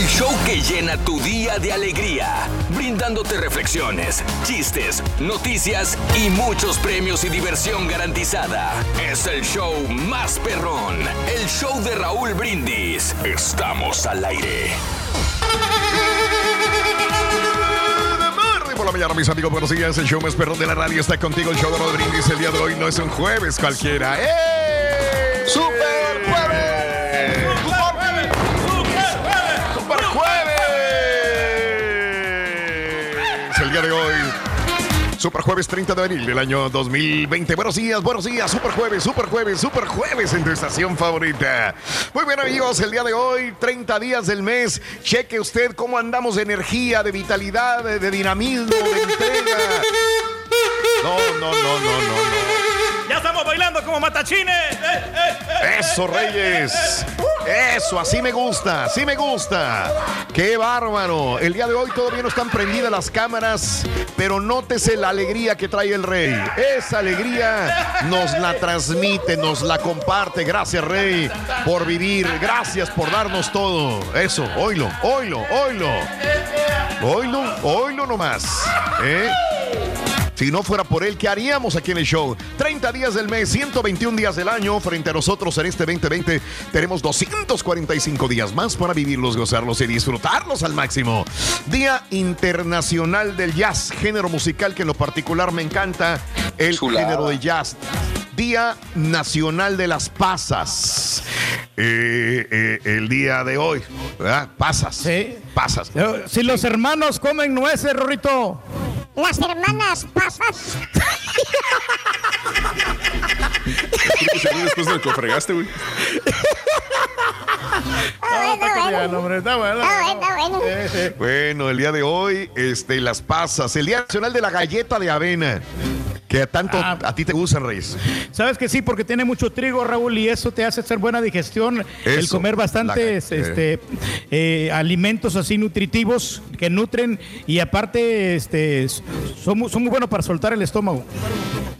El show que llena tu día de alegría, brindándote reflexiones, chistes, noticias y muchos premios y diversión garantizada. Es el show más perrón, el show de Raúl Brindis. Estamos al aire. Por la mañana, mis amigos, buenos días. El show más perrón de la radio está contigo. El show de Raúl Brindis el día de hoy no es un jueves cualquiera. ¡Eh! ¡Super jueves! Super jueves 30 de abril del año 2020. Buenos días, buenos días. Super jueves, super jueves, super jueves en tu estación favorita. Muy bien, amigos. El día de hoy, 30 días del mes. Cheque usted cómo andamos de energía, de vitalidad, de, dinamismo, de entrega. No, no, no, no, no, no. Ya estamos bailando como matachines. Eso, Reyes. Eso, así me gusta, así me gusta. Qué bárbaro. El día de hoy todavía no están prendidas las cámaras, pero nótese la alegría que trae el Rey. Esa alegría nos la transmite, nos la comparte. Gracias, Rey, por vivir. Gracias por darnos todo. Eso, oílo, oílo, oílo. Oílo, oílo nomás. ¿Eh? Si no fuera por él, ¿qué haríamos aquí en el show? 30 días del mes, 121 días del año. Frente a nosotros en este 2020 tenemos 245 días más para vivirlos, gozarlos y disfrutarlos al máximo. Día Internacional del Jazz, género musical que en lo particular me encanta, el Chulada. género de jazz. Día Nacional de las Pasas. Eh, eh, el día de hoy, ¿verdad? Pasas. Sí. Pasas. eh. Si los hermanos comen nueces, Rorrito. Las hermanas pasas. después de lo que fregaste, güey. Ah, bueno, está bueno. Ah, bueno, bueno. Bueno, el día de hoy, este, las pasas, el Día Nacional de la Galleta de Avena. Que tanto Ah. a ti te gustan, Reyes. Sabes que sí, porque tiene mucho trigo, Raúl, y eso te hace hacer buena digestión. el comer bastantes la- eh. este, eh, alimentos así nutritivos que nutren y aparte este, son, muy- son muy buenos para soltar el estómago.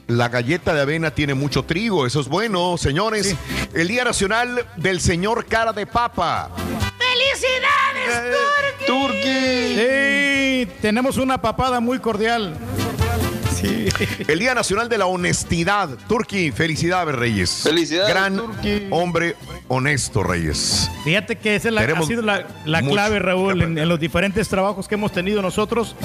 La galleta de avena tiene mucho trigo, eso es bueno, señores. El Día Nacional del Señor Cara de Papa. ¡Felicidades, Turki! Sí, tenemos una papada muy cordial. Sí. El Día Nacional de la Honestidad. Turki, felicidades, Reyes. Felicidades, Gran hombre honesto, Reyes. Fíjate que esa es la, ha sido la, clave, Raúl, en los diferentes trabajos que hemos tenido nosotros.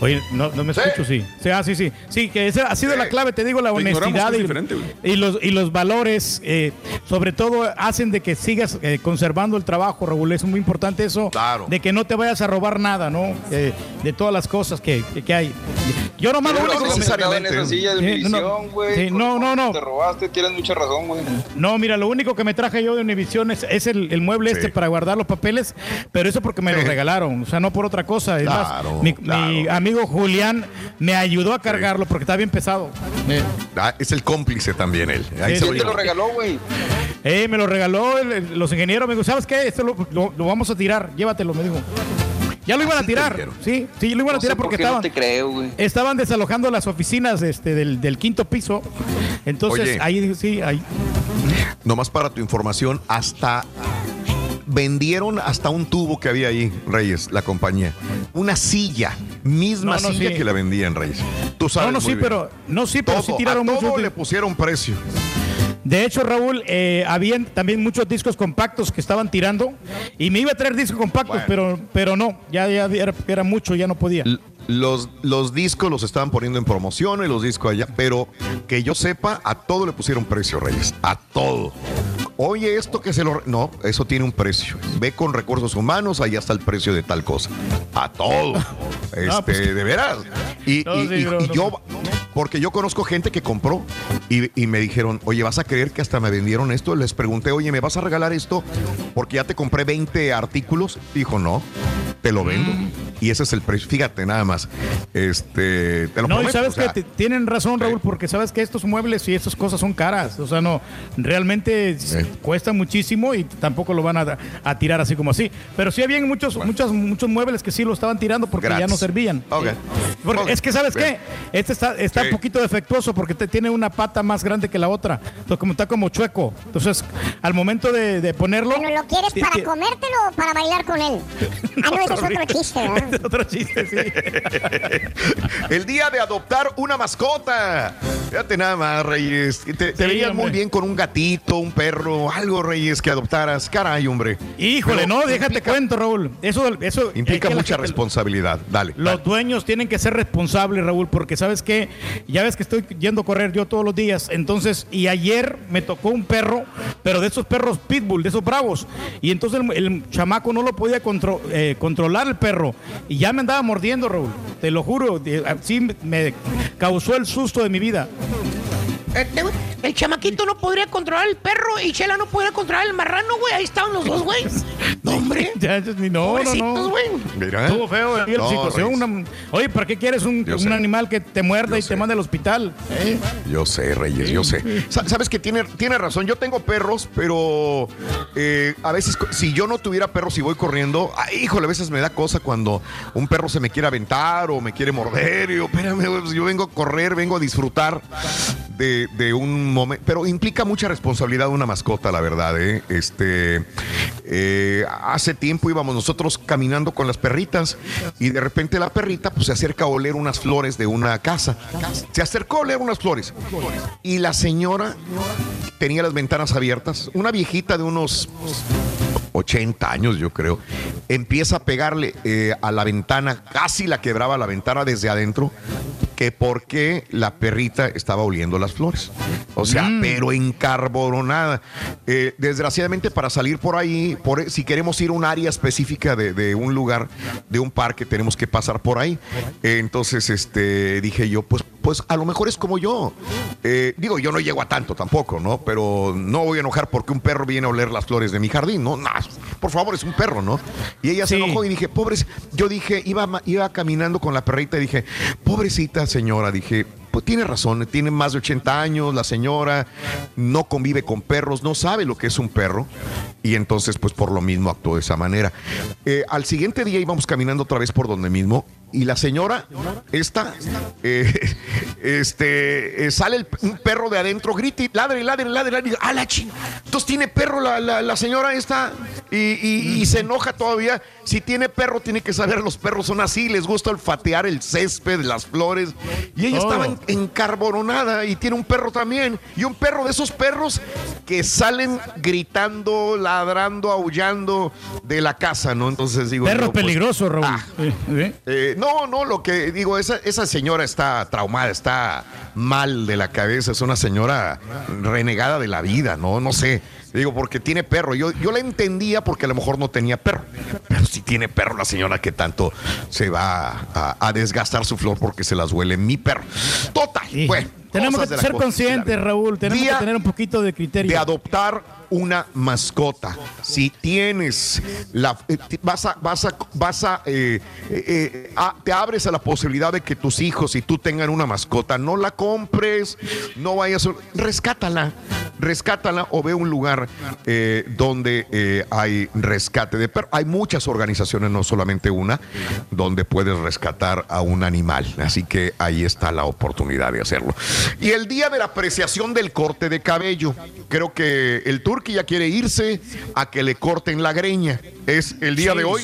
Oye, no, no me Sí. escucho, sí. Sí, ah, sí, sí. Sí, que esa ha sido Sí. la clave, te digo, la honestidad y, y los, y los valores, eh, sobre todo, hacen de que sigas eh, conservando el trabajo, Raúl. Es muy importante eso, Claro. de que no te vayas a robar nada, ¿no? Eh, de todas las cosas que, que- que hay. Yo nomás lo único no que me- necesariamente. en esa silla de Sí, no, no. No, no, no. Te robaste, tienes mucha razón, güey. No, mira, lo único que me traje yo de Univision es, es el, el mueble Sí. este para guardar los papeles, pero eso porque me Sí. lo regalaron, o sea, no por otra cosa. Es Claro, más, mi, claro. mi amigo amigo Julián me ayudó a cargarlo porque está bien pesado. Eh, Ah, es el cómplice también él. Ahí Sí, se sí, lo ¿Quién te lleva. lo regaló, güey? eh, me lo regaló el- el- los ingenieros. Me dijo, ¿sabes qué? Esto lo, lo- lo vamos a tirar. Llévatelo, me dijo. Ya lo iban a tirar. Sí, sí, lo iban a No sé tirar por porque qué estaban, no te creo, güey. estaban desalojando las oficinas este, del, del quinto piso. Entonces, Oye. ahí sí, ahí. Nomás para tu información, hasta vendieron hasta un tubo que había ahí, Reyes, la compañía. Una silla, misma No, no, silla sí. que la vendían, Reyes. Tú sabes No, no, muy sí, bien. pero, no, sí, pero sí Todo, tiraron a mucho. todo le pusieron precio. De hecho, Raúl, eh, habían también muchos discos compactos que estaban tirando y me iba a traer discos compactos, Bueno. pero, pero no, ya, ya era, era mucho, ya no podía. Los, los discos los estaban poniendo en promoción y los discos allá, pero que yo sepa, a todo le pusieron precio, Reyes. A todo. Oye, esto que se lo... No, eso tiene un precio. Ve con recursos humanos, ahí está el precio de tal cosa. A todo. Este, No, pues- de veras. Y, No, y- sí, y- y yo, porque yo conozco gente que compró y, y me dijeron, oye, ¿vas a creer que hasta me vendieron esto? Les pregunté, oye, ¿me vas a regalar esto? Porque ya te compré 20 artículos. Dijo, no, te lo vendo. Mm. Y ese es el precio. Fíjate, nada más. Este, te lo No, y prometo, sabes o sea, que tienen razón. Raúl, porque sabes que estos muebles y estas cosas son caras. O sea, no, realmente cuestan muchísimo y tampoco lo van a, a tirar así como así. Pero sí habían muchos, muchos, muchos muebles que sí lo estaban tirando porque ya no servían. Porque es que, ¿sabes Bien. qué? Este está, está Sí. un poquito defectuoso porque te, tiene una pata más grande que la otra. Entonces, como está como chueco. Entonces, al momento de, de ponerlo. Bueno, ¿lo quieres para comértelo o para bailar con él? Ah, no, ese es otro chiste, ¿verdad? Es otro chiste, sí. El día de adoptar una mascota. Fíjate nada más, Reyes. Te, te hombre. muy bien con un gatito, un perro, algo, Reyes, que adoptaras. Caray, hombre. Híjole, Pero no, déjate implica- cuento, Raúl. Eso, eso Implica es que la mucha gente- responsabilidad. Dale. Los dale. dueños tienen que ser responsables, Raúl, porque sabes que ya ves que estoy yendo a correr yo todos los días. Entonces, y ayer me tocó un perro, pero de esos perros pitbull, de esos bravos. Y entonces el, el chamaco no lo podía contro- eh, controlar el perro. Y ya me andaba mordiendo, Raúl. Te lo juro. Sí me- me causó el susto de mi vida. Este, güey, el chamaquito no podría controlar el perro y Chela no podría controlar el marrano, güey. Ahí estaban los dos, güey. No, hombre. Ya, no, no, no. güey. Mira. Estuvo feo eh, la No, situación. Una- oye, ¿para qué quieres un, animal que te muerda Yo y sé. te mande al hospital? ¿Eh? Yo sé, Reyes, yo sé. Sa- Sabes que tiene, tiene razón. Yo tengo perros, pero eh, a veces, si yo no tuviera perros y voy corriendo, ay, híjole, a veces me da cosa cuando un perro se me quiere aventar o me quiere morder. Y yo, espérame, pues yo vengo a correr, vengo a disfrutar de, de un momento. Pero implica mucha responsabilidad una mascota, la verdad. ¿eh? Este, eh, hace tiempo íbamos nosotros caminando con las perritas y de repente la perrita pues, se acerca a oler unas flores de una casa. Se acercó a oler unas flores. Y la señora tenía las ventanas abiertas. Una viejita de unos 80 años, yo creo, empieza a pegarle eh, a la ventana, casi la quebraba la ventana desde adentro, que porque la perrita estaba oliendo las flores. O sea, pero encarbonada. Eh, desgraciadamente, para salir por ahí, por, si queremos ir a un área específica de, de un lugar, de un parque, tenemos que pasar por ahí. Eh, entonces, este, dije yo, pues, pues a lo mejor es como yo. Eh, digo, yo no llego a tanto tampoco, ¿no? Pero no voy a enojar porque un perro viene a oler las flores de mi jardín, ¿no? Nah, por favor, es un perro, ¿no? Y ella se enojó y dije, pobres, yo dije, iba, iba caminando con la perrita y dije, pobrecita señora, dije, pues tiene razón, tiene más de 80 años, la señora no convive con perros, no sabe lo que es un perro y entonces pues por lo mismo actuó de esa manera. Eh, al siguiente día íbamos caminando otra vez por donde mismo y la señora, esta, eh, este, eh, sale el- un perro de adentro, grita y ladre, ladre, ladre, ladre, ¡ah, la ching! Entonces tiene perro la, la- la señora esta y, y- y se enoja todavía. Si tiene perro, tiene que saber, los perros son así, les gusta olfatear el césped, las flores. Y ella estaba en- encarbonada y tiene un perro también. Y un perro de esos perros que salen gritando, ladrando, aullando de la casa, ¿no? Entonces digo... Perro pues, peligroso, Raúl. ah, eh, no, no, lo que digo, esa, esa señora está traumada, está mal de la cabeza, es una señora renegada de la vida, ¿no? No sé. Digo, porque tiene perro. Yo, yo la entendía porque a lo mejor no tenía perro. Pero si tiene perro la señora que tanto se va a, a desgastar su flor porque se las huele mi perro. Total. Sí. Bueno, Tenemos que ser conscientes, Raúl. Tenemos Día que tener un poquito de criterio. De adoptar una mascota. Si tienes la, eh, vas a, vas a, vas a, eh, eh, a- te abres a la posibilidad de que tus hijos y tú tengan una mascota, no la compres, no vayas, rescátala, rescátala o ve un lugar donde hay rescate de perros. Hay muchas organizaciones, no solamente una, donde puedes rescatar a un animal. Así que ahí está la oportunidad de hacerlo. Y el día de la apreciación del corte de cabello. Creo que el Turqui ya quiere irse a que le corten la greña. Es el día de hoy,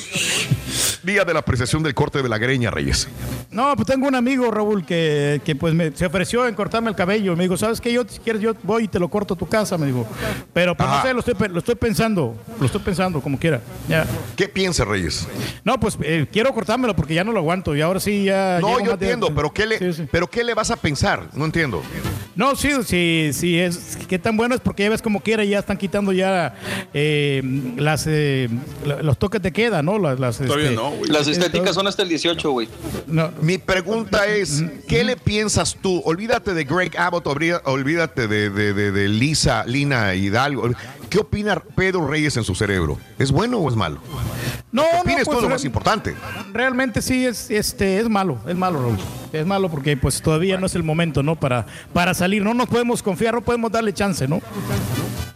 día de la apreciación del corte de la greña, Reyes. No, pues tengo un amigo, Raúl, que, que pues me, se ofreció en cortarme el cabello. Me dijo, ¿sabes qué? Yo, si quieres, yo voy y te lo corto a tu casa, me dijo. Pero pues, no sé, lo estoy, lo estoy pensando. Lo estoy pensando, como quiera. Ya. ¿Qué piensa, Reyes? No, pues eh, quiero cortármelo porque ya no lo aguanto. Y ahora sí, ya. No, yo de- entiendo, pero ¿qué, le, Sí, sí. pero ¿qué le vas a pensar? No entiendo. No, sí, sí, sí, es qué tan bueno es porque ya ves como quiera, ya están quitando ya eh, las eh, la- los toques de queda, ¿no? Las, las, Todavía este, no, güey. Las estéticas son hasta el 18, güey. no, Mi pregunta es, ¿qué le piensas tú? Olvídate de Greg Abbott, olvídate de, de- de- de Lisa, Lina Hidalgo. ¿Qué opina Pedro Reyes en su cerebro? ¿Es bueno o es malo? no, ¿Qué no, opinas tú pues, es lo más importante? Realmente sí es este es malo, es malo, Raúl. Es malo porque pues todavía no es el momento, ¿no? Para para salir, no nos podemos confiar, no podemos darle chance, ¿no?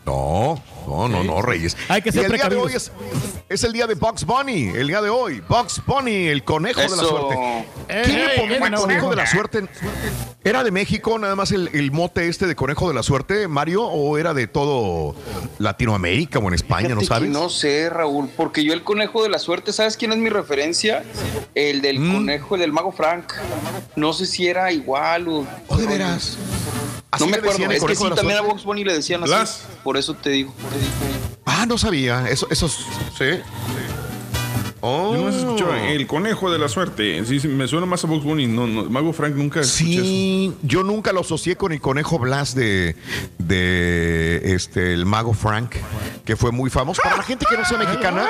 No, no, no, no, Reyes. Hay que Y ser el día de hoy es, es el día de Bugs Bunny, el día de hoy. Bugs Bunny, el conejo de la suerte. Eh, ¿Quién le eh, pondría eh, el no, conejo no. de la suerte? ¿Era de México nada más el, el mote este de conejo de la suerte, Mario? ¿O era de todo Latinoamérica o en España, no Fíjate sabes? No sé, Raúl, porque yo el conejo de la suerte, ¿sabes quién es mi referencia? El del Mm. conejo, el del mago Frank. No sé si era igual o... ¿O de veras? Así No me acuerdo, es que sí, también a. Box Bunny le decían así. Blas. Por eso te digo. Ah, no sabía. Eso, eso sí. Oh. Yo no he escuchado el conejo de la suerte. Sí, sí, me suena más a Box Bunny. No, no, Mago Frank nunca escuché eso. Sí, yo nunca lo asocié con el conejo Blas de, de este el mago Frank, que fue muy famoso. Para la gente que no sea mexicana,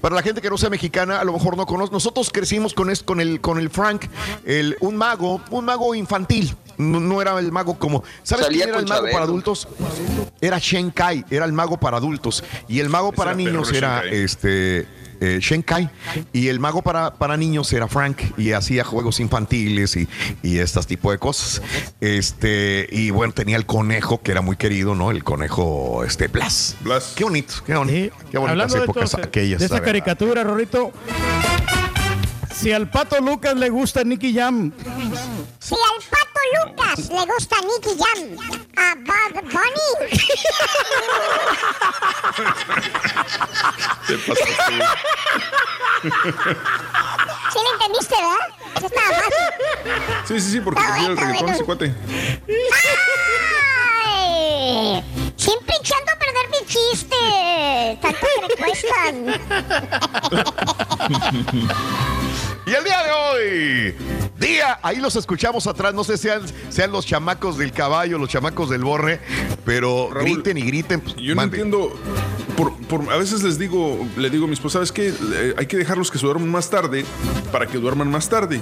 para la gente que no sea mexicana, a lo mejor no conoce. Nosotros crecimos con, es- con el con el Frank, el, un mago, un mago infantil. No, no era el mago como. ¿Sabes Salía quién era el mago Chabelo. para adultos? Era Shen Kai, era el mago para adultos. Y el mago para era niños era este eh, Shenkai y el mago para, para niños era Frank y hacía juegos infantiles y, y estas tipo de cosas este y bueno tenía el conejo que era muy querido no el conejo este Blas Blas. qué bonito qué bonito Sí. qué bonitas de, aquellas de esa caricatura, Rorito. Si al pato Lucas le gusta Nicky Jam, Si al pato Lucas le gusta Nicky Jam, a Bug Bunny, pasaste, güey. ¿sí le entendiste, verdad? Eso estaba fácil. Sí, sí, sí, porque Está prefiere el reggaetón bueno. cuate. ¡Ay! Siempre echando a perder mi chiste. Tanto que le cuestan. y el día de hoy día ahí los escuchamos atrás no sé sean sean los chamacos del caballo los chamacos del borre pero Raúl, griten y griten pues, Yo no entiendo. Por, por- a veces les digo, le digo a mi esposa, ¿sabes qué? Eh, hay que dejarlos que se duerman más tarde para que duerman más tarde.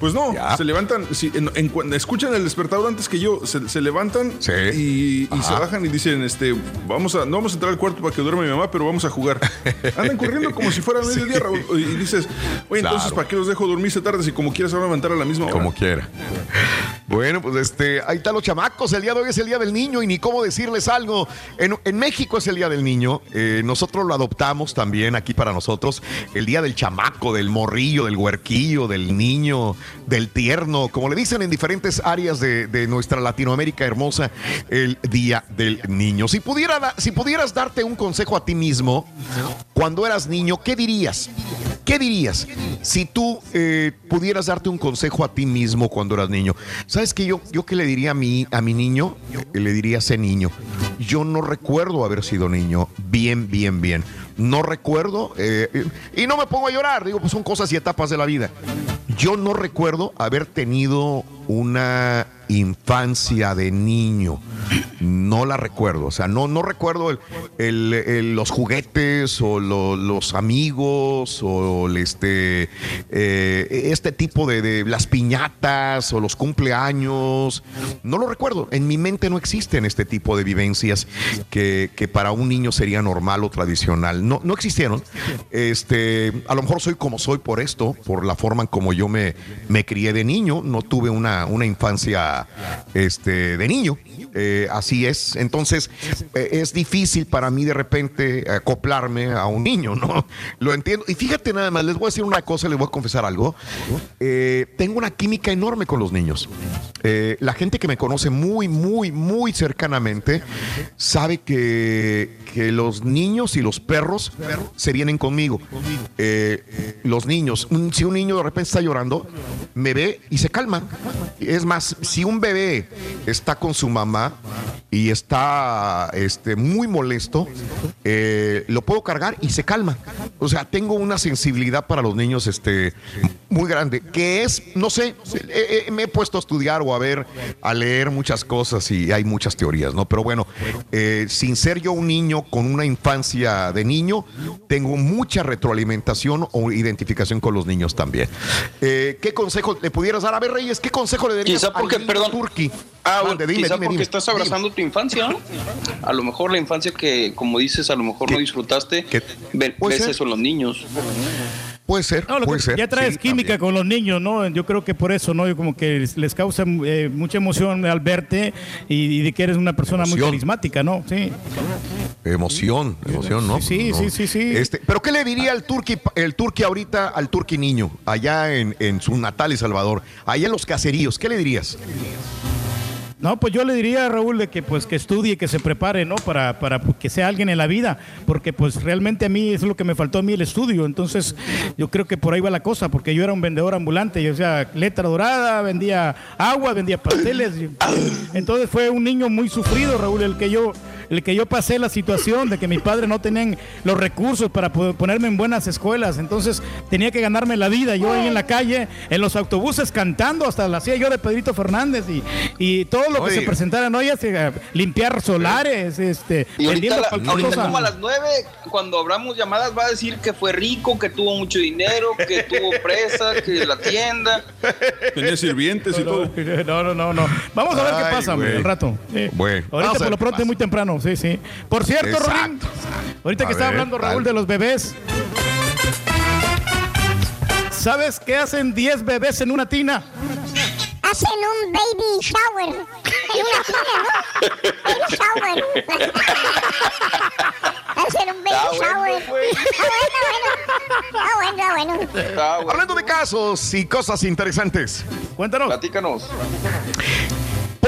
Pues no, Ya. se levantan, si, en- en escuchan el despertador antes que yo, se, se levantan Sí. y, y se bajan y dicen, este, vamos a, no vamos a entrar al cuarto para que duerma mi mamá, pero vamos a jugar. Andan corriendo como si fuera mediodía, Raúl. Y dices, oye, entonces. ¿para qué los dejo dormirse tarde si como quieras se van a levantar a la misma hora? Como quiera. Bueno, pues este, ahí están los chamacos. El día de hoy es el día del niño y ni cómo decirles algo. En, en México es el día del niño. Eh, nosotros lo adoptamos también aquí para nosotros. El día del chamaco, del morrillo, del huerquillo, del niño, del tierno, como le dicen en diferentes áreas de, de nuestra Latinoamérica hermosa, el día del niño. Si, si pudieras darte un consejo a ti mismo cuando eras niño, ¿qué dirías? ¿Qué dirías si tú eh, pudieras darte un consejo a ti mismo cuando eras niño? ¿Sabes qué? Yo, yo qué le diría a mi, a mi niño? Le diría a ese niño. Yo no recuerdo haber sido niño bien, bien, bien. No recuerdo, eh, y no me pongo a llorar, digo, pues son cosas y etapas de la vida. Yo no recuerdo haber tenido una infancia de niño. No la recuerdo, o sea, no, no recuerdo el- el- el- los juguetes o lo- los amigos o este, eh, este tipo de, de las piñatas o los cumpleaños. No lo recuerdo. En mi mente no existen este tipo de vivencias que, que para un niño sería normal o tradicional. No, no existieron. Este, a lo mejor soy como soy por esto, por la forma en como yo me, me crié de niño. No tuve una, una infancia este, de niño. Eh, así es. Entonces, eh, es difícil para mí de repente acoplarme a un niño, ¿no? Lo entiendo. Y fíjate nada más, les voy a decir una cosa, les voy a confesar algo. Eh, tengo una química enorme con los niños. La gente que me conoce muy, muy, muy cercanamente sabe que, que los niños y los perros se vienen conmigo. Los niños, si un niño de repente está llorando, me ve y se calma. Es más, si un bebé está con su mamá y está este, muy molesto, eh, lo puedo cargar y se calma. O sea, tengo una sensibilidad para los niños este, muy grande, que es, no sé, eh, eh, me he puesto a estudiar o a ver, a leer muchas cosas y hay muchas teorías, ¿no? Pero bueno, eh, sin ser yo un niño con una infancia de niño, tengo mucha retroalimentación o identificación con los niños también. Eh, ¿Qué consejo le pudieras dar? A ver, Reyes, ¿qué consejo le darías Quizá porque, al niño perdón. turqui? Ah, bueno, Mande, dime, quizá dime, porque dime. estás abrazando tu infancia, ¿no? A lo mejor la infancia que, como dices, a lo mejor no disfrutaste, ves ser. eso en los niños. Puede ser, No, puede ser. ya traes sí, química con los niños, ¿no? Yo creo que por eso, ¿no? Yo como que les, causa eh, mucha emoción al verte y, y de que eres una persona muy carismática, ¿no? Sí. Emoción, emoción, ¿no? Sí, No. sí, sí, sí. Este, Pero ¿qué le diría el turqui, el turqui ahorita al turqui niño, allá en, en su natal El Salvador, allá en los caseríos? ¿Qué le dirías? No, pues yo le diría a Raúl de que pues que estudie, que se prepare, ¿no? Para, para que sea alguien en la vida, porque pues realmente a mí es lo que me faltó a mí el estudio, entonces yo creo que por ahí va la cosa, porque yo era un vendedor ambulante, yo sea letra dorada, vendía agua, vendía pasteles, entonces fue un niño muy sufrido, Raúl, el que yo el que yo pasé la situación de que mis padres no tenían los recursos para poder ponerme en buenas escuelas, entonces tenía que ganarme la vida, yo ahí en la calle, en los autobuses cantando, hasta la hacía yo de Pedrito Fernández y, y todo lo que Oye. se presentara, ¿no? Ya se, limpiar solares, este, Y ahorita, vendiendo la- cualquier ahorita cosa. como a las nueve, cuando abramos llamadas, va a decir que fue rico, que tuvo mucho dinero, que tuvo presa, que la tienda. Tenía sirvientes y todo. No, no, no, no. Vamos a ver qué pasa, güey. al rato. Sí. Bueno, ahorita por lo pronto es muy temprano, sí, sí. Por cierto, Exacto. Rorín, ahorita A que estaba ver, hablando Raúl dale. de los bebés, ¿sabes qué hacen 10 bebés en una tina? Hacen un baby shower. En una tina, ¿no? Baby shower. Hacen un baby bueno, shower. güey. Ah, bueno, ah, bueno. Ah, bueno. Hablando de casos y cosas interesantes. Cuéntanos. Platícanos.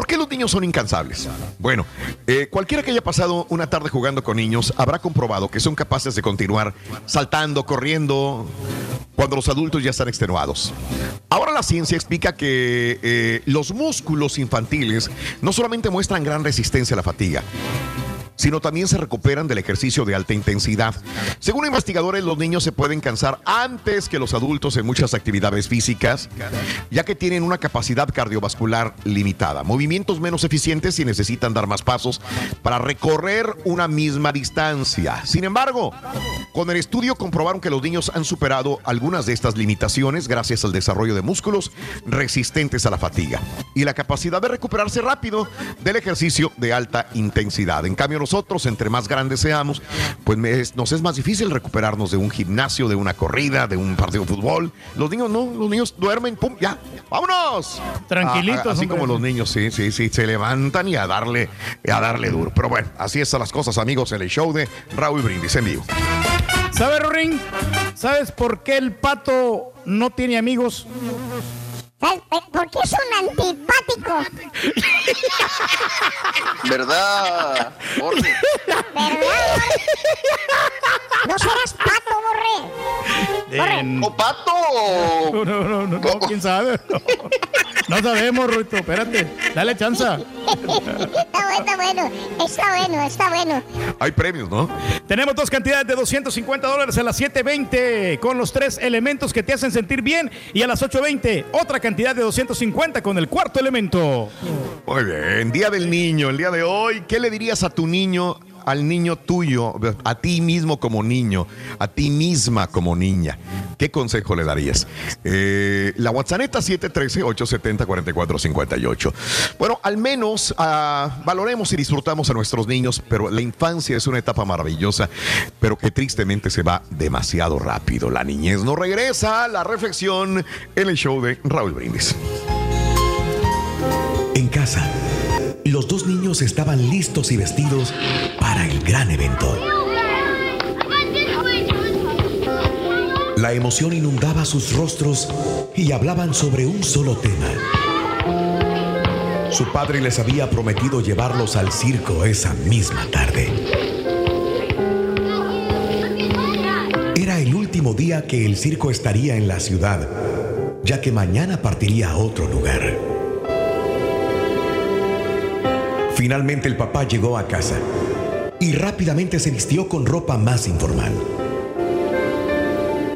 ¿Por qué los niños son incansables? Bueno, eh, cualquiera que haya pasado una tarde jugando con niños habrá comprobado que son capaces de continuar saltando, corriendo, cuando los adultos ya están extenuados. Ahora la ciencia explica que eh, los músculos infantiles no solamente muestran gran resistencia a la fatiga, sino también se recuperan del ejercicio de alta intensidad. Según investigadores, los niños se pueden cansar antes que los adultos en muchas actividades físicas, ya que tienen una capacidad cardiovascular limitada, movimientos menos eficientes y necesitan dar más pasos para recorrer una misma distancia. Sin embargo, con el estudio comprobaron que los niños han superado algunas de estas limitaciones gracias al desarrollo de músculos resistentes a la fatiga y la capacidad de recuperarse rápido del ejercicio de alta intensidad. En cambio, nosotros, entre más grandes seamos, pues es- nos es más difícil recuperarnos de un gimnasio, de una corrida, de un partido de fútbol. Los niños no, los niños duermen, pum, ya, vámonos. Tranquilitos, Ah, así hombre. como los niños, sí, sí, sí, se levantan y a darle, a darle duro. Pero bueno, así están las cosas, amigos, en el show de Raúl Brindis en vivo. ¿Sabes, Rorín? ¿Sabes por qué el pato no tiene amigos? ¿Sabes por qué es un antipático? ¿Verdad? Borre? ¿Verdad, Borre? No serás pato, Borre. Eh, ¿O pato? no, no, no, no, quién sabe. No sabemos, Ruito, espérate. Dale chanza. Está bueno, está bueno. Está bueno, está bueno. Hay premios, ¿no? Tenemos dos cantidades de 250 dólares a las 7.20 con los tres elementos que te hacen sentir bien. Y a las 8.20 otra cantidad de 250 con el cuarto elemento. Muy bien. Día del niño, el día de hoy. ¿Qué le dirías a tu niño, al niño tuyo, a ti mismo como niño, a ti misma como niña? ¿Qué consejo le darías? Eh, la WhatsApp 713-870-4458. Bueno, al menos ah, valoremos y disfrutamos a nuestros niños, pero la infancia es una etapa maravillosa, pero que tristemente se va demasiado rápido. La niñez no regresa. La reflexión en el show de Raúl Brindis. En casa, los dos niños estaban listos y vestidos el gran evento. La emoción inundaba sus rostros y hablaban sobre un solo tema. Su padre les había prometido llevarlos al circo esa misma tarde. Era el último día que el circo estaría en la ciudad, ya que mañana partiría a otro lugar. Finalmente el papá llegó a casa y rápidamente se vistió con ropa más informal.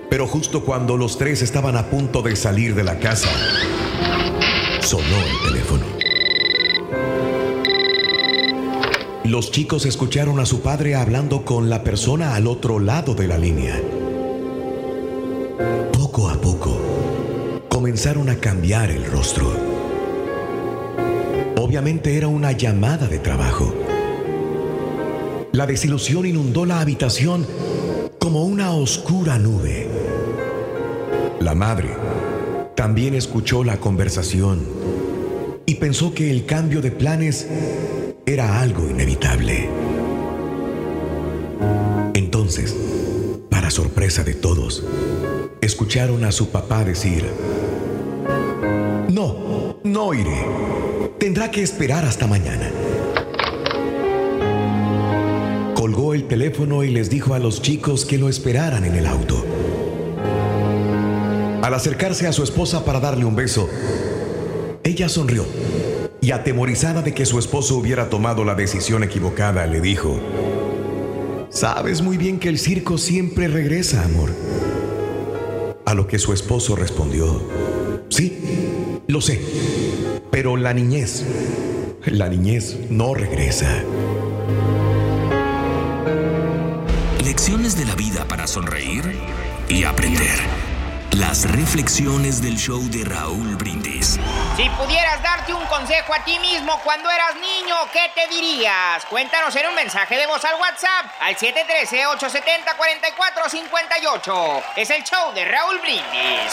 Pero justo cuando los tres estaban a punto de salir de la casa, sonó el teléfono. Los chicos escucharon a su padre hablando con la persona al otro lado de la línea. Poco a poco, comenzaron a cambiar el rostro. Obviamente era una llamada de trabajo. La desilusión inundó la habitación como una oscura nube. La madre también escuchó la conversación y pensó que el cambio de planes era algo inevitable. Entonces, para sorpresa de todos, escucharon a su papá decir, no, no iré. Tendrá que esperar hasta mañana. El teléfono y les dijo a los chicos que lo esperaran en el auto. Al acercarse a su esposa para darle un beso, ella sonrió y atemorizada de que su esposo hubiera tomado la decisión equivocada, le dijo, Sabes muy bien que el circo siempre regresa, amor. A lo que su esposo respondió, Sí, lo sé, pero la niñez, la niñez no regresa. Lecciones de la vida para sonreír y aprender. Las reflexiones del show de Raúl Brindis. Si pudieras darte un consejo a ti mismo cuando eras niño, ¿qué te dirías? Cuéntanos en un mensaje de voz al WhatsApp al 713-870-4458. Es el show de Raúl Brindis.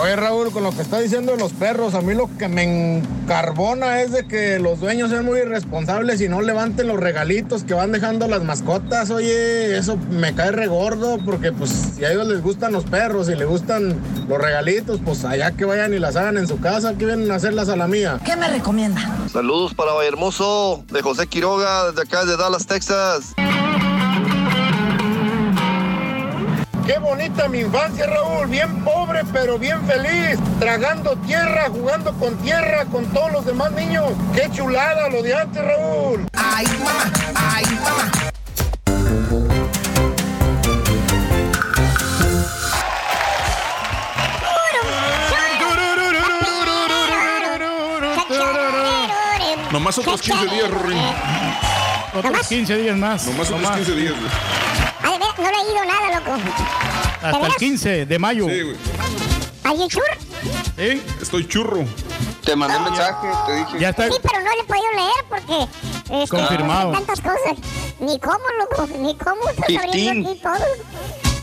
Oye Raúl, con lo que está diciendo de los perros, a mí lo que me encarbona es de que los dueños sean muy irresponsables y no levanten los regalitos que van dejando las mascotas. Oye, eso me cae regordo porque pues si a ellos les gustan los perros y les gustan los regalitos, pues allá que vayan y las hagan en su casa, que vienen a hacerlas a la mía. ¿Qué me recomienda? Saludos para Hermoso de José Quiroga, desde acá de Dallas, Texas. Qué bonita mi infancia, Raúl. Bien pobre, pero bien feliz. Tragando tierra, jugando con tierra, con todos los demás niños. Qué chulada lo de antes, Raúl. Ay, mamá, ay, mamá. Nomás otros 15 días, Rorín. Otros 15 días más. Nomás otros 15 días, no le he ido nada, loco. ¿De Hasta el veras? 15 de mayo. Sí, güey. ¿Alguien chur? ¿Sí? Estoy churro. Te mandé un mensaje, te dije. Ya está Sí, pero no le he podido leer porque... este, Confirmado. Tantas cosas. Ni cómo, loco. Ni cómo. Estás abriendo aquí todo.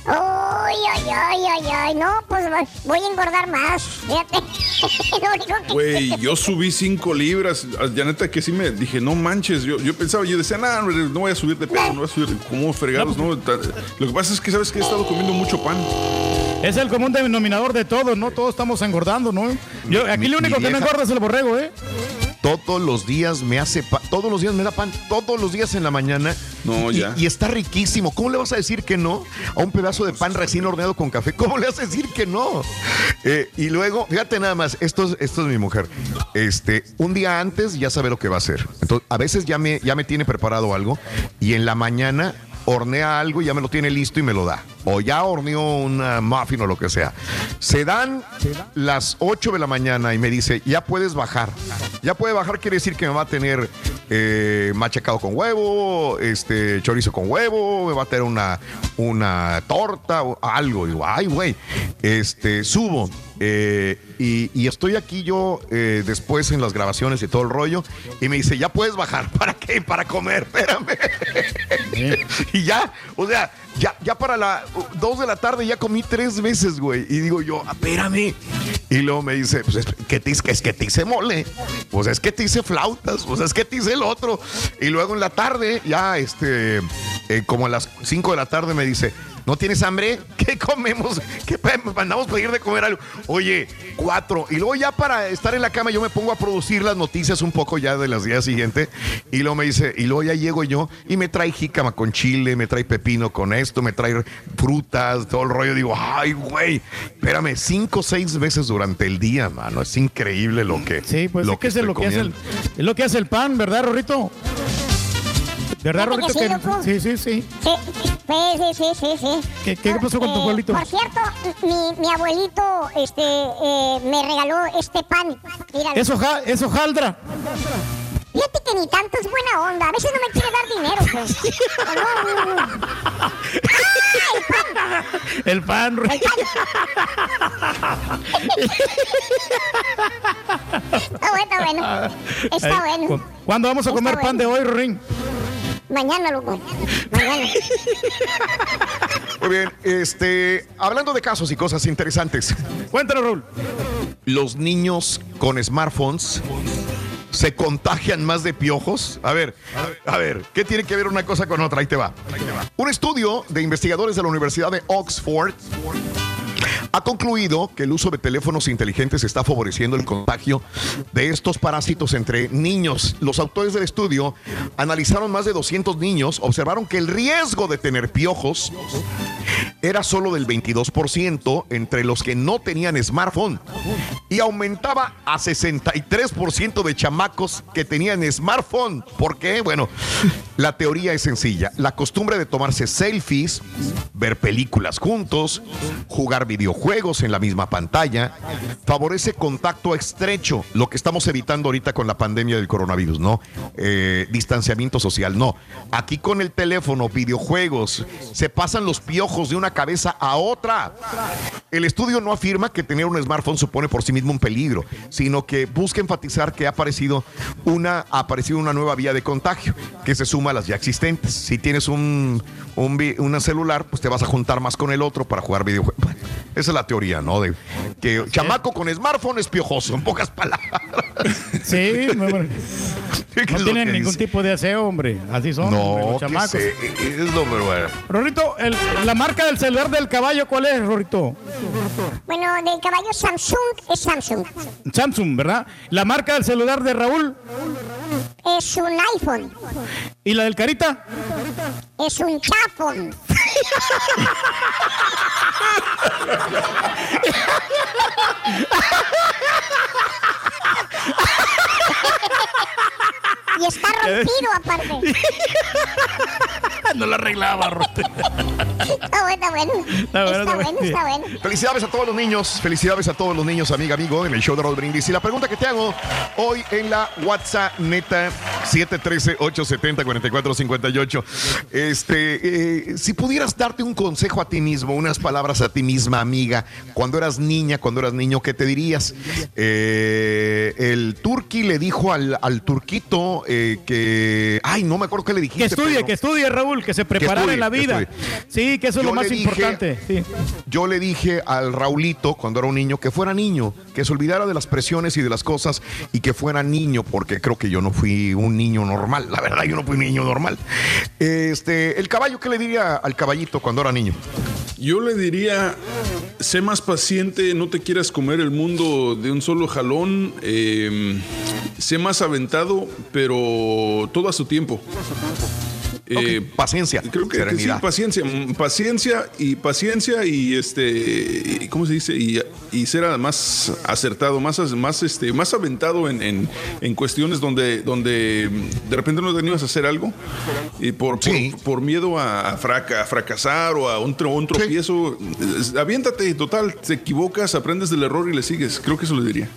Oh, Ay, ay, ay, ay, ay. No, pues voy a engordar más. Fíjate. Güey, yo subí 5 libras. Ya neta que sí me dije, no manches. Yo, yo pensaba, yo decía, nah, no voy a subir de peso, no voy a subir. ¿Cómo fregados? No, Ta- Lo que pasa es que, ¿sabes que He estado comiendo mucho pan. Es el común denominador de todos, ¿no? Todos estamos engordando, ¿no? Yo, aquí Mi- lo único que no engorda es el borrego, ¿eh? Todos los días me hace pan, todos los días me da pan, todos los días en la mañana. No, y, ya. y está riquísimo. ¿Cómo le vas a decir que no a un pedazo de pan recién horneado con café? ¿Cómo le vas a decir que no? Eh, y luego, fíjate nada más, esto es, esto es mi mujer. Este, un día antes ya sabe lo que va a hacer. Entonces, a veces ya me, ya me tiene preparado algo y en la mañana hornea algo y ya me lo tiene listo y me lo da. O ya horneó una muffin o lo que sea. Se dan las 8 de la mañana y me dice, ya puedes bajar. Ya puede bajar quiere decir que me va a tener eh, machacado con huevo, este chorizo con huevo, me va a tener una, una torta o algo. Digo, ay, güey. Este, subo. Eh, y, y estoy aquí yo eh, después en las grabaciones y todo el rollo. Y me dice, ya puedes bajar. ¿Para qué? Para comer. Espérame. y ya, o sea, ya, ya para las 2 de la tarde ya comí tres veces, güey. Y digo yo, espérame. Y luego me dice, pues es que te, es que te hice mole. Pues es que te hice flautas. Pues es que te hice el otro. Y luego en la tarde, ya este, eh, como a las 5 de la tarde me dice, ¿no tienes hambre? ¿Qué comemos? ¿Qué mandamos pedir de comer algo? Oye, cuatro. Y luego ya para estar en la cama yo me pongo a producir las noticias un poco ya de las días siguientes. Y luego me dice, y luego ya llego yo y me trae jícama con chile, me trae pepino con esto, me trae frutas, todo el rollo. Digo, ay, güey, espérame, cinco o seis veces durante el día, mano. Es increíble lo que. Sí, pues lo es que es lo que, hace el, es lo que hace el pan, ¿verdad, Rorrito? ¿Verdad, Rorrito? que- sí, sí, sí. Sí, sí, sí, sí, sí. ¿Qué, qué pasó con tu Eh, abuelito? Por cierto, mi, mi abuelito este, eh, me regaló este pan. Míralo. Eso, ja- eso jaldra. Fíjate que ni tanto es buena onda. A veces no me quiere dar dinero, pues. No, no. El pan. Está bueno, está bueno. Está bueno. ¿cu- ¿Cuándo vamos a Está comer pan de hoy, Rorín? Mañana, loco. Mañana. Muy bien, este, hablando de casos y cosas interesantes. Cuéntanos, Raúl. Los niños con smartphones se contagian más de piojos. A ver, a ver, ¿qué tiene que ver una cosa con otra? Ahí te va. Un estudio de investigadores de la Universidad de Oxford ha concluido que el uso de teléfonos inteligentes está favoreciendo el contagio de estos parásitos entre niños. Los autores del estudio analizaron más de 200 niños, observaron que el riesgo de tener piojos era solo del 22% entre los que no tenían smartphone y aumentaba a 63% de chamacos que tenían smartphone. ¿Por qué? Bueno, la teoría es sencilla. La costumbre de tomarse selfies, ver películas juntos, jugar videojuegos en la misma pantalla, favorece contacto estrecho, lo que estamos evitando ahorita con la pandemia del coronavirus, ¿no? Eh, distanciamiento social, no. Aquí con el teléfono, videojuegos, se pasan los piojos de una cabeza a otra. El estudio no afirma que tener un smartphone supone por sí mismo un peligro, sino que busca enfatizar que ha aparecido una, ha aparecido una nueva vía de contagio que se suma a las ya existentes. Si tienes un, un vi- celular, pues te vas a juntar más con el otro para jugar videojuegos. Bueno, esa es la teoría, ¿no? De que chamaco con smartphone es piojoso, en pocas palabras. Sí, muy bueno. ¿Qué es No tienen ningún dice? tipo de aseo, hombre. Así son hombre, No, los que chamacos. sé, es lo bueno. Rorrito, el- la marca del celular del caballo, ¿cuál es, Rorrito? Bueno, del caballo Samsung es Samsung. Samsung, ¿verdad? La marca del celular de Raúl Es un iPhone. y la del Carita. Es un Netflix. y está rompido aparte. no lo arreglaba, Rorrito. Está bueno, está bueno. Está bueno, Está está bueno, bueno. está bueno. Felicidades a todos los niños, felicidades a todos los niños, amiga, amigo, en el show de Raúl Brindis. Y la pregunta que te hago hoy en la WhatsApp neta 713-870-4458. Este, eh, si pudieras darte un consejo a ti mismo, unas palabras a ti misma, amiga, cuando eras niña, cuando eras niño, ¿qué te dirías? Eh, el turqui le dijo al, al turquito eh, que, Ay, no me acuerdo qué le dijiste. Que estudie, Pedro. que estudie, Raúl, que se preparara estudie, en la vida. Sí, que eso es lo más dije- importante. Sí. Yo le dije al Raulito cuando era un niño que fuera niño, que se olvidara de las presiones y de las cosas y que fuera niño, porque creo que yo no fui un niño normal. La verdad, yo no fui un niño normal. Este, el caballo, ¿qué le diría al caballito cuando era niño? Yo le diría, sé más paciente, no te quieras comer el mundo de un solo jalón, eh, sé más aventado, pero todo a su tiempo. Eh, paciencia, creo que, que sí, paciencia, mm, paciencia y paciencia y este, y- ¿cómo se dice? Y, y ser más acertado, más, más este, más aventado en, en- en cuestiones donde, donde de repente no te animas a hacer algo y por, por, por miedo a, fraca- a fracasar o a un, un tropiezo, es- aviéntate, total, te equivocas, aprendes del error y le sigues. Creo que eso le diría.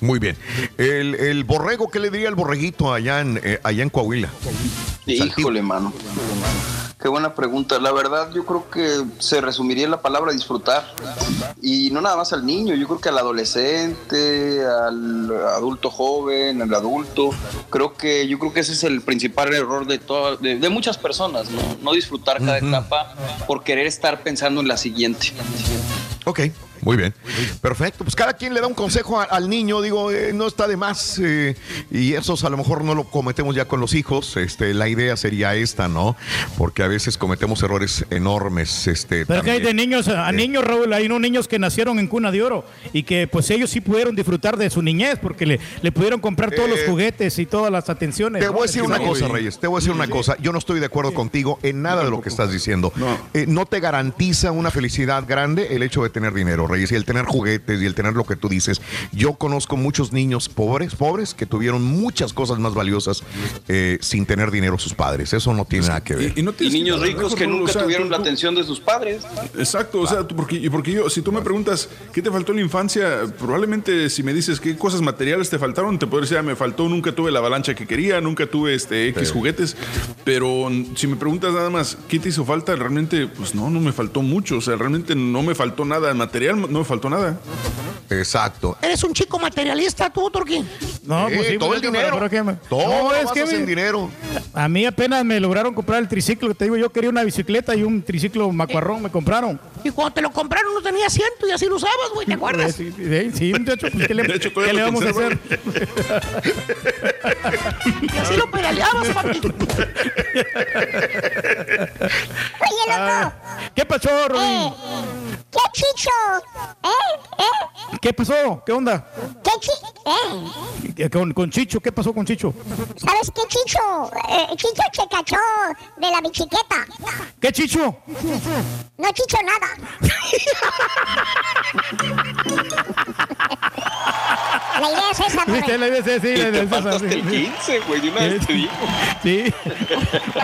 Muy bien. El, el borrego, ¿qué le diría el borreguito allá en, eh, allá en Coahuila? Híjole, mano. Qué buena pregunta. La verdad, yo creo que se resumiría en la palabra disfrutar. Y no nada más al niño, yo creo que al adolescente, al adulto joven, al adulto. Creo que yo creo que ese es el principal error de todas, de, de muchas personas, ¿no? No disfrutar cada etapa por querer estar pensando en la siguiente. Ok, muy bien. Perfecto. Pues cada quien le da un consejo a- al niño, digo, eh, no está de más. eh, y esos a lo mejor no lo cometemos ya con los hijos. Este, la idea sería esta, ¿no? Porque a veces cometemos errores enormes. Este, Pero que hay de también. niños, a Eh, niños, Raúl, hay unos niños que nacieron en cuna de oro y que pues ellos sí pudieron disfrutar de su niñez porque le, le pudieron comprar todos los Eh, juguetes y todas las atenciones. Te ¿no? voy a decir una no- cosa, Reyes. Te voy a decir una cosa. Yo no estoy de acuerdo contigo en nada de lo que estás diciendo. Eh, No. te garantiza una felicidad grande el hecho de tener dinero, Reyes, y el tener juguetes y el tener lo que tú dices. Yo conozco muchos niños pobres, pobres, que tuvieron muchas cosas más valiosas eh, sin tener dinero sus padres. Eso no tiene nada que ver. Y, no Y niños ricos que nunca tuvieron la atención de sus padres. Exacto, o sea, tú- porque, y porque yo, si tú me preguntas qué te faltó en la infancia, probablemente si me dices qué cosas materiales te faltaron, te puedo decir, ah, me faltó, nunca tuve la avalancha que quería, nunca tuve este X Sí. juguetes, pero si me preguntas nada más, ¿qué te hizo falta? Realmente, pues no, no me faltó mucho, o sea, realmente no me faltó nada material, no me faltó nada. Exacto. Eres un chico materialista tú, Turquín. No, pues sí, todo pues, el pero- dinero. pero que me- Todo No, lo es basas que me- en dinero. A mí apenas me lograron comprar el triciclo. que Te digo, yo quería una bicicleta y un triciclo macuarrón me compraron. Y cuando te lo compraron no tenía asiento y así lo usabas, güey, ¿te acuerdas? Sí, sí, sí, muchacho, pues, ¿qué le, De hecho, qué le vamos a hacer? Y así lo pedaleabas, papi. Oye, loco. ¿Qué pasó, Rodrín? Eh, ¿Qué chicho? ¿Eh? ¿Eh? ¿Qué pasó? ¿Qué onda? ¿Qué chi eh? ¿Qué- Con, con Chicho, ¿qué pasó con Chicho? ¿Sabes qué chicho? Eh, chicho se cachó de la bicicleta. ¿Qué Chicho? No chicho nada. Ha ha ha ha ha! La idea es esa, sí, la idea es- la idea es esa, hasta sí, el sí. 15, güey, de una vez te digo. Sí.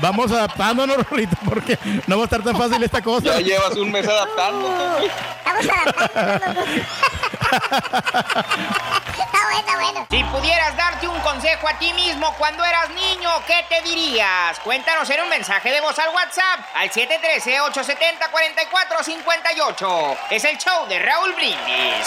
Vamos adaptándonos, Rolito, porque no va a estar tan fácil esta cosa. Ya llevas un mes adaptándote, güey. Estamos adaptando. Está bueno, está bueno. Si pudieras darte un consejo a ti mismo cuando eras niño, ¿qué te dirías? Cuéntanos en un mensaje de voz al WhatsApp al 713-870-4458. Es el show de Raúl Brindis.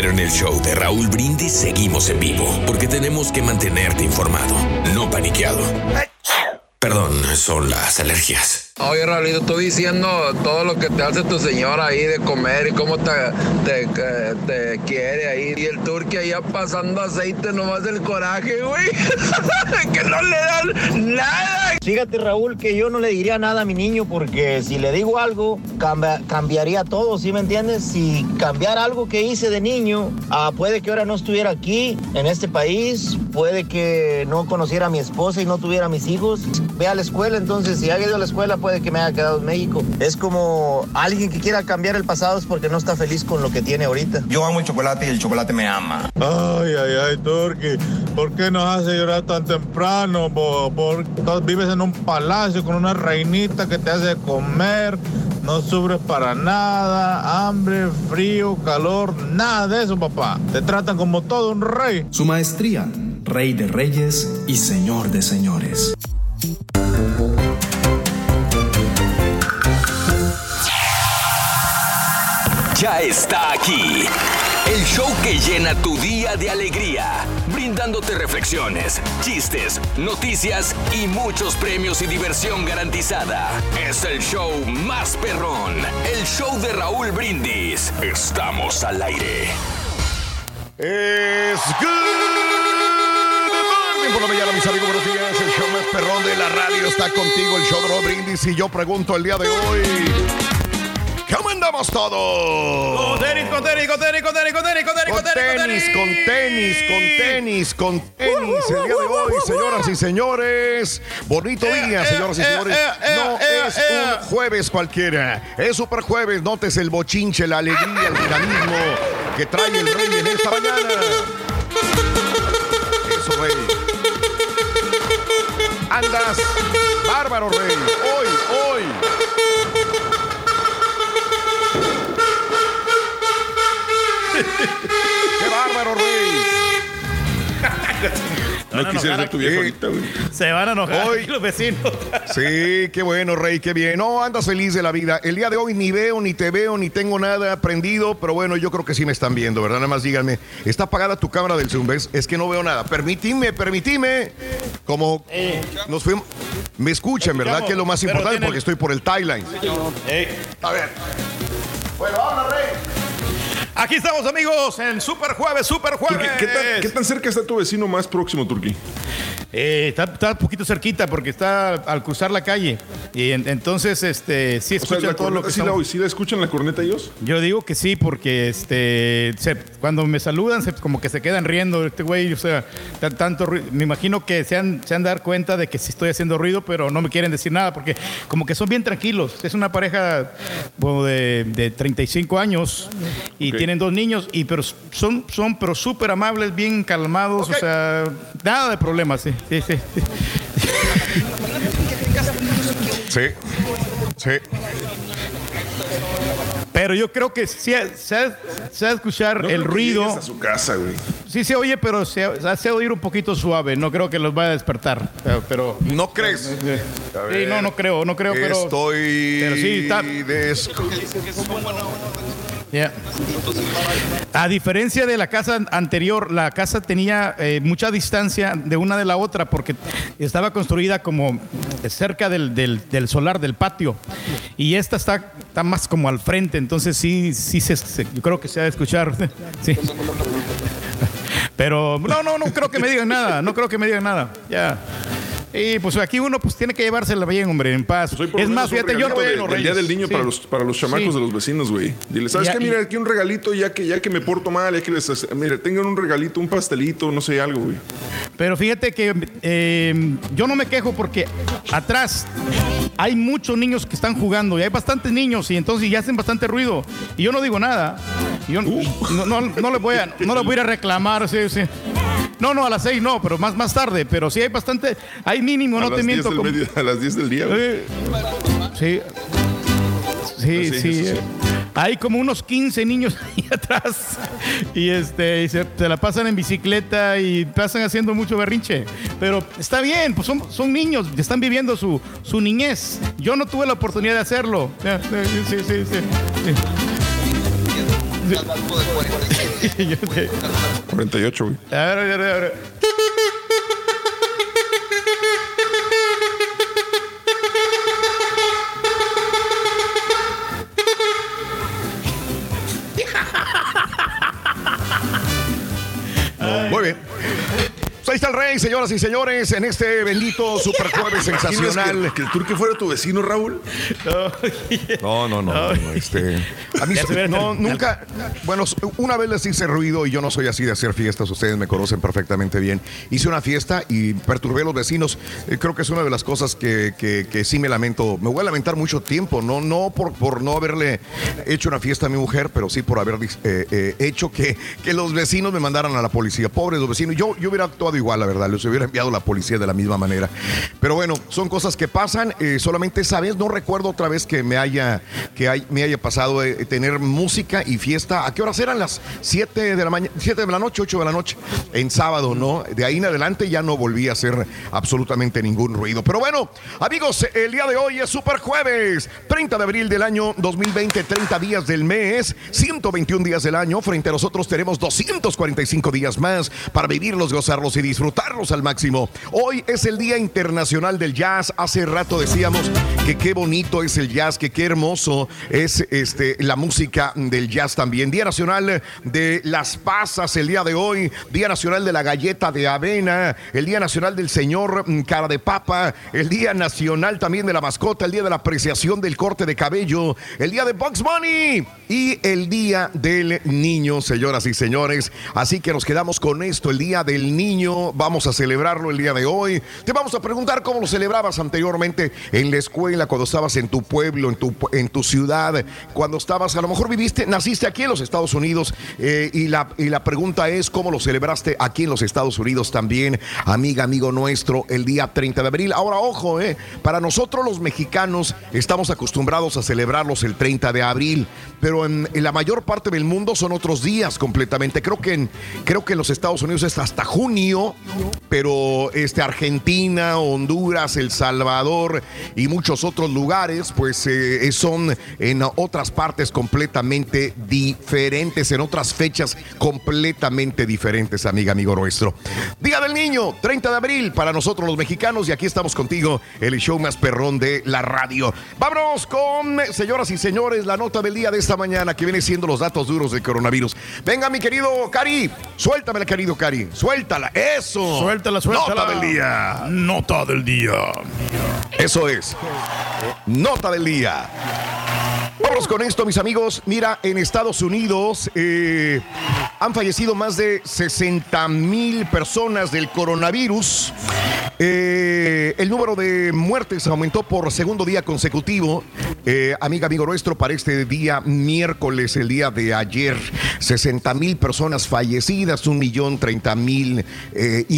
Pero en el show de Raúl Brindis seguimos en vivo porque tenemos que mantenerte informado, no paniqueado. Perdón, son las alergias. Oye, Raulito, estoy diciendo todo lo que te hace tu señora ahí de comer y cómo te, te, te quiere ahí. Y el turque allá pasando aceite, nomás el coraje, güey. que no le dan nada. Fíjate, Raúl, que yo no le diría nada a mi niño porque si le digo algo, cambia- cambiaría todo, ¿sí me entiendes? Si cambiar algo que hice de niño, ah, puede que ahora no estuviera aquí, en este país, puede que no conociera a mi esposa y no tuviera a mis hijos. Ve a la escuela, entonces, si ha ido a la escuela, puede que me haya quedado en México. Es como alguien que quiera cambiar el pasado es porque no está feliz con lo que tiene ahorita. Yo amo el chocolate y el chocolate me ama. Ay, ay, ay, Turki, ¿por qué nos hace llorar tan temprano? ¿Por tú vives en un palacio con una reinita que te hace comer, no sufres para nada, hambre, frío, calor, nada de eso, papá. Te tratan como todo un rey. Su maestría, Rey de Reyes y Señor de Señores. Ya está aquí. El show que llena tu día de alegría, brindándote reflexiones, chistes, noticias y muchos premios y diversión garantizada. Es el show más perrón, el show de Raúl Brindis. Estamos al aire. Es good por la mañana, mis amigos. Buenos días. El show más perrón de la radio está contigo. El show de Rob Brindis. Y yo pregunto el día de hoy: ¿Cómo andamos todos? Con tenis, con tenis, con tenis, con tenis, con tenis, con tenis, Con tenis, con tenis, con tenis, con tenis. El día de hoy, señoras y señores. Bonito día, señoras y eh, señores. eh, eh, No eh, es eh. un jueves cualquiera. Es super jueves. Notes el bochinche, la alegría, el dinamismo que trae el rey en esta mañana. Eso, rey. Andas bárbaro, rey. Hoy, hoy. ¡Qué bárbaro, rey! No quisiera ser tu vieja ahorita, güey. Se van a enojar Hoy- los vecinos. Sí, qué bueno, Rey, qué bien. No, andas feliz de la vida. El día de hoy ni veo, ni te veo, ni tengo nada prendido, pero bueno, yo creo que sí me están viendo, ¿verdad? Nada más díganme, ¿está apagada tu cámara del Zoom? ¿Ves? Es que no veo nada. Permitime, permitime. Como nos fuimos. Me escuchan, ¿verdad? Que es lo más importante porque estoy por el timeline. A ver. Bueno, vamos, Rey. Aquí estamos, amigos, en Super Jueves, Super Jueves. ¿qué, tan, qué tan cerca está tu vecino más próximo, Turquí? Eh, está, está un poquito cerquita porque está al cruzar la calle. Y en- entonces, este, sí O sea, escuchan la todo lo que ¿sí la, estamos- ¿sí la escuchan la corneta ellos? Yo digo que sí, porque este, se- cuando me saludan, se- como que se quedan riendo. Este güey, o sea, tan- tanto ruido. Me imagino que se han, se han dar cuenta de que sí estoy haciendo ruido, pero no me quieren decir nada, porque como que son bien tranquilos. Es una pareja como de, de 35 años y Ok. Tienen dos niños, y pero son, son pero súper amables, bien calmados, o sea, nada de problemas, sí, sí, sí. sí. Sí. Sí. Pero yo creo que sí, se ha, escuchar No el ruido. a su casa, güey. Sí se oye, pero se, se ha de oír un poquito suave. No creo que los vaya a despertar. Pero, pero- ¿No crees? sí, no, no creo, no creo, pero. Estoy. pero sí, está- Ya. A diferencia de la casa anterior, la casa tenía eh, mucha distancia de una de la otra porque estaba construida como cerca del, del- solar, del patio. Y esta está, está más como al frente, entonces sí, sí se, se- yo creo que se ha de escuchar. Sí. Pero no, no, no creo que me digan nada, no creo que me digan nada. Ya. Y pues aquí uno pues tiene que llevársela bien, hombre, en paz. Pues es más, fíjate, yo no de- del Día del Niño Sí. para, los, para los chamacos Sí. de los vecinos, güey. Dile, ¿sabes Ya, qué? Mira, aquí un regalito, ya que, ya que me porto mal, ya que les... Mira, tengan un regalito, un pastelito, no sé, algo, güey. Pero fíjate que eh, yo no me quejo porque atrás hay muchos niños que están jugando y hay bastantes niños y entonces ya hacen bastante ruido. Y yo no digo nada. Yo no, no, no les voy a, no les voy a reclamar. sí, sí. No, no, a las seis no, pero más, más tarde. Pero sí hay bastante, hay mínimo, a, no te 10 miento. como- medio- a las 10 del día. Eh, sí. Sí, Sí, sí. eh. hay como unos 15 niños ahí atrás y, este, y se, se la pasan en bicicleta y pasan haciendo mucho berrinche. Pero está bien, pues son, son niños, están viviendo su, su niñez. Yo no tuve la oportunidad de hacerlo. Sí, sí. sí. Yo sé. 48, güey. A ver, a ver, a ver. Señoras y señores, en este bendito super jueves sensacional. Que, que el turque fuera tu vecino, Raúl. No, no, no. no, no, este, a mí no, nunca. Bueno, una vez les hice ruido y yo no soy así de hacer fiestas. Ustedes me conocen perfectamente bien. Hice una fiesta y perturbé a los vecinos. Eh, creo que es una de las cosas que, que- que sí me lamento. Me voy a lamentar mucho tiempo. No, no por, por no haberle hecho una fiesta a mi mujer, pero sí por haber eh, eh, hecho que, que los vecinos me mandaran a la policía. Pobres los vecinos. Yo, yo hubiera actuado igual, la verdad. Les hubiera enviado la policía de la misma manera. Pero bueno, son cosas que pasan. Eh, solamente esa vez no recuerdo otra vez que me haya, que me haya pasado eh, tener música y fiesta. ¿A qué horas eran? Las 7 de la mañana, 7 de la noche, 8 de la noche. En sábado, ¿no? De ahí en adelante ya no volví a hacer absolutamente ningún ruido. Pero bueno, amigos, el día de hoy es Super Jueves, 30 de abril del año 2020, 30 días del mes, 121 días del año. Frente a nosotros tenemos 245 días más para vivirlos, gozarlos y disfrutarlos al máximo. Hoy es el Día Internacional del Jazz. Hace rato decíamos que qué bonito es el jazz, que qué hermoso es este, la música del jazz también. Día Nacional de las Pasas el día de hoy, Día Nacional de la Galleta de Avena, el Día Nacional del Señor mm, Cara de Papa, el Día Nacional también de la Mascota, el Día de la Apreciación del Corte de Cabello, el Día de Bugs Bunny y el Día del Niño, señoras y señores. Así que nos quedamos con esto, el Día del Niño. Vamos a celebrarlo el día de hoy. Te vamos a preguntar cómo lo celebrabas anteriormente en la escuela, cuando estabas en tu pueblo, en tu, en tu ciudad, cuando estabas, a lo mejor viviste, naciste aquí en los Estados Unidos eh, y, la, y la pregunta es cómo lo celebraste aquí en los Estados Unidos también, amiga, amigo nuestro, el día 30 de abril. Ahora, ojo, eh, para nosotros los mexicanos estamos acostumbrados a celebrarlos el 30 de abril, pero en, en la mayor parte del mundo son otros días completamente. Creo que en, creo que en los Estados Unidos es hasta junio, pero este, Argentina, Honduras, El Salvador y muchos otros lugares, pues eh, son en otras partes completamente diferentes, en otras fechas completamente diferentes, amiga, amigo nuestro. Día del Niño, 30 de abril, para nosotros los mexicanos, y aquí estamos contigo, el show más perrón de la radio. Vámonos con, señoras y señores, la nota del día de esta mañana, que viene siendo los datos duros del coronavirus. Venga, mi querido Cari, suéltamela, querido Cari, suéltala, eso. Suéltala, suéltala. Nota del día. Nota del día. Eso es. Nota del día. Vámonos con esto, mis amigos. Mira, en Estados Unidos eh, han fallecido más de 60 mil personas del coronavirus. Eh, el número de muertes aumentó por segundo día consecutivo. Eh, amiga, amigo nuestro, para este día miércoles, el día de ayer, 60 mil personas fallecidas, un millón 30 mil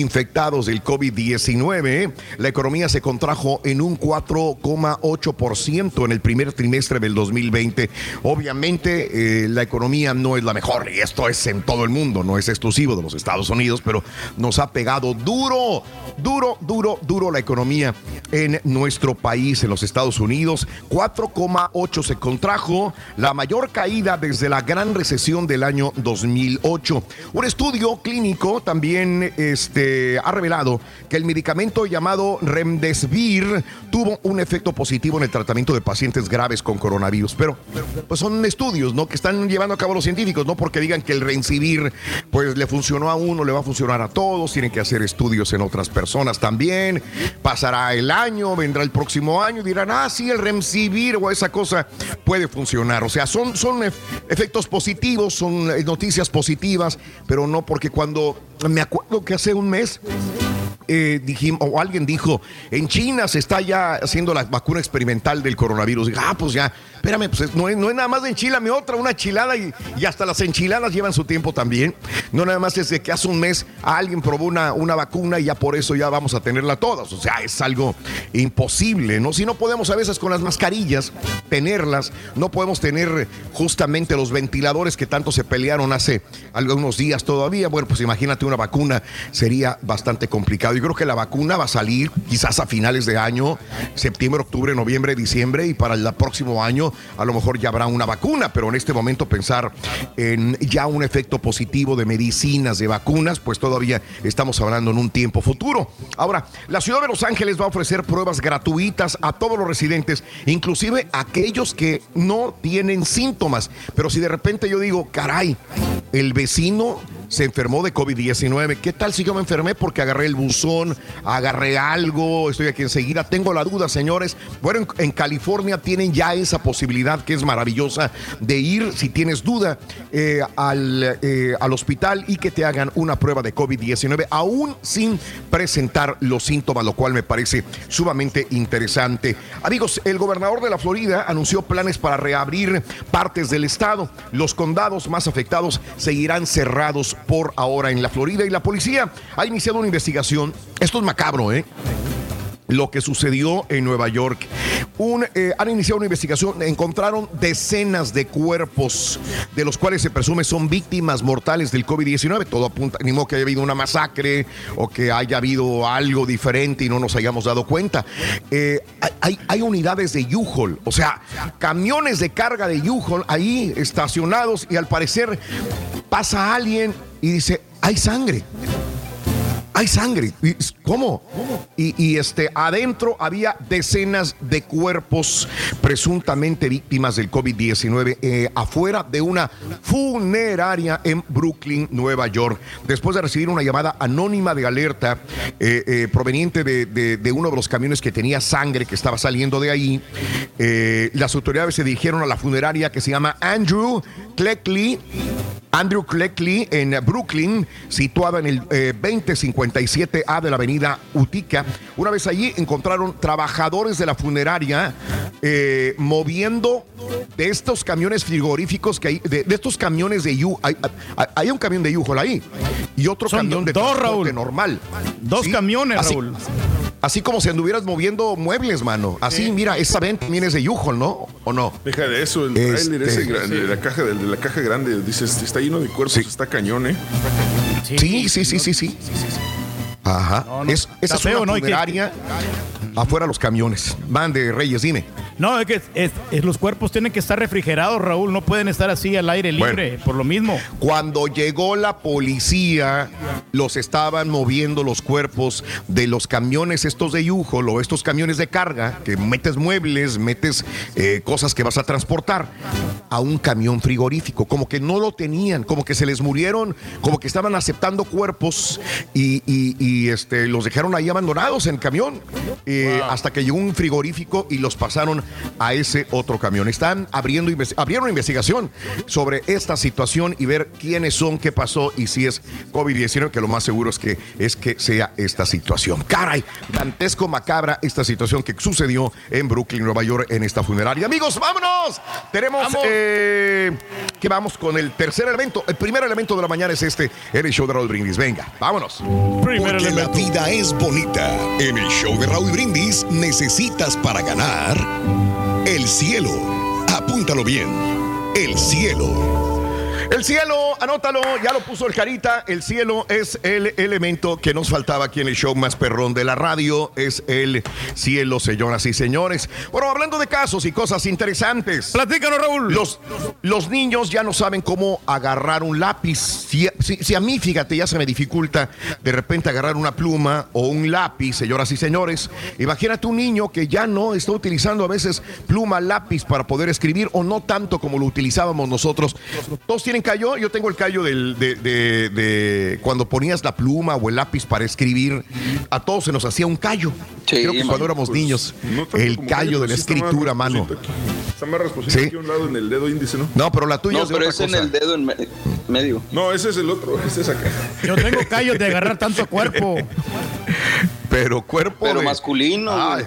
infectados del COVID-19. La economía se contrajo en un 4,8% en el primer trimestre del 2020. Obviamente, eh, la economía no es la mejor y esto es en todo el mundo, no es exclusivo de los Estados Unidos, pero nos ha pegado duro, duro, duro, duro la economía en nuestro país, en los Estados Unidos. 4,8 se contrajo, la mayor caída desde la gran recesión del año 2008. Un estudio clínico también este, ha revelado que el medicamento llamado Remdesivir tuvo un efecto positivo en el tratamiento de pacientes graves con coronavirus. Pero, pues son estudios, ¿no? Que están llevando a cabo los científicos, no porque digan que el Remdesivir, pues le funcionó a uno, le va a funcionar a todos. Tienen que hacer estudios en otras personas también. Pasará el año, vendrá el próximo año dirán, ah, sí, el Remdesivir o esa cosa puede funcionar. O sea, son, son ef- efectos positivos, son eh, noticias positivas, pero no porque cuando me acuerdo que hace un mes eh, dijimos, o alguien dijo, en China se está ya haciendo la vacuna experimental del coronavirus. Ah, pues ya, Espérame, pues es- no es, no es nada más de enchilame otra, una chilada y, y hasta las enchiladas llevan su tiempo también. No nada más es de que hace un mes alguien probó una, una vacuna y ya por eso ya vamos a tenerla todas. O sea, es algo imposible, ¿no? Si no podemos a veces con las mascarillas tenerlas, no podemos tener justamente los ventiladores que tanto se pelearon hace algunos días todavía. Bueno, pues imagínate una vacuna, sería bastante complicado. Yo creo que la vacuna va a salir quizás a finales de año, septiembre, octubre, noviembre, diciembre, y para el próximo año a lo mejor ya habrá una vacuna, pero en este momento pensar en ya un efecto positivo de medicinas, de vacunas, pues todavía estamos hablando en un tiempo futuro. Ahora, la ciudad de Los Ángeles va a ofrecer pruebas gratuitas a todos los residentes, inclusive a aquellos que no tienen síntomas. Pero si de repente yo digo, caray, el vecino se enfermó de COVID-19. ¿Qué tal si yo me enfermé porque agarré el buzón, agarré algo, estoy aquí enseguida? Tengo la duda, señores. Bueno, en, California tienen ya esa posibilidad que es maravillosa de ir, si tienes duda, eh, al, eh, al hospital y que te hagan una prueba de COVID-19, aún sin presentar los síntomas, lo cual me parece sumamente interesante. Amigos, el gobernador de la Florida anunció planes para reabrir partes del estado. Los condados más afectados seguirán cerrados por ahora en la Florida y la policía ha iniciado una investigación. Esto es macabro, ¿eh? Lo que sucedió en Nueva York. Eh, han iniciado una investigación, encontraron decenas de cuerpos, de los cuales se presume son víctimas mortales del COVID-19. Todo apunta, ni modo que haya habido una masacre o que haya habido algo diferente y no nos hayamos dado cuenta. Eh, hay, hay unidades de U-Haul, o sea, camiones de carga de U-Haul ahí estacionados y al parecer pasa alguien y dice, hay sangre hay sangre. ¿Cómo? Y, este, adentro había decenas de cuerpos presuntamente víctimas del COVID-19 eh, afuera de una funeraria en Brooklyn, Nueva York. Después de recibir una llamada anónima de alerta eh, eh, proveniente de, de, uno de los camiones que tenía sangre que estaba saliendo de ahí, las autoridades se dirigieron a la funeraria que se llama Andrew Cleckley. Andrew Cleckley en Brooklyn, situada en el 2050 57A de la avenida Utica. Una vez allí encontraron trabajadores de la funeraria eh, moviendo de estos camiones frigoríficos que hay, de, estos camiones de U. Hay, un camión de U ahí y otro camión de dos, Raúl. normal. Dos camiones, Así, Raúl. Así como si anduvieras moviendo muebles, mano. Así, mira, esa venta también es de Yuhol, ¿no? ¿O no? Deja de eso, el este, trailer ese, la, caja, la caja grande, dices, está lleno de cuerpos, está cañón, ¿eh? Sí, sí, sí, sí, sí. Ajá. No, no, Es- esa es feo, una ¿no? Funeraria afuera los camiones. Van de Reyes, dime. No, es que es- es- los cuerpos tienen que estar refrigerados, Raúl. No pueden estar así al aire libre, por lo mismo. Cuando llegó la policía, los estaban moviendo los cuerpos de los camiones estos de yujo o estos camiones de carga, que metes muebles, metes eh, cosas que vas a transportar, a un camión frigorífico. Como que no lo tenían, como que se les murieron, como que estaban aceptando cuerpos y, y- y, este, los dejaron ahí abandonados en el camión. eh, Hasta que llegó un frigorífico y los pasaron a ese otro camión. Están abriendo, abrieron una investigación sobre esta situación y ver quiénes son, qué pasó y si es COVID-19, que lo más seguro es que, es que sea esta situación. Caray, dantesco macabra esta situación que sucedió en Brooklyn, Nueva York, en esta funeraria. Amigos, vámonos. Tenemos eh, que vamos con el tercer elemento. El primer elemento de la mañana es este, en el show de Raúl Brindis. Venga, vámonos. Porque la vida es bonita. En el show de Raúl Brindis necesitas para ganar el cielo. Apúntalo bien. El cielo. El cielo, anótalo, ya lo puso el carita. El cielo es el elemento que nos faltaba aquí en el show más perrón de la radio. Es el cielo, señoras y señores. Bueno, hablando de casos y cosas interesantes. Platícanos, Raúl. Los, los niños ya no saben cómo agarrar un lápiz. Si, si- si a mí, fíjate, ya se me dificulta de repente agarrar una pluma o un lápiz, señoras y señores. Imagínate un niño que ya no está utilizando a veces pluma, lápiz para poder escribir o no tanto como lo utilizábamos nosotros. Tienen callo, yo tengo el callo del- de, de- de cuando ponías la pluma o el lápiz para escribir, a todos se nos hacía un callo. Creo que man. cuando éramos Pues, niños, no el callo de la sí escritura, mano. Está más rasposito Sí. aquí a un lado en el dedo índice, ¿no? No, pero la tuya No, es de pero otra es en el dedo en me- medio. No, ese es el otro, ese es acá. Yo tengo callos de agarrar tanto cuerpo. pero cuerpo Pero de- masculino. Ay.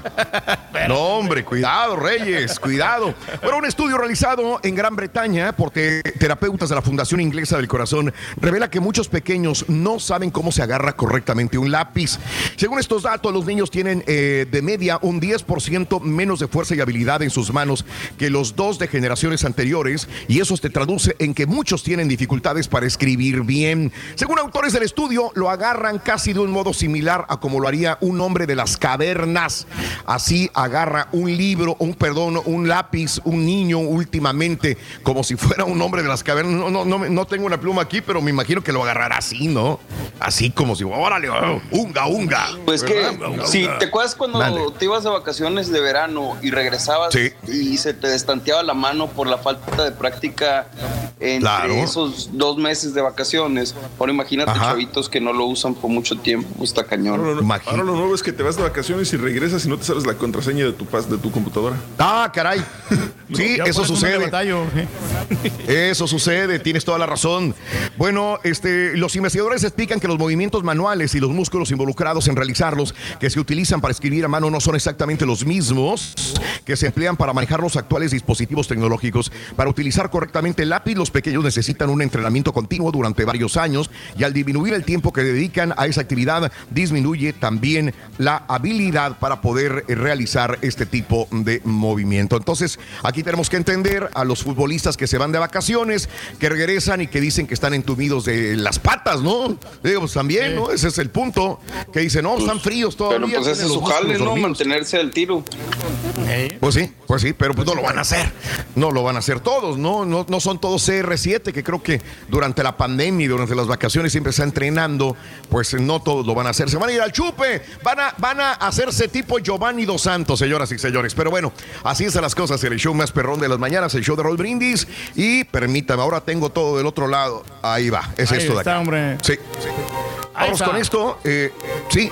No, hombre, cuidado, Reyes, cuidado. Bueno, un estudio realizado en Gran Bretaña por te- terapeutas de la Fundación Inglesa del Corazón revela que muchos pequeños no saben cómo se agarra correctamente un lápiz. Según estos datos, los niños tienen eh, de media un 10% menos de fuerza y habilidad en sus manos que los dos de generaciones anteriores y eso se traduce en que muchos tienen dificultades para escribir bien. Según autores del estudio, lo agarran casi de un modo similar a como lo haría un hombre de las cavernas. Así agarra un libro, un perdón, un lápiz, un niño últimamente, como si fuera un hombre de las cavernas. No, no, no, no tengo una pluma aquí, pero me imagino que lo agarrará así, ¿no? Así como si, órale, unga, unga. Pues que, si te acuerdas cuando Mande. te ibas de vacaciones de verano y regresabas y se te destanteaba la mano por la falta de práctica entre Claro. esos dos meses de vacaciones, ahora imagínate Ajá. chavitos que no lo usan por mucho tiempo, pues está cañón. Ahora lo, ahora lo nuevo es que te vas de vacaciones y regresas y no te sabes la contraseña de tu pas de tu computadora. Ah, caray. Sí, eso sucede. batallo, Eso sucede, tienes toda la razón. Bueno, este, los investigadores explican que los movimientos manuales y los músculos involucrados en realizarlos que se utilizan para escribir a mano no son exactamente los mismos que se emplean para manejar los actuales dispositivos tecnológicos. Para utilizar correctamente el lápiz, los pequeños necesitan un entrenamiento continuo durante varios años y al disminuir el tiempo que dedican a esa actividad, disminuye también la habilidad para poder eh, realizar este tipo de movimiento. Entonces, aquí tenemos que entender a los futbolistas que se van de vacaciones, que regresan y que dicen que están entumidos de las patas, ¿no? Digo, pues también, ¿no? Ese es el punto. Que dicen, no, están fríos todavía. Pero pues ese es su jale, ¿no? dormidos". Mantenerse al tiro. Pues sí, pues sí, pero pues no lo van a hacer. No lo van a hacer todos, ¿no? No, no son todos CR7, que creo que durante la pandemia y durante las vacaciones siempre está entrenando, pues no todos lo van a hacer. Se van a ir al chupe, van a, van a hacerse tipo Giovanni Dos Santos, señoras y señores. Pero bueno, así están las cosas el show más perrón de las mañanas, el show de Roll Brindis. Y permítame, ahora tengo todo del otro lado. Ahí va, es Ahí esto de está, acá. hombre. Sí. Ahí Vamos con esto. eh, sí,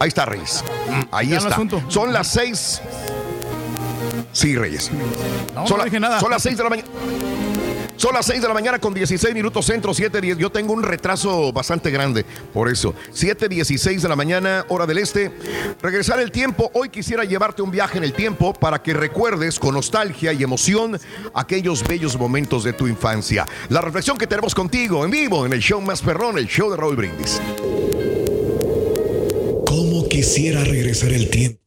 ahí está, Reyes. Ahí Ya el está. Son las seis. Sí, Reyes. No, son, no la- dije nada. son las 6 de la mañana. Son las 6 de la mañana con 16 minutos centro, 7.10. Yo tengo un retraso bastante grande, por eso. 7.16 de la mañana, hora del este. Regresar el tiempo. Hoy quisiera llevarte un viaje en el tiempo para que recuerdes con nostalgia y emoción aquellos bellos momentos de tu infancia. La reflexión que tenemos contigo en vivo en el show más perrón, el show de Raúl Brindis. ¿Cómo quisiera regresar el tiempo?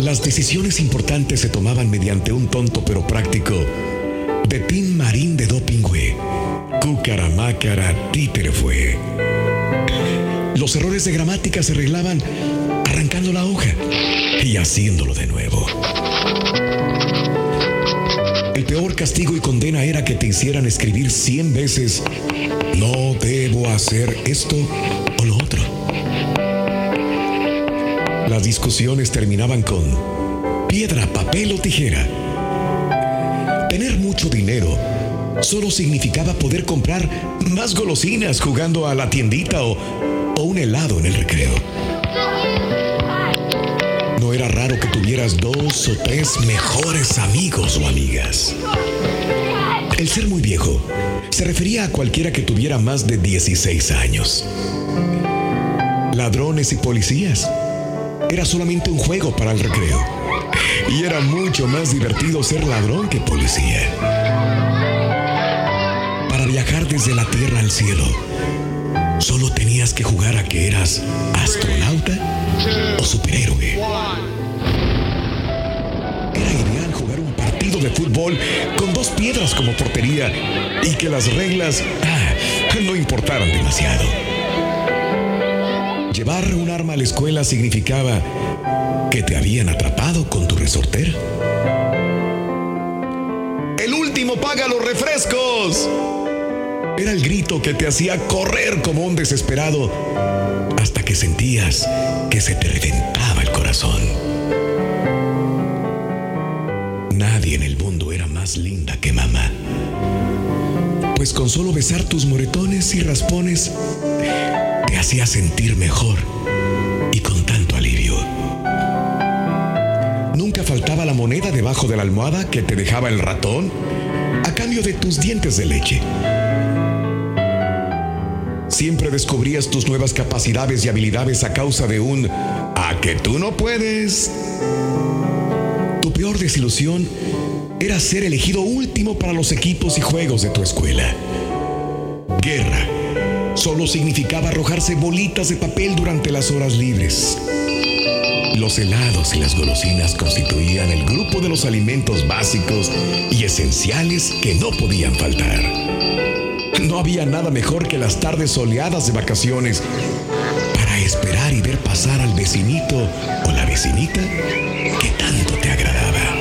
Las decisiones importantes se tomaban mediante un tonto pero práctico de Tin Marín de Dopingüe. Cucaramácara títere fue. Los errores de gramática se arreglaban arrancando la hoja y haciéndolo de nuevo. El peor castigo y condena era que te hicieran escribir 100 veces, no debo hacer esto Las discusiones terminaban con piedra, papel o tijera. Tener mucho dinero solo significaba poder comprar más golosinas jugando a la tiendita o, o un helado en el recreo. No era raro que tuvieras dos o tres mejores amigos o amigas. El ser muy viejo se refería a cualquiera que tuviera más de 16 años. Ladrones y policías era solamente un juego para el recreo. Y era mucho más divertido ser ladrón que policía. Para viajar desde la tierra al cielo, solo tenías que jugar a que eras astronauta o superhéroe. Era ideal jugar un partido de fútbol con dos piedras como portería y que las reglas ah, no importaran demasiado. Llevar un arma a la escuela significaba que te habían atrapado con tu resortera. El último paga los refrescos. Era el grito que te hacía correr como un desesperado hasta que sentías que se te reventaba el corazón. Nadie en el mundo era más linda que mamá. Pues con solo besar tus moretones y raspones hacía sentir mejor y con tanto alivio. Nunca faltaba la moneda debajo de la almohada que te dejaba el ratón a cambio de tus dientes de leche. siempre descubrías tus nuevas capacidades y habilidades a causa de un a que tú no puedes. Tu peor desilusión era ser elegido último para los equipos y juegos de tu escuela. Guerra solo significaba arrojarse bolitas de papel durante las horas libres. Los helados y las golosinas constituían el grupo de los alimentos básicos y esenciales que no podían faltar. No había nada mejor que las tardes soleadas de vacaciones para esperar y ver pasar al vecinito o la vecinita que tanto te agradaba.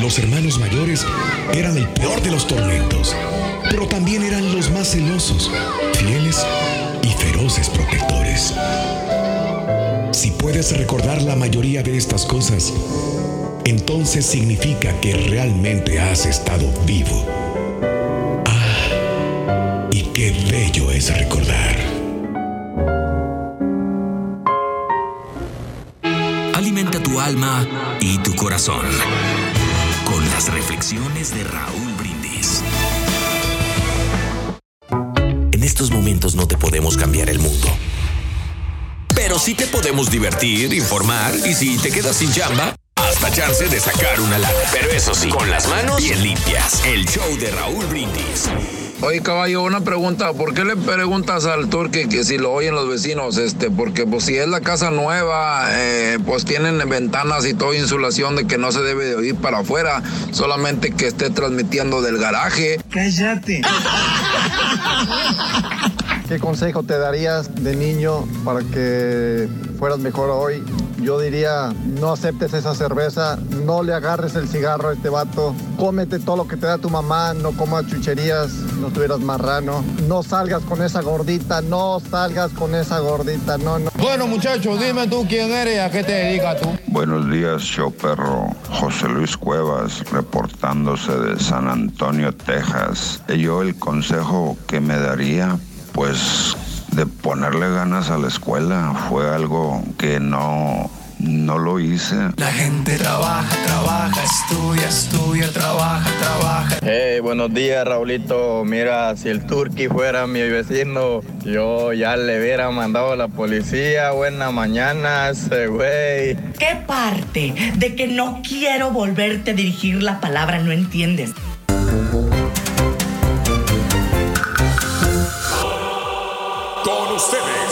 Los hermanos mayores eran el peor de los tormentos, pero también eran los más celosos, fieles y feroces protectores. Si puedes recordar la mayoría de estas cosas, entonces significa que realmente has estado vivo. Ah, y qué bello es recordar. Alimenta tu alma y tu corazón con las reflexiones de Raúl te podemos cambiar el mundo. Pero sí te podemos divertir, informar y si te quedas sin chamba, hasta chance de sacar una lana. Pero eso sí, con las manos bien limpias. El show de Raúl Brindis. Oye, caballo, una pregunta. ¿Por qué le preguntas al turque que si lo oyen los vecinos? Este, porque pues si es la casa nueva, eh, pues tienen ventanas y toda insulación de que no se debe de oír para afuera, solamente que esté transmitiendo del garaje. Cállate. ¿Qué consejo te darías de niño para que fueras mejor hoy? Yo diría, no aceptes esa cerveza, no le agarres el cigarro a este vato, cómete todo lo que te da tu mamá, no comas chucherías, no estuvieras marrano, no salgas con esa gordita, no salgas con esa gordita, no, no. Bueno, muchachos, dime tú quién eres y a qué te dedicas tú. Buenos días, show perro. José Luis Cuevas, reportándose de San Antonio, Texas. Yo el consejo que me daría, pues, de ponerle ganas a la escuela. Fue algo que no, no lo hice. La gente trabaja, trabaja, estudia, estudia, trabaja, trabaja. Hey, buenos días, Raulito. Mira, si el turqui fuera mi vecino, yo ya le hubiera mandado a la policía. Buena mañana, ese güey. ¿Qué parte de que no quiero volverte a dirigir la palabra no entiendes? City.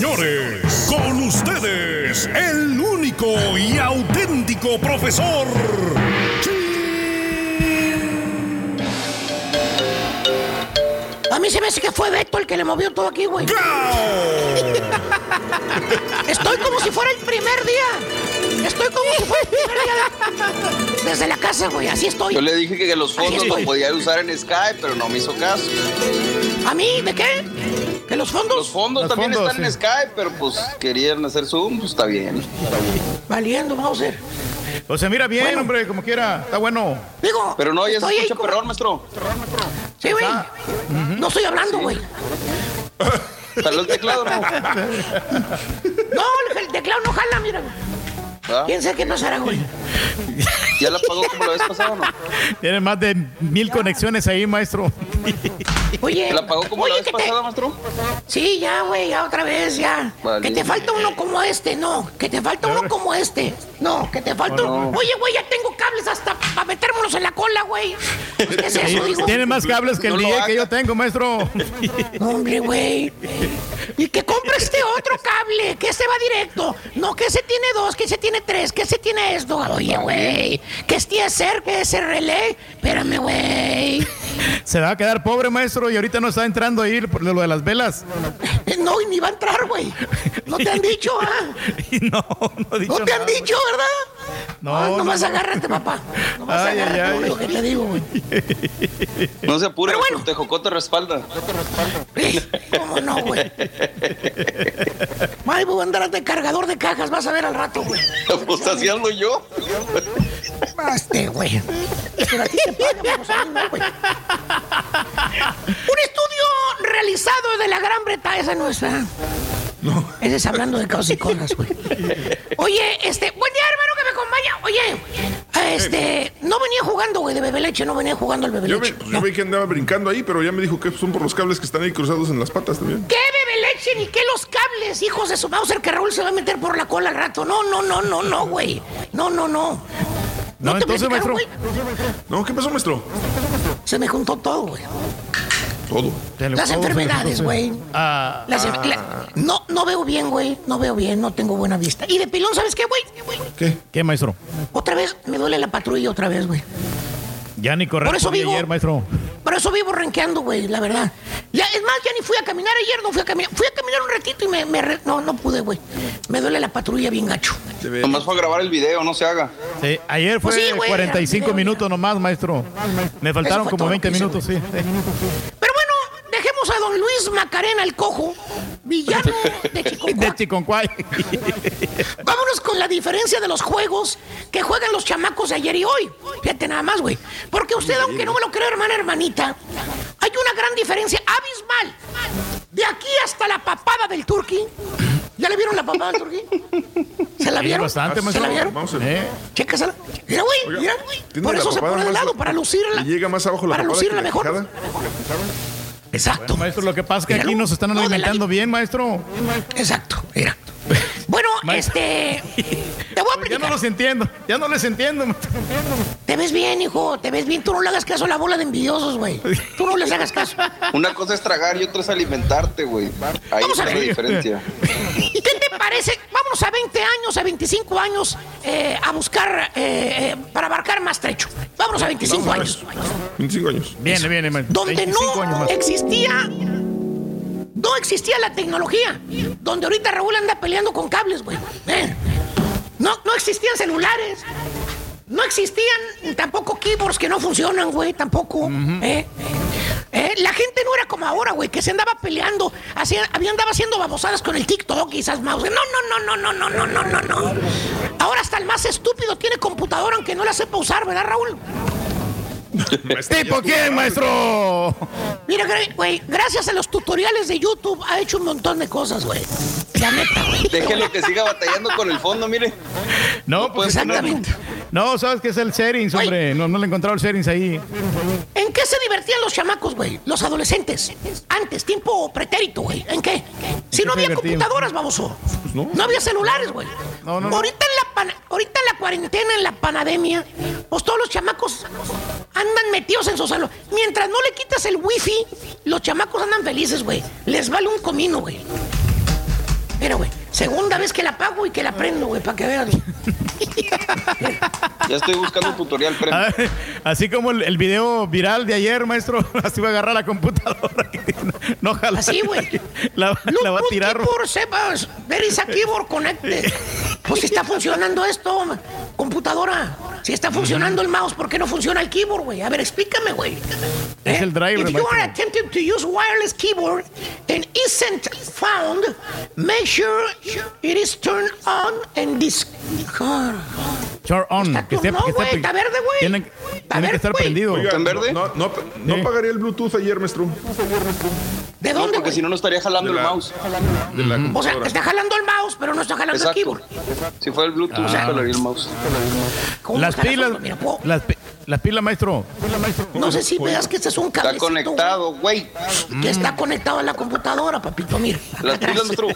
Señores, con ustedes, el único y auténtico profesor. A mí se me hace que fue Beto el que le movió todo aquí, güey. Estoy como si fuera el primer día. Estoy como si fuera el primer día. de- Desde la casa, güey. Así estoy. Yo le dije que los fondos estoy. lo podía usar en Skype, pero no me hizo caso. ¿A mí? ¿De qué? ¿Que los fondos? Los fondos Los también fondos, están en Skype, pero pues querían hacer Zoom, pues está bien. Valiendo, vamos a ver. O sea, mira bien, hombre, como quiera. Está bueno. Digo, Pero no, ya se escucha como- perrón, maestro. Sí, güey. No estoy hablando, güey. Jaló el teclado, ¿no? No, el teclado no jala, mira. ¿Ah? ¿Quién sabe qué pasará, güey? ¿Ya la pagó como la vez pasada o no? Tiene más de mil conexiones ahí, maestro. Oye, ¿La pagó como oye, la vez te- pasada, maestro? Sí, ya, güey, ya otra vez, ya. Vale. Que te falta uno como este, no. Que te falta uno como este. No, que te falta Oh, no. Oye, güey, ya tengo cables hasta para metérmelos en la cola, güey. ¿Qué es eso, digo? Tiene más cables que el No que yo tengo, maestro. No, hombre, güey. Y que compre este otro cable, que ese va directo. No, que ese tiene dos, que ese tiene tiene tres, ¿qué se tiene esto? Oye, güey, ¿qué es TSR? ¿Qué es relé? Espérame, güey. Se va a quedar pobre, maestro, y ahorita no está entrando ahí por lo de las velas. No, y ni va a entrar, güey. No te han dicho, ¿ah? No, no he dicho No te han dicho, ¿verdad? No, no, nomás no. agárrate, papá. Nomás Ay, agárrate, ay. güey, lo que te digo, güey. No se apure, Pero bueno. maestro, Tejocote respalda. ¿Cómo no, güey? Ay, voy a andar de cargador de cajas, vas a ver al rato, güey. Pues así ando yo. Este, güey. Pero a ti te pagan, vamos a güey. Un estudio realizado de la Gran Bretaña, esa no es, ¿verdad? No. Ese es hablando de caos y cosas, güey. Oye, este, buen día, hermano, que me acompaña. Oye, este, no venía jugando, güey, de bebé leche, no venía jugando al bebé Yo, leche. yo vi que andaba brincando ahí, pero ya me dijo que son por los cables que están ahí cruzados en las patas también. ¿Qué bebé leche ni qué los cables, hijos de su Mauser, que Raúl se va a meter por la cola al rato? No, no, no, no, no, güey. No, no, no. No, te entonces, maestro. güey? No, ¿qué pasó, maestro? Se me juntó todo, güey. Todo. Las enfermedades, güey. Ah, Las en- la- no, no veo bien, güey. No veo bien, no tengo buena vista. Y de pilón, ¿sabes qué, güey? ¿Qué? ¿Qué, maestro? Otra vez me duele la patrulla otra vez, güey. Ya ni correr Por eso ayer, maestro. Por eso vivo renqueando, güey, la verdad. Ya, es más, ya ni fui a caminar ayer, no fui a caminar. Fui a caminar un ratito y me... me re- no, no pude, güey. Me duele la patrulla bien gacho. Nomás fue a grabar el video, no se haga. Sí, ayer fue Pues sí, güey, 45 ya, minutos nomás, maestro. Me faltaron como todo lo 20 que hice, minutos, sí. sí. Dejemos a don Luis Macarena el cojo, villano de Chiconcuay. Vámonos con la diferencia de los juegos que juegan los chamacos de ayer y hoy. Fíjate nada más, güey. Porque usted, aunque no me lo crea, hermana, hermanita, hay una gran diferencia abismal. De aquí hasta la papada del turqui. ¿Ya le vieron la papada del turqui? ¿Se la Sí, vieron? bastante, ¿Se la vieron? Vamos a ver. Eh, Chécasela. Mira, güey, mira. ¿tiene Por eso se pone de lado, para lucirla. ¿Y llega más abajo la Para lucirla mejor. Exacto. maestro, lo que pasa es que Míralo. aquí nos están No, de la- alimentando bien, maestro. Exacto, mira. Bueno, Maestro. este. Te voy a Ya platicar. no los entiendo, ya no les entiendo. maestro. Te ves bien, hijo, te ves bien. Tú no le hagas caso a la bola de envidiosos, güey. Tú no les hagas caso. Una cosa es tragar y otra es alimentarte, güey. Ahí Vamos a está la diferencia. ¿Y qué te parece? Vámonos a 20 años, a 25 años, eh, a buscar, eh, eh, para abarcar más trecho. Vámonos a 25 Vamos a ver. años. 25 años. Viene, viene, maestro. Donde 25 años no existía. No existía la tecnología. Donde ahorita Raúl anda peleando con cables, güey. Eh. No, no existían celulares. No existían tampoco keyboards que no funcionan, güey, tampoco. ¿eh? Eh, La gente no era como ahora, güey, que se andaba peleando, hacía, andaba haciendo babosadas con el TikTok y esas mouse. No, no, no, no, no, no, no, no, no. Ahora hasta el más estúpido tiene computadora aunque no la sepa usar, ¿verdad, Raúl? ¿Tipo quién, maestro? Mira, güey, gracias a los tutoriales de YouTube ha hecho un montón de cosas, güey. La neta, güey. Déjelo que siga batallando con el fondo, mire. No, pues Exactamente. No, sabes que es el settings, hombre. No, no le he encontrado el settings ahí. ¿En qué se divertían los chamacos, güey? Los adolescentes. Antes, tiempo pretérito, güey. ¿En qué? Si no había computadoras, baboso. no. No había celulares, güey. No, no, no. Ahorita en la ahorita en la cuarentena, en la pandemia, pues todos los chamacos andan metidos en su salón. Mientras no le quitas el wifi, los chamacos andan felices, güey. Les vale un comino, güey. Mira, güey, segunda vez que la apago y que la prendo, güey, para que vean. Ya estoy buscando un tutorial, premio. Así como el, el video viral de ayer, maestro. Así va a agarrar la computadora. que no, jala. Así, güey. La, la va a tirar. Por sepas, there is a keyboard connected. Pues si está funcionando esto, computadora. Si está funcionando el mouse, ¿por qué no funciona el keyboard, güey? A ver, explícame, güey. Es el driver, If you are attempting to use wireless keyboard and isn't found, make sure It is turned on and discard. Turn on. Está que, turno, que está verde, güey. Tiene, tiene ver, que estar wey. prendido. Oiga, ¿Tan verde? No, no, no, no pagaría el Bluetooth ayer, maestro. ¿De dónde, porque si no, no estaría jalando el mouse. De la O sea, computadora. está jalando el mouse, pero no está jalando Exacto. el keyboard. Si fuera el Bluetooth, Ah. jalaría el mouse. ¿Cómo Las está el pilas, asunto? Mira, puedo- las, pi- las pilas, maestro. No sé si veas que este es un Está cablecito. conectado, güey. güey, Que está conectado a la computadora, papito, mira. Las pilas, maestro.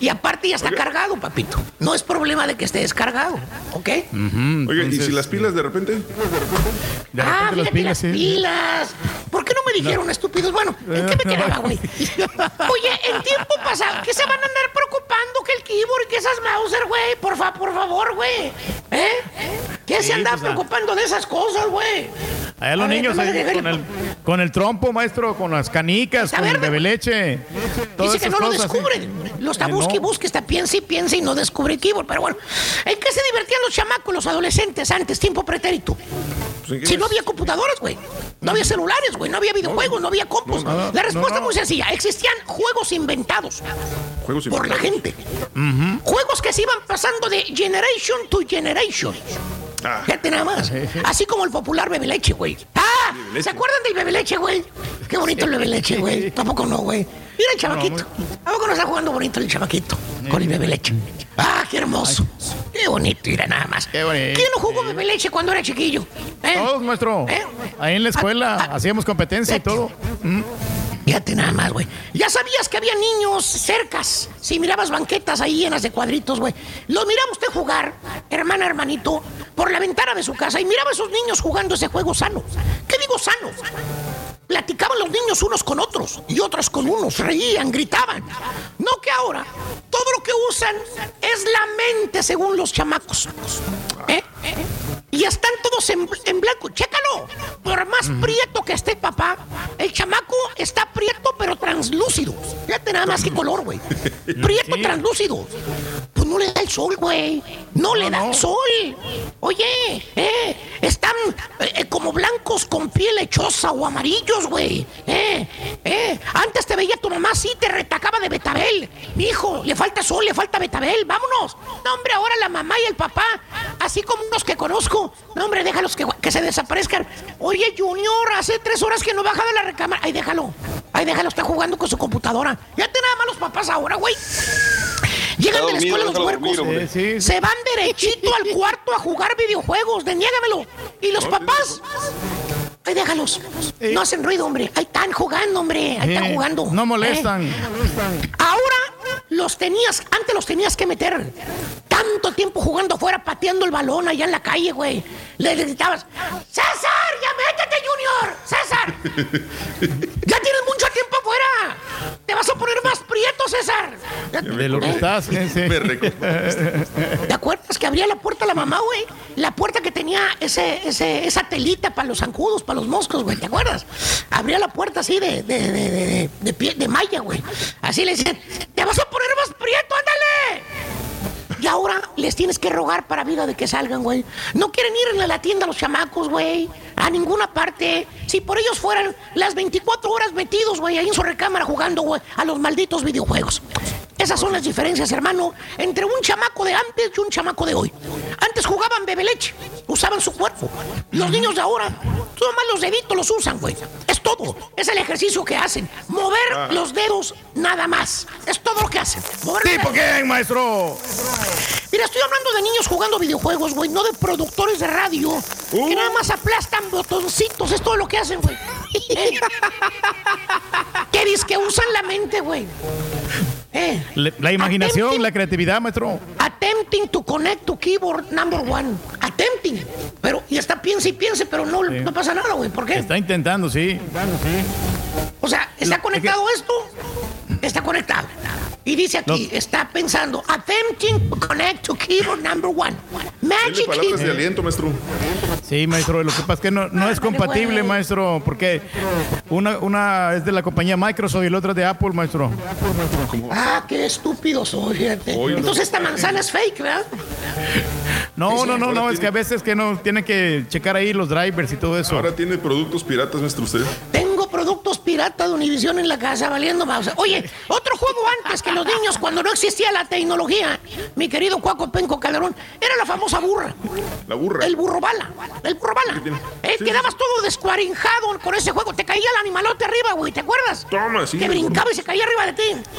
Y aparte ya está cargado, papito. No es problema de que esté descargado, ¿ok? Oiga, ¿y si las pilas de repente? De ah, repente las fíjate, pilas, las sí. pilas. ¿Por qué no me dijeron, estúpidos? Bueno, ¿en quedaba, güey? Oye, en tiempo pasado, ¿qué se van a andar preocupando que el keyboard y que esas Mauser, güey? Por, fa por favor, güey. ¿Eh? ¿Qué Sí, se andan pues, ah. preocupando de esas cosas, güey? Allá los A ver, niños ahí con el, con el trompo, maestro, con las canicas, con el verde, bebé leche. todas Dice que no lo descubren. Lo está Eh, busque y no. busque, está piensa y piensa y no descubre el keyboard. Pero bueno, ¿en qué se divertían los chamacos, los adolescentes antes, tiempo pretérito? Pues, ¿en qué Si no había computadoras, güey. No había celulares, güey. No había videojuegos, no había copos. no, no, la respuesta no, es muy sencilla. Existían juegos inventados Juegos por la gente. Juegos que se iban pasando de generation to generation. Ah. Fíjate nada más. Así como el popular bebe leche, güey. ¡Ah! ¿Se acuerdan del bebe leche, güey? Qué bonito el bebe leche, güey. Tampoco no, güey. Mira el chamaquito. ¿A poco no está jugando bonito el chamaquito? Con el bebe leche. ¡Ah, qué hermoso! Qué bonito, mira nada más. Qué bonito. ¿Quién no jugó bebe leche cuando era chiquillo? ¿Eh? Todos, maestro. ¿Eh? Ahí en la escuela Ah, ah, hacíamos competencia y todo. Mm. Fíjate nada más, güey. Ya sabías que había niños cercas. Si mirabas banquetas ahí llenas de cuadritos, güey. Lo miraba usted jugar, hermana, hermanito, por la ventana de su casa y miraba a esos niños jugando ese juego sano. ¿Qué digo sano? Platicaban los niños unos con otros y otros con unos, reían, gritaban. No que ahora todo lo que usan es la mente según los chamacos. ¿Eh? Y están todos en, en blanco. Chécalo. Por más prieto que esté papá, el chamaco está prieto pero translúcido. Fíjate nada más que color, güey. Prieto Sí. translúcido. Pues no le da el sol, güey. No, le da el sol. Oye, eh, están eh, eh, como blancos con piel lechosa o amarillos, güey. Eh, eh. Antes te veía tu mamá así, te retacaba de betabel. Hijo, le falta sol, le falta betabel. Vámonos. No, hombre, ahora la mamá y el papá, así como unos que conozco. No, hombre, déjalos que, que se desaparezcan. Oye, Junior, hace tres horas que no baja de la recámara. Ay, déjalo. Ay, déjalo, está jugando con su computadora. Ya te nada más los papás ahora, güey. Llegan de la escuela los huercos. sí. Se van derechito al cuarto a jugar videojuegos, deniégamelo. Y los papás. Ay, déjalos. No hacen ruido, hombre. Ahí están jugando, hombre. Ahí están Eh, jugando. No ¿Eh? molestan. Ahora los tenías, antes los tenías que meter. Tanto tiempo jugando afuera, pateando el balón allá en la calle, güey. Le gritabas, César, ya Junior. César. ya tienes mucho tiempo afuera. Te vas a poner más prieto, César. De lo que estás. ¿Te acuerdas que abría la puerta la mamá, güey? La puerta que tenía ese, ese, esa telita para los zancudos, para los moscos, güey. ¿Te acuerdas? Abría la puerta así de, de, de, de, de, pie- de malla, güey. Así le decían, te vas a poner más prieto, ándale. Y ahora les tienes que rogar para vida de que salgan, güey. No quieren ir a la tienda los chamacos, güey. A ninguna parte. Si por ellos fueran las 24 horas metidos, güey, ahí en su recámara jugando, güey, a los malditos videojuegos. Esas son las diferencias, hermano, entre un chamaco de antes y un chamaco de hoy. Antes jugaban bebe leche, usaban su cuerpo. Los niños de ahora, solo más los deditos los usan, güey. Es todo. Es el ejercicio que hacen. Mover los dedos, nada más. Es todo lo que hacen. Mover ¿Tipo dedos. qué, maestro? Mira, estoy hablando de niños jugando videojuegos, güey, no de productores de radio. Que nada más aplastan botoncitos, es todo lo que hacen, güey. ¿Qué dices que usan la mente, güey? Eh, La imaginación, la creatividad, maestro. attempting to connect to keyboard number one. Attempting. Pero, y está piense y piense, pero no, no pasa nada, güey. ¿Por qué? Está intentando, sí. O sea, ¿está conectado esto? Está conectado. Y dice aquí, está pensando, attempting to connect to keyboard number one. Magic palabras de aliento, maestro. Sí, maestro, lo que pasa es que no, no es compatible, maestro, porque una, una es de la compañía Microsoft y la otra es de Apple, maestro. Ah, qué estúpido soy, fíjate. Entonces esta manzana es fake, ¿verdad? No, no, no, no, es que a veces que no tiene que checar ahí los drivers y todo eso. Ahora tiene productos piratas, maestro, usted. Tengo productos pirata de Univision en la casa valiendo mouse. Oye, otro juego antes que los niños cuando no existía la tecnología, mi querido Cuaco Penco Calderón, era la famosa burra. La burra. El burro bala. El burro bala. Eh, quedabas todo descuarinjado con ese juego. Te caía el animalote arriba, güey. ¿Te acuerdas? Toma, sí. Que brincaba y se caía arriba de ti.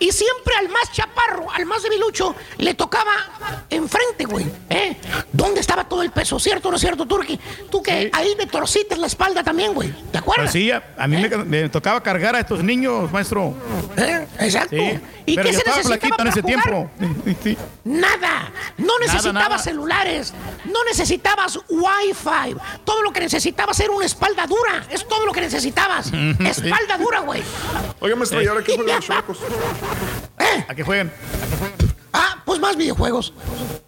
Y siempre al más chaparro, al más debilucho, le tocaba enfrente, güey. ¿Eh? ¿Dónde estaba todo el peso? ¿Cierto o no es cierto, Turki? Tú que ahí me torcites la espalda también, güey. ¿Te acuerdas? Pues sí, a, a mí me, me tocaba cargar a estos niños, maestro. ¿Eh? Exacto. Sí. ¿Y Pero qué yo se estaba necesitaba flaquito en para ese jugar? tiempo. Sí. Nada. No necesitabas nada. celulares. No necesitabas Wi-Fi. Todo lo que necesitabas era una espalda dura. Es todo lo que necesitabas. Espalda dura, güey. Oiga, maestro, ¿y ahora qué juegan los chamacos? ¿A qué juegan? Ah, pues más videojuegos.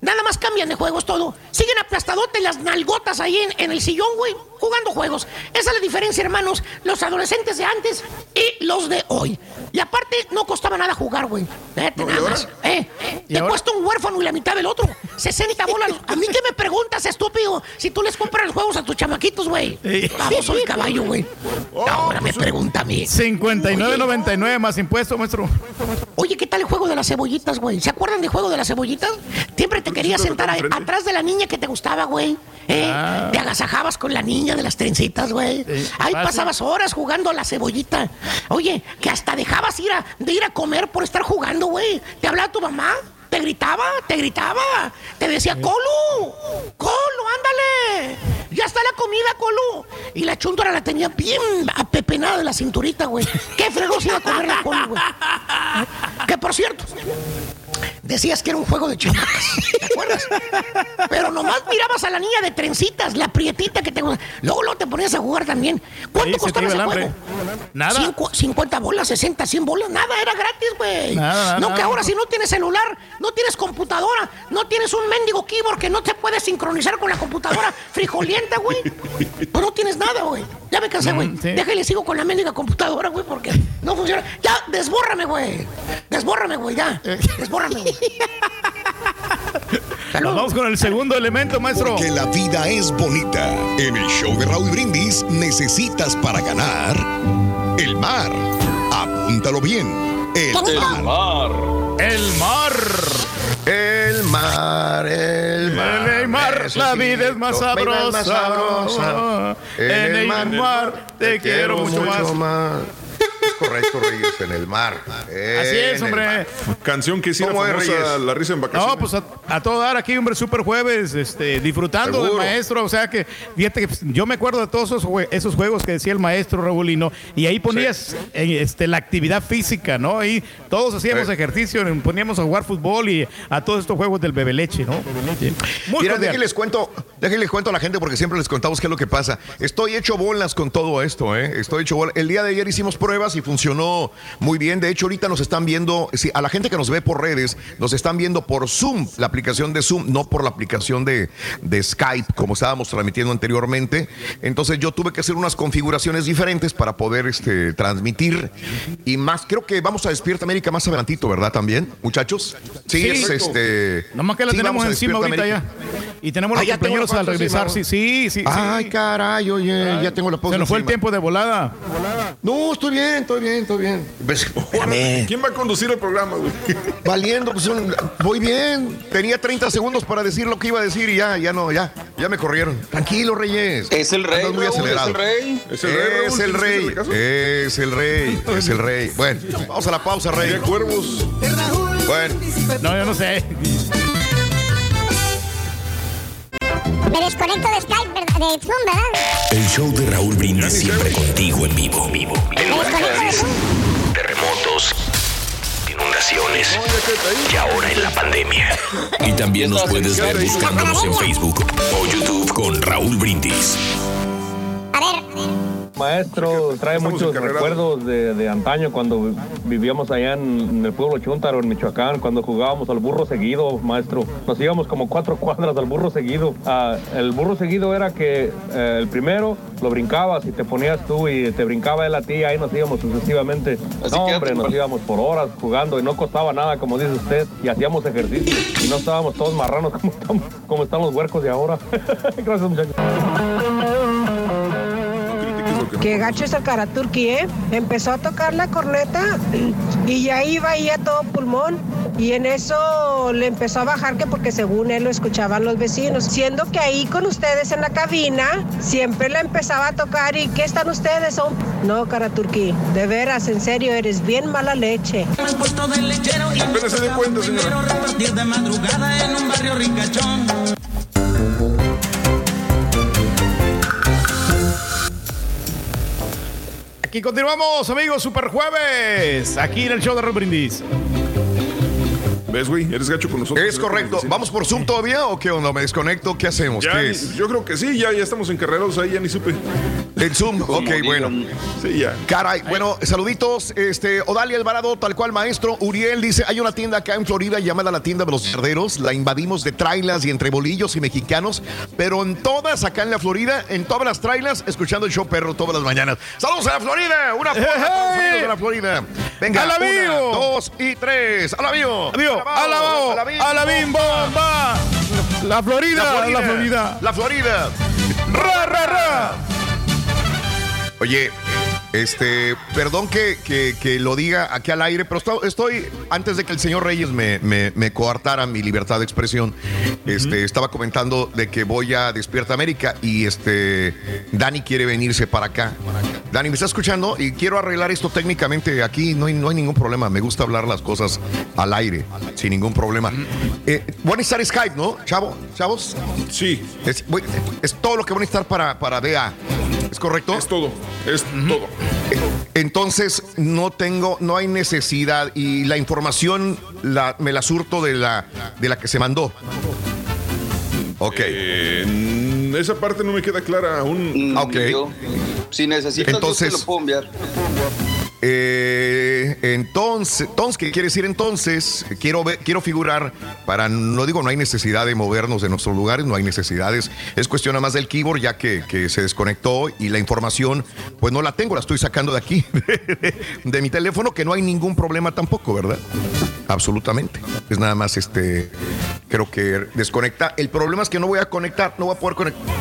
Nada más cambian de juegos todo. Siguen aplastadote las nalgotas ahí en, en el sillón, güey, jugando juegos. Esa es la diferencia, hermanos. Los adolescentes de antes y los de hoy. Y aparte, no costaba nada jugar, güey. Vete nada más. Eh, te cuesta un huérfano y la mitad del otro. 60 bolas. A mí qué me preguntas, estúpido, si tú les compras los juegos a tus chamaquitos, güey. Vamos, soy caballo, güey. Ahora me pregunta a mí. 59.99 más impuesto, maestro. Oye, ¿qué tal el juego de las cebollitas, güey? ¿Se acuerdan del juego de las cebollitas? Siempre te querías sentar atrás de la niña que te gustaba, güey. ¿Eh? Ah. Te agasajabas con la niña de las trencitas, güey. Ahí fácil. pasabas horas jugando a la cebollita. Oye, que hasta dejabas ir a, de ir a comer por estar jugando, güey. ¿Te hablaba tu mamá? ¿Te gritaba? ¿Te gritaba? Te decía, Colu, Colu, ándale. Ya está la comida, Colu. Y la chúndora la tenía bien apepenada de la cinturita, güey. ¿Qué fregos iba a comer la Colu, güey? Que por cierto, decías que era un juego de chamacas, ¿te acuerdas? Pero nomás mirabas a la niña de trencitas, la prietita que te Luego, luego te ponías a jugar también. ¿Cuánto costaba ese juego? Nada. Cincu- 50 bolas, 60, 100 bolas, nada, era gratis, güey. Nada, nada, No, que ahora si no tienes celular, no tienes computadora, no tienes un mendigo keyboard que no te puedes sincronizar con la computadora frijolienta, güey. Pues no tienes nada, güey. Ya me cansé, güey. Mm, sí. Déjale, sigo con la mendiga computadora, güey, porque no funciona. Ya, desbórrame, güey. Desbórrame, güey, ya. Desbórrame, güey. Nos vamos con el segundo elemento, maestro. Porque la vida es bonita. En el show de Raúl Brindis necesitas para ganar el mar. Apúntalo bien. El mar. El mar. El mar, el mar. En el mar la vida es más sabrosa. sabrosa. En el mar te quiero mucho más. Correcto, Reyes, en el mar. Así es, hombre. Canción que hiciera ¿Cómo es, famosa Reyes? La risa en vacaciones. No, pues a, a todo dar aquí, hombre, super jueves, este, disfrutando Seguro. del maestro. O sea que, fíjate que yo me acuerdo de todos esos, jue- esos juegos que decía el maestro Raúl y no. Y ahí ponías eh, este, la actividad física, ¿no? Ahí todos hacíamos Sí. ejercicio, poníamos a jugar fútbol y a todos estos juegos del bebe leche, ¿no? Muy Mira, déjenles cuento, déjenles cuento a la gente porque siempre les contamos qué es lo que pasa. Estoy hecho bolas con todo esto, ¿eh? Estoy hecho bolas. El día de ayer hicimos pruebas y funcionó muy bien. De hecho, ahorita nos están viendo, sí, a la gente que nos ve por redes, nos están viendo por Zoom, la aplicación de Zoom, no por la aplicación de, de Skype, como estábamos transmitiendo anteriormente. Entonces yo tuve que hacer unas configuraciones diferentes para poder este, transmitir. Y más, creo que vamos a Despierta América más adelantito, ¿verdad? También, muchachos. Sí, Sí. es este. Nomás que la sí, tenemos encima ahorita América. ya. Y tenemos Ah, los cumpleaños la al regresar. Sí, sí, sí. Ay, caray, oye, ya tengo la pausa. Se nos fue el tiempo de volada. No, estoy bien, estoy bien, estoy bien. Pues, espérame. ¿Quién va a conducir el programa, güey? Valiendo, pues un- voy bien. Tenía 30 segundos para decir lo que iba a decir y ya, ya no, ya, ya me corrieron. Tranquilo, Reyes. Es el rey, muy Raúl, es acelerado. el rey. Es el rey, Es el ¿tienes que rey, es el rey, es el rey. Bueno, vamos a la pausa, rey. Cuervos. Bueno, No, yo no sé. Me desconecto de Skype, ¿verdad? de Zoom, ¿verdad? El show de Raúl Brindis siempre contigo en vivo. vivo. En huracanes, terremotos, inundaciones y ahora en la pandemia. Y también nos puedes ver buscándonos en Facebook o YouTube con Raúl Brindis. A ver, Maestro, trae Estamos muchos recuerdos de, de antaño cuando vi- vivíamos allá en, en el pueblo Chuntaro, en Michoacán, cuando jugábamos al burro seguido, maestro. Nos íbamos como cuatro cuadras al burro seguido. Ah, el burro seguido era que eh, el primero lo brincabas y te ponías tú y te brincaba él a ti, ahí nos íbamos sucesivamente. Así no, que, hombre, nos íbamos por horas jugando y no costaba nada, como dice usted, y hacíamos ejercicio. Y no estábamos todos marranos como, estamos- como están los huercos de ahora. Gracias, muchachos. No que que gacho es el Karaturki, ¿eh? Empezó a tocar la corneta y ya iba ahí a todo pulmón. Y en eso le empezó a bajar que porque según él lo escuchaban los vecinos. Siendo que ahí con ustedes en la cabina siempre le empezaba a tocar y ¿qué están ustedes? Son... No, Karaturki, de veras, en serio, eres bien mala leche. Apenas se dé cuenta, señora. Repartir de madrugada en un barrio ricachón. Aquí continuamos, amigos, Super Jueves. Aquí en el show de Raúl Brindis. ¿Ves, güey? Eres gacho con nosotros. Es correcto. ¿Vamos por Zoom todavía o qué onda? ¿Me desconecto? ¿Qué hacemos? Ya ¿Qué ni- es? Yo creo que sí, ya, ya estamos en carreros ahí, ya ni supe. En Zoom, ok, bueno. Sí, ya. Caray, bueno, saluditos. Este, Odalia Alvarado, tal cual maestro. Uriel dice: hay una tienda acá en Florida llamada la tienda de los cerderos. La invadimos de trailas y entre bolillos y mexicanos. Pero en todas, acá en la Florida, en todas las trailas, escuchando el show perro todas las mañanas. ¡Saludos a la Florida! ¡Una porra para los amigos de la Florida! Venga, ¡A la una, vivo! dos y tres. ¡A la vivo! Alabao, alabim, bomba. La Florida, la Florida. La Florida. Ra, ra, ra. Oye, este, perdón que, que- que lo diga aquí al aire, pero esto- estoy, antes de que el señor Reyes me, me- me coartara mi libertad de expresión, este, estaba comentando de que voy a Despierta América y este, Dani quiere venirse para acá. Dani, ¿me está escuchando? Y quiero arreglar esto técnicamente aquí, no hay, no hay ningún problema, me gusta hablar las cosas al aire, sin ningún problema. Eh, van a necesitar Skype, ¿no, chavo? ¿Chavos? Sí. Es, voy- es todo lo que van a necesitar para, para DA. ¿Es correcto? Es todo, es todo. Entonces no tengo, no hay necesidad y la información la, me la surto de la, de la que se mandó. Ok. Eh, esa parte no me queda clara aún. Ok. Yo, si necesitas, Entonces- yo te lo puedo enviar. Eh, entonces, entonces, ¿qué quiere decir entonces? Quiero quiero figurar para, no digo, no hay necesidad de movernos de nuestros lugares, no hay necesidades. Es cuestión nada más del keyboard ya que, que se desconectó y la información, pues no la tengo, la estoy sacando de aquí, de mi teléfono, que no hay ningún problema tampoco, ¿verdad? Absolutamente. Es nada más este, creo que desconecta. El problema es que no voy a conectar, no voy a poder conectar.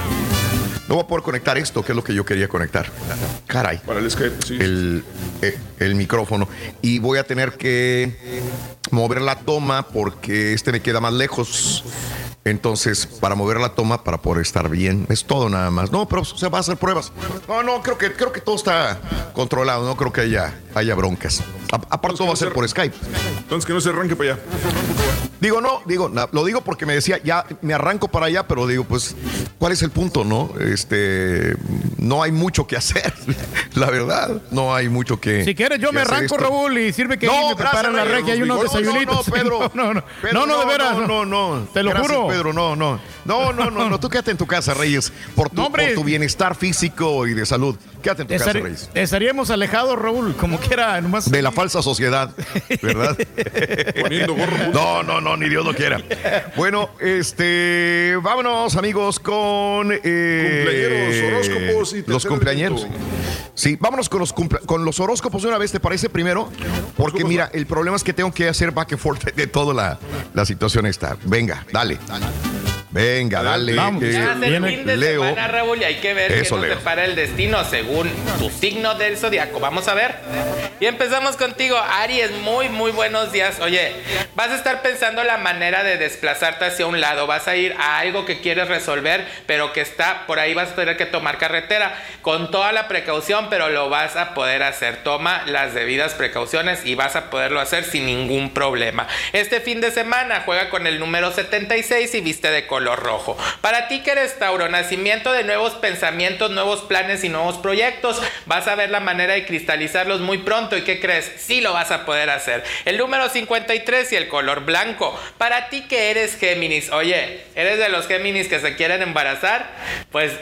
No voy a poder conectar esto, que es lo que yo quería conectar. Caray. Para el Skype, sí. El, eh, el micrófono. Y voy a tener que mover la toma porque este me queda más lejos. Entonces, para mover la toma, para poder estar bien, es todo nada más. No, pero se va a hacer pruebas. No, no, creo que, creo que todo está controlado. No creo que haya, haya broncas. A- aparte, todo va a ser por Skype. Entonces que no se arranque para allá. Digo, no, digo, lo digo porque me decía, ya me arranco para allá, pero digo, pues, ¿cuál es el punto, no? Este, no hay mucho que hacer, la verdad, no hay mucho que. Si quieres, yo que me arranco, esto. Raúl, y sirve que No, me preparan la Reyes, regia y unos no, no, desayunitos. no, Pedro. No, no, Pedro, no, no, de veras. No, no, no. Te lo Gracias, juro. Pedro, no, no. No, no, no, no. Tú quédate en tu casa, Reyes, por tu, No, hombre. por tu bienestar físico y de salud. Quédate en tu casa, Reyes. estaríamos alejados, Raúl, como quiera, nomás. De la falsa sociedad, ¿verdad? No, no, no, ni Dios lo quiera. Bueno, este, vámonos, amigos, con eh, Horóscopos y los cumpleañeros. elemento. Sí, vámonos con los con los horóscopos de una vez, ¿te parece primero? Porque mira, el problema es que tengo que hacer back and forth de toda la, la situación esta. Venga, dale. Venga, dale. Vamos. eh, Ya el fin de Leo. semana, Raúl, y hay que ver Eso, qué nos Leo. depara el destino según tu signo del zodiaco. Vamos a ver. Y empezamos contigo, Aries. Muy, muy buenos días. Oye, vas a estar pensando la manera de desplazarte hacia un lado. Vas a ir a algo que quieres resolver, pero que está por ahí. Vas a tener que tomar carretera con toda la precaución, pero lo vas a poder hacer. Toma las debidas precauciones y vas a poderlo hacer sin ningún problema. Este fin de semana juega con el número 76 y viste de color rojo. Para ti que eres Tauro, nacimiento de nuevos pensamientos, nuevos planes y nuevos proyectos, vas a ver la manera de cristalizarlos muy pronto y ¿qué crees? Sí lo vas a poder hacer. El número 53 y el color blanco. Para ti que eres Géminis, oye, ¿eres de los Géminis que se quieren embarazar? Pues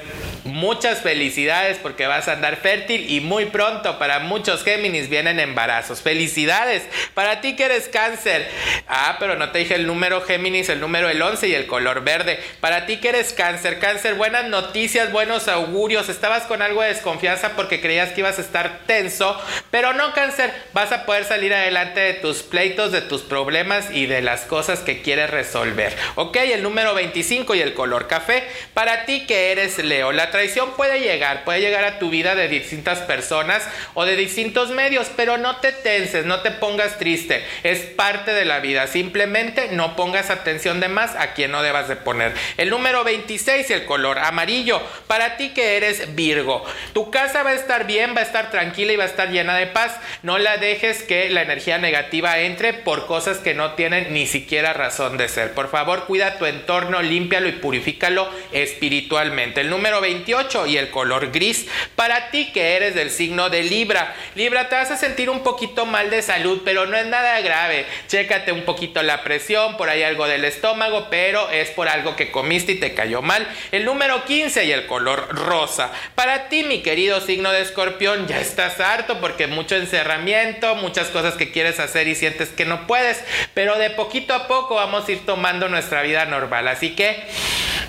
muchas felicidades porque vas a andar fértil y muy pronto para muchos Géminis vienen embarazos. Felicidades. Para ti que eres cáncer. Ah, pero no te dije el número Géminis, el número el 11 y el color verde. Para ti que eres cáncer, cáncer, buenas noticias, buenos augurios. Estabas con algo de desconfianza porque creías que ibas a estar tenso, pero no cáncer. Vas a poder salir adelante de tus pleitos, de tus problemas y de las cosas que quieres resolver. Ok, el número 25 y el color café. Para ti que eres Leo, la traición puede llegar, puede llegar a tu vida de distintas personas o de distintos medios, pero no te tenses, no te pongas triste. Es parte de la vida. Simplemente no pongas atención de más a quien no debas de poner. El número 26 y el color amarillo. Para ti que eres Virgo. Tu casa va a estar bien, va a estar tranquila y va a estar llena de paz. No la dejes que la energía negativa entre por cosas que no tienen ni siquiera razón de ser. Por favor, cuida tu entorno, límpialo y purifícalo espiritualmente. El número 28 y el color gris. Para ti que eres del signo de Libra. Libra, te vas a sentir un poquito mal de salud, pero no es nada grave. Chécate un poquito la presión, por ahí algo del estómago, pero es por algo que comiste y te cayó mal. El número 15 y el color rosa. Para ti, mi querido signo de escorpión, ya estás harto porque mucho encerramiento, muchas cosas que quieres hacer y sientes que no puedes, pero de poquito a poco vamos a ir tomando nuestra vida normal. Así que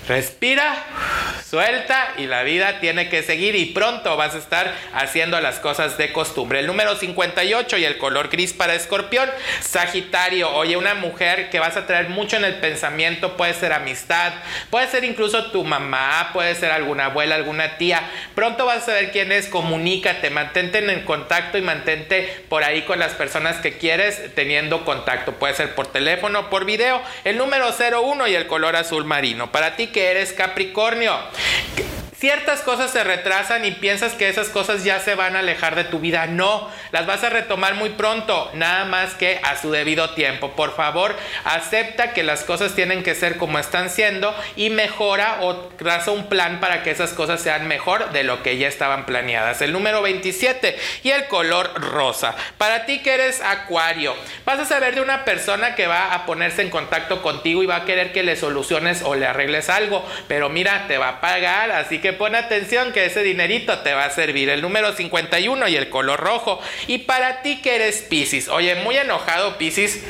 respira, suelta y la vida tiene que seguir y pronto vas a estar haciendo las cosas de costumbre. El número 58 y el color gris para escorpión, Sagitario, oye, una mujer que vas a traer mucho en el pensamiento, puede ser amistad, puede ser incluso tu mamá, puede ser alguna abuela, alguna tía. Pronto vas a saber quién es, comunícate, mantente en contacto y mantente por ahí con las personas que quieres teniendo contacto. Puede ser por teléfono, por video. El número 01 y el color azul marino. Para ti que eres Capricornio ciertas cosas se retrasan y piensas que esas cosas ya se van a alejar de tu vida. No, las vas a retomar muy pronto, nada más que a su debido tiempo. Por favor, acepta que las cosas tienen que ser como están siendo y mejora o traza un plan para que esas cosas sean mejor de lo que ya estaban planeadas. El número 27 y el color rosa. Para ti que eres acuario, vas a saber de una persona que va a ponerse en contacto contigo y va a querer que le soluciones o le arregles algo, pero mira, te va a pagar, así que pon atención que ese dinerito te va a servir. El número 51 y el color rojo. Y para ti que eres Piscis, oye, muy enojado Piscis.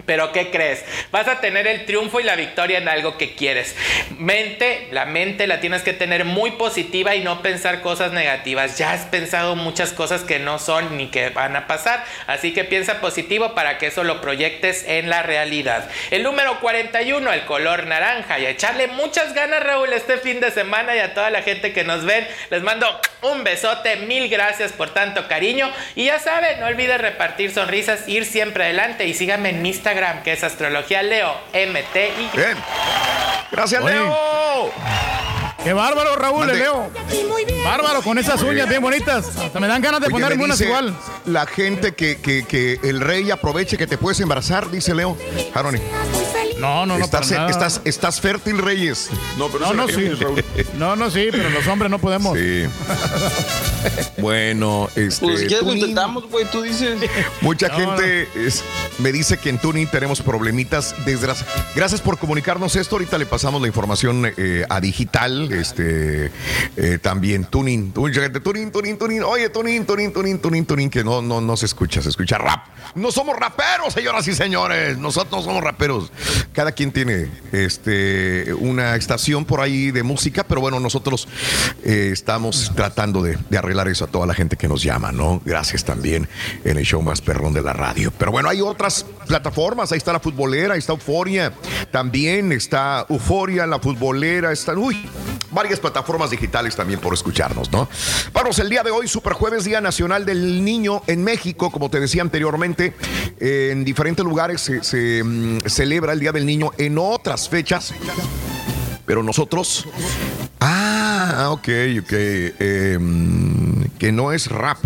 Pero ¿qué crees? Vas a tener el triunfo y la victoria en algo que quieres. Mente, la mente la tienes que tener muy positiva y no pensar cosas negativas. Ya has pensado muchas cosas que no son ni que van a pasar. Así que piensa positivo para que eso lo proyectes en la realidad. El número 41, el color naranja. Y a echarle muchas ganas, Raúl, este fin de semana y a toda la gente que nos ven. Les mando un besote. Mil gracias por tanto cariño. Y ya saben, no olvides repartir sonrisas, ir siempre adelante y síganme en Instagram que es Astrología Leo MTY. Bien. Gracias, Oye. Leo. Qué bárbaro, Raúl, el Leo. Bárbaro, con esas uñas bien bonitas. Hasta me dan ganas de Oye, ponerme unas igual. La gente que, que, que el rey aproveche que te puedes embarazar, dice Leo. Jaroni. No, no, no, Estás, para nada. estás, estás fértil, Reyes. No, pero No, no, sí. No, no, sí, pero los hombres no podemos. Sí. Bueno, este. Pues ya lo intentamos, güey, tú dices. Mucha No, gente es- me dice que en Tuning tenemos problemitas. Desgracia. Gracias por comunicarnos esto. Ahorita le pasamos la información eh, a digital. Este eh, también Tuning. Mucha gente, Tuning, Tuning, Tuning. Oye, Tuning, Tuning, Tuning, Tuning, Tuning, que no, no, no se escucha, se escucha rap. No somos raperos, señoras y señores. Nosotros no somos raperos. Cada quien tiene este una estación por ahí de música, pero bueno, nosotros eh, estamos tratando de, arreglar eso a toda la gente que nos llama, ¿no? Gracias también en el show más perrón de la radio. Pero bueno, hay otras plataformas, ahí está la futbolera, ahí está Euforia, también está Euforia, la futbolera, están, uy, varias plataformas digitales también por escucharnos, ¿no? Vamos, el día de hoy, Super Jueves, Día Nacional del Niño en México, como te decía anteriormente, en diferentes lugares se, se, mm, celebra el Día del Niño en otras fechas, pero nosotros... Ah, ok, ok. eh, mm, que no es rap.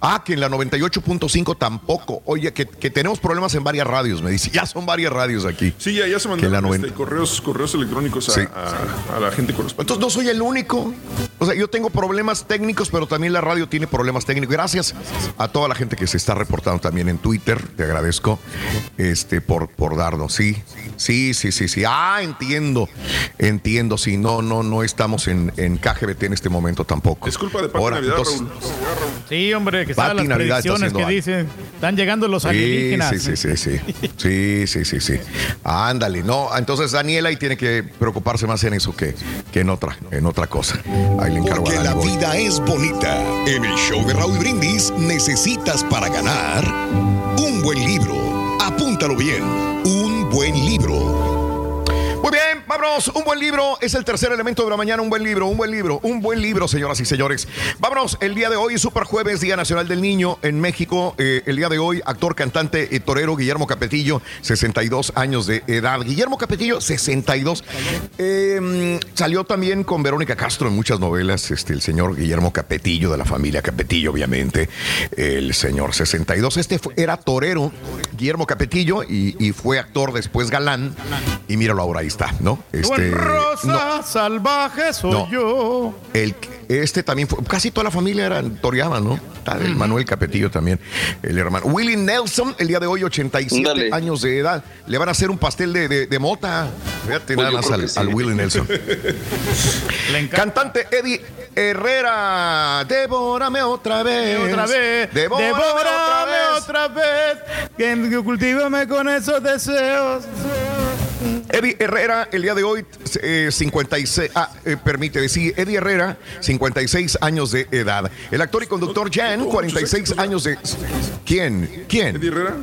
Ah, que en la 98.5 tampoco. Oye, que, que tenemos problemas en varias radios, me dice. Ya son varias radios aquí. Sí, ya, ya se la mandaron noven- este, correos, correos electrónicos a, Sí. a- a la gente correspondiente. Entonces no soy el único. O sea, yo tengo problemas técnicos, pero también la radio tiene problemas técnicos. Gracias a toda la gente que se está reportando también en Twitter. Te agradezco este, por, por darnos. Sí, sí, sí, sí, sí. Ah, entiendo. Entiendo. Sí, no, no, no estamos en, en KGBT en este momento tampoco. Es culpa de Pati Ahora, Navidad, entonces- Raúl. Sí, hombre, que saben las Navidad está predicciones que dicen. Están llegando los Sí, alienígenas. sí, sí, sí, sí. Sí, sí, sí, sí. Ándale, no. Entonces Daniela ahí tiene que preocuparse más en eso que, que en otra, en otra cosa. Ahí le encargo a Porque la vida es bonita. En el show de Raúl Brindis necesitas para ganar un buen libro. Apúntalo bien. Un vámonos un buen libro es el tercer elemento de la mañana, un buen libro, un buen libro, un buen libro, señoras y señores. Vámonos, el día de hoy, Super Jueves, Día Nacional del Niño en México. Eh, el día de hoy, actor, cantante y torero Guillermo Capetillo, 62 años de edad. Guillermo Capetillo, 62. Eh, salió también con Verónica Castro en muchas novelas, este, el señor Guillermo Capetillo, de la familia Capetillo, obviamente. El señor 62. Este era torero, Guillermo Capetillo, y, y fue actor después galán. Y míralo ahora, ahí está, ¿no? Este, Rosa no, salvaje soy No. yo. el, este también fue, casi toda la familia era toreaba, ¿no? Tal, el Manuel Capetillo también, el hermano. Willie Nelson, el día de hoy, 87 Ándale. años de edad. Le van a hacer un pastel de, de- de mota. Fíjate Pues nada más al, que sí. al Willie Nelson. Cantante Eddie Herrera, devórame otra vez. Otra vez, Devórame, devórame otra vez. otra vez, que, que cultívame con esos deseos. Eddie Herrera, el día de hoy, eh, 56, ah, eh, permite decir, Eddie Herrera, 56 años de edad. El actor y conductor Jan, 46 años de... ¿Quién? ¿Quién? Eddie Herrera.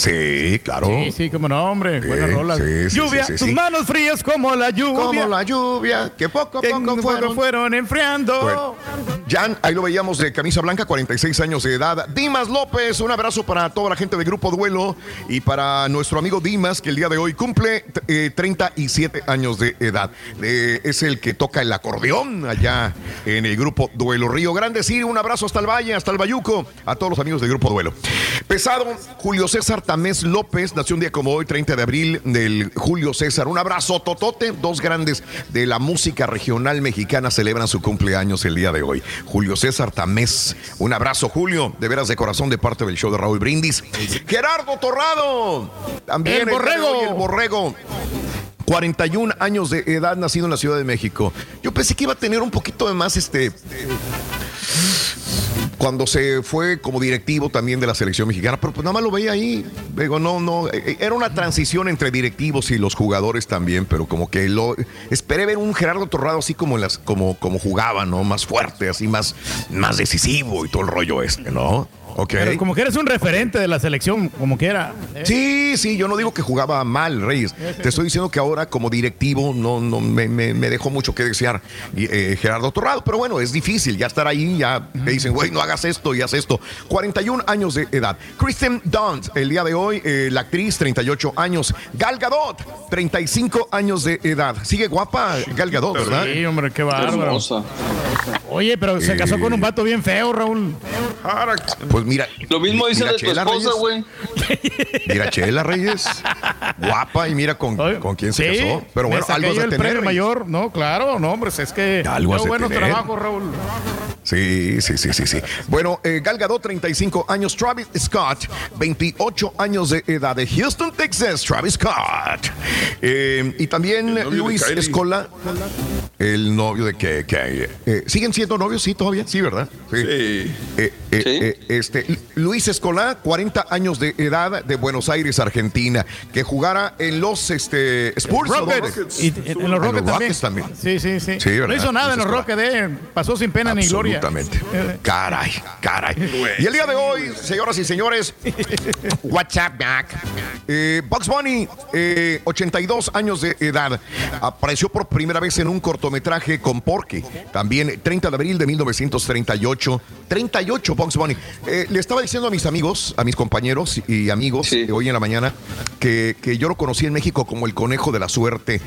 Sí, claro. Sí, sí, como no, hombre. Buenas rolas. sí, sí, lluvia, sí, sí, tus sí. manos frías como la lluvia. Como la lluvia, que poco a poco fueron. fueron enfriando. Bueno, Jan, ahí lo veíamos de camisa blanca, 46 años de edad. Dimas López, un abrazo para toda la gente de Grupo Duelo y para nuestro amigo Dimas, que el día de hoy cumple eh, 37 años de edad. Eh, es el que toca el acordeón allá en el Grupo Duelo. Río Grande, sí, un abrazo hasta el Valle, hasta el Bayuco, a todos los amigos de Grupo Duelo. Pesado, Julio César Tamés López, nació un día como hoy, 30 de abril, del Julio César. Un abrazo totote, dos grandes de la música regional mexicana celebran su cumpleaños el día de hoy. Julio César Tamés, un abrazo Julio, de veras de corazón de parte del show de Raúl Brindis. Gerardo Torrado, también El de borrego. el borrego. 41 años de edad, nacido en la Ciudad de México. Yo pensé que iba a tener un poquito de más este cuando se fue como directivo también de la selección mexicana, pero pues nada más lo veía ahí. Digo, no, no, eh, era una transición entre directivos y los jugadores también, pero como que lo esperé ver un Gerardo Torrado así como las, como, como jugaba, ¿no? Más fuerte, así más, más decisivo y todo el rollo este, ¿no? Ok. Pero como que eres un referente de la selección, como quiera. ¿eh? Sí, sí, yo no digo que jugaba mal, Reyes. Te estoy diciendo que ahora como directivo no, no me, me- me dejó mucho que desear eh, Gerardo Torrado, pero bueno, es difícil ya estar ahí, ya te dicen, güey, no hagas esto y haz esto. 41 años de edad. Kristen Dunst, el día de hoy, eh, la actriz, 38 años. Gal Gadot, 35 años de edad. Sigue guapa Gal Gadot, ¿verdad? Sí, hombre, qué bárbaro. Hermosa. Oye, pero se Eh. casó con un vato bien feo, Raúl. Pues mira. Lo mismo dice de tu esposa, güey. Mira Chela Reyes, guapa y mira con, con quién se Sí, casó. Pero bueno, algo de el tener. premio mayor. No, claro, no, hombre, es que Algo qué de buenos tener. trabajos, Raúl. Sí, sí, sí, sí, sí. Bueno, eh, Gal Gadot, 35 años. Travis Scott, 28 años de edad. De Houston, Texas, Travis Scott. Eh, y también Luis. Escola, el novio de que, que, eh, ¿Siguen siendo novios? Sí, todavía. Sí, ¿verdad? Sí. Eh, eh, eh, este, Luis Escola, 40 años de edad de Buenos Aires, Argentina, que jugara en los este, Spurs. Rockets. Y en los Rockets también. también. Sí, sí, sí. No hizo nada en los Rockets, eh. Pasó sin pena ni gloria. Absolutamente. Caray, caray. Y el día de hoy, señoras y señores, WhatsApp back. Eh, Bugs Bunny, eh, 82 años de edad, apareció por primera vez en un cortometraje con Porky. También 30 de abril de 1938. 38 Bugs Bunny. Eh, le estaba diciendo a mis amigos, a mis compañeros y amigos eh, hoy en la mañana que, que yo lo conocí en México como el conejo de la suerte.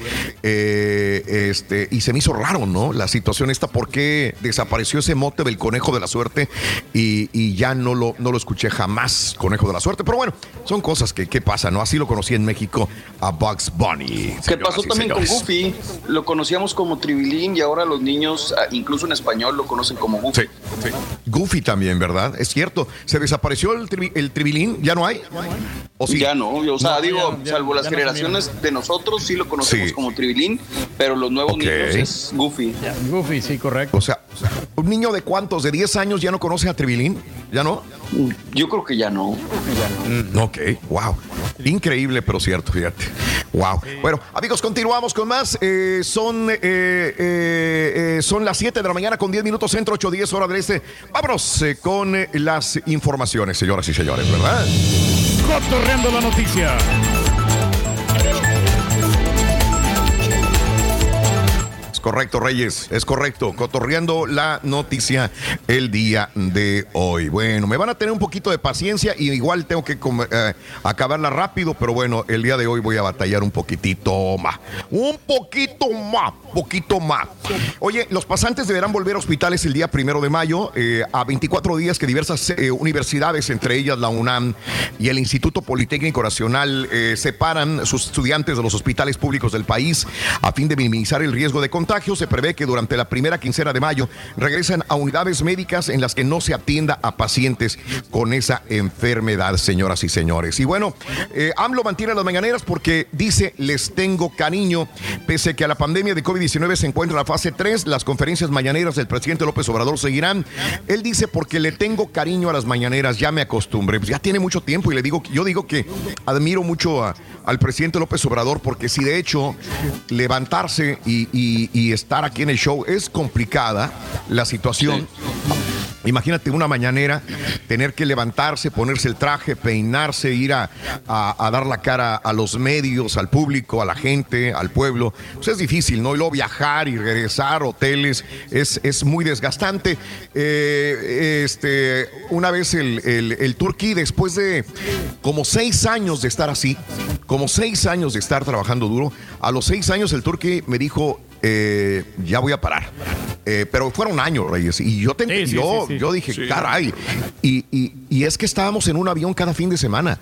Eh, este, y se me hizo raro, ¿no? La situación esta, ¿por qué desapareció ese mote del conejo de la suerte? Y, y ya no lo, no lo escuché jamás, conejo de la suerte. Pero bueno, son cosas que, que pasan, ¿no? Así lo conocí en México a Bugs Bunny. ¿Qué señoras pasó también con. Goofy? Lo conocíamos como Tribilín y ahora los niños, ah, incluso en español, lo conocen como Goofy. Goofy también, ¿verdad? Es cierto. Se desapareció el, tri- el tribilín, ¿ya no hay? ¿O sí? Ya no, o sea, No, digo, ya- ya- salvo las ya no generaciones de nosotros, sí lo conocemos Sí. como Tribilín, pero los nuevos niños es Goofy. Goofy, sí, correcto. O sea, un niño de cuántos, de 10 años ya no conoce a Tribilín, ¿ya no? Yo creo que ya no. Mm, ok, wow. Increíble, pero cierto, fíjate. Wow. Bueno, amigos, continuamos con más. Eh, son, eh, eh, eh, son las 7 de la mañana con 10 minutos centro, 8, 10 hora del este. Vámonos eh, con eh, las informaciones, señoras y señores, ¿verdad? Cotorreando la noticia. Correcto, Reyes. Es correcto. Cotorreando la noticia el día de hoy. Bueno, me van a tener un poquito de paciencia y igual tengo que eh, acabarla rápido, pero bueno, el día de hoy voy a batallar un poquitito más. Un poquito más, poquito más. Oye, los pasantes deberán volver a hospitales el día primero de mayo, eh, a 24 días que diversas eh, universidades, entre ellas la UNAM y el Instituto Politécnico Nacional, separan sus estudiantes de los hospitales públicos del país a fin de minimizar el riesgo de contagio. Se prevé que durante la primera quincena de mayo regresen a unidades médicas en las que no se atienda a pacientes con esa enfermedad, señoras y señores. Y bueno, eh, AMLO mantiene las mañaneras porque dice, les tengo cariño. Pese que a la pandemia de COVID-19 se encuentra en la fase 3, las conferencias mañaneras del presidente López Obrador seguirán. Él dice, porque le tengo cariño a las mañaneras, ya me acostumbré. Pues ya tiene mucho tiempo y le digo, yo digo que admiro mucho a- al presidente López Obrador porque si de hecho levantarse y estar aquí en el show es complicada la situación. Imagínate una mañanera, tener que levantarse, ponerse el traje, peinarse, ir a, a- a dar la cara a los medios, al público, a la gente, al pueblo. Pues es difícil, ¿no? Y luego viajar y regresar, hoteles, es, es muy desgastante. Eh, este, una vez el, el, el Turquí, después de como seis años de estar así, como seis años de estar trabajando duro, a los seis años el Turquí me dijo, eh, ya voy a parar. Eh, pero fueron años, Reyes. Y yo, te, Sí, yo, sí, sí. yo dije, caray. Y, y- y es que estábamos en un avión cada fin de semana.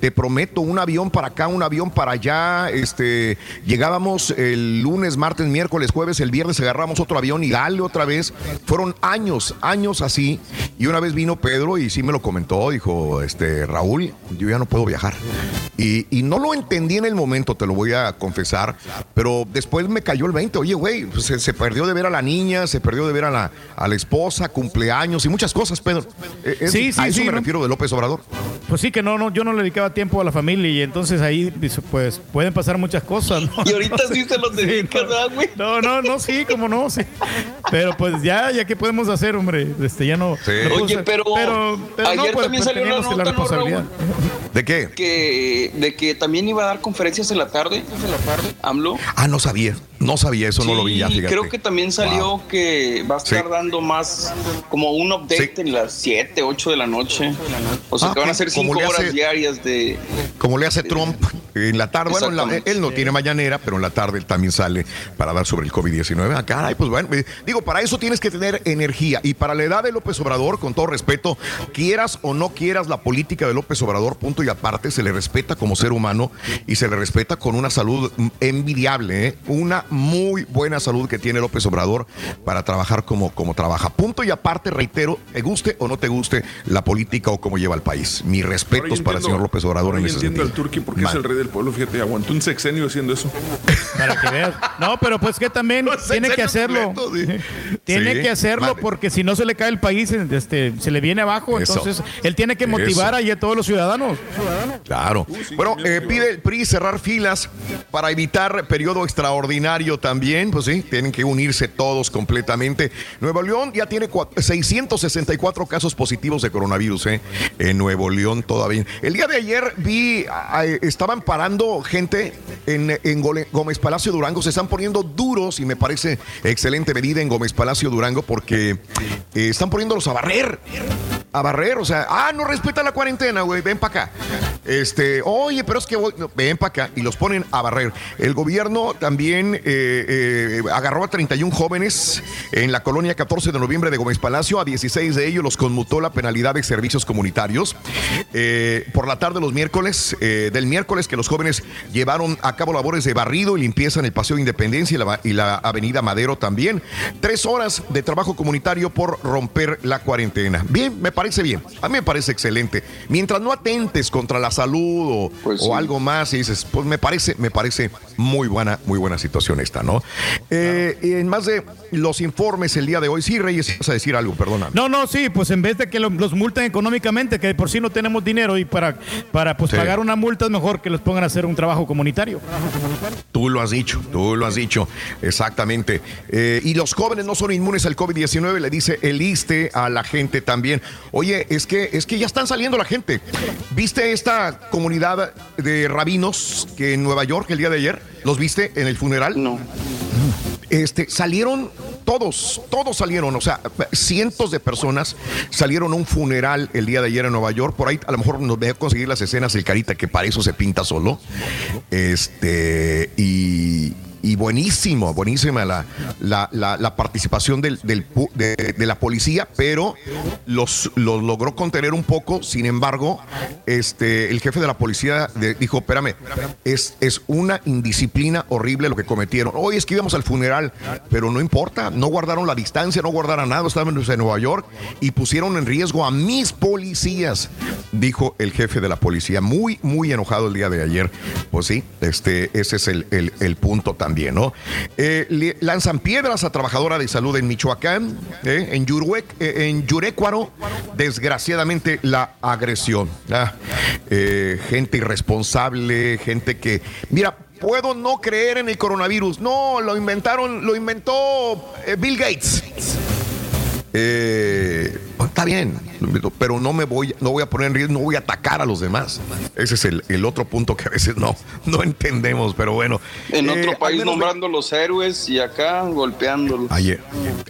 Te prometo, un avión para acá, un avión para allá. Este, llegábamos el lunes, martes, miércoles, jueves, el viernes agarramos otro avión y dale otra vez. Fueron años, años así. Y una vez vino Pedro y sí me lo comentó, dijo, este, Raúl, yo ya no puedo viajar. Y, y no lo entendí en el momento, te lo voy a confesar, pero después me cayó el 20. Oye, güey, pues se, se perdió de ver a la niña, se perdió de ver a la, a la esposa, cumpleaños y muchas cosas, Pedro. Eh, es- Sí, sí, a eso sí, me ¿no? refiero de López Obrador. Pues sí, que no, no, yo no le dedicaba tiempo a la familia y entonces ahí pues pueden pasar muchas cosas, ¿no? Y ahorita sí se los dedicas, ¿verdad, güey? No, no, no, sí, como no, sí. Pero pues ya, ya que podemos hacer, hombre, este ya no. Oye, pero, pero, pero no, ayer pues, también salió una la nota, ¿no, responsabilidad. ¿De qué? Que, de que también iba a dar conferencias en la tarde, AMLO. Ah, no sabía, no sabía, eso no lo vi ya, fíjate. creo que también salió Wow. que va a estar Sí. dando más, como un update en las 7, 8 de la noche. O sea, Ah, que van a ser Como 5 le horas hace- diarias de... Como le hace Trump en la tarde. Bueno, en la- él no tiene mañanera, pero en la tarde él también sale para dar sobre el COVID-19. Ah, caray, pues bueno, digo, para eso tienes que tener energía. Y para la edad de López Obrador, con todo respeto, quieras o no quieras la política de López Obrador, punto y aparte, se le respeta como ser humano y se le respeta con una salud envidiable, ¿eh? una muy buena salud que tiene López Obrador para trabajar como, como trabaja. Punto y aparte, reitero, te guste o no te guste la política o cómo lleva el país. Mis respetos yo para el entiendo- señor López Obrador en ese entiendo sentido. al Turqui porque Man. es el rey del pueblo, fíjate, aguantó un sexenio haciendo eso. Para que veas. No, pero pues que también tiene que hacerlo. Tiene Sí, que hacerlo madre. porque si no se le cae el país, este, se le viene abajo. Eso. Entonces, él tiene que motivar ahí a todos los ciudadanos. Claro. bueno, eh, pide el PRI cerrar filas para evitar periodo extraordinario también. Pues sí, tienen que unirse todos completamente. Nuevo León ya tiene cua- 664 casos positivos de coronavirus, ¿eh? En Nuevo León todavía. El día de ayer vi, estaban parando gente en, en Gómez Palacio Durango. Se están poniendo duros y me parece excelente medida en Gómez Palacio Durango porque eh, están poniéndolos a barrer a barrer, o sea, ah, no respeta la cuarentena, güey, ven para acá. Este, oye, pero es que voy, ven para acá y los ponen a barrer. El gobierno también eh, eh, agarró a 31 jóvenes en la colonia 14 de noviembre de Gómez Palacio, a 16 de ellos los conmutó la penalidad de servicios comunitarios. Eh, por la tarde de los miércoles, eh, del miércoles que los jóvenes llevaron a cabo labores de barrido y limpieza en el Paseo Independencia y la, y la Avenida Madero también. Tres horas de trabajo comunitario por romper la cuarentena. Bien, me parece bien. A mí me parece excelente. Mientras no atentes contra la salud o, Pues o algo más y dices, pues me parece, me parece muy buena, muy buena situación esta, ¿no? Eh, y en más de los informes el día de hoy, sí, Reyes, vas a decir algo, perdona. No, no, sí, pues en vez de que lo- los multen económicamente, que de por sí no tenemos dinero y para, para pues Sí. pagar una multa es mejor que los pongan a hacer un trabajo comunitario. Tú lo has dicho, tú lo has dicho, exactamente. Eh, y los jóvenes no son inmunes al COVID-19, le dice el ISTE a la gente también. Oye, es que, es que ya están saliendo la gente. ¿Viste esta comunidad de rabinos que en Nueva York el día de ayer? ¿Los viste en el funeral? No. Este, salieron todos, todos salieron, o sea, cientos de personas salieron a un funeral el día de ayer en Nueva York. Por ahí a lo mejor nos dejó conseguir las escenas el carita que para eso se pinta solo. Este, y, y buenísimo, buenísima la, la, la, participación de, la policía, pero los, los logró contener un poco. Sin embargo, este, el jefe de la policía dijo, espérame, es, es una indisciplina horrible lo que cometieron. Hoy es que íbamos al funeral, pero no importa, no guardaron la distancia, no guardaron nada, estaban en Nueva York y pusieron en riesgo a mis policías, dijo el jefe de la policía. Muy, muy enojado el día de ayer. Pues sí, este, ese es el- el punto también, ¿no? Eh, le- lanzan piedras a trabajadora de salud en Michoacán, eh, en, Yuruec- eh, en Yurecuaro, desgraciadamente la agresión. Ah, gente irresponsable, gente que, mira, puedo no creer en el coronavirus. No, lo inventaron, lo inventó Bill Gates. Eh, está bien, pero no me voy, no voy a poner en riesgo, no voy a atacar a los demás. Ese es el, el otro punto que a veces no, no entendemos, pero bueno. En Eh, otro al país nombrando los héroes y acá golpeándolos. Ayer,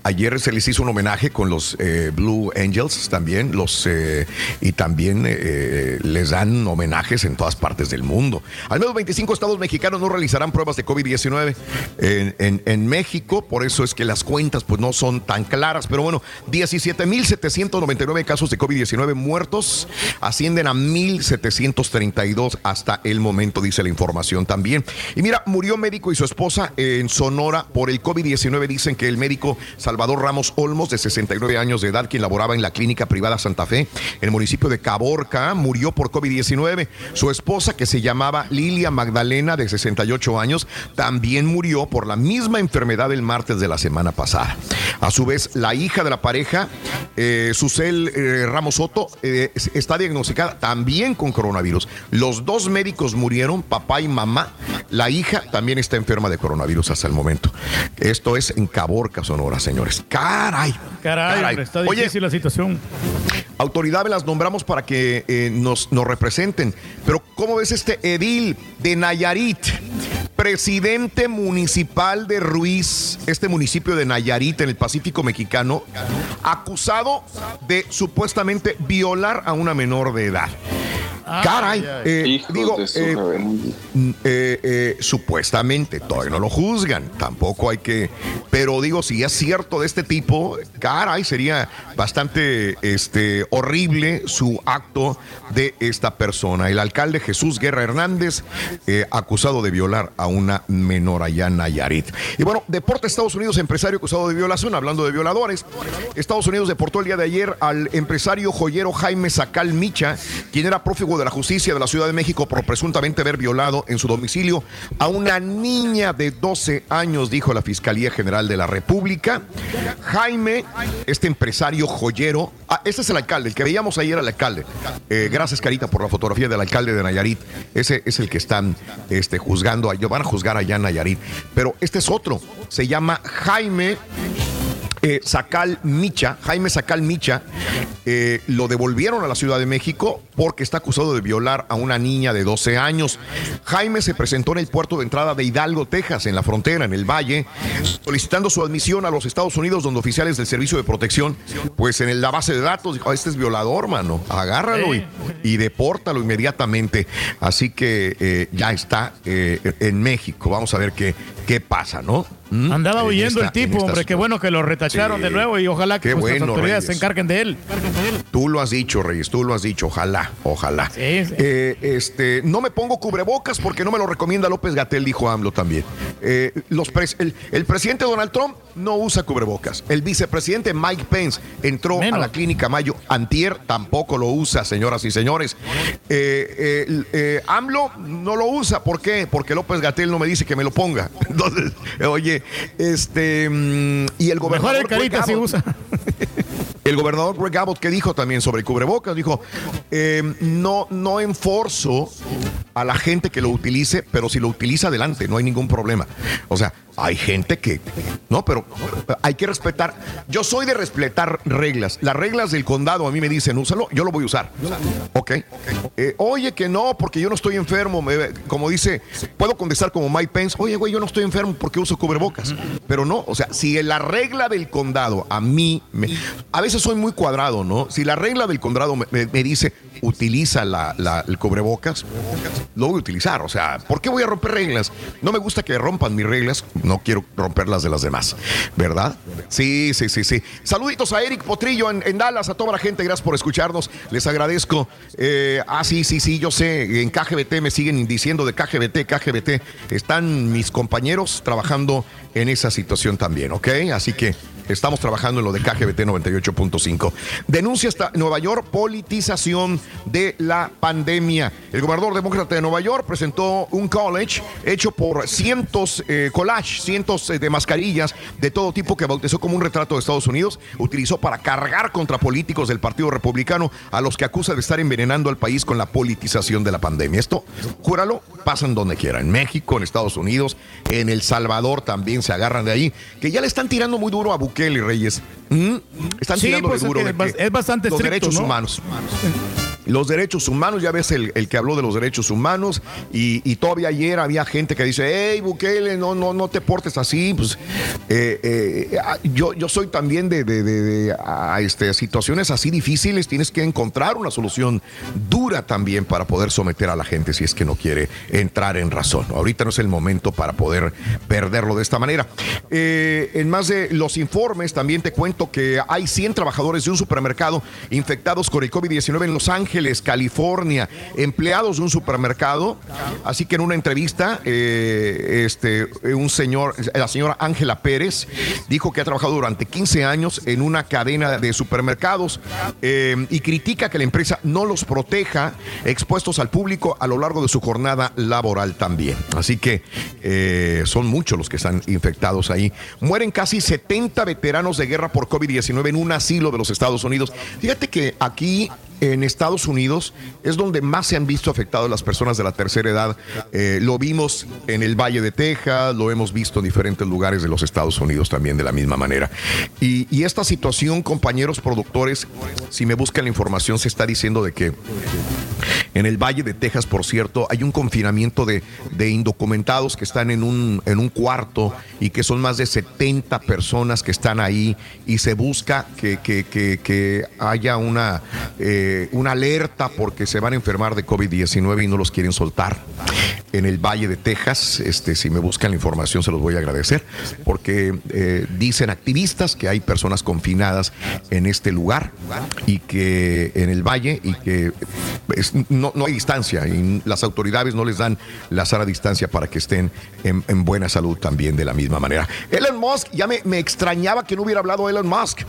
ayer se les hizo un homenaje con los eh, Blue Angels también, los eh, y también eh, les dan homenajes en todas partes del mundo. Al menos 25 estados mexicanos no realizarán pruebas de COVID-19 en, en- en México, por eso es que las cuentas pues no son tan claras, pero bueno, 17.799 casos de COVID-19 muertos ascienden a 1.732 hasta el momento, dice la información también. Y mira, murió médico y su esposa en Sonora por el COVID-19. Dicen que el médico Salvador Ramos Olmos, de 69 años de edad, quien laboraba en la clínica privada Santa Fe, en el municipio de Caborca, murió por COVID-19. Su esposa, que se llamaba Lilia Magdalena, de 68 años, también murió por la misma enfermedad el martes de la semana pasada. A su vez, la hija de la pareja, eh, Susel eh, Ramos Soto, eh, está diagnosticada también con coronavirus. Los dos médicos murieron, papá y mamá. La hija también está enferma de coronavirus hasta el momento. Esto es en Caborca, Sonora, señores. Caray. Caray, hombre, está Oye, difícil la situación. autoridades las nombramos para que eh, nos, nos representen. Pero ¿cómo ves este edil de Nayarit? Presidente municipal de Ruiz, este municipio de Nayarit en el Pacífico mexicano, acusado de supuestamente violar a una menor de edad. Caray, eh, digo, eh. Mm, eh, eh, supuestamente, todavía no lo juzgan, tampoco hay que, pero digo, si es cierto de este tipo, caray, sería bastante este, horrible su acto de esta persona. El alcalde Jesús Guerra Hernández, eh, acusado de violar a una menor allá en Nayarit. Y bueno, deporta Estados Unidos, empresario acusado de violación, hablando de violadores. Estados Unidos deportó el día de ayer al empresario joyero Jaime Sacal Micha, quien era prófugo de la justicia de la Ciudad de México por presuntamente haber violado en su domicilio a una niña de 12 años, dijo la Fiscalía General de la República. Jaime, este empresario joyero, ah, este es el alcalde, el que veíamos ayer al alcalde. Eh, gracias, Carita, por la fotografía del alcalde de Nayarit. Ese es el que están este, juzgando, van a juzgar allá en Nayarit. Pero este es otro, se llama Jaime eh, Sacal Micha, Jaime Sacal Micha, eh, lo devolvieron a la Ciudad de México porque está acusado de violar a una niña de 12 años. Jaime se presentó en el puerto de entrada de Hidalgo, Texas, en la frontera, en el Valle, solicitando su admisión a los Estados Unidos, donde oficiales del Servicio de Protección, pues en la base de datos, dijo, "Ah, este es violador, mano, agárralo y, y depórtalo inmediatamente. Así que eh, ya está en México. Vamos a ver qué, qué pasa, ¿no? ¿Mm? Andaba En huyendo esta- el tipo, esta hombre. Qué bueno que lo retacharon Sí. de nuevo y ojalá que pues, las bueno, autoridades se encarguen de él. Tú lo has dicho, Reyes, tú lo has dicho, ojalá, ojalá. Eh, este, no me pongo cubrebocas porque no me lo recomienda López Gatel, dijo AMLO también. Eh, los pres- el, el presidente Donald Trump no usa cubrebocas. El vicepresidente Mike Pence entró a la clínica Mayo Antier, tampoco lo usa, señoras y señores. Eh, eh, eh, AMLO no lo usa, ¿por qué? Porque López Gatel no me dice que me lo ponga. Entonces, oye, este, mm, y el gobernador... Mejor el carita Greg si usa. el gobernador Greg Abbott que dijo también sobre el cubrebocas, dijo, eh, no, no enforzo a la gente que lo utilice, pero si lo utiliza adelante, no hay ningún problema. O sea, hay gente que, no, pero hay que respetar. Yo soy de respetar reglas. Las reglas del condado a mí me dicen, úsalo, yo lo voy a usar. Ok. Eh, oye, que no, porque yo no estoy enfermo. como dice, puedo contestar como Mike Pence, oye, güey, yo no estoy enfermo porque uso cubrebocas. Pero no, o sea, si la regla del condado a mí, me- a veces soy muy cuadrado, ¿no? Si la regla del condado me dice, utiliza la- el cubrebocas, lo voy a utilizar. O sea, ¿por qué voy a romper reglas? No me gusta que rompan mis reglas, no quiero romper las de las demás, ¿verdad? Sí, sí, sí, sí. Saluditos a Eric Potrillo en, en Dallas, a toda la gente, gracias por escucharnos, les agradezco. Eh, ah, sí, sí, sí, yo sé, en KGBT me siguen diciendo de KGBT, KGBT. Están mis compañeros trabajando en esa situación también, ¿ok? Así que estamos trabajando en lo de KGBT 98.5. Denuncia hasta Nueva York politización de la pandemia. El gobernador demócrata de Nueva York presentó un college hecho por cientos, eh, cientos eh, de mascarillas de todo tipo que bautizó como un retrato de Estados Unidos. Utilizó para cargar contra políticos del Partido Republicano a los que acusa de estar envenenando al país con la politización de la pandemia. Esto, júralo, pasan donde quiera. En México, en Estados Unidos, en El Salvador también se agarran de ahí. Que ya le están tirando muy duro a Bukele, Reyes. ¿Mm? Están Sí, tirando pues, duro es de bas- que es bastante los estricto, derechos ¿no? humanos. Los derechos humanos, ya ves el, el que habló de los derechos humanos y, todavía ayer había gente que dice, hey Bukele, no, no, no te portes así. Pues eh, eh, ah, yo, yo soy también de, de- de- ah, este, situaciones así difíciles, tienes que encontrar una solución dura también para poder someter a la gente si es que no quiere entrar en razón. Ahorita no es el momento para poder perderlo de esta manera. Eh, en más de los informes, también te cuento que hay 100 trabajadores de un supermercado infectados con el COVID-19 en Los Ángeles, California, empleados de un supermercado. Así que en una entrevista, eh, este, un señor, la señora Ángela Pérez, dijo que ha trabajado durante 15 años en una cadena de supermercados eh, y critica que la empresa no los proteja expuestos al público a lo largo de su jornada laboral también. Así que eh, son muchos los que están infectados ahí. Mueren casi 70 veteranos de guerra por COVID-19 en un asilo de los Estados Unidos. Fíjate que aquí en Estados Unidos es donde más se han visto afectados las personas de la tercera edad. Eh, lo vimos en el Valle de Texas, lo hemos visto en diferentes lugares de los Estados Unidos también de la misma manera. Y, y esta situación, compañeros productores, si me buscan la información, se está diciendo de que en el Valle de Texas, por cierto, hay un confinamiento de, indocumentados que están en un, en un cuarto y que son más de 70 personas que están ahí y se busca que haya una, eh, una alerta porque se van a enfermar de COVID-19 y no los quieren soltar. En el Valle de Texas, este, si me buscan la información se los voy a agradecer, porque eh, dicen activistas que hay personas confinadas en este lugar y que en el Valle y que es- no, no hay distancia y las autoridades no les dan la sana distancia para que estén en, en buena salud también de la misma manera. Elon Musk, ya me, me extrañaba que no hubiera hablado Elon Musk.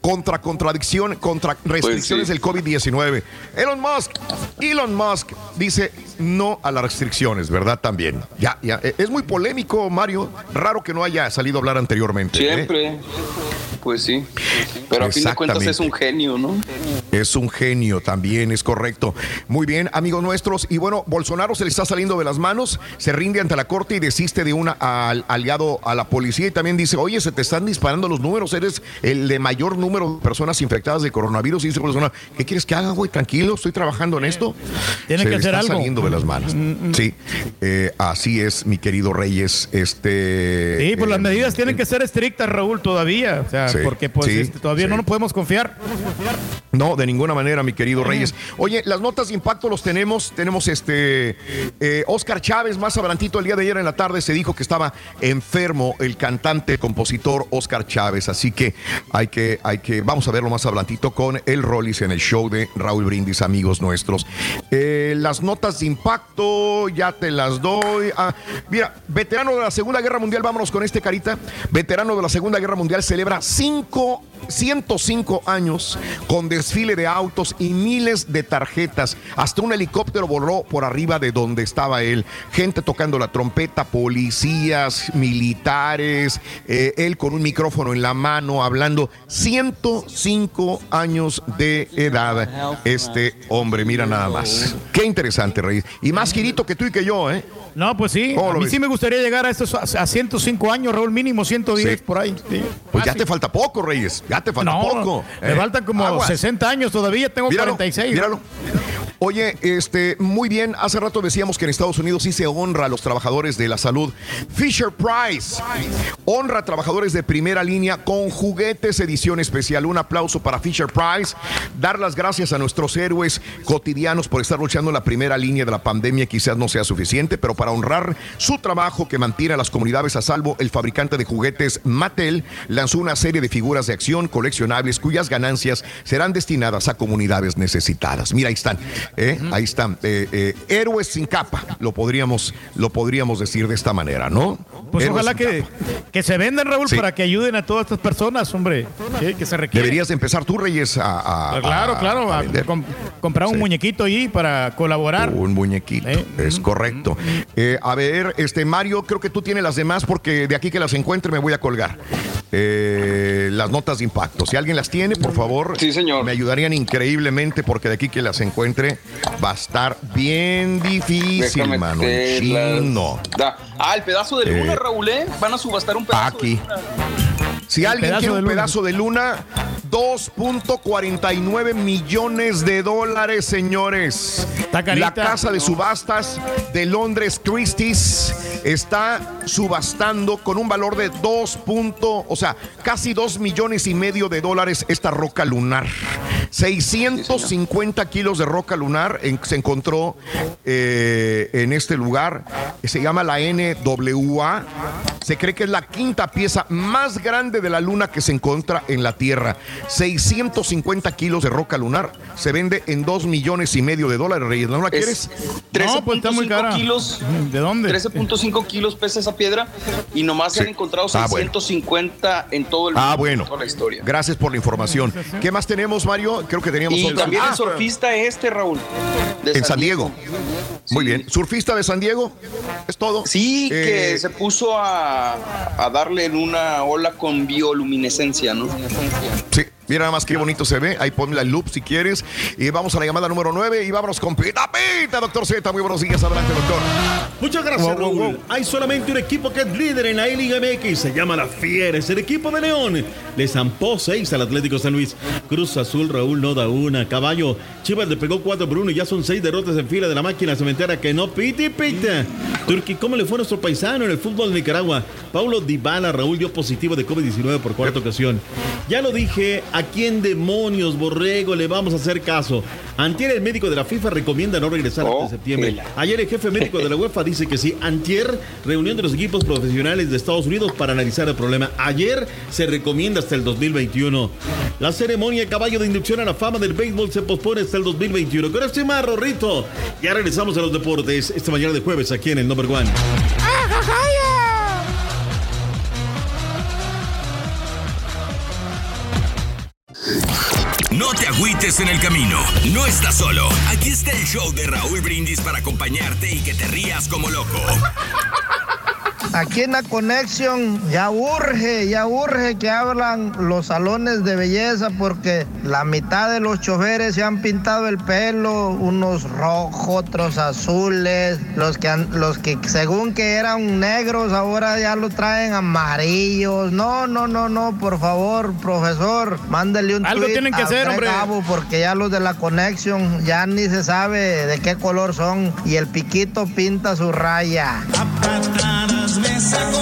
Contra contradicción, contra restricciones sí. del COVID-19. Elon Musk, Elon Musk dice no a las restricciones, ¿verdad? También. Ya, ya. eh, Es muy polémico, Mario. Raro que no haya salido a hablar anteriormente. ¿eh? Siempre. Pues sí. Pero a fin de cuentas es un genio, ¿no? Es un genio también, es correcto. Muy bien, amigos nuestros. Y bueno, Bolsonaro se le está saliendo de las manos, se rinde ante la corte y desiste de un aliado a la policía y también dice, oye, se te están disparando los números, eres el de mayor número de personas infectadas de coronavirus. Y dice Bolsonaro, ¿qué quieres que haga, güey? Tranquilo, estoy trabajando en esto. Tiene se que le hacer está algo. saliendo de las manos. Sí, eh, así es, mi querido Reyes. Este, Sí, pues las eh, medidas tienen que ser estrictas, Raúl, todavía. O sea, Sí, porque pues sí, este, todavía no nos podemos confiar. No, de ninguna manera, mi querido Reyes. Oye, las notas de los tenemos. Tenemos este eh, Oscar Chávez, más adelantito el día de ayer en la tarde se dijo que estaba enfermo el cantante, el compositor Oscar Chávez. Así que hay que, hay que, vamos a verlo más adelantito con el Rollis en el show de Raúl Brindis, amigos nuestros. Eh, las notas de impacto, ya te las doy. Ah, mira, veterano de la Segunda Guerra Mundial, vámonos con este carita. Veterano de la Segunda Guerra Mundial celebra cinco 105 años con desfile de autos y miles de tarjetas. Hasta un helicóptero voló por arriba de donde estaba él. Gente tocando la trompeta, policías, militares, eh, él con un micrófono en la mano hablando. 105 años de edad. Este hombre, mira nada más. Qué interesante, Reyes. Y más girito que tú y que yo, ¿eh? No, pues sí. ¿Cómo A mí ves? sí me gustaría llegar a estos a 105 años, Raúl, mínimo 110 Sí. por ahí. Sí. Pues ya te falta poco, Reyes. Ya te falta No, poco. me ¿eh? faltan como Aguas. 60 años todavía, tengo Míralo, 46. míralo. Oye, este, muy bien. Hace rato decíamos que en Estados Unidos sí se honra a los trabajadores de la salud. Fisher Price honra a trabajadores de primera línea con juguetes edición especial. Un aplauso para Fisher Price. Dar las gracias a nuestros héroes cotidianos por estar luchando en la primera línea de la pandemia quizás no sea suficiente, pero para honrar su trabajo que mantiene a las comunidades a salvo, el fabricante de juguetes Mattel lanzó una serie de figuras de acción coleccionables cuyas ganancias serán destinadas a comunidades necesitadas. Mira, ahí están, ¿eh? ahí están. eh, eh, héroes sin capa, lo podríamos, lo podríamos decir de esta manera, ¿no? Pues Héroes ojalá sin que, que se vendan, Raúl, Sí. para que ayuden a todas estas personas, hombre. Sí, que se requiere. Deberías de empezar tú, Reyes, a, a- Claro, a- claro, a a comprar un muñequito ahí para colaborar. Un muñequito, es correcto. Eh, a ver, este Mario, creo que tú tienes las demás porque de aquí que las encuentre me voy a colgar. Eh, las notas de impacto. Si alguien las tiene, por favor, me ayudarían increíblemente porque de aquí que las encuentre va a estar bien difícil, Déjame mano. chino. Da. Ah, el pedazo de luna, Eh, Raúl, ¿eh? Van a subastar un pedazo Aquí. de. Si alguien quiere un pedazo de luna, 2.49 millones de dólares, señores. La casa de subastas de Londres Christie's está subastando con un valor de 2. punto- o sea, casi 2 millones y medio de dólares esta roca lunar. 650 kilos de roca lunar en- se encontró eh, en este lugar. Se llama la NWA. Se cree que es la quinta pieza más grande de la luna que se encuentra en la Tierra. 650 kilos de roca lunar. Se vende en 2 millones y medio de dólares, Reyes. ¿No la quieres? 13.5 kilos. ¿De dónde? 13.5 kilos pesa esa piedra y nomás se han encontrado Ah, bueno. 650 en todo el Ah, mundo. bueno. en toda la historia. Gracias por la información. ¿Qué más tenemos, Mario? Creo que teníamos Y otra. también Ah, el surfista este, Raúl. de en San Diego. Muy bien. ¿Surfista de San Diego? ¿Es todo? Sí, que Eh, se puso a, a darle en una ola con bioluminescencia, ¿no? Sí, mira nada más qué bonito se ve. Ahí ponle la loop si quieres. Y vamos a la llamada número 9 y vámonos con Pita Pita, doctor Z. Muy buenos días. Adelante, doctor. Muchas gracias, Raúl. Hay solamente un equipo que es líder en la E-Liga MX. Se llama La Fiera. Es el equipo de León. Le zampó 6 al Atlético San Luis. Cruz Azul, Raúl no da una. Caballo. Chivas le pegó 4 por 1 y ya son 6 derrotas en fila de la máquina cementera que no piti pita. Turki, ¿cómo le fue a nuestro paisano en el fútbol de Nicaragua? Paulo Dybala, Raúl dio positivo de COVID-19 por cuarta ocasión. Ya lo dije, ¿a quién demonios, Borrego, le vamos a hacer caso? Antier, el médico de la FIFA recomienda no regresar hasta septiembre. Ayer, el jefe médico de la UEFA dice que sí. Antier, reunión de los equipos profesionales de Estados Unidos para analizar el problema. Ayer se recomienda hasta el 2021. La ceremonia caballo de inducción a la fama del béisbol se pospone hasta el 2021. Con este más, Rorrito. Ya regresamos a los deportes esta mañana de jueves aquí en el Number One. Agüites en el camino. No estás solo. Aquí está el show de Raúl Brindis para acompañarte y que te rías como loco. Aquí en la conexión ya urge, ya urge que abran los salones de belleza porque la mitad de los choferes se han pintado el pelo, unos rojos, otros azules, los que, han- los que según que eran negros ahora ya lo traen amarillos. No, no, no, no, por favor, profesor, mándele un Algo tweet tienen que a hacer, Greg hombre. Gabo, porque ya los de la conexión ya ni se sabe de qué color son y el piquito pinta su raya. casa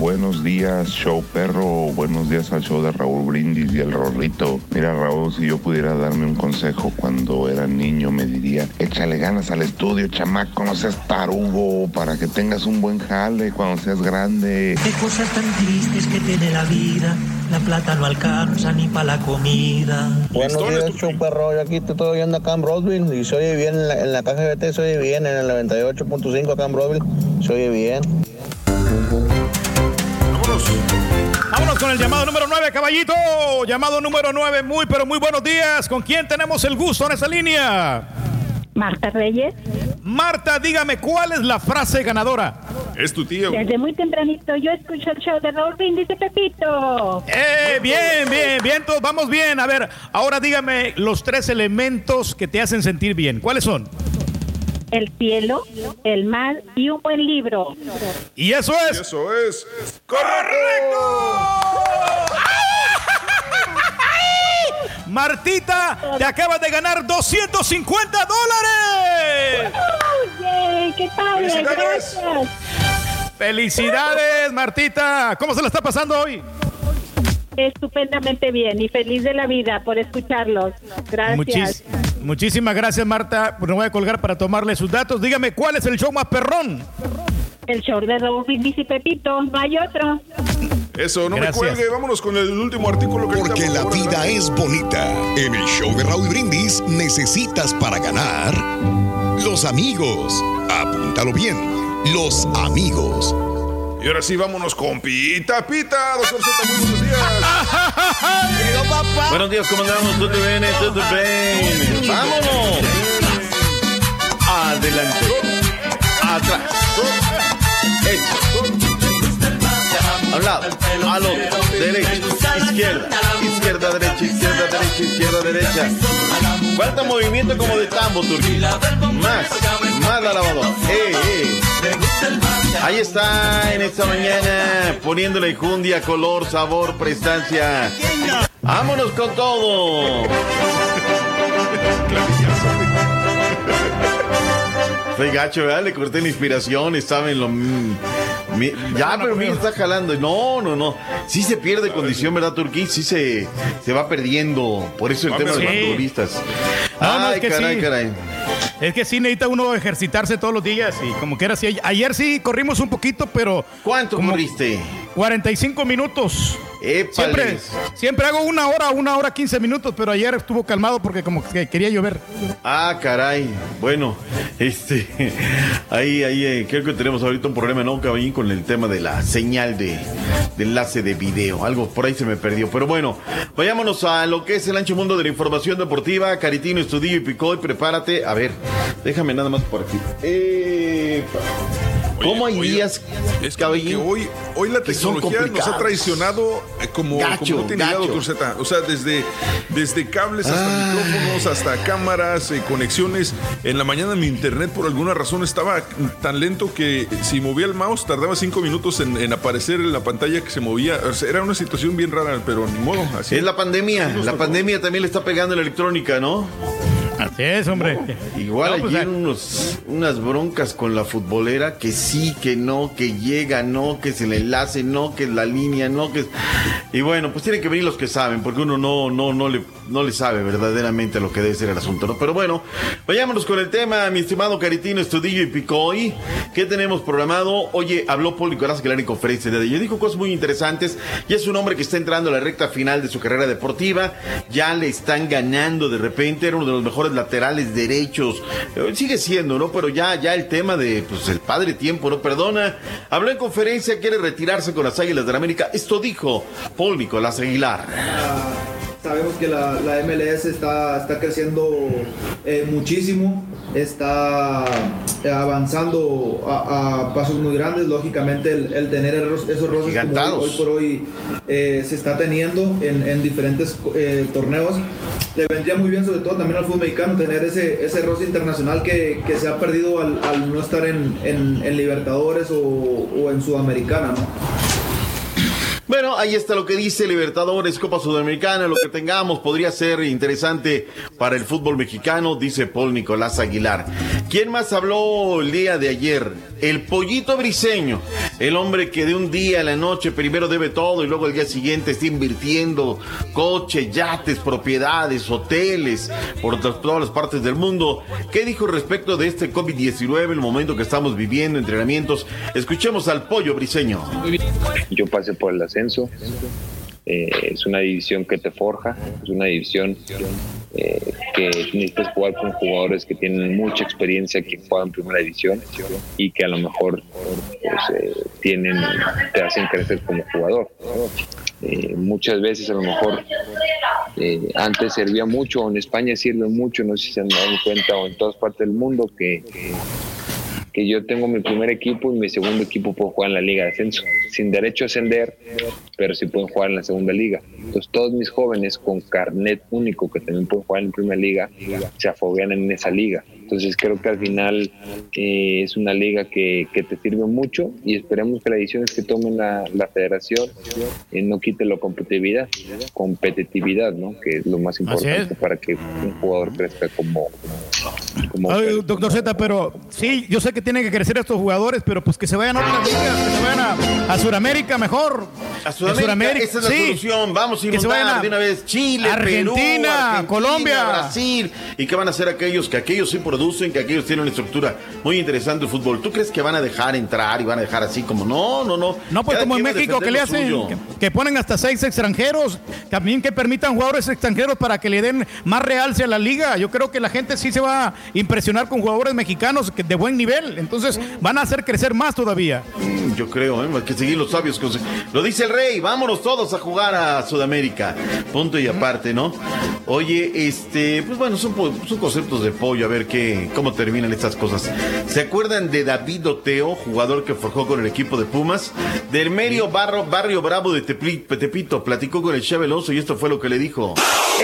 Buenos días, show perro. Buenos días al show de Raúl Brindis y el Rorrito. Mira, Raúl, si yo pudiera darme un consejo cuando era niño, me diría: échale ganas al estudio, chamaco, no seas tarugo, para que tengas un buen jale cuando seas grande. Qué cosas tan tristes que tiene la vida. La plata no alcanza ni para la comida. Buenos días, show perro. Yo aquí te estoy oyendo acá en Broadville y se oye bien en la, en la caja BT, se oye bien en el 98.5 acá en Broadville, se oye bien. Vámonos con el llamado número 9, caballito. Llamado número 9, muy pero muy buenos días. ¿Con quién tenemos el gusto en esa línea? Marta Reyes. Marta, dígame, ¿cuál es la frase ganadora? Es tu tío. Desde muy tempranito yo escucho el show de Raúl Brindis Pepito. Eh, bien, bien, bien, todos vamos bien. A ver, ahora dígame los tres elementos que te hacen sentir bien. ¿Cuáles son? El cielo, el mar y un buen libro. Y eso es. Eso es. Martita, te acabas de ganar 250 dólares. ¡Yay! ¡Qué padre! ¡Felicidades! Gracias. Felicidades, Martita. ¿Cómo se la está pasando hoy? Estupendamente bien y feliz de la vida por escucharlos. Gracias. Muchis- muchísimas gracias, Marta. Pues no voy a colgar para tomarle sus datos. Dígame, ¿cuál es el show más perrón? El show de Raúl Brindis y Pepito. No hay otro. Eso, no Gracias. me cuelgue. Vámonos con el último artículo que Porque la vida es bonita. En el show de Raúl Brindis necesitas para ganar los amigos. Apúntalo bien. Los amigos. Y ahora sí, vámonos con Pita Pita. Doctor muy buenos días. Buenos días, ¿cómo andamos? ¿Todo bien? ¿Todo bien? ¡Vámonos! Adelante. Atrás. Hecho. A un lado, al otro, derecha, izquierda, izquierda, derecha, izquierda, derecha, izquierda, derecha. Falta movimiento como de tambo, Turquí. Más, más la lavadora. ¡Eh, eh! Ahí está en esta mañana poniéndole jundia, color, sabor, prestancia. Vámonos con todo. Fue gacho, ¿verdad? Le corté la inspiración, estaba en lo... mi- ya, pero mira, está jalando. No, no, no. Sí se pierde condición, ¿verdad, Turquí? Sí se, se va perdiendo. Por eso el tema de los futbolistas. No, no, Ay, es que caray, sí. caray. Es que sí necesita uno ejercitarse todos los días y como que era así. Ayer sí corrimos un poquito, pero... ¿Cuánto corriste? 45 minutos. Siempre, siempre hago una hora, una hora 15 minutos, pero ayer estuvo calmado porque como que quería llover. Ah, caray. Bueno, este, ahí, ahí, eh, creo que tenemos ahorita un problema, ¿no, Caballín? Con el tema de la señal de, enlace de video. Algo por ahí se me perdió. Pero bueno, vayámonos a lo que es el ancho mundo de la información deportiva. Caritino, Estudillo y Picoy, prepárate. A ver, déjame nada más por aquí. ¿Cómo hay días, Es que hoy, hoy la tecnología nos ha traicionado eh, como, Gacho, como no tiene gacho. O sea, desde, desde cables hasta micrófonos, hasta cámaras, eh, conexiones. En la mañana mi internet por alguna razón estaba tan lento que si movía el mouse tardaba cinco minutos en, en aparecer en la pantalla que se movía. O sea, era una situación bien rara, pero ni modo. Así Es la pandemia. La pandemia también le está pegando la electrónica, ¿no? Así es, hombre. Igual No, pues, unos, unas broncas con la futbolera que sí, que no, que llega, no, que es el enlace, no, que es la línea, no, que es... Y bueno, pues tienen que venir los que saben, porque uno no, no, no le, no le sabe verdaderamente lo que debe ser el asunto, ¿no? Pero bueno, vayámonos con el tema, mi estimado Caritino, Estudillo y Picoy. ¿Qué tenemos programado? Oye, habló Paul Nicolás Aguilar en conferencia de ayer, dijo cosas muy interesantes y es un hombre que está entrando a la recta final de su carrera deportiva, ya le están ganando de repente, era uno de los mejores laterales derechos, Eh, sigue siendo, ¿no? Pero ya, ya el tema de, pues, el padre tiempo, ¿no? Perdona, habló en conferencia, quiere retirarse con las Águilas de la América, esto dijo Paul Nicolás Aguilar. Sabemos que la, la MLS está, está creciendo eh, muchísimo, está eh, avanzando a, a pasos muy grandes. Lógicamente, el, el tener esos roces como hoy, por hoy eh, se está teniendo en, en diferentes eh, torneos. Le vendría muy bien, sobre todo también al fútbol mexicano, tener ese, ese roce internacional que, que se ha perdido al, al no estar en, en- en Libertadores o, o en Sudamericana. ¿no? Bueno, ahí está lo que dice Libertadores, Copa Sudamericana, lo que tengamos podría ser interesante para el fútbol mexicano, dice Paul Nicolás Aguilar. ¿Quién más habló el día de ayer? El pollito briseño, el hombre que de un día a la noche primero debe todo y luego el día siguiente está invirtiendo coches, yates, propiedades, hoteles por to- todas las partes del mundo. ¿Qué dijo respecto de este COVID-19, el momento que estamos viviendo, entrenamientos? Escuchemos al pollo briseño. Yo pasé por el Eh, es una división que te forja, es una división eh, que necesitas jugar con jugadores que tienen mucha experiencia, que juegan primera división y que a lo mejor pues, eh, tienen, te hacen crecer como jugador. Eh, muchas veces a lo mejor antes servía mucho, en España sirve mucho, no sé si se han dado cuenta, o en todas partes del mundo, que yo tengo mi primer equipo y mi segundo equipo puedo jugar en la Liga de Ascenso, sin derecho a ascender, pero sí pueden jugar en la segunda liga. Entonces todos mis jóvenes con carnet único que también pueden jugar en primera liga, se afoguean en esa liga. Entonces creo que al final eh, es una liga que, que, te sirve mucho y esperemos que las decisiones que tomen la, la federación eh, no quite la competitividad, competitividad, ¿no? que es lo más importante para que un jugador crezca como... como Ay, doctor Z, pero sí, yo sé que tienen que crecer estos jugadores, pero pues que se vayan a otras ligas, que se vayan a, a Sudamérica mejor. A Sudamérica, esa es la sí. solución. Vamos a Que se inundar vayan a de una vez Chile, Argentina, Perú, Argentina, Colombia. Brasil. ¿Y qué van a hacer aquellos? Que aquellos sí producen, que aquellos tienen una estructura muy interesante de fútbol. ¿Tú crees que van a dejar entrar y van a dejar así como no, no, no? No, pues Cada como en México, que le hacen, que, ponen hasta seis extranjeros, también que permitan jugadores extranjeros para que le den más realce a la liga. Yo creo que la gente sí se va a impresionar con jugadores mexicanos de buen nivel, entonces van a hacer crecer más todavía. Mm, Yo creo, ¿eh? hay que seguir los sabios. Lo dice el rey, vámonos todos a jugar a Sudamérica. Punto y aparte, ¿no? Oye, este, pues bueno, son conceptos de pollo, a ver qué, cómo terminan estas cosas. ¿Se acuerdan de David Oteo, jugador que forjó con el equipo de Pumas? Del medio barro, barrio bravo de Tepito, platicó con el Cheve Alonso y esto fue lo que le dijo.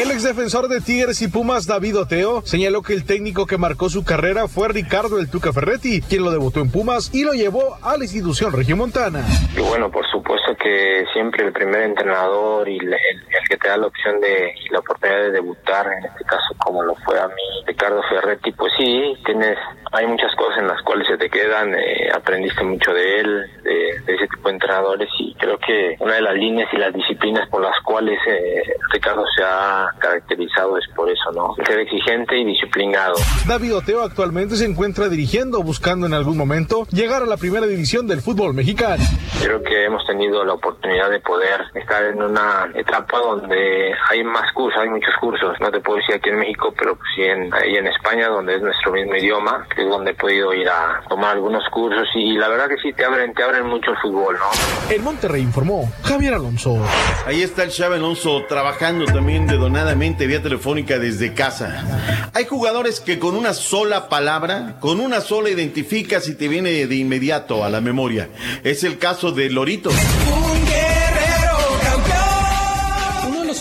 El ex defensor de Tigres y Pumas, David Oteo, señaló que el técnico que marcó su carrera fue Ricardo El Tuca Ferretti, quien lo debutó en Pumas y lo llevó a la institución regiomontana. Y bueno, por supuesto que siempre el primer entrenador y el, el- el que te da la opción de y la oportunidad de debutar, en este caso como lo fue a mí Ricardo Ferretti, pues sí, tienes, hay muchas cosas en las cuales se te quedan, eh, aprendiste mucho de él, de, de ese tipo de entrenadores y creo que una de las líneas y las disciplinas por las cuales eh, Ricardo se ha caracterizado es por eso, ¿no? Ser exigente y disciplinado. David Oteo actualmente se encuentra dirigiendo, buscando en algún momento llegar a la primera división del fútbol mexicano. Creo que hemos tenido la oportunidad de poder estar en una etapa donde hay más cursos, hay muchos cursos. No te puedo decir aquí en México, pero sí en, ahí en España, donde es nuestro mismo idioma, que es donde he podido ir a tomar algunos cursos y la verdad que sí te abren, te abren mucho el fútbol, ¿no? En Monterrey informó Javier Alonso. Ahí está el Chave Alonso trabajando también dedonadamente vía telefónica desde casa. Hay jugadores que con una sola palabra, con una sola identificas y te viene de inmediato a la memoria. Es el caso de Lorito.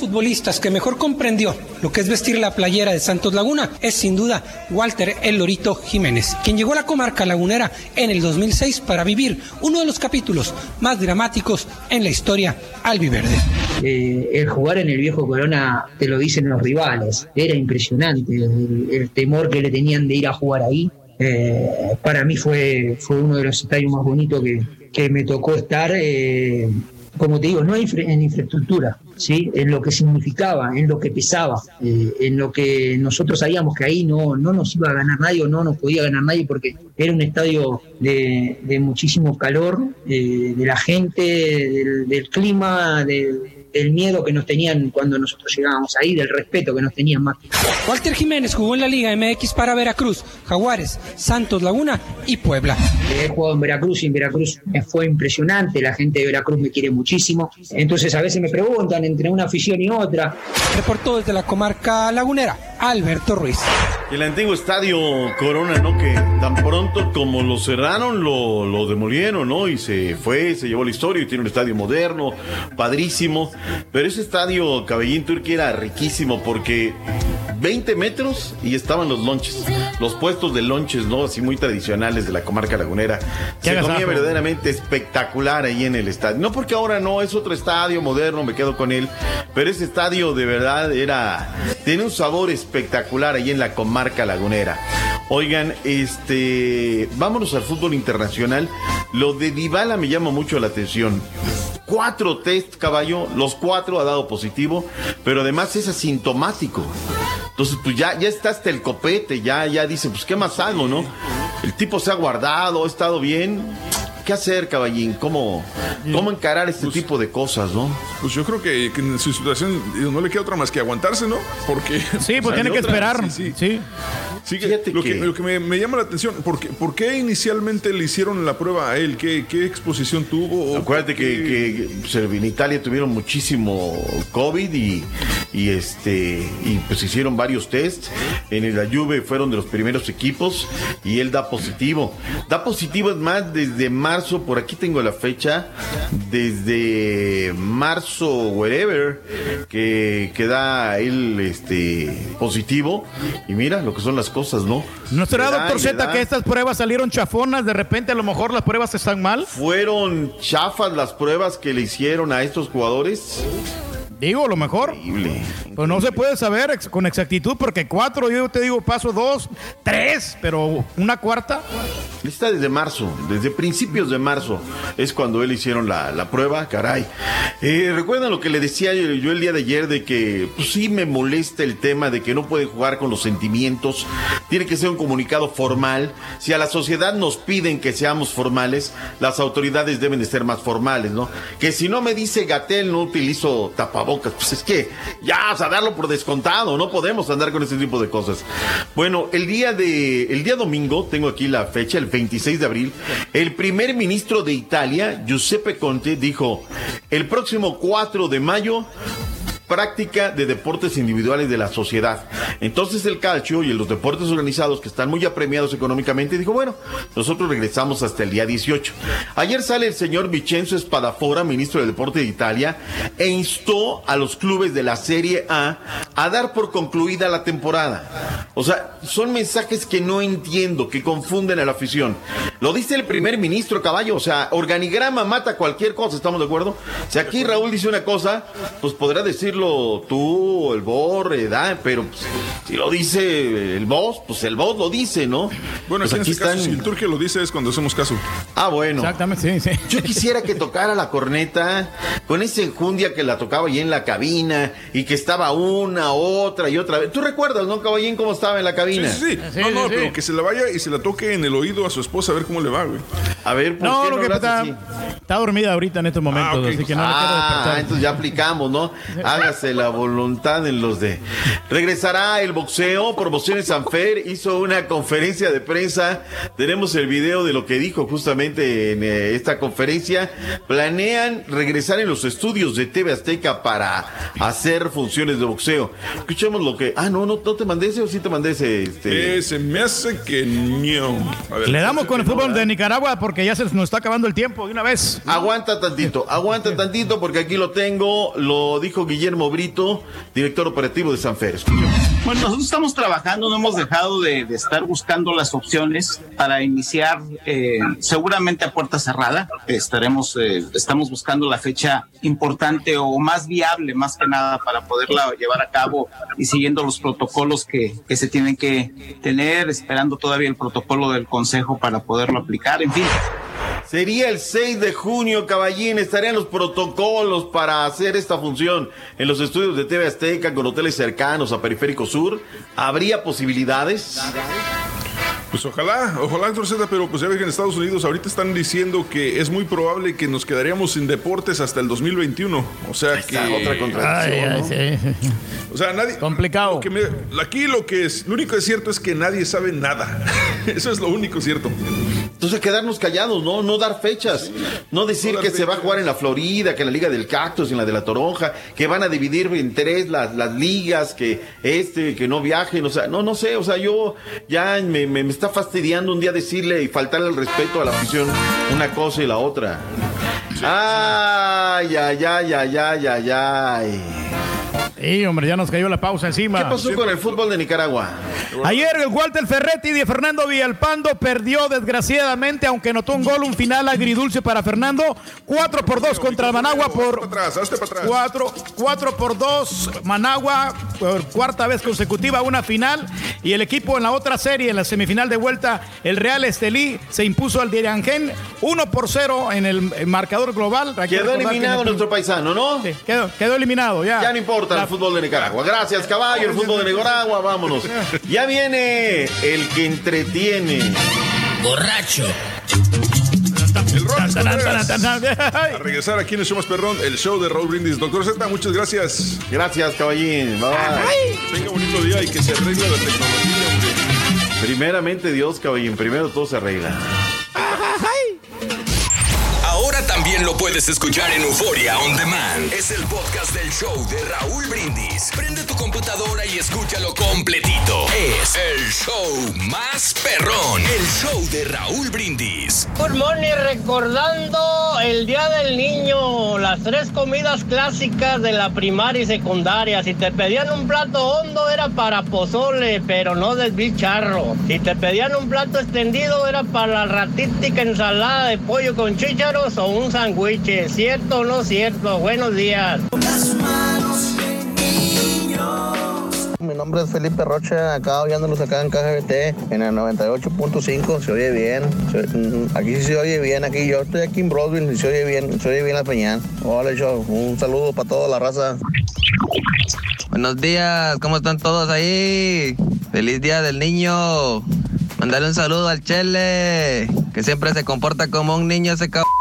Futbolistas que mejor comprendió lo que es vestir la playera de Santos Laguna es sin duda Walter El Lorito Jiménez, quien llegó a la comarca lagunera en el 2006 para vivir uno de los capítulos más dramáticos en la historia albiverde. Eh, el jugar en el viejo Corona, te lo dicen los rivales, era impresionante el, el temor que le tenían de ir a jugar ahí. Eh, para mí fue, fue uno de los estadios más bonitos que, que me tocó estar. eh, como te digo, no infra- en infraestructura, ¿sí? en lo que significaba, en lo que pesaba, eh, en lo que nosotros sabíamos que ahí no, no nos iba a ganar nadie o no nos podía ganar nadie porque era un estadio de, de muchísimo calor, eh, de la gente, del, del clima, del- del miedo que nos tenían cuando nosotros llegábamos ahí, del respeto que nos tenían más. Walter Jiménez jugó en la Liga MX para Veracruz, Jaguares, Santos Laguna y Puebla. He jugado en Veracruz y en Veracruz me fue impresionante, la gente de Veracruz me quiere muchísimo. Entonces a veces me preguntan entre una afición y otra. Reportó desde la comarca lagunera, Alberto Ruiz. El antiguo estadio Corona, ¿no? Que tan pronto como lo cerraron, lo, lo demolieron, ¿no? Y se fue, se llevó la historia y tiene un estadio moderno, padrísimo. Pero ese estadio Cabellín Turquía era riquísimo porque 20 metros y estaban los lonches, los puestos de lonches, ¿no? Así muy tradicionales de la comarca lagunera. Se comía verdaderamente espectacular ahí en el estadio. No porque ahora no, es otro estadio moderno, me quedo con él. Pero ese estadio de verdad era. Tiene un sabor espectacular ahí en la comarca lagunera. Oigan, este. Vámonos al fútbol internacional. Lo de Dybala me llama mucho la atención. Cuatro test, caballo, los cuatro ha dado positivo, pero además es asintomático. Entonces, pues ya, ya está hasta el copete, ya, ya dice, pues qué más hago, ¿no? El tipo se ha guardado, ha estado bien. ¿Qué hacer, caballín? ¿Cómo, cómo encarar este tipo de cosas, no? Pues yo creo que, que en su situación no le queda otra más que aguantarse, ¿no? Porque. Sí, pues o sea, tiene que otra, esperar. Sí, sí. Sí. Sí, que- lo que, lo que me, me llama la atención, ¿por qué, por qué inicialmente le hicieron la prueba a él? ¿Qué, qué exposición tuvo? ¿O Acuérdate que, que, pues, en Italia tuvieron muchísimo COVID y, y, este y pues hicieron varios tests. En la Juve fueron de los primeros equipos y él da positivo. Da positivo es más desde marzo, por aquí tengo la fecha, desde marzo wherever que, que da él este positivo y mira lo que son las cosas, ¿no? ¿No será, da doctor Z, que estas pruebas salieron chafonas? De repente, a lo mejor las pruebas están mal. ¿Fueron chafas las pruebas que le hicieron a estos jugadores? Digo, lo mejor. Pues no se puede saber ex- con exactitud porque cuatro, yo te digo, paso dos, tres, pero una cuarta. Está desde marzo, desde principios de marzo es cuando él hicieron la, la prueba, caray. Eh, ¿Recuerdan lo que le decía yo, yo el día de ayer de que pues, sí me molesta el tema de que no puede jugar con los sentimientos? Tiene que ser un comunicado formal. Si a la sociedad nos piden que seamos formales, las autoridades deben de ser más formales, ¿no? Que si no me dice Gatel no utilizo tapabocas, pues es que ya, o sea, darlo por descontado, no podemos andar con ese tipo de cosas. Bueno, el día de el día domingo, tengo aquí la fecha, el 26 de abril, el primer ministro de Italia, Giuseppe Conte, dijo, el próximo 4 de mayo práctica de deportes individuales de la sociedad. Entonces el calcio y los deportes organizados que están muy apremiados económicamente dijo, bueno, nosotros regresamos hasta el día 18. Ayer sale el señor Vincenzo Spadafora, ministro del Deporte de Italia, e instó a los clubes de la Serie A a dar por concluida la temporada. O sea, son mensajes que no entiendo, que confunden a la afición. Lo dice el primer ministro Caballo, o sea, organigrama mata cualquier cosa, ¿estamos de acuerdo? Si aquí Raúl dice una cosa, pues podrá decirlo tú, el Borre, da, pero pues, si lo dice el boss, pues el boss lo dice, ¿no? Bueno, Pues aquí en este caso, si el Turquía lo dice es cuando hacemos caso. Ah, bueno. Exactamente, sí, sí. Yo quisiera que tocara la corneta con esa enjundia que la tocaba ahí en la cabina y que estaba una, otra y otra vez. ¿Tú recuerdas, no, caballín, cómo estaba en la cabina? Sí, sí, sí. no, no, pero que se la vaya y se la toque en el oído a su esposa a ver cómo le va, güey. A ver, ¿por No, qué lo no que lo está, dormida ahorita en estos momentos, ok. así que no le quiero Ah, despertar. entonces ya aplicamos, ¿no? Hágase la voluntad en los de. Regresará el boxeo. Promociones Sanfer hizo una conferencia de prensa. Tenemos el video de lo que dijo justamente en eh, esta conferencia. Planean regresar en los estudios de TV Azteca para hacer funciones de boxeo. Escuchemos lo que. Ah, no, no, no te mandé ese o sí te mandé ese. Este... Eh, se me hace que no. A ver, Le damos con el fútbol de Nicaragua porque ya se nos está acabando el tiempo de una vez. Aguanta tantito, aguanta tantito porque aquí lo tengo, lo dijo Guillermo Brito, director operativo de Sanfer. Bueno, nosotros estamos trabajando, no hemos dejado de, de estar buscando las opciones para iniciar eh, seguramente a puerta cerrada. Estaremos, eh, estamos buscando la fecha importante o más viable, más que nada, para poderla llevar a cabo y siguiendo los protocolos que, que se tienen que tener, esperando todavía el protocolo del Consejo para poderlo aplicar, en fin. Sería el 6 de junio, caballín, estarían los protocolos para hacer esta función en los estudios de TV Azteca con hoteles cercanos a Periférico Sur. ¿Habría posibilidades? Pues ojalá, ojalá, doctor Z, pero pues ya ves que en Estados Unidos ahorita están diciendo que es muy probable que nos quedaríamos sin deportes hasta el 2021. O sea que. Está otra contradicción. Ay, ¿no? ay, sí. O sea, nadie. Complicado. lo que me- aquí lo que es, lo único que es cierto es que nadie sabe nada. Eso es lo único cierto. Entonces quedarnos callados, ¿no? No dar fechas. No decir No que se va a jugar en la Florida, que en la Liga del Cactus, en la de la Toronja, que van a dividir en tres las, las ligas, que este, que no viajen, o sea, no, no sé, o sea, yo ya me, me- me está fastidiando un día decirle y faltarle el respeto a la afición una cosa y la otra. Ay, ay, ay, ay, ay, ay, ay. Sí, hombre, ya nos cayó la pausa encima. ¿Qué pasó con el fútbol de Nicaragua? Ayer el Walter Ferretti de Fernando Villalpando perdió desgraciadamente, aunque notó un gol, un final agridulce para Fernando. 4 por 2 contra Managua por Para atrás, hazte para atrás. 4, 4 por 2 Managua por cuarta vez consecutiva una final y el equipo en la otra serie en la semifinal de vuelta el Real Estelí se impuso al Diriangén 1 por 0 en el marcador global. Quedó que eliminado nuestro paisano, ¿no? Sí, quedó, quedó eliminado ya. Ya no importa el fútbol de Nicaragua. Gracias, caballo, el fútbol de Nicaragua, vámonos. Ya viene el que entretiene. Borracho. El. A regresar aquí en el show más perrón, el show de Raúl Brindis. Doctor Z, muchas gracias. Gracias, caballín. Bye, bye. Que tenga bonito día y que se arregle la tecnología, hombre. Primeramente Dios, caballín. Primero todo se arregla. Lo puedes escuchar en Euforia On Demand. Es el podcast del show de Raúl Brindis. Prende tu computadora y escúchalo completito. Es el show más perrón. El show de Raúl Brindis. Good recordando el Día del Niño, las tres comidas clásicas de la primaria y secundaria. Si te pedían un plato hondo era para pozole, pero no del bicharro. Si te pedían un plato extendido era para la ratítica ensalada de pollo con chícharos o un sándwich. ¿Cierto o no cierto? Buenos días. Mi nombre es Felipe Rocha, acá oyéndolos acá en KGBT en el 98.5, se oye bien. Se- mm, aquí sí se oye bien, aquí yo estoy aquí en Broadway y se oye bien, se oye bien la peñal. Hola, show, un saludo para toda la raza. Buenos días, ¿cómo están todos ahí? Feliz día del niño. Mandale un saludo al Chele, que siempre se comporta como un niño ese cabrón.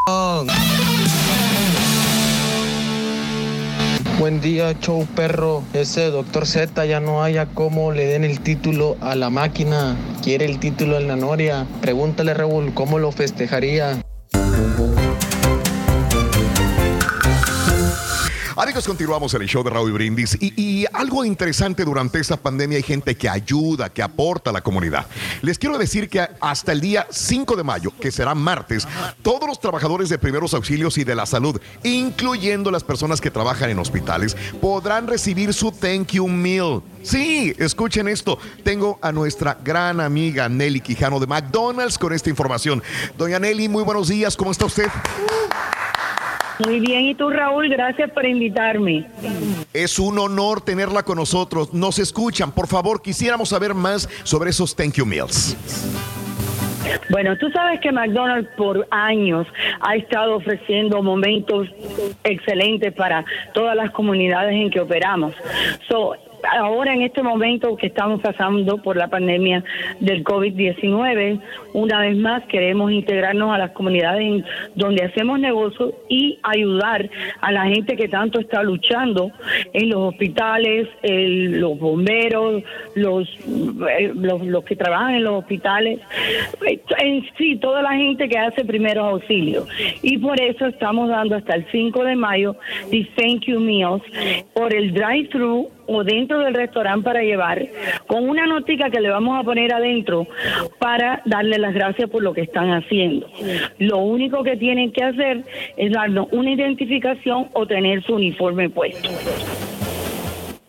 Buen día, show perro. Ese doctor Z ya no haya cómo le den el título a la máquina. Quiere el título en la Noria. Pregúntale, Raúl, cómo lo festejaría. Amigos, continuamos el show de Raúl Brindis y, y algo interesante durante esta pandemia hay gente que ayuda, que aporta a la comunidad. Les quiero decir que hasta el día 5 de mayo, que será martes, todos los trabajadores de primeros auxilios y de la salud, incluyendo las personas que trabajan en hospitales, podrán recibir su thank you meal. Sí, escuchen esto. Tengo a nuestra gran amiga Nelly Quijano de McDonald's con esta información. Doña Nelly, muy buenos días. ¿Cómo está usted? Muy bien, y tú Raúl, gracias por invitarme. Es un honor tenerla con nosotros. Nos escuchan. Por favor, quisiéramos saber más sobre esos thank you meals. Bueno, tú sabes que McDonald's por años ha estado ofreciendo momentos excelentes para todas las comunidades en que operamos. So, ahora en este momento que estamos pasando por la pandemia del COVID-19, una vez más queremos integrarnos a las comunidades donde hacemos negocios y ayudar a la gente que tanto está luchando en los hospitales, el- los bomberos, los, eh, los, los que trabajan en los hospitales, en sí, toda la gente que hace primeros auxilios. Y por eso estamos dando hasta el 5 de mayo the Thank You Meals por el drive-thru o dentro del restaurante para llevar, con una notica que le vamos a poner adentro para darle las gracias por lo que están haciendo. Lo único que tienen que hacer es darnos una identificación o tener su uniforme puesto.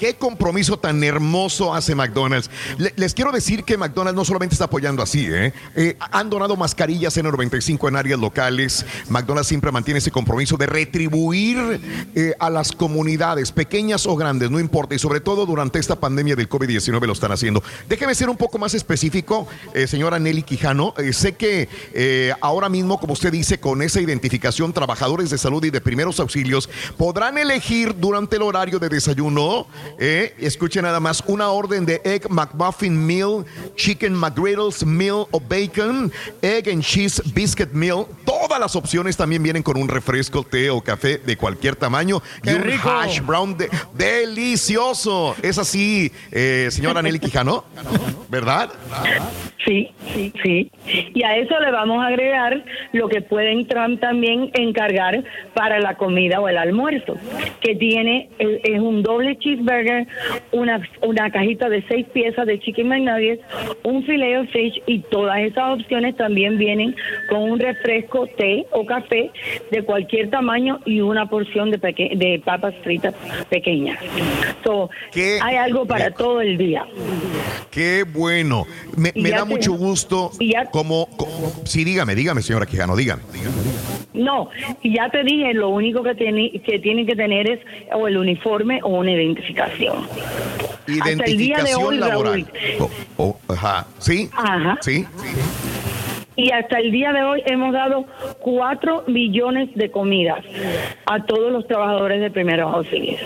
Qué compromiso tan hermoso hace McDonald's. Le- les quiero decir que McDonald's no solamente está apoyando así, ¿eh? Eh, han donado mascarillas en 95 en áreas locales. McDonald's siempre mantiene ese compromiso de retribuir eh, a las comunidades, pequeñas o grandes, no importa. Y sobre todo durante esta pandemia del COVID-19 lo están haciendo. Déjeme ser un poco más específico, eh, señora Nelly Quijano. Sé que ahora mismo, como usted dice, con esa identificación, trabajadores de salud y de primeros auxilios podrán elegir durante el horario de desayuno, eh, escuchen nada más, una orden de Egg McMuffin Meal, Chicken McGriddles Meal o Bacon, Egg and Cheese Biscuit Meal. Todas las opciones también vienen con un refresco, té o café de cualquier tamaño y ¡Qué un rico! hash brown de- delicioso. Es así, eh, señora Nelly Quijano, ¿verdad? Sí, sí, sí. Y a eso le vamos a agregar lo que pueden Trump también encargar para la comida o el almuerzo, que tiene es, es un doble cheeseburger, una, una cajita de seis piezas de chicken McNuggets, un filet of fish y todas esas opciones también vienen con un refresco, té o café de cualquier tamaño y una porción de, peque- de papas fritas pequeñas. So, hay algo para todo el día. Qué bueno. Me, ya da te- mucho gusto como, como- Sí, dígame, dígame, señora Quijano, dígame. No, ya te dije, lo único que, tiene, que tienen que tener es o el uniforme o una identificación. Hasta el día de Identificación hoy, laboral. Raúl, Oh, oh, ajá. ¿Sí? Ajá. ¿Sí? Y hasta el día de hoy hemos dado cuatro millones de comidas a todos los trabajadores de primeros auxilios.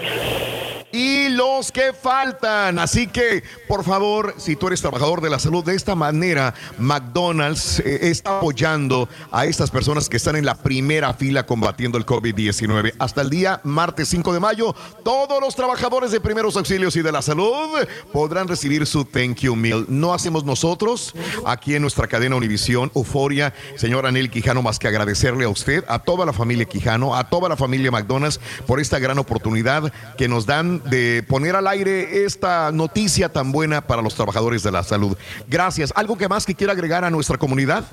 y los que faltan. Así que, por favor, si tú eres trabajador de la salud, de esta manera, McDonald's eh, está apoyando a estas personas que están en la primera fila combatiendo el COVID-19. Hasta el día martes 5 de mayo, todos los trabajadores de primeros auxilios y de la salud podrán recibir su thank you meal. No hacemos nosotros aquí en nuestra cadena Univisión, Euforia, señor Anel Quijano, más que agradecerle a usted, a toda la familia Quijano, a toda la familia McDonald's por esta gran oportunidad que nos dan de poner al aire esta noticia tan buena para los trabajadores de la salud. Gracias. ¿Algo que más que quiera agregar a nuestra comunidad?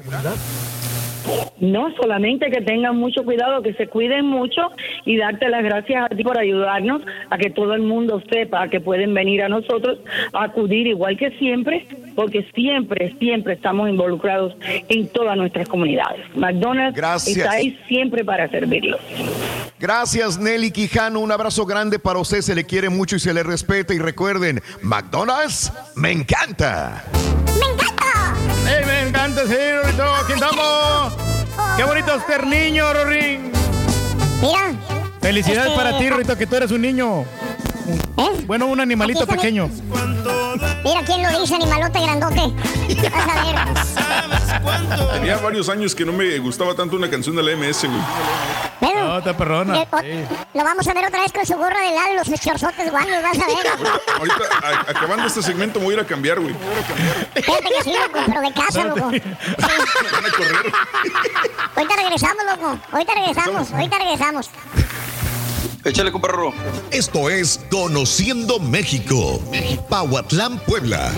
No, solamente que tengan mucho cuidado, que se cuiden mucho y darte las gracias a ti por ayudarnos a que todo el mundo sepa que pueden venir a nosotros a acudir igual que siempre, porque siempre, siempre estamos involucrados en todas nuestras comunidades. McDonald's Gracias. está ahí siempre para servirlos. Gracias, Nelly Quijano. Un abrazo grande para usted. Se le quiere mucho y se le respeta. Y recuerden, McDonald's me encanta. ¡Ey, me encanta, sí, Rorito! ¡Aquí estamos! ¡Qué bonito ser niño, Rorín! Mira. Felicidades Este- para ti, Rorito, que tú eres un niño. Bueno, un animalito pequeño. Mira quién lo dice, animalote grandote. Vas a ver. Tenía varios años que no me gustaba tanto una canción de la MS, güey. No, está perrona. Eh, o- Lo vamos a ver otra vez con su gorra de lado los chorzotes guangos, vas a ver. Ahorita, a- acabando este segmento, me voy a ir a cambiar, güey. Fíjate que sí, loco, pero de casa, loco. Van a correr. Ahorita regresamos, loco. Ahorita regresamos, ahorita regresamos. Échale, comparro. Esto es Conociendo México. Pahuatlán, Puebla.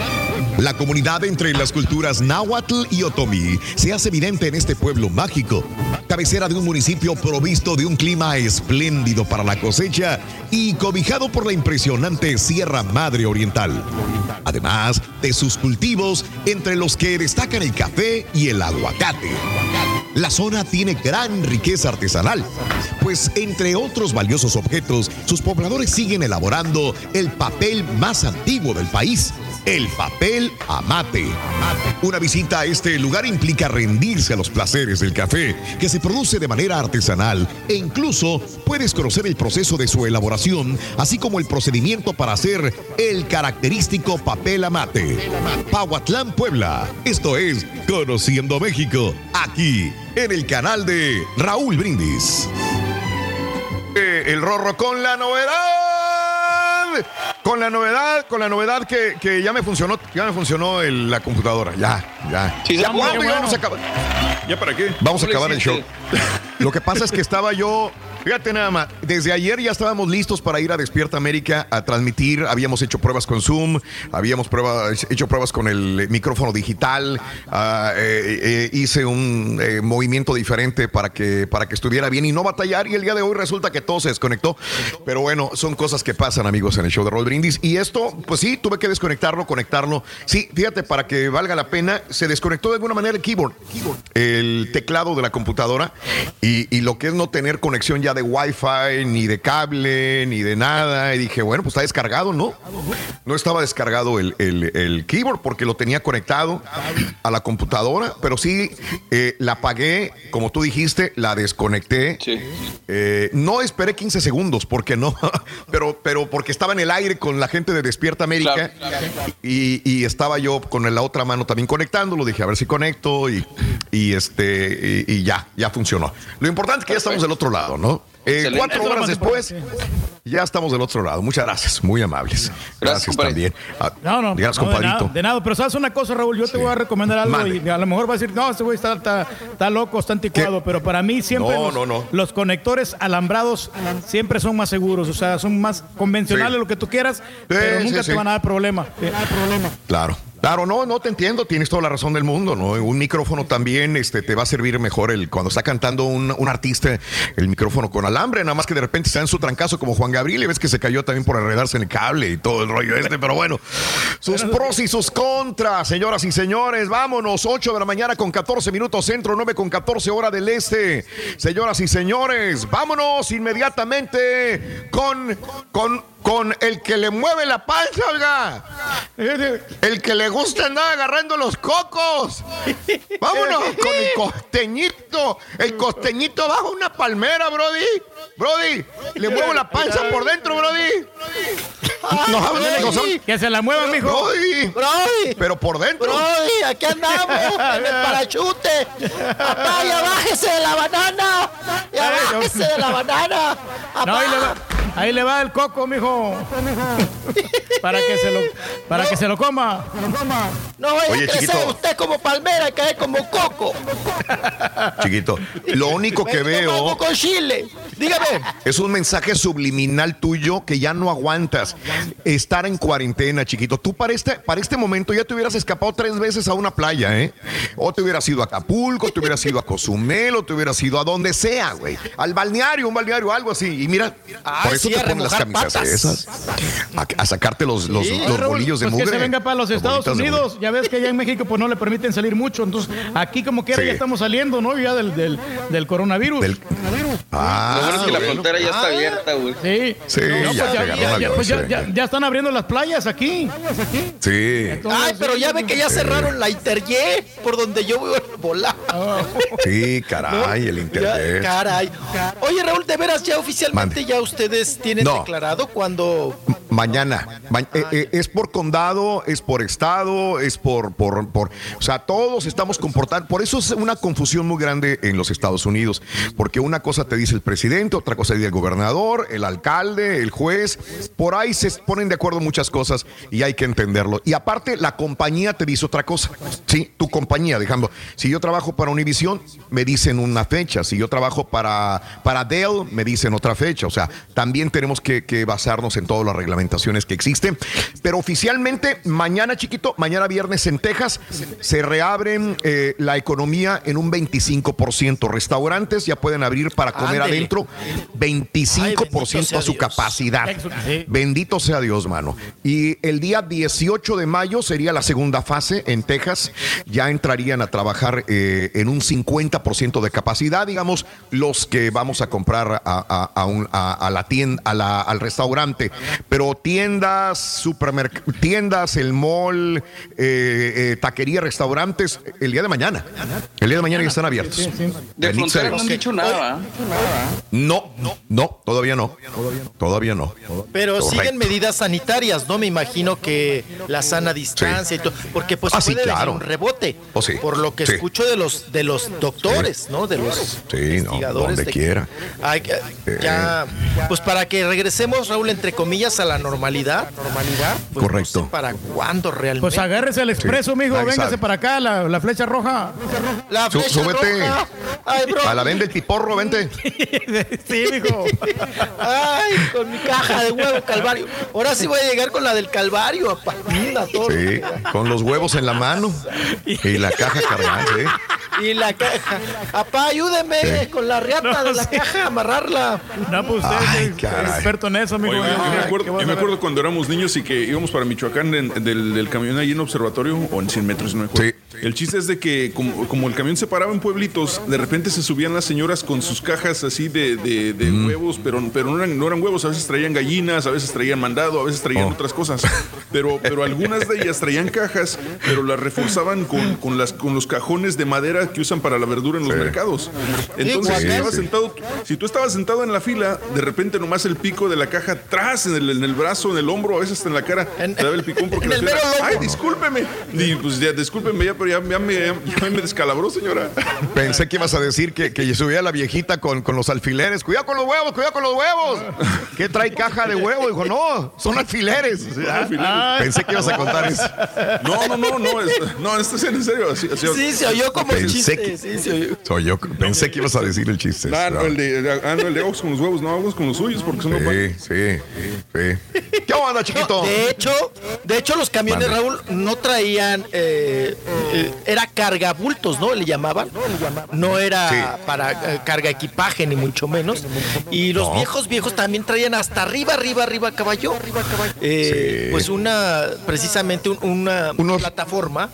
La comunidad entre las culturas náhuatl y otomí se hace evidente en este pueblo mágico. Cabecera de un municipio provisto de un clima espléndido para la cosecha y cobijado por la impresionante Sierra Madre Oriental. Además de sus cultivos, entre los que destacan el café y el aguacate. La zona tiene gran riqueza artesanal, pues entre otros valiosos objetos, sus pobladores siguen elaborando el papel más antiguo del país, el papel amate. Una visita a este lugar implica rendirse a los placeres del café, que se produce de manera artesanal, e incluso puedes conocer el proceso de su elaboración, así como el procedimiento para hacer el característico papel amate. Pahuatlán, Puebla. Esto es Conociendo México, aquí en el canal de Raúl Brindis. Eh, el Rorro con la novedad. Con la novedad, con la novedad que, que ya me funcionó, ya me funcionó el- la computadora. Ya, ya. Sí, ya, bueno. vamos a acabar. ¿Ya para qué? Vamos a ¿Cómo le acabar el show. Lo que pasa es que estaba yo, fíjate nada más, desde ayer ya estábamos listos para ir a Despierta América a transmitir, habíamos hecho pruebas con Zoom, habíamos hecho pruebas con el micrófono digital, ah, eh, eh, hice un eh, movimiento diferente para que, para que estuviera bien y no batallar y el día de hoy resulta que todo se desconectó, pero bueno, son cosas que pasan amigos en el show de Roll Brindis. Y esto, pues sí, tuve que desconectarlo, conectarlo, sí, fíjate, para que valga la pena, se desconectó de alguna manera el keyboard, el teclado de la computadora y, y lo que es no tener conexión ya de Wi-Fi, ni de cable, ni de nada. Y dije, bueno, pues está descargado, ¿no? No estaba descargado el, el- el keyboard porque lo tenía conectado a la computadora, pero sí eh, la apagué, como tú dijiste, la desconecté. Eh, no esperé 15 segundos porque no, pero, pero porque estaba en el aire con la gente de Despierta América y, y estaba yo con la otra mano también conectándolo. Dije, a ver si conecto y, y este y, y ya, ya funcionó. Lo importante es que ya estamos del otro lado, ¿no? Eh, cuatro horas después, ya estamos del otro lado. Muchas gracias, muy amables. Gracias, también. Ah, No, no, Gracias, no, de nada, compadrito. de nada, pero sabes una cosa, Raúl, yo te voy a recomendar algo y a lo mejor vas a decir, no, este güey está, está, está loco, está anticuado, pero para mí siempre No, los, no, no. los conectores alambrados siempre son más seguros, o sea, son más convencionales, Sí. lo que tú quieras, pero nunca sí. te van a dar problema. Claro. Claro, no, no te entiendo, tienes toda la razón del mundo, ¿no? Un micrófono también este, te va a servir mejor el cuando está cantando un, un artista, el micrófono con alambre, nada más que de repente está en su trancazo como Juan Gabriel y ves que se cayó también por enredarse en el cable y todo el rollo este, pero bueno, sus pros y sus contras, señoras y señores, vámonos, 8 de la mañana con 14 minutos centro, 9 con 14 hora del este, señoras y señores, vámonos inmediatamente con, con, con el que le mueve la panza. El que le gusta andar agarrando los cocos. Vámonos con el costeñito. El costeñito bajo una palmera, Brody. Brody, le muevo la panza por dentro, Brody. Nos- Brody. nos- Que se la mueva, mijo. Brody. Brody. Pero por dentro. Brody, aquí andamos en el parachute. Papá, ya bájese de la banana. Ya bájese de la banana. No, ahí le va, ahí le va el coco, mijo. Para que se lo, para que se lo coma. No vaya Oye, a crecer chiquito. usted como palmera y caer como coco. Chiquito, lo único que Benito veo con chile. Dígame. es un mensaje subliminal tuyo que ya no aguantas estar en cuarentena, chiquito. Tú para este, para este momento ya te hubieras escapado tres veces a una playa, ¿eh? O te hubieras ido a Acapulco, te hubieras ido a Cozumel, o te hubieras ido a donde sea, güey. Al balneario, un balneario, algo así. Y mira, Ay, por eso sí, te ponen las camisas patas. esas. A, a sacarte los, los, Sí, los Raúl, bolillos de pues mugre. que se venga para los Estados Unidos. Ya ves que allá en México pues no le permiten salir mucho. Entonces aquí como quiera Sí. ya estamos saliendo, ¿no? Ya del, del, del coronavirus. Ah, Bueno es que la bueno. frontera ya está abierta, güey. Sí. Sí, No, ya pues ya, ya- la ya- pues ya- violencia, ya- ya están abriendo las playas aquí. Sí. Ay, pero ya ve que ya cerraron la Interye por donde yo voy a volar. Sí, caray, el Ya, internet. caray. Oye, Raúl, de veras, ya oficialmente ya ustedes tienen No. declarado cuando. Mañana. Ma- eh, eh, es por condado, es por estado, es por, por, por. O sea, todos estamos comportando. Por eso es una confusión muy grande en los Estados Unidos. Porque una cosa te dice el presidente, otra cosa dice el gobernador, el alcalde, el juez. Por ahí se ponen de acuerdo muchas cosas y hay que entenderlo. Y aparte, la compañía te dice otra cosa. Sí, tu compañía, dejando. Si yo trabajo para Univision, me dicen una fecha. Si yo trabajo para, para Dell, me dicen otra fecha. O sea, también tenemos que, que basarnos en todas las reglamentaciones que existen. Pero oficialmente, mañana, chiquito, mañana viernes en Texas, se reabren eh, la economía en un 25%. Restaurantes ya pueden abrir para comer adentro 25% a su capacidad. Bendito sea Dios, mano. Y el día 18 de mayo sería la segunda fase en Texas. Ya entrarían a trabajar eh, en un 50% de capacidad, digamos, los que vamos a comprar a, a- a un- a- a la tienda, la- al restaurante. Pero tiendas, supermercados, tiendas, el mall, eh, eh, taquería, restaurantes, el día de mañana. El día de mañana ya están abiertos. De frontera sea no han dicho nada. No, no, todavía no. Todavía no. Pero Correcto. siguen medidas sanitarias, ¿no? Me imagino que la sana distancia y todo. Porque pues Ah, sí, puede claro. un rebote. Oh, sí. Por lo que Sí. escucho de los de los doctores, ¿no? De los Sí, no, investigadores donde de- quiera. Ya, pues para que regresemos, Raúl, entre comillas, a la normalidad. Normalidad. Pues, Correcto. no sé ¿Para cuándo realmente? Pues agárrese al expreso, mijo. nadie Véngase sabe. para acá, la, la flecha roja. La flecha súbete. roja. Ay, bro. A la venda el piporro, vente. sí, mijo. Ay, con mi caja de huevo Calvario. Ahora sí voy a llegar con la del Calvario, apá. Mira, todo. Sí, con los huevos en la mano y la caja cargada, ¿eh? Y la caja. Apá, ayúdeme con la riata de la caja, amarrarla. No, pues usted Ay, es caray. experto en eso, mijo. Oye, yo, yo me ¿Qué acuerdo, vas yo me ver? acuerdo cuando éramos niños y que íbamos para Michoacán en- del, del camión ahí en observatorio o en 100 metros, no me acuerdo. El chiste es de que como, como el camión se paraba en pueblitos, de repente se subían las señoras con sus cajas así de, de- de Mm. huevos, pero, pero no, eran, no eran huevos, a veces traían gallinas, a veces traían mandado, a veces traían Oh. otras cosas. Pero, pero algunas de ellas traían cajas, pero las reforzaban con, con, las, con los cajones de madera que usan para la verdura en los mercados. Entonces, Sí, si, estabas sí. sentado, si tú estabas sentado en la fila, de repente nomás el pico de la caja atrás, en el, en el brazo, en el hombro, a veces hasta en la cara, te daba el picón porque en la el señora, mero lomo. ay, discúlpeme. Y pues ya, discúlpeme ya, pero ya, ya me, ya me descalabró, señora. Pensé que ibas a decir que, que subía la viejita con, con los alfileres. Cuidado con los huevos, cuidado con los huevos. ¿Qué trae caja de huevo? Dijo, no, son alfileres. alfileres. Pensé que ibas a contar eso. No, no, no, no, es- no, esto es en serio. así- así- Sí, se oyó como Pensé chiste. que- Sí, se oyó. Soy yo. Pensé que ibas a decir el chiste. Ah, no, el de, ah, no, el de ojos con los huevos, no, ojos con los suyos, porque son Sí, sí, sí. ¿Qué onda, chiquito? De hecho, de hecho los camiones. Raúl, no traían, eh, eh, era cargabultos, ¿no? Le llamaban. No era Sí. para eh, carga equipaje ni mucho menos. Y los No. viejos viejos también traían hasta arriba, arriba, arriba caballo. eh, Pues una, precisamente un- una plataforma.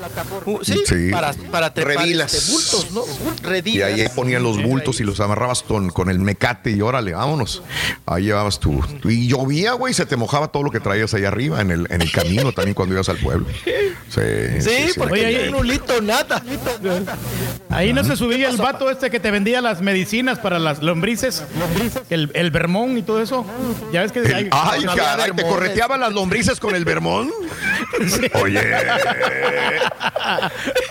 uh, sí, Sí. para, para trepar Redilas. este, bultos, ¿no? Y Redilas. ahí ponían los bultos y los amarrabas con, con el mecate y órale, vámonos. Ahí llevabas tú. Y llovía, güey, se te mojaba todo lo que traías ahí arriba en el, en el camino también cuando ibas al pueblo. Sí, Sí, porque ahí- un lito nada. Ahí no se subía el vato este que te vendía las medicinas para las lombrices, el, el vermón y todo eso. Ya ves que hay- Ay, no caray, ¿te vermones. correteaban las lombrices con el vermón? Oye.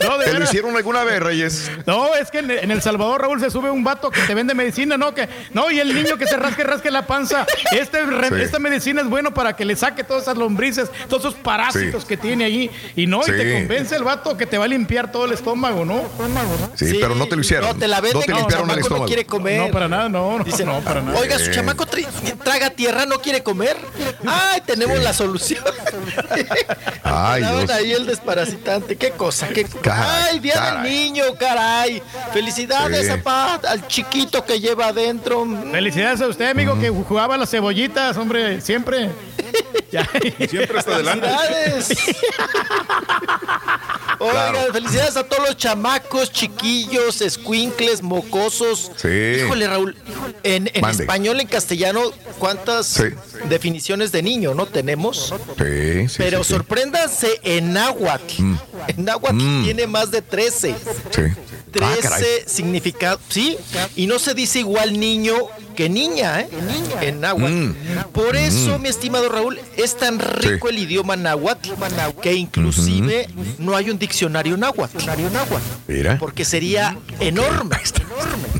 No, ¿Te lo hicieron alguna vez, Reyes? No, es que en, en El Salvador, Raúl, se sube un vato que te vende medicina, ¿no? Que, no, y el niño que se rasque, rasque la panza. Este, re- Sí. Esta medicina es bueno para que le saque todas esas lombrices, todos esos parásitos Sí. que tiene ahí. Y no, y te Sí. convence el vato que te va a limpiar todo el estómago, ¿no? Sí, pero no te lo hicieron. No, te la venden No te que el limpiaron el chamaco no estómago. quiere comer. No, para nada, no, no, Dicen, no, para nada. Oiga, su Sí. chamaco tra- traga tierra, no quiere comer. Ay, tenemos la solución. Ay, Dios. ahí el desparasitante. Qué cosa. Qué... Caray, Ay, día caray. del niño, caray. Felicidades, Sí. papá, al chiquito que lleva adentro. Felicidades a usted, amigo, que jugaba las cebollitas, hombre, siempre. Ya. Siempre hasta adelante. Felicidades. Oigan, Claro. felicidades a todos los chamacos, chiquillos, escuincles, mocosos. Sí. Híjole, Raúl, en, español, en castellano, ¿cuántas Sí. definiciones de niño no tenemos? Sí, sí, Pero sí, sí. sorpréndase en náhuatl. En náhuatl Mm. tiene más de 13. Sí. Ah, 13 caray. significados, sí, y no se dice igual niño que niña, ¿eh? En náhuatl. Mm. Por eso, Mm. mi estimado Raúl, es tan rico el idioma náhuatl que inclusive no hay un diccionario náhuatl. Mira. Porque sería enorme.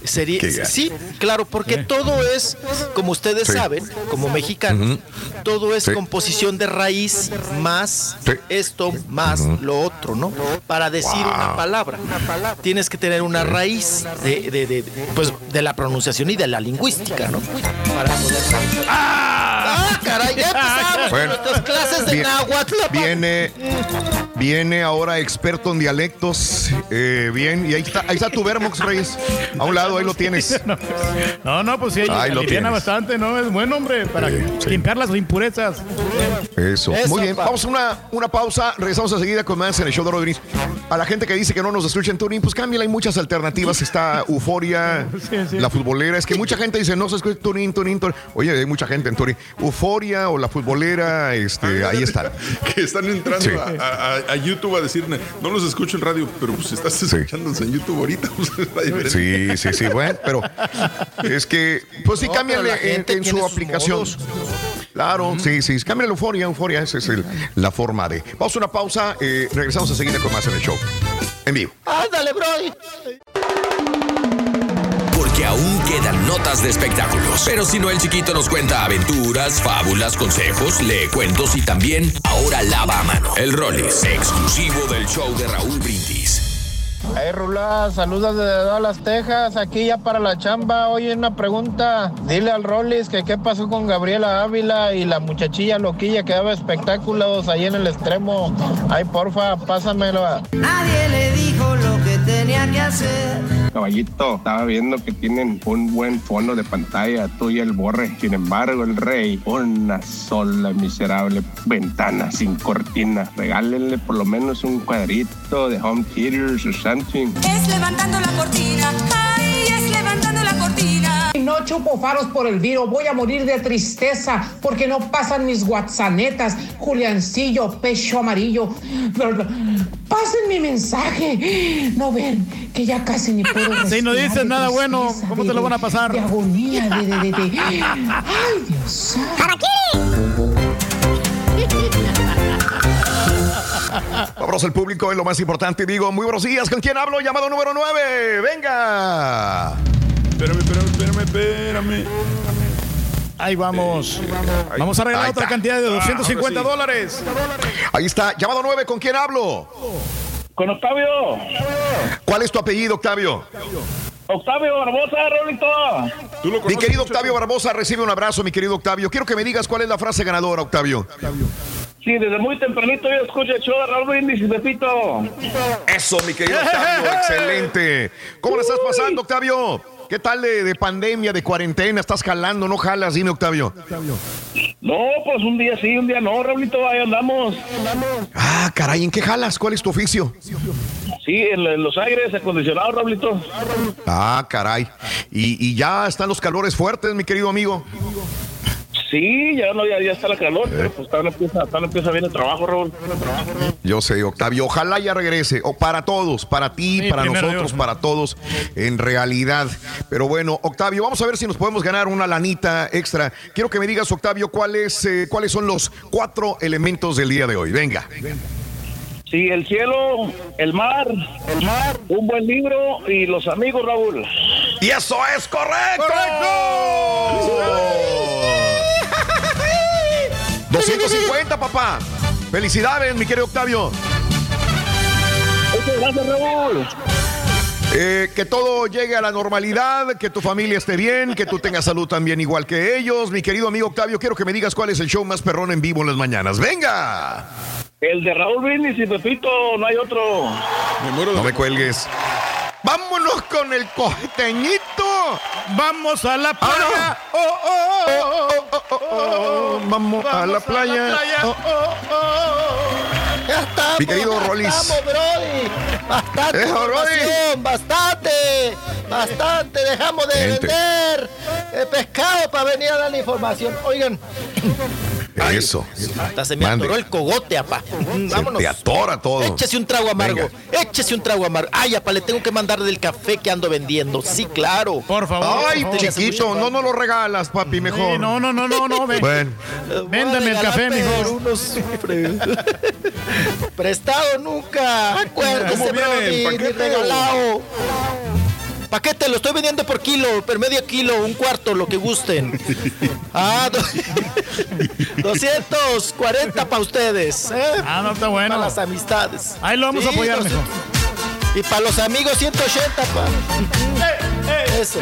Sería, sí, claro, porque todo es, como ustedes Sí. saben, como mexicanos, todo es Sí. composición de raíz más Sí. esto más lo otro, ¿no? Para decir una palabra. Tienes que tener una raíz de, de- de- pues, de la pronunciación y de la lingüística, ¿no? Para poder... ¡Ah! Caray! Ya empezamos Bueno. con nuestras clases de náhuatl. Viene, viene ahora experto en dialectos. eh, bien, y ahí está, ahí está tu Vermox, Reyes. A un lado, ahí lo tienes. No, no, pues sí, Ahí lo aliviana tienes. bastante, ¿no? Es buen hombre para Sí, sí. limpiar las impurezas. Eso. Eso, Muy bien. pa. Vamos a una, una pausa. Regresamos enseguida con más en el show de Rodríguez. A la gente que dice que no nos escucha en Turín, pues cámbiala. Hay muchas alternativas. Está Euforia, Sí, sí. la futbolera. Es que mucha gente dice no se escucha Turín, Turín, Turín. Oye, hay mucha gente en Turín. Euforia o la futbolera, este, ahí están. Que están entrando Sí. a, a- a YouTube a decir, no los escucho en radio, pero pues estás escuchándonos en YouTube ahorita. pues. Sí, sí, sí, bueno, pero es que, pues sí, No, la en, gente en su sus aplicación. modos. Claro, sí, sí, cámbianle euforia, euforia, esa es el- la forma de. Vamos a una pausa, eh, regresamos enseguida con más en el show. En vivo. Ándale, Brody. Quedan notas de espectáculos. Pero si no, el chiquito nos cuenta aventuras, fábulas, consejos, lee cuentos y también ahora lava a mano. El Rollis, exclusivo del show de Raúl Brindis. Hey Rula, saludos desde Dallas, Texas, aquí ya para la chamba. Oye, una pregunta. Dile al Rollis que qué pasó con Gabriela Ávila y la muchachilla loquilla que daba espectáculos ahí en el extremo. Ay, porfa, pásamelo. Nadie le dijo lo que tenía que hacer. Caballito, estaba viendo que tienen un buen fondo de pantalla, tú y el borre. Sin embargo, el rey, una sola miserable ventana sin cortina. Regálenle por lo menos un cuadrito de home theaters o something. Es levantando la cortina. No chupo faros por el viro, voy a morir de tristeza porque no pasan mis guatsanetas, Juliancillo, pecho amarillo. Pasen mi mensaje. No ven que ya casi ni puedo Si no respirar dices nada bueno, ¿cómo te lo van a pasar? De agonía, de, de, de, de- Ay, Dios. Vamos al público, es lo más importante. Digo, muy buenos días. ¿Con quién hablo? Llamado número 9. Venga. Espérame, espérame, espérame, espérame. Ahí vamos. Vamos a regalar otra cantidad de 250 ahora sí. dólares. Ahí está. Llamado 9. ¿Con quién hablo? Con Octavio. ¿Cuál es tu apellido, Octavio? Octavio Barbosa, Rolito. ¿Tú lo Mi querido? Octavio Barbosa, recibe un abrazo, mi querido Octavio. Quiero que me digas cuál es la frase ganadora, Octavio. Sí, desde muy tempranito yo escucho el show de Raúl Brindis y Pepito. Eso, mi querido Octavio, excelente. ¿Cómo la estás pasando, Octavio? ¿Qué tal de, de pandemia, de cuarentena? ¿Estás jalando, no jalas? Dime, Octavio. No, pues un día sí, un día no, Raulito, ahí andamos. Ah, caray, ¿en qué jalas? ¿Cuál es tu oficio? Sí, en, en los aires acondicionados, Raulito. Ah, caray. Y, y ya están los calores fuertes, mi querido amigo. Sí, ya no, ya, ya está la calor, pero pues no empieza, todavía no empieza bien el trabajo, Raúl. Yo sé, Octavio, ojalá ya regrese. O para todos, para ti, Sí, para nosotros, Dios. para todos, en realidad. Pero bueno, Octavio, vamos a ver si nos podemos ganar una lanita extra. Quiero que me digas, Octavio, cuáles, eh, cuáles son los cuatro elementos del día de hoy. Venga. Sí, el cielo, el mar, el mar, un buen libro y los amigos, Raúl. Y eso es correcto. 250, papá. Felicidades, mi querido Octavio. Muchas gracias, Raúl. Eh, que todo llegue a la normalidad, que tu familia esté bien, que tú tengas salud también igual que ellos. Mi querido amigo Octavio, quiero que me digas cuál es el show más perrón en vivo en las mañanas. ¡Venga! El de Raúl Brindis y Pepito, no hay otro. No me cuelgues. Vámonos con el costeñito. Vamos a la playa. Oh, oh, oh, oh, oh, oh. Vamos a la playa. Oh, Ya estamos, Mi querido ya Rolis. estamos, Brody. Bastante información, bastante, bastante. Dejamos de Gente. vender eh, pescado para venir a dar la información. Oigan, Eso. hasta se me Mande. atoró el cogote, apá. Mm, Se Vámonos. te atora todo. Échese un trago amargo. Échese un trago amargo. Ay, apá, le tengo que mandar del café que ando vendiendo. Sí, claro. Por favor. Ay, por favor. chiquito, no nos lo regalas, papi, mejor. Sí, no, no, no, no, no. Ven. Bueno. Véndame el café, mejor. uno sufre. Prestado nunca. Acuérdese, ¿Cómo viene el ni regalado. Paquete, lo estoy vendiendo por kilo, por medio kilo, un cuarto, lo que gusten. Ah, do- 240 para ustedes. ¿eh? Ah, no está bueno. Para las amistades. Ahí lo vamos a apoyar, mijo. Y para los amigos, 180 pa. Eso.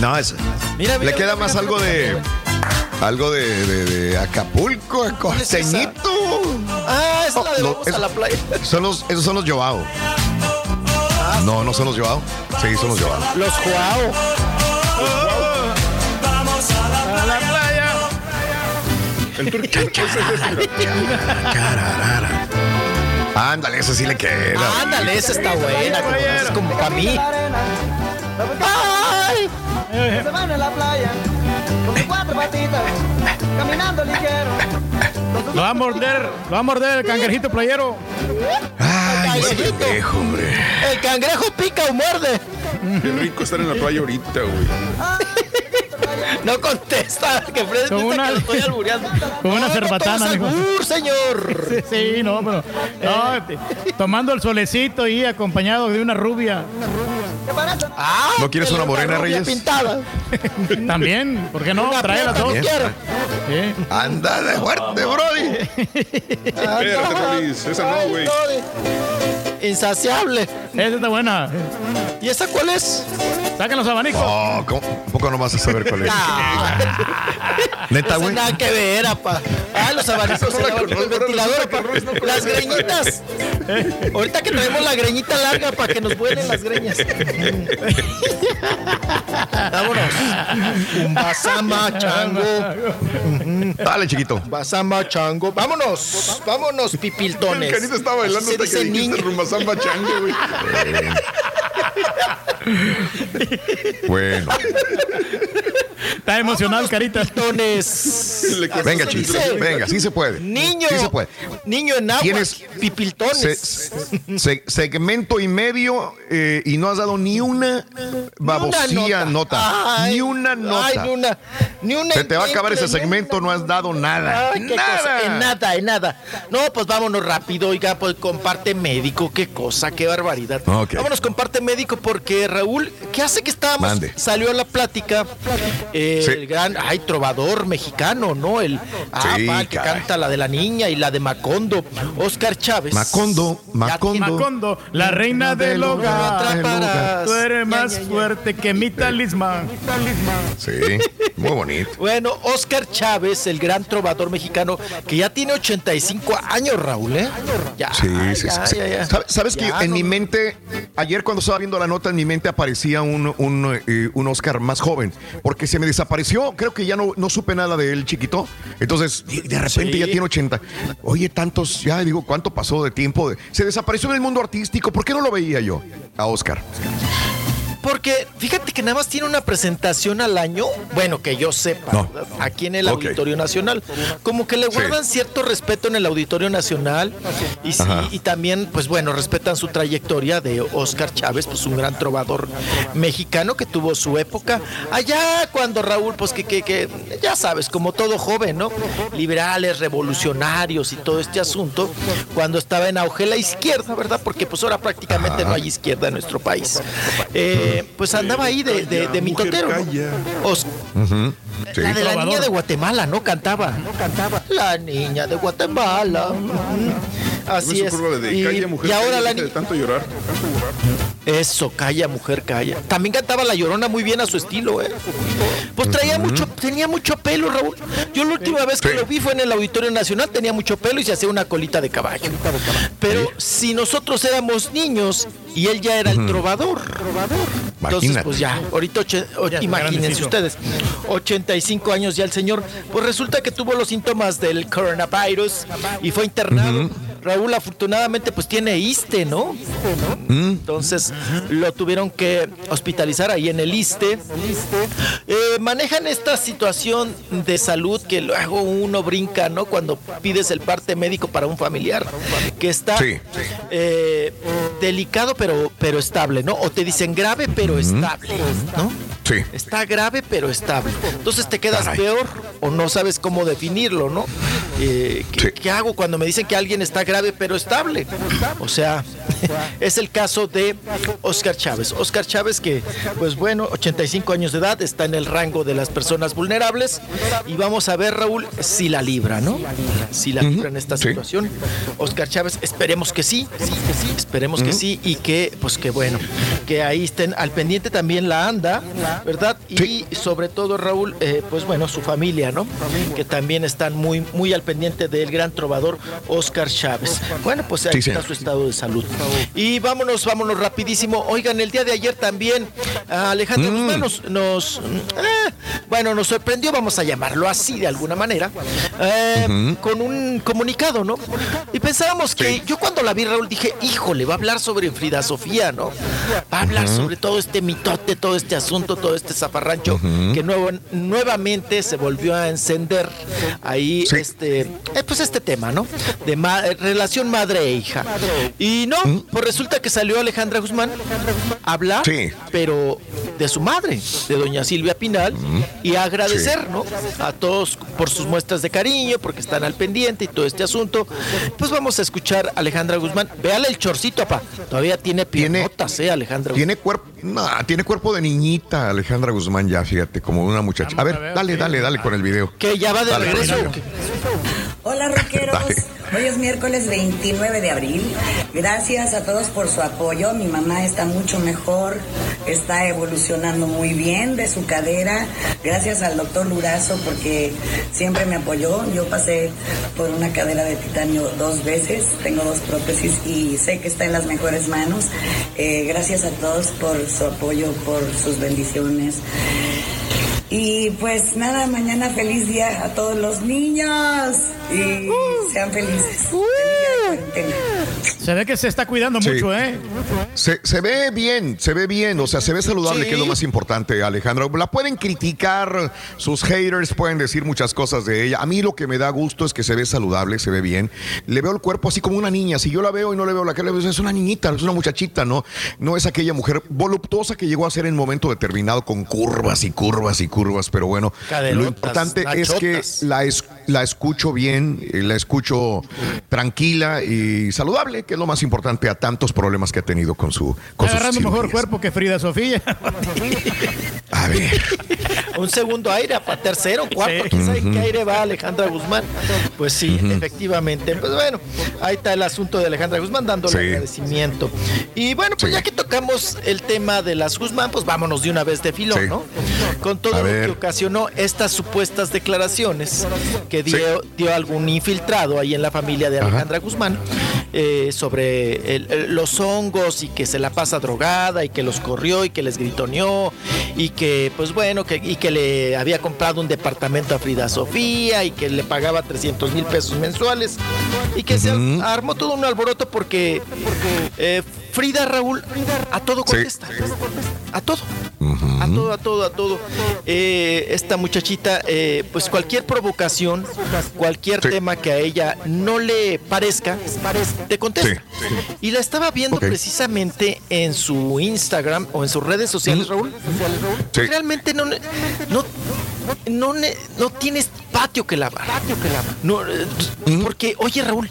No, es. Mira, mira, Le queda mira, más mira, algo de. Algo de, de- de Acapulco, costeñito. Ah, esa es la de No, vamos es- a la playa. Son los, esos son los Joao. No, no son los Joao. Sí, son los Joao. Los Joao. Vamos a la playa. El Ándale, ese sí le queda. Ándale, esa está buena. como- Es como para mí. ¡Ay! Se van a la playa con sus cuatro patitas, caminando ligero. Lo va a morder, lo va a morder el cangrejito playero. Ay, ese Cangrejito. pendejo, hombre. El cangrejo pica o muerde. Qué rico estar en la playa ahorita, güey. No contesta, que Fred Con piensa una- que lo estoy albureando. con una No, cerbatana, mijo. albur, señor. Sí, sí, no, pero. no, te- tomando el solecito y acompañado de una rubia. Ah, ¿No quieres una morena, rubia Reyes? pintada. También, ¿por qué no? Una Trae las dos. no. Sí. Anda de fuerte, Brody. Espérate, esa no, Ay, güey. Insaciable. Esa está buena. ¿Y esa cuál es? Sacan los abanicos. Oh, ¿cómo? ¿A poco no vas a saber cuál es? Neta, Esa güey. nada que ver, apa. Ah, los abanicos, no la el, ventilador, apa. Las greñitas. Ahorita que traemos la greñita larga para que nos vuelen las greñas. Vámonos. Un basama chango. Dale, chiquito. Basama chango. Vámonos. Vámonos, pipiltones. El canito estaba bailando hasta que dice dijiste rumbazamba chango, güey. Bueno. Está emocionado, carita. Pipiltones. Venga, dice. Venga, sí se puede. Niño. Sí se puede. Niño en agua. Tienes- Pipiltones. Se- se- segmento y medio eh, y no has dado ni una babosía nota. Ay, ni una nota. Ay, ni una. Ni una Se te va a acabar ese segmento, no has dado nada. Ay, qué nada. cosa, En nada, en nada. No, pues vámonos rápido, oiga, pues con parte médico, qué cosa, qué barbaridad. Ok. Vámonos con parte médico porque Raúl, ¿qué hace que estábamos? Mande. Salió a la plática eh, Sí. el gran, ay, trovador mexicano, ¿no? El, ah, Sí, pa, el que canta la de la niña y la de Macondo. Oscar Chávez. Macondo, Macondo. Macondo, la reina del hogar. Tú eres más fuerte que mi talismán. Sí, muy bonito. Bueno, Oscar Chávez, el gran trovador mexicano, que ya tiene 85 años, Raúl, ¿eh? Ya, Sí, sí, ya, sí. ¿Sabes, que en no- mi mente, ayer cuando estaba viendo la nota, en mi mente aparecía un, un, eh, un Oscar más joven, porque se me desapareció, creo que ya no, no supe nada de él chiquito, entonces de repente Sí. ya tiene 80. Oye, tantos, ya digo, ¿cuánto pasó de tiempo? Se desapareció en el mundo artístico, ¿por qué no lo veía yo a Oscar? Porque fíjate que nada más tiene una presentación al año, bueno, que yo sepa, aquí en el. Auditorio Nacional. Como que le guardan cierto respeto en el Auditorio Nacional y, sí, y también, pues bueno, respetan su trayectoria de Oscar Chávez, pues un gran trovador mexicano que tuvo su época allá cuando Raúl, pues que, que, que ya sabes, como todo joven, ¿no? Liberales, revolucionarios y todo este asunto, cuando estaba en auge la izquierda, ¿verdad? Porque pues ahora prácticamente no hay izquierda en nuestro país. Eh, pues andaba ahí de, de, de mitotero. ¿no? Sí. la de la niña de Guatemala, ¿no? Cantaba. No cantaba. La niña de Guatemala. Así es. de Y, Calla, mujer, y ahora calla, la deja de tanto llorar. Eso, calla, mujer, calla. También cantaba la llorona muy bien a su estilo, ¿eh? Pues traía mucho, tenía mucho pelo, Raúl. Yo la última vez que lo vi fue en el Auditorio Nacional, tenía mucho pelo y se hacía una colita de caballo. Pero si nosotros éramos niños y él ya era el trovador. Imagínate. pues ya, ahorita, o- imagínense ustedes, 85 años ya el señor, pues resulta que tuvo los síntomas del coronavirus y fue internado. Raúl afortunadamente pues tiene ISTE, ¿no? Entonces lo tuvieron que hospitalizar ahí en el ISTE. Eh, manejan esta situación de salud que luego uno brinca, ¿no? Cuando pides el parte médico para un familiar, que está Sí. eh, delicado pero, pero estable, ¿no? O te dicen grave pero estable, ¿no? Sí. Está grave pero estable. Entonces te quedas Caray. peor o no sabes cómo definirlo, ¿no? Eh, ¿qué, Sí. qué hago cuando me dicen que alguien está grave pero estable? O sea, es el caso de Oscar Chávez. Oscar Chávez que, pues bueno, 85 años de edad, está en el rango de las personas vulnerables y vamos a ver, Raúl, si la libra, ¿no? Si la libra en esta Sí. situación. Oscar Chávez, esperemos que sí, esperemos que sí y que, pues que bueno, que ahí estén al pendiente también la ANDA, ¿verdad? Y sobre todo, Raúl, eh, pues bueno, su familia, ¿no? Que también están muy, muy al pendiente del gran trovador Oscar Chávez. Bueno, pues ahí Sí, está su estado de salud. Y vámonos, vámonos rapidísimo. Oigan, el día de ayer también Alejandro Mm. Guzmán nos, nos, eh, bueno, nos sorprendió, vamos a llamarlo así de alguna manera, eh, con un comunicado, ¿no? Y pensábamos que yo cuando la vi, Raúl, dije, híjole, va a hablar sobre Frida Sofía, ¿no? Va a hablar sobre todo este mitote, todo este asunto, todo este zafarrancho que nuevo, nuevamente se volvió a encender ahí este, eh, pues este tema, ¿no? De ma- eh, relación madre e hija. Y no, pues resulta que salió Alejandra Guzmán a hablar, Sí. pero de su madre, de doña Silvia Pinal, y a agradecer, ¿no? A todos por sus muestras de cariño, porque están al pendiente y todo este asunto. Pues vamos a escuchar a Alejandra Guzmán. Véale el chorcito, papá. Todavía tiene piernotas, ¿eh, Alejandra Tiene cuerpo, no, tiene cuerpo de niñita Alejandra Guzmán ya, fíjate, como una muchacha. A ver, dale, dale, dale con el video. Que ya va de Dale, regreso. Hola rockeros, hoy es miércoles 29 de abril. Gracias a todos por su apoyo. Mi mamá está mucho mejor, está evolucionando muy bien de su cadera. Gracias al doctor Lurazo porque siempre me apoyó. Yo pasé por una cadera de titanio dos veces, tengo dos prótesis y sé que está en las mejores manos. Eh, gracias a todos por su apoyo, por sus bendiciones. Y pues nada, mañana feliz día a todos los niños y sean felices. Se ve que se está cuidando Sí. mucho, ¿eh? Se, se ve bien, se ve bien, o sea, se ve saludable, Sí. que es lo más importante, Alejandra. La pueden criticar, sus haters pueden decir muchas cosas de ella. A mí lo que me da gusto es que se ve saludable, se ve bien. Le veo el cuerpo así como una niña. Si yo la veo y no le veo la cara, veo, es una niñita, es una muchachita, ¿no? No es aquella mujer voluptuosa que llegó a ser en un momento determinado con curvas y curvas y curvas, pero bueno, Caderotas, lo importante es que la, es- la escucho bien, eh, la escucho tranquila y saludable, que es lo más importante a tantos problemas que ha tenido con su con agarrando mejor cuerpo que Frida Sofía. A ver, un segundo aire, para tercero, cuarto, Sí. quién sabe Ujú. qué aire va Alejandra Guzmán. Pues sí, efectivamente. Pues bueno, ahí está el asunto de Alejandra Guzmán dándole Sí. agradecimiento. Y bueno, pues ya que tocamos el tema de las Guzmán, pues vámonos de una vez de filón, Sí. ¿no? Con todo A lo ver. que ocasionó estas supuestas declaraciones que dio, dio algún infiltrado ahí en la familia de Alejandra Guzmán eh, sobre el- el- los hongos y que se la pasa drogada y que los corrió y que les gritoneó y que pues bueno que, y que le había comprado un departamento a Frida Sofía y que le pagaba 300 mil pesos mensuales y que se armó todo un alboroto porque eh, Frida Raúl a todo contesta a todo a todo, a todo, a todo. Eh, esta muchachita, eh, pues cualquier provocación, cualquier tema que a ella no le parezca, te contesta. Y la estaba viendo precisamente en su Instagram o en sus redes sociales, Raúl. Realmente no, no, no, no tienes patio que lavar. No, eh, porque, oye, Raúl,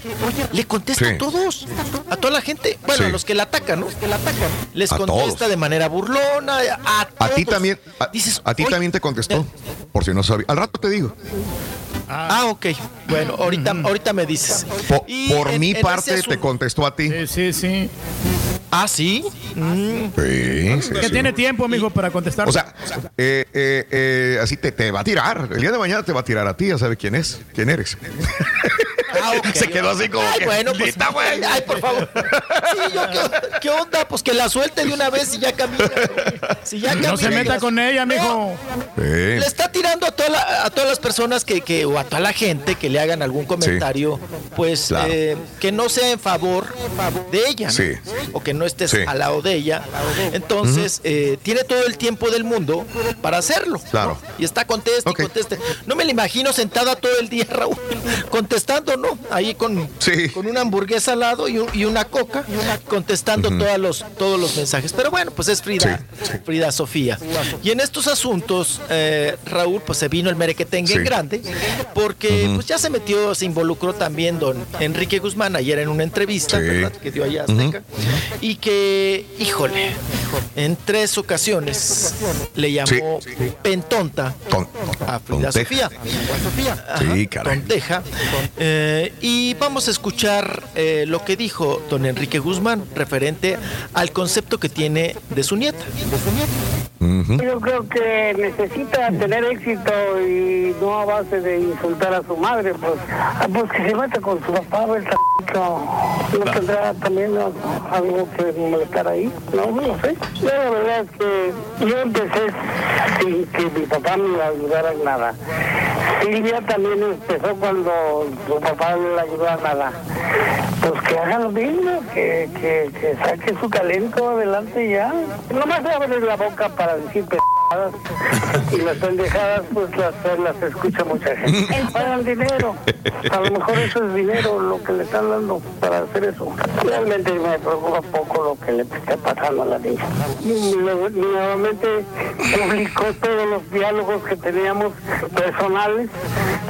le contesta Sí. a todos, a toda la gente, bueno, a los que la atacan, ¿no? Que la atacan. Les A contesta todos. de manera burlona, a A ti también, a, a ti también te contestó, por si no sabía. Al rato te digo. Ah, ok. Bueno, ahorita, ahorita me dices. Por en- mi en parte te contestó a ti. Sí, sí, sí. Ah, sí. Mm. Sí, sí, Que sí. tiene tiempo, amigo, para contestar. O sea, eh, eh, eh, así te, te va a tirar. El día de mañana te va a tirar a ti, ya sabe quién es, quién eres. Ah. Se quedó así como Ay, que, bueno, pues. "Neta, güey". Ay, por favor. Sí, yo, ¿qué, qué onda? Pues que la suelte de una vez y ya camina. Si ya no se meta con ella, mijo. Le está tirando a, toda la- a todas las personas que, que- o a toda la gente que le hagan algún comentario, pues Claro. eh, que no sea en favor de ella, ¿no? Sí. o que no estés Sí. al lado de ella. Entonces, eh, tiene todo el tiempo del mundo para hacerlo. Claro. Y está conteste, y conteste. No me la imagino sentada todo el día, Raúl, contestando, ¿no? Ahí con, con una hamburguesa al lado y, un- y una coca, contestando todas los, todos los mensajes. Pero bueno, pues es Frida, Frida Sofía. Y en estos asuntos, eh, Raúl, pues se vino el merequetengue en Sí. grande, porque pues ya se metió, se involucró también don Enrique Guzmán ayer en una entrevista, Sí. ¿verdad? Que dio allá a Azteca. Y que, híjole, en tres ocasiones le llamó pentonta a Frida tonteja. Sofía. Ajá, Sí, caray. tonteja. Eh, y vamos a escuchar eh, lo que dijo don Enrique Guzmán referente al concepto que tiene de su nieta. Yo creo que necesita tener éxito y no a base de insultar a su madre, pues, ah, pues que se meta con su papá, el no, no tendrá también ¿no? algo que molestar ahí, no, no lo sé. Yo la verdad es que yo empecé sin que mi papá me ayudara en nada. Silvia también empezó cuando su papá no le ayudó a nada. Pues que haga lo mismo, que, que, que saque su talento adelante ya. Nomás abre la boca para decir y las pendejadas pues las, las escucha mucha gente. Pagan dinero. A lo mejor eso es dinero lo que le están dando para hacer eso. Realmente me preocupa poco lo que le está pasando a la niña. Y Nuevamente publicó todos los diálogos que teníamos personales,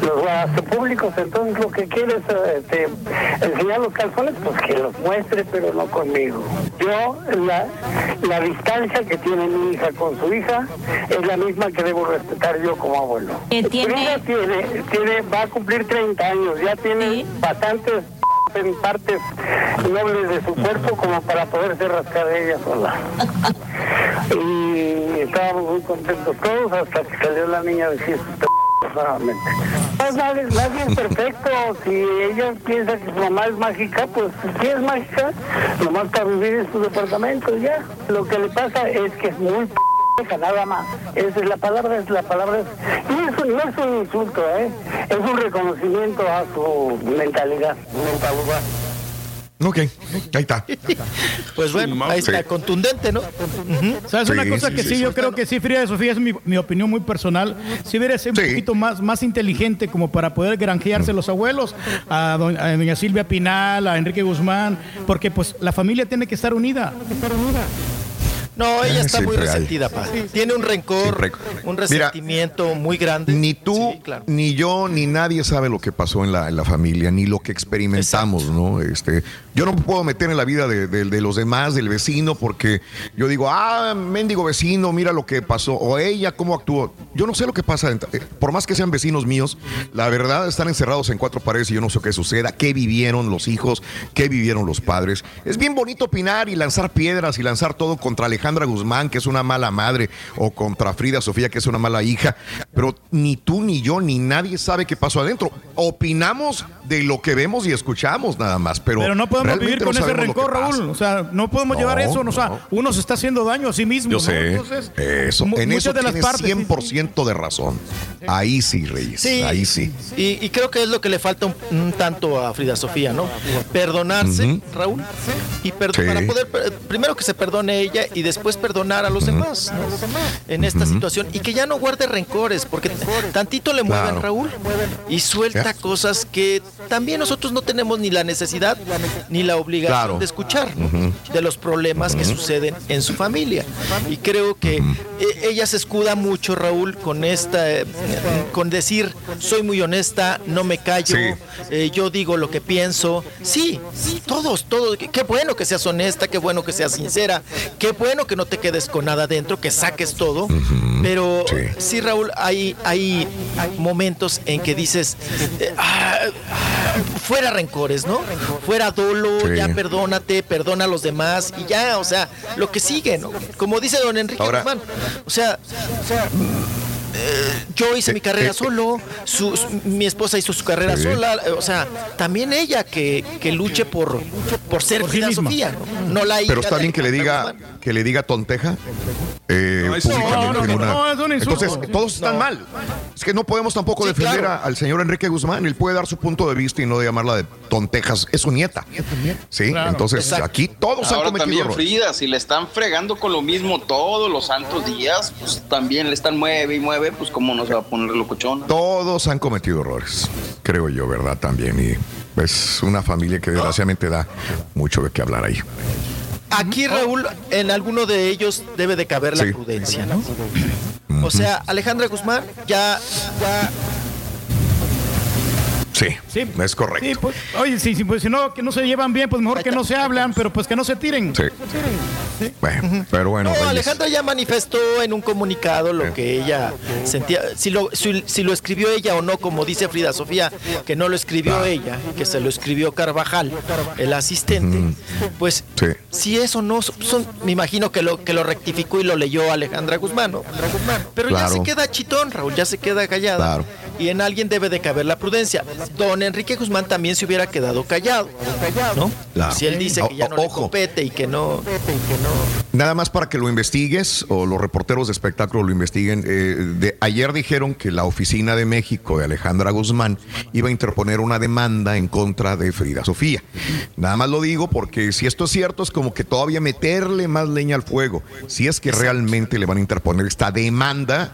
los hace públicos, entonces lo que quiere es este, enseñar los calzones, pues que los muestre, pero no conmigo. Yo, la, la distancia que tiene mi hija con su hija es la misma que debo respetar yo como abuelo. Frida tiene, tiene, va a cumplir 30 años, ya tiene bastantes en partes nobles de su cuerpo como para poderse rascar de ella sola. Y estábamos muy contentos todos hasta que salió la niña a decir sus p- nuevamente. Pues nadie, nadie es perfecto. Si ella piensa que su mamá es mágica, pues si es mágica, nomás para vivir en su departamento ya. Lo que le pasa es que es muy p- nada más. Esa es la palabra, es la palabra. Y eso no es un insulto, ¿eh? es un reconocimiento a su mentalidad. mentalidad. Ok, ahí está. Pues bueno, ahí está, Sí. contundente, ¿no? ¿Sabes una cosa sí, que sí, sí, sí. yo creo que sí, Frida de Sofía, es mi, mi opinión muy personal. Si hubiera sido un poquito más, más inteligente como para poder granjearse los abuelos, a, doña- a doña Silvia Pinal, a Enrique Guzmán, porque pues la familia tiene que estar unida. No, ella está muy Siempre resentida, pa. Tiene un rencor, un resentimiento muy grande. Ni tú, ni yo, ni nadie sabe lo que pasó en la, en la familia, ni lo que experimentamos, ¿no? Este, yo no me puedo meter en la vida de, de- de los demás, del vecino, porque yo digo, ah, mendigo vecino, mira lo que pasó, o ella, cómo actuó. Yo no sé lo que pasa, eh, por más que sean vecinos míos, la verdad están encerrados en cuatro paredes y yo no sé qué suceda, qué vivieron los hijos, qué vivieron los padres. Es bien bonito opinar y lanzar piedras y lanzar todo contra Alejandra Guzmán, que es una mala madre, o contra Frida Sofía, que es una mala hija, pero ni tú, ni yo, ni nadie sabe qué pasó adentro. Opinamos de lo que vemos y escuchamos nada más, pero, Pero no podemos vivir con no ese rencor. Raúl. O sea, no podemos No, llevar eso. O sea, no. uno se está haciendo daño a sí mismo. Yo ¿no? sé, Entonces, eso, en muchas eso de las tienes partes, sí, 100% de razón. Ahí sí, Reyes, Sí. ahí sí. Y, y creo que es lo que le falta un, un tanto a Frida Sofía, ¿no? Perdonarse. Raúl, y para poder, primero que se perdone ella y después perdonar a los demás ¿no? en esta situación y que ya no guarde rencores, porque tantito le mueven, Claro. Raúl, y suelta cosas que también nosotros no tenemos ni la necesidad ni la obligación Claro. de escuchar, de los problemas que suceden en su familia. Y creo que eh, ella se escuda mucho, Raúl, con esta, eh, con decir, soy muy honesta, no me callo, Sí. eh, yo digo lo que pienso. Sí, todos, todos. Qué bueno que seas honesta, qué bueno que seas sincera, qué bueno que no te quedes con nada dentro, que saques todo. Pero sí. Raúl, hay, hay momentos en que dices, eh, ah, fuera rencores, ¿no? Fuera dolo, Sí. ya perdónate, perdona a los demás y ya, o sea, lo que sigue, ¿no? Como dice don Enrique Ahora- Guzmán, o sea, eh, yo hice mi carrera eh, solo, su- su- mi esposa hizo su carrera Sí. sola, eh, o sea, también ella que, que luche por, por ser Por sí. Sofía, ¿no? No la Pero está bien que le diga que le diga tonteja. eh, No, eso sí, públicamente no, no, en una- no, es un insulto. Entonces, todos están No. mal. Es que no podemos tampoco Sí, defender claro. a- al señor Enrique Guzmán. Él puede dar su punto de vista y no llamarla de tontejas. Es su nieta. Sí, Claro. entonces Exacto. aquí todos han Ahora cometido también errores. Frida, si le están fregando con lo mismo todos los santos días, pues también le están mueve y mueve, pues cómo no se va a poner locochona. Todos han cometido errores, creo yo, ¿verdad? También. Y es una familia que desgraciadamente da mucho de qué hablar ahí. Aquí, Raúl, en alguno de ellos debe de caber la Sí. prudencia, ¿no? O sea, Alejandra Guzmán ya, ya Sí, Sí. es correcto. Sí, pues, oye, sí, sí, pues si no, que no se llevan bien, pues mejor que no se hablan, pero pues que no se tiren. Sí. Bueno, pero bueno. No. Alejandra ya manifestó en un comunicado lo que ella sentía, si lo, si, si lo escribió ella o no, como dice Frida Sofía, que no lo escribió ella, que se lo escribió Carvajal, el asistente, pues Sí. si eso no, son, me imagino que lo, que lo rectificó y lo leyó Alejandra Guzmán, ¿no? Pero ya se queda chitón, Raúl, ya se queda callada. Claro. Y en alguien debe de caber la prudencia. Don Enrique Guzmán también se hubiera quedado callado, ¿no? Claro. Si él dice que ya no O- le ojo. compete y que no... Nada más para que lo investigues o los reporteros de espectáculo lo investiguen. eh, de, ayer dijeron que la oficina de México de Alejandra Guzmán iba a interponer una demanda en contra de Frida Sofía. Nada más lo digo porque si esto es cierto es como que todavía meterle más leña al fuego. Si es que realmente le van a interponer esta demanda,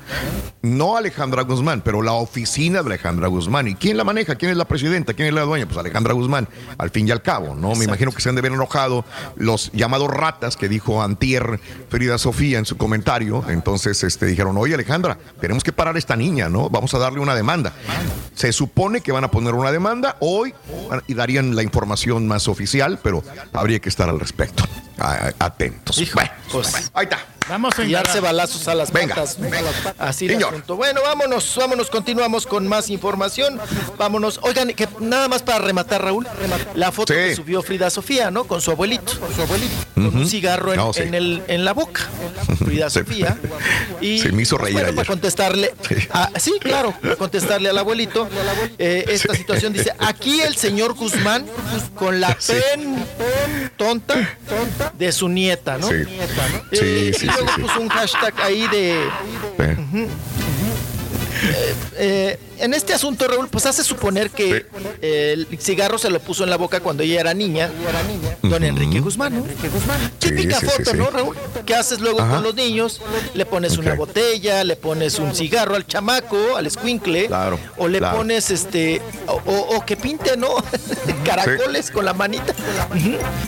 no Alejandra Guzmán, pero la oficina de Alejandra Guzmán. ¿Y quién la maneja? ¿Quién es la presidenta? ¿Quién es la dueña? Pues Alejandra Guzmán, al fin y al cabo, ¿no? Me imagino que se han de ver enojado los llamados ratas que dijo Antier Frida Sofía en su comentario. Entonces este, dijeron, oye Alejandra, tenemos que parar a esta niña, ¿no? Vamos a darle una demanda. Se supone que van a poner una demanda hoy y darían la información más oficial, pero habría que estar al respecto. A- Atentos. Bueno, Pues, ahí está. Vamos a y darse balazos a las Venga, patas. venga. Así el Señor. asunto. Bueno, vámonos, vámonos, continuamos con más información. Vámonos. Oigan, que nada más para rematar, Raúl, la foto Sí. que subió Frida Sofía, ¿no? Con su abuelito. Con su abuelito. Con un cigarro en, No, sí. en el, en la boca. Frida. Sofía. Y, Se me hizo reír bueno, ayer. para contestarle. Sí. sí, claro, para contestarle al abuelito. eh, esta situación dice: aquí el señor Guzmán con la Sí. pen tonta de su nieta, ¿no? Sí. Eh, Sí, y sí, luego sí, sí. puso un hashtag ahí de eh, eh, en este asunto, Raúl, pues hace suponer que el cigarro se lo puso en la boca cuando ella era niña, don Enrique Guzmán, ¿no? Típica sí, sí, foto, sí. ¿no, Raúl? ¿Qué haces luego Ajá. con los niños? Le pones una botella, le pones un cigarro al chamaco, al escuincle, Claro, o le claro. pones este, o, o- o que pinte, ¿no? Caracoles con la manita.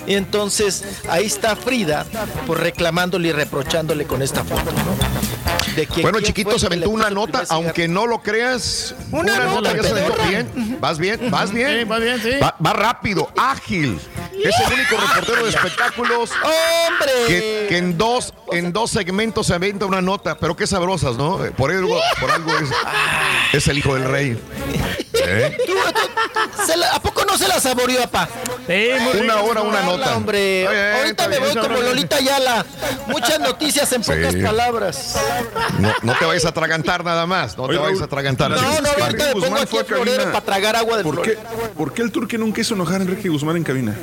Y entonces ahí está Frida, pues reclamándole y reprochándole con esta foto, ¿no? De que Bueno, chiquito, se aventó una nota, aunque no lo creas. Una nota, aventó pedorra. bien. Vas bien, vas bien. Sí, va bien, sí. Va, va rápido, ágil. Es el único reportero de espectáculos ¡Hombre! que, que en dos en dos segmentos se avienta una nota, pero qué sabrosas, ¿no? Eh, Por algo, por algo es, es el hijo del rey. ¿Eh? Tú, tú, se la- ¿A poco no se la saboreó, papá? Sí, muy Una hora, una nota. hombre. Está bien, Ahorita me voy como Lolita Ayala. Muchas noticias en Sí. pocas palabras. No, no te vayas a atragantar nada más. No te vayas a atragantar. No, no, chicos. ahorita me pongo aquí florero para tragar agua del ¿Por qué. ¿Por qué el turque nunca hizo enojar a Enrique Guzmán en cabina?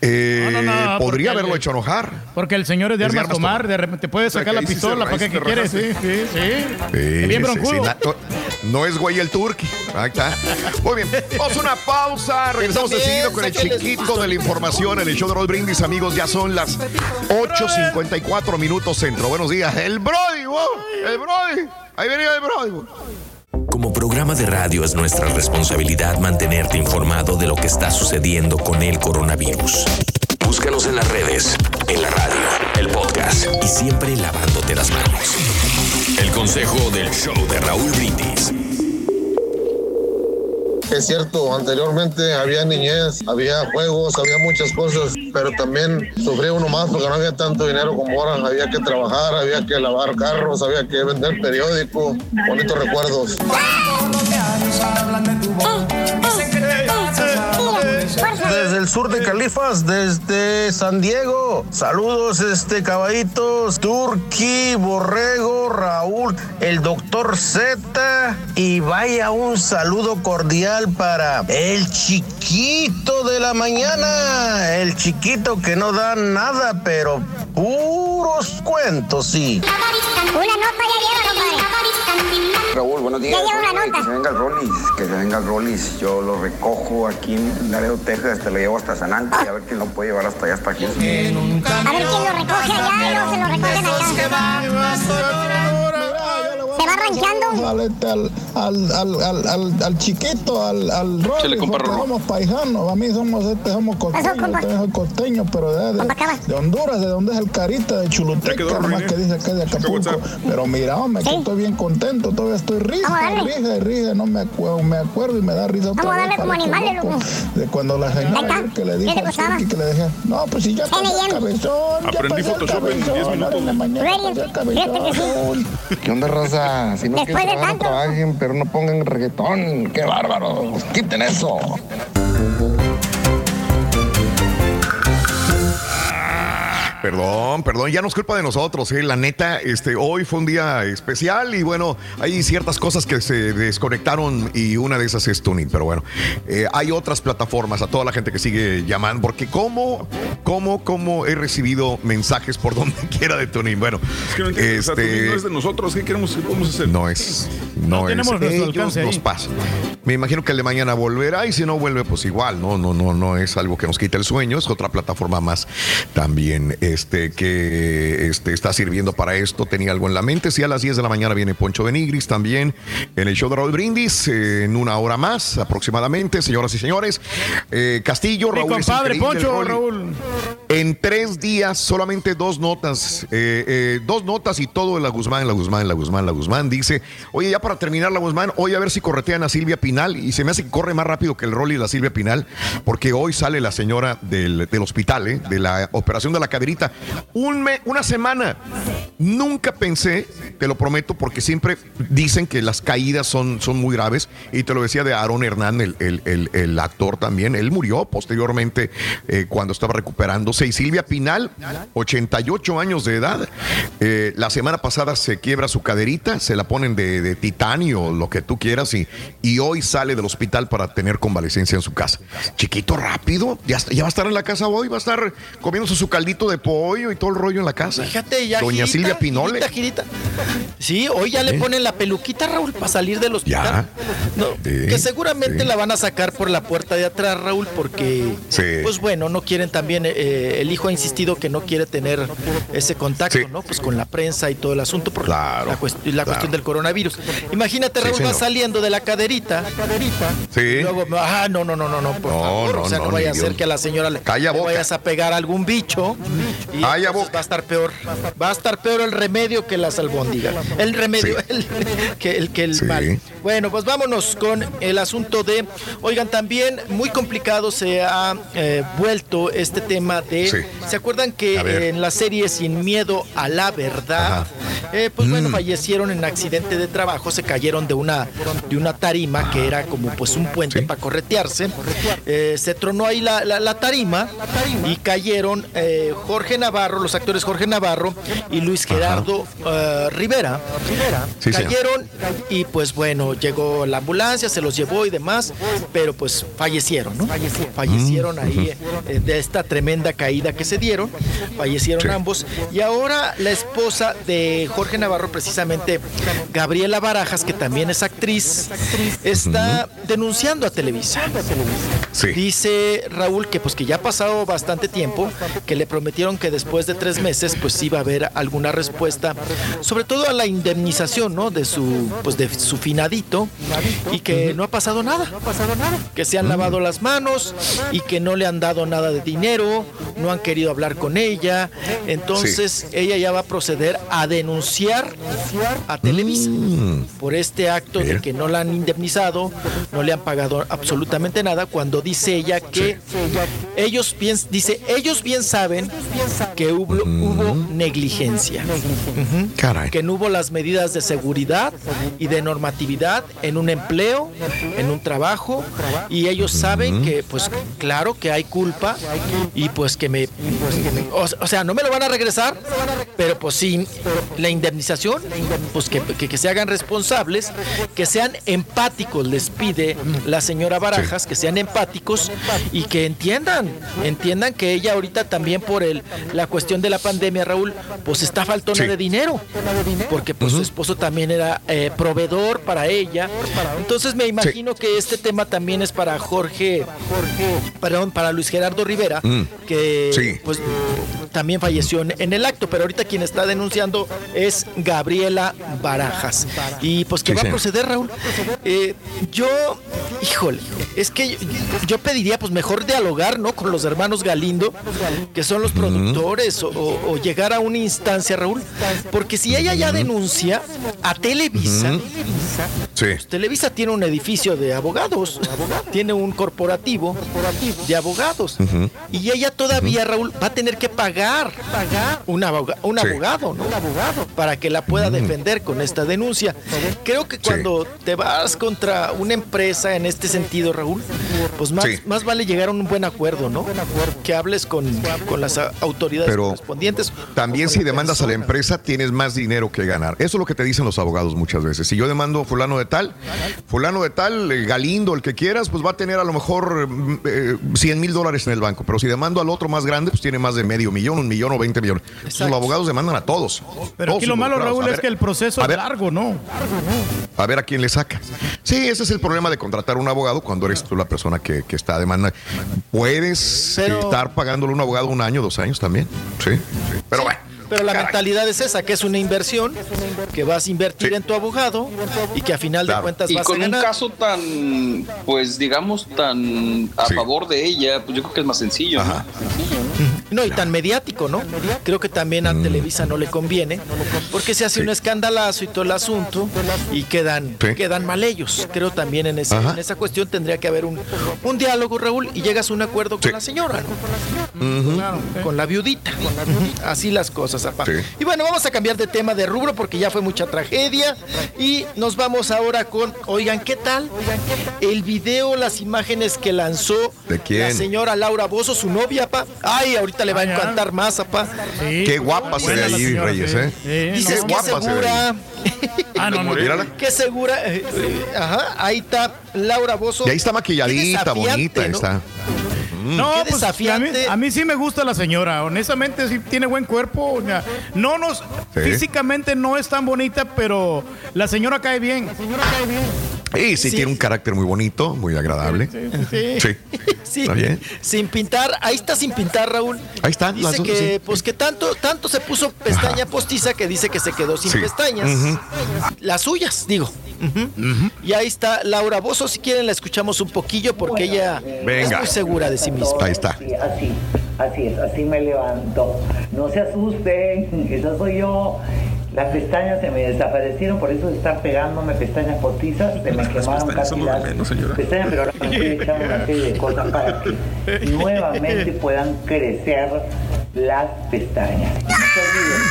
Eh, No, no, no, podría el- haberlo hecho enojar. Porque el señor es de armas armas tomar, de repente puede sacar que la pistola, ¿para qué sí qué te quiere? Sí, sí, sí. Bien broncudo. no, no es güey el turqui. Ahí está. Muy bien. Vamos a una pausa. Regresamos seguido con el chiquito de la información en el show de Roll Brindis, amigos. Ya son las 8.54 minutos centro. Buenos días. El Brody, wow, El Brody. Ahí venía el Brody. wow. Como programa de radio es nuestra responsabilidad mantenerte informado de lo que está sucediendo con el coronavirus. Búscanos en las redes, en la radio, el podcast y siempre lavándote las manos. El consejo del show de Raúl Brindis. Es cierto, anteriormente había niñez, había juegos, había muchas cosas, pero también sufría uno más porque no había tanto dinero como ahora. Había que trabajar, había que lavar carros, había que vender periódico. Bonitos recuerdos. Desde el sur de Califas, desde San Diego. Saludos, este caballitos, Turqui, Borrego, Raúl, el doctor Z. Y vaya un saludo cordial para el chiquito de la mañana. El chiquito que no da nada, pero puros cuentos, sí. Una nota ya lleva, compadre. Raúl, buenos días. Ya lleva una nota. Que se venga el Rollis, que se venga el Rollis. Yo lo recojo aquí en Laredo, Texas, te lo llevo hasta San Ángel y a ver quién lo puede llevar hasta allá, hasta aquí. A ver quién lo recoge allá y luego se lo recogen acá. Se va ranchando. Al, al, al, al, al, al chiquito, al, al Rolly, somos paisanos. A mí somos, este, somos costeños, yo soy costeño, pero de, de, de Honduras, de donde es el Carita, de Chuluteca, nomás que dice acá de Acapulco. Pero mira, hombre, que Sí. estoy bien contento, todavía estoy risa, a risa, risa, no me acuerdo, me acuerdo y me da risa Vamos a darle como animales, loco. De cuando la señora que le ¿Qué dije le al gustaba? Turqui que le dije, no, pues si ya Está pasé el cabezón, ya Aprendí pasé el Photoshop en 10 cabezón, en la mañana pasé el que cabezón. ¿Qué onda, raza? Si no Después quieren trabajar, tanto. trabajen, pero no pongan reggaetón. ¡Qué bárbaro! ¡Quiten eso! Perdón, perdón, ya no es culpa de nosotros, ¿eh? la neta, este, hoy fue un día especial y bueno, hay ciertas cosas que se desconectaron y una de esas es Tuning, pero bueno, eh, hay otras plataformas, a toda la gente que sigue llamando, porque cómo, cómo, cómo he recibido mensajes por donde quiera de Tuning, bueno, Es que no entiendo, o sea, este, Tuning no es de nosotros. ¿Qué queremos, qué podemos hacer? no es, no, No es, tenemos ellos nos pasan. Me imagino que el de mañana volverá y si no vuelve, pues igual, no, no, no, no es algo que nos quite el sueño, es otra plataforma más también, este, que este, está sirviendo para esto. Tenía algo en la mente. Si a las 10 de la mañana viene Poncho Benigris también en el show de Raúl Brindis, eh, en una hora más aproximadamente, señoras y señores. Eh, Castillo, Raúl. compadre Poncho, Rolly. Raúl. En tres días, solamente dos notas. eh, eh, dos notas y todo en la Guzmán, la Guzmán, la Guzmán, la Guzmán. Dice, oye, ya para terminar la Guzmán, hoy a ver si corretean a Silvia Pinal. Y se me hace que corre más rápido que el rol y la Silvia Pinal, porque hoy sale la señora del, del hospital, eh, de la operación de la caderita. Un me- una semana. Nunca pensé, te lo prometo, porque siempre dicen que las caídas son, son muy graves. Y te lo decía de Aaron Hernán, el, el- el- actor también. Él murió posteriormente eh, cuando estaba recuperándose. Y Silvia Pinal, 88 años de edad. Eh, la semana pasada se quiebra su caderita, se la ponen de, de titanio, lo que tú quieras, y, y hoy sale del hospital para tener convalecencia en su casa. Chiquito, rápido, ya, ya va a estar en la casa hoy, va a estar comiéndose su caldito de pollo y todo el rollo en la casa. Fíjate, ya. Doña girita, Silvia Pinole. girita, girita. Sí, hoy ya le ¿Eh? ponen la peluquita, Raúl, para salir del hospital. No, Sí, que seguramente sí. la van a sacar por la puerta de atrás, Raúl, porque, Sí. pues bueno, no quieren también, eh, el hijo ha insistido que no quiere tener ese contacto, ¿no? Pues con la prensa y todo el asunto por la, cuest- la cuestión del coronavirus. Imagínate, Sí, Raúl, va saliendo de la caderita. Sí. Y luego, ah, no, no, no, no, no, por No, favor. no, o sea, no, no, vaya a ser que a la señora le, Calla le vayas a pegar algún bicho. Y va a estar peor. Va a estar peor el remedio que las albóndigas. El remedio, el, que el, que el mal. Bueno, pues vámonos con el asunto de. Oigan, también muy complicado se ha eh, vuelto este tema de. Sí. ¿Se acuerdan que eh, en la serie Sin Miedo a la Verdad? eh, pues bueno, Mm. fallecieron en accidente de trabajo, se cayeron de una, de una tarima que era como pues un puente para corretearse. Eh, se tronó ahí la, la- la tarima y cayeron eh, Jorge Navarro, los actores Jorge Navarro y Luis Gerardo eh, Rivera. Sí, señor. cayeron y pues bueno, llegó la ambulancia, se los llevó y demás, pero pues fallecieron, ¿no? Fallecieron Mm, ahí eh, de esta tremenda caída que se dieron, fallecieron Sí. ambos y ahora la esposa de Jorge Navarro, precisamente Gabriela Barajas, que también es actriz, está denunciando a Televisa. Dice Raúl que pues que ya ha pasado bastante tiempo, que le prometieron que después de tres meses pues iba a haber alguna respuesta, sobre todo a la indemnización, ¿no? De su pues de su finadito y que no ha pasado nada, que se han lavado las manos y que no le han dado nada de dinero, no han querido hablar con ella, entonces ella ya va a proceder a denunciar a Televisa por este acto de que no la han indemnizado, no le han pagado absolutamente nada, cuando dice ella que ellos bien, dice, ellos bien saben que hubo, hubo negligencia. Caray. Que no hubo las medidas de seguridad y de normatividad en un empleo, en un trabajo, y ellos saben que, pues, claro que hay culpa y pues que me, o, o sea, no me lo van a regresar, pero pues sí, la indemnización, pues que, que- que se hagan responsables, que sean empáticos, les pide la señora Barajas, que sean empáticos y que entiendan, entiendan que ella ahorita también por el, la cuestión de la pandemia, Raúl, pues está faltona Sí. de dinero, porque pues su esposo también era eh, proveedor para ella. Entonces me imagino que este tema también es para Jorge, perdón, para Luis Gerardo Rivera, Mm. que Sí. pues también falleció en, el acto, pero ahorita quien está denunciando es Gabriela Barajas. Y pues que Sí, va a proceder, Raúl. Eh, yo, híjole, es que yo, yo pediría pues mejor dialogar, ¿no? Con los hermanos Galindo, que son los productores, o, o- o llegar a una instancia, Raúl, porque si ella ya denuncia a Televisa, Sí. Televisa tiene un edificio de abogados, tiene un corporativo de abogados. Y ella todavía, Raúl, va a tener que pagar un, aboga- un Sí. abogado, ¿no? Para que la pueda defender con esta denuncia. Creo que cuando te vas contra una empresa en este sentido, Raúl, pues más, Sí. más vale llegar a un buen acuerdo, ¿no? Que hables con, con las a- autoridades Pero correspondientes. También si demandas a la empresa tienes más dinero que ganar. Eso es lo que te dicen los abogados muchas veces. Si yo demando a fulano de tal, fulano de tal, Galindo, el que quieras, pues va a tener a lo mejor mm, eh, 100 mil dólares en el banco. Pero si demando al otro más grande, pues tiene más de medio millón, un millón o 20 millones. Entonces, los abogados demandan a todos. Pero Todos aquí lo malo. Raúl, es ver, que el proceso a es ver. largo, ¿no? A ver a quién le saca. Sí, ese es el problema de contratar un abogado cuando eres tú la persona que, que está demandando. Puedes Pero- estar pagándole a un abogado un año, dos años también. Sí, sí. Pero bueno. Pero la mentalidad es esa, que es una inversión, que vas a invertir en tu abogado y que a final de cuentas Y vas a con un ganar. caso tan, pues digamos, tan a favor de ella, pues yo creo que es más sencillo. ¿no? No, y tan mediático, ¿no? Creo que también Mm. a Televisa no le conviene, porque se hace un escandalazo y todo el asunto y quedan, quedan mal ellos. Creo también en, ese- en esa cuestión tendría que haber un, un diálogo, Raúl, y llegas a un acuerdo con la señora, ¿no? con la viudita. Así las cosas, apá. Y bueno, vamos a cambiar de tema de rubro porque ya fue mucha tragedia y nos vamos ahora con, oigan, ¿qué tal? El video, las imágenes que lanzó ¿De quién? la señora Laura Bozo, su novia, pa. Ay, ahorita ahorita le va a encantar más, papá. Qué guapa se ve ahí, señora, Reyes, sí. ¿eh? Dices Qué que guapa se ve segura. Ah, no, no. Qué segura. eh, eh, Ajá, ahí está Laura Bozo. Y ahí está maquilladita, bonita, ahí ¿no? está. No, Qué pues a mí, a mí sí me gusta la señora. Honestamente, sí tiene buen cuerpo. No nos. Sí. Físicamente no es tan bonita, pero la señora cae bien. La señora cae bien. Y sí, Sí. tiene un carácter muy bonito, muy agradable. Sí. Sí. Sí, Está bien. sin pintar, ahí está sin pintar, Raúl. Ahí están las Dice dos, que, sí. pues que tanto, tanto se puso pestaña postiza que dice que se quedó sin Sí. pestañas. Las suyas, digo. Y ahí está Laura Bozo, si quieren la escuchamos un poquillo porque ella Venga. es muy segura de sí misma. Ahí está. Sí, así, así es, así me levanto. No se asusten, esa soy yo. Las pestañas se me desaparecieron, por eso están pegándome pestañas postizas, se me quemaron casi las menos, pestañas, pero ahora me estoy echando una serie de cosas para que nuevamente puedan crecer las pestañas. No se olviden,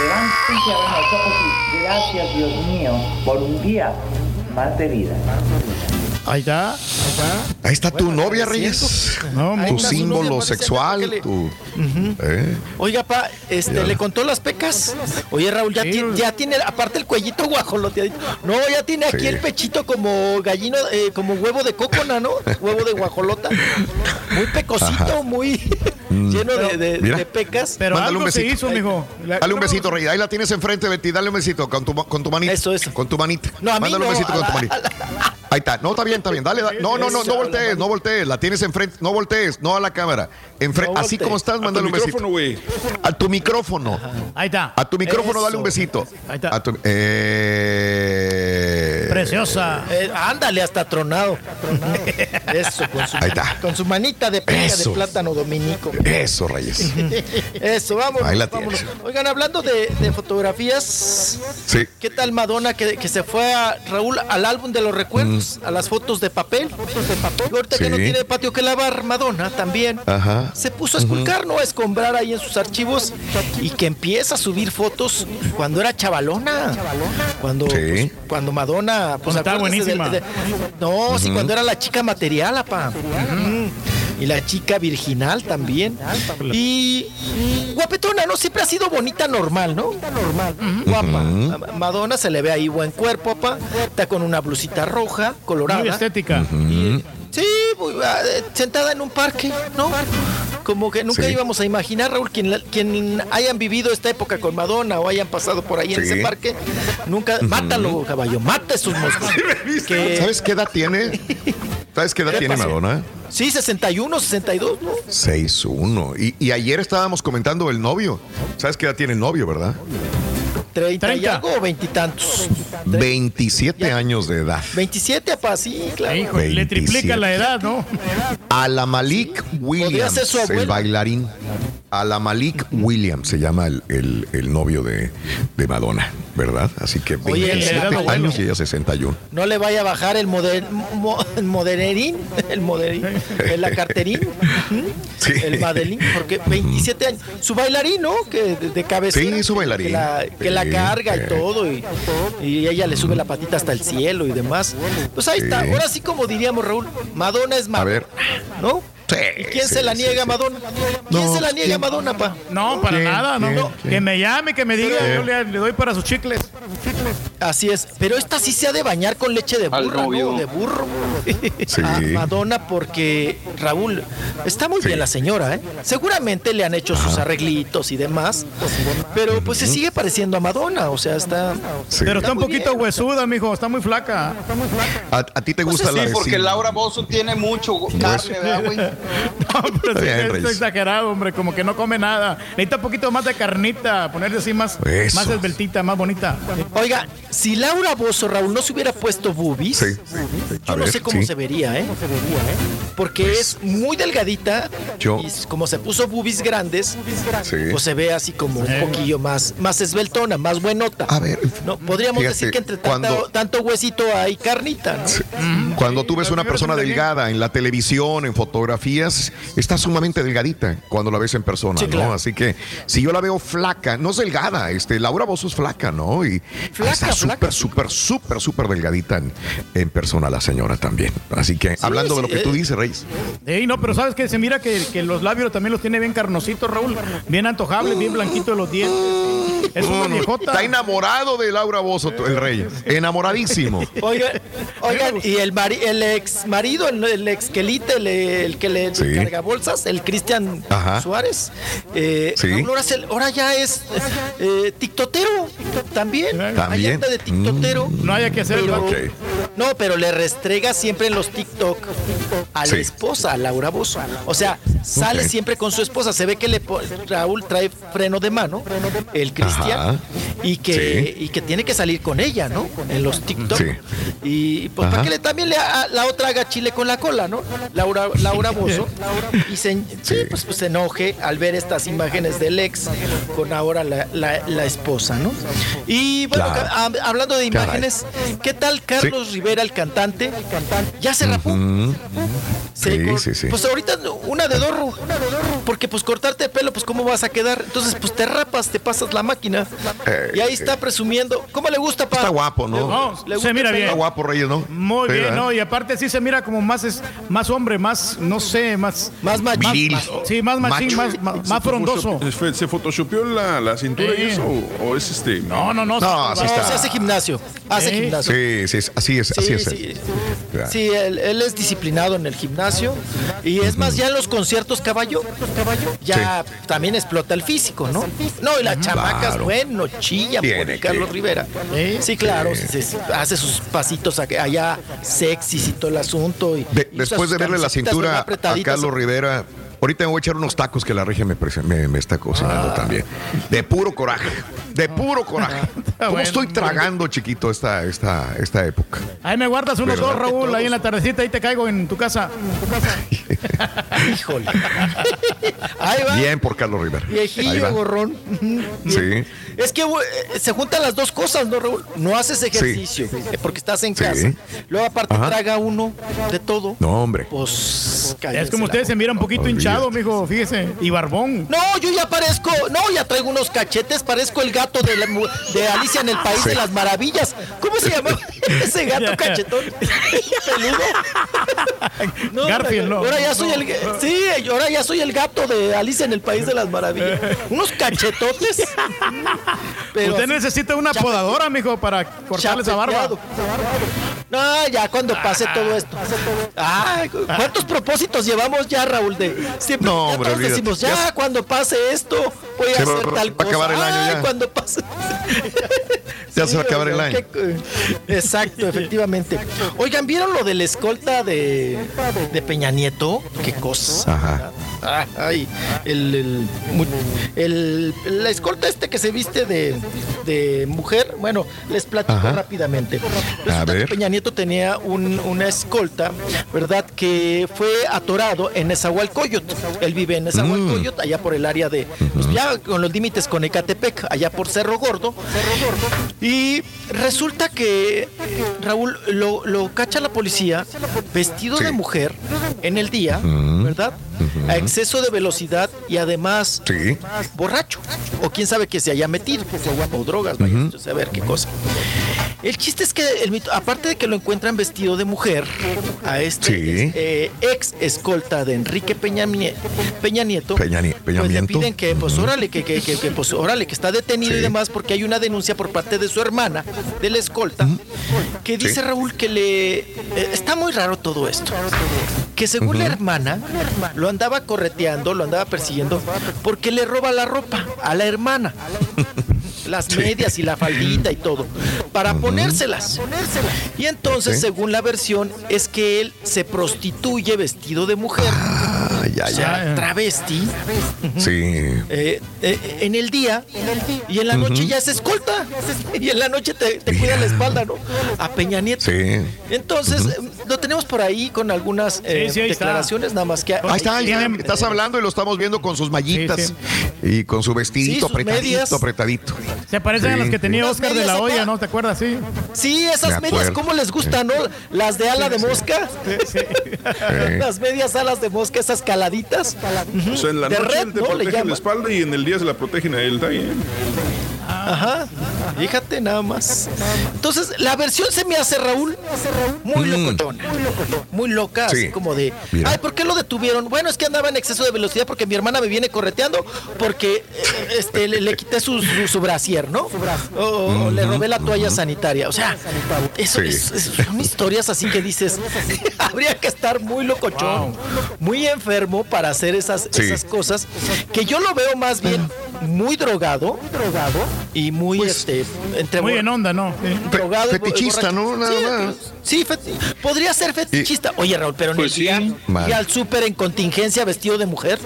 levántense, abran los ojos y gracias Dios mío por un día más de vida. Ahí está. Ahí está. Ahí está tu novia, Reyes. No, tu está su novia, símbolo sexual, le- tu. ¿eh? Oiga, pa, este, Ya. le contó las pecas. Oye, Raúl, ya, Sí, ya tiene, aparte el cuellito guajoloteadito. No, ya tiene aquí Sí. el pechito como gallino, eh, como huevo de cócona, ¿no? Huevo de guajolota. Muy pecosito, muy lleno de, de- Mira. de pecas. Pero Mándale algo un se besito. hizo, mijo. La- Dale un besito, Reyes. Ahí la tienes enfrente, Betty. Dale un besito con tu, con tu manita. Eso, eso. Con tu manita. No, a mí Mándale un besito a con la- tu manita. Ahí está. No, está bien, está bien. Dale, da- No, no, no, no voltees, no voltees. La tienes enfrente. No voltees, no a la cámara. Enfre- No Así como estás, mándale un besito. micrófono, güey. A tu micrófono. Ahí está. A tu micrófono, dale un besito. Ahí está. A tu- eh, Preciosa. Eh, ándale, hasta tronado. Eso, con su, Ahí está. con su manita de de plátano dominico. Eso, Reyes. Eso, vámonos. Ahí la vámonos. tienes. Oigan, hablando de, de fotografías, Sí. ¿qué tal Madonna que, que se fue a Raúl al álbum de los recuerdos, a las fotos de papel? Y ahorita que Mm. Sí. no tiene patio que lavar, Madonna también. Ajá. Se puso a esculcar, ¿no? A escombrar ahí en sus archivos y que empieza a subir fotos cuando era chavalona. Cuando, Sí. pues, cuando Madonna. Pues, acuérdense buenísima. de- no, sí, cuando era la chica material, apa. Y la chica virginal también. Y guapetona, ¿no? Siempre ha sido bonita normal, ¿no? Normal. Guapa. Madonna se le ve ahí buen cuerpo, apa. Está con una blusita roja, colorada. Muy estética. Mm. Sí, muy- ah, eh, sentada en un parque, ¿no? Como que nunca Sí. íbamos a imaginar, Raúl, quien, la- quien hayan vivido esta época con Madonna o hayan pasado por ahí en Sí. ese parque, nunca, mátalo, caballo, mata esos moscos. Que- ¿Sabes qué edad tiene? ¿Sabes qué edad ¿Qué tiene pasó? Madonna? Sí, 61, 62, ¿no? 6-1. Y, y ayer estábamos comentando el novio. ¿Sabes qué edad tiene el novio, verdad? 30 y 30. algo o veintitantos. 27 años de edad. 27, apa, sí, claro. Hijo, le 27. triplica la edad, ¿no? A la Malik Williams, el bailarín. A la Malik Williams se llama el, el- el novio de, de Madonna, ¿verdad? Así que Oye, 27 el abuelo. años y ella 61. No le vaya a bajar el moder, mo- el modererín, el moderín, el la carterín, Sí. el madelín, porque 27 años. Su bailarín, ¿no? Que de, de cabecera. Sí, su bailarín. Que la, que la carga y todo, y, y ella le sube la patita hasta el cielo y demás. Pues ahí está. Ahora sí, como diríamos, Raúl, Madonna es A Madonna, ver. ¿no? Sí, ¿Y quién sí, se la sí, niega, sí. Madonna? ¿Quién No, se la niega, ¿quién? Madonna, pa? No, para ¿Quién? nada, no. Que me llame, que me diga, yo le, le doy para sus chicles. Así es, pero esta sí se ha de bañar con leche de burro. ¿no? De burro. Sí. A Madonna porque Raúl está muy bien la señora, ¿eh? Seguramente le han hecho sus arreglitos y demás, pero pues se sigue pareciendo a Madonna, o sea, está Sí. Pero está un muy poquito bien. huesuda, mijo. Está muy flaca. ¿A, a ti te gusta Pues Sí, la de porque Laura Bozo tiene mucho carne, ¿verdad, güey? No, pero sí, es exagerado, hombre. Como que no come nada. Necesita un poquito más de carnita. Ponerse así más, Eso. más esbeltita, más bonita. Oiga, si Laura Bozo, Raúl, no se hubiera puesto boobies, Sí. yo A no ver, sé cómo sí. se vería, ¿eh? Porque es muy delgadita Yo- y como se puso boobies grandes, Sí. pues se ve así como un poquillo más, más esbeltona, más buenota. A ver, No, podríamos Fíjate, decir que entre tanto, cuando- tanto huesito hay carnita, ¿no? Cuando tú ves una persona delgada en la televisión, en fotografías, está sumamente delgadita cuando la ves en persona, Sí, ¿no? claro. Así que si yo la veo flaca, no es delgada, este, Laura Bozo es flaca, ¿no? Y Flaca, está súper, súper, súper, súper delgadita en, en persona la señora también. Así que, hablando de lo que tú eh. dices, Reyes. Ey, no, pero sabes que se mira que, que los labios también los tiene bien carnositos, Raúl. Bien antojables, bien blanquito de los dientes. Es una. Está enamorado de Laura Bozo, el rey. Enamoradísimo. Oigan, oigan, y el, mari- el ex marido, el, el ex quelite, el, el que le Sí. carga bolsas, el Cristian. Suárez, eh, Sí. Raúl, ahora, se- ahora ya es eh, tiktotero también. También. anda de tiktotero. No haya que hacer, Pero- Ok. No, pero le restrega siempre en los TikTok a la Sí. esposa, a Laura Bozo. O sea, sale siempre con su esposa. Se ve que le Raúl trae freno de mano, el Cristian, Ajá. y que, Sí. y que tiene que salir con ella, ¿no? En los TikTok. Sí. Y pues Ajá. para que le, también le, a- la otra haga chile con la cola, ¿no? Laura, Laura Bozo. y se, sí, pues, pues, se enoje al ver estas imágenes del ex con ahora la, la- la esposa, ¿no? Y bueno, Claro. hablando de Caray. imágenes, ¿qué tal Carlos Rivera, el cantante? Ya se rapó. Se Sí, sí, sí. Pues ahorita una de dos, Ru. porque pues cortarte el pelo, pues cómo vas a quedar. Entonces pues te rapas, te pasas la máquina. Eh, y ahí está presumiendo. ¿Cómo le gusta, pa? Está guapo, ¿no? No, ¿Le se mira bien. Está guapo, Reyes, ¿no? Muy Sí, bien. ¿no? Y aparte sí se mira como más es más hombre, más, no sé, más... Más machín. Viril. más- sí, más machín, Macho. más, más, más frondoso. ¿Se, photoshopeó la, la cintura y eso? ¿O, o es este.? No, no, no. No, se hace gimnasio. Hace gimnasio. Sí, sí, así es, así Sí, es. sí. él. Sí, él, él es disciplinado en el gimnasio. Y es más, ya en los conciertos caballo, ya también explota el físico, ¿no? No, y las chamacas, Claro. bueno, chillan Tiene por Carlos que. Rivera. Sí, claro, se- se- hace sus pasitos allá sexys y todo el asunto. Y, De- y usa después de verle la camisetas a. Carlos Rivera, ahorita me voy a echar unos tacos que la regia me, prese- me, me está Ah. cocinando también. De puro coraje, de puro coraje. ¿Cómo bueno. estoy tragando, chiquito, esta, esta, esta época? Ahí me guardas unos ¿Verdad? dos, Raúl, ahí en la tardecita, ahí te caigo en tu casa. Híjole. Ahí va. Bien por Carlos Rivera. Viejillo, gorrón. Sí. Es que eh, se juntan las dos cosas, ¿no, Raúl? No haces ejercicio eh, porque estás en Sí. casa. Luego, aparte, Ajá. traga uno de todo. No, hombre. Pues. Es como la usted se mira un poquito Olvídate. hinchado, mijo, fíjese, y barbón. No, yo ya parezco, no, ya traigo unos cachetes, parezco el gato de, la de Alicia en el País Sí. de las Maravillas. ¿Cómo se llama ese gato cachetón? Peludo. No, Garfield, no. Ahora ya soy el, sí, ahora ya soy el gato de Alicia en el País de las Maravillas. Unos cachetotes. Pero usted necesita una chape- podadora, mijo, para cortarle esa barba. No, ya cuando pase todo esto. Ay, ¿cuántos propósitos llevamos ya, Raúl? De siempre No, ya hombre, todos olvídate. decimos, ya, Ya- cuando pase esto, voy a Se va- hacer va tal a cosa. acabar el año Ay, ya. cuando pase. Ya se va a acabar el año. Exacto, efectivamente. Oigan, ¿vieron lo de la escolta de, de Peña Nieto? Qué cosa. Ajá. Ah, Ay, el, el, la escolta este que se viste de, de mujer, bueno, les platico Ajá. rápidamente. Resulta que Peña Nieto tenía un- una escolta, ¿verdad? Que fue atorado en Nezahualcóyotl. Él vive en Nezahualcóyotl, allá por el área de, pues, ya con los límites con Ecatepec, allá por Cerro Gordo. Y resulta que Raúl lo, lo cacha la policía vestido de mujer en el día, ¿verdad? A exceso de velocidad y además Sí. borracho. O quién sabe que se haya metido, o drogas, vaya a saber qué cosa. El chiste es que, el mito- aparte de que lo encuentran vestido de mujer, a este Sí. eh, ex escolta de Enrique Peña, Peña Nieto, Peña pues le piden que, pues órale, que, que, que, que, pues órale, que está detenido Sí. y demás, porque hay una denuncia por parte de su hermana, de la escolta, que dice Sí. Raúl que le. eh, está muy raro todo esto. Que según la hermana, lo andaba correteando, lo andaba persiguiendo, porque le roba la ropa a la hermana. Las medias y la faldita y todo, para ponérselas. Y entonces, según la versión, es que él se prostituye vestido de mujer. Ay, o ay, sea, ay. travesti. Sí. eh, eh, en el día y en la noche ya se escolta y en la noche te, te cuida la espalda, ¿no? A Peña Nieto. Sí. Entonces, eh, lo tenemos por ahí con algunas eh, Sí, sí, declaraciones, nada más que. Ahí está, ahí está. Tienen- Estás hablando y lo estamos viendo con sus mallitas Sí, y con su vestidito apretadito, medias. apretadito. Se parecen a las que tenía Oscar de la olla, ¿no? ¿Te acuerdas? Sí. Sí, esas medias. ¿cómo les gustan, no? Las de ala de mosca. Las medias alas de mosca, esas caladitas. O sea, en la De noche red, te ¿no? Le protege la espalda y en el día se la protegen a él también. Ajá, fíjate nada más. Entonces, la versión se me hace, Raúl, muy Mm. locotona. Muy loca, Sí. así como de, Mira. ay, ¿por qué lo detuvieron? Bueno, es que andaba en exceso de velocidad porque mi hermana me viene correteando porque eh, este, le, le quité su, su, su brasier, ¿no? O, o le robé la toalla sanitaria. O sea, eso Sí. es- es- son historias así que dices, habría que estar muy locochón, muy enfermo para hacer esas, Sí. esas cosas, que yo lo veo más bien muy drogado, drogado y muy este entre Muy en onda, ¿no? Drogado fetichista. ¿no? Nada Sí, más. Sí, feti- podría ser fetichista. Oye, Raúl, pero Pues ni siquiera sí. Al súper en contingencia vestido de mujer.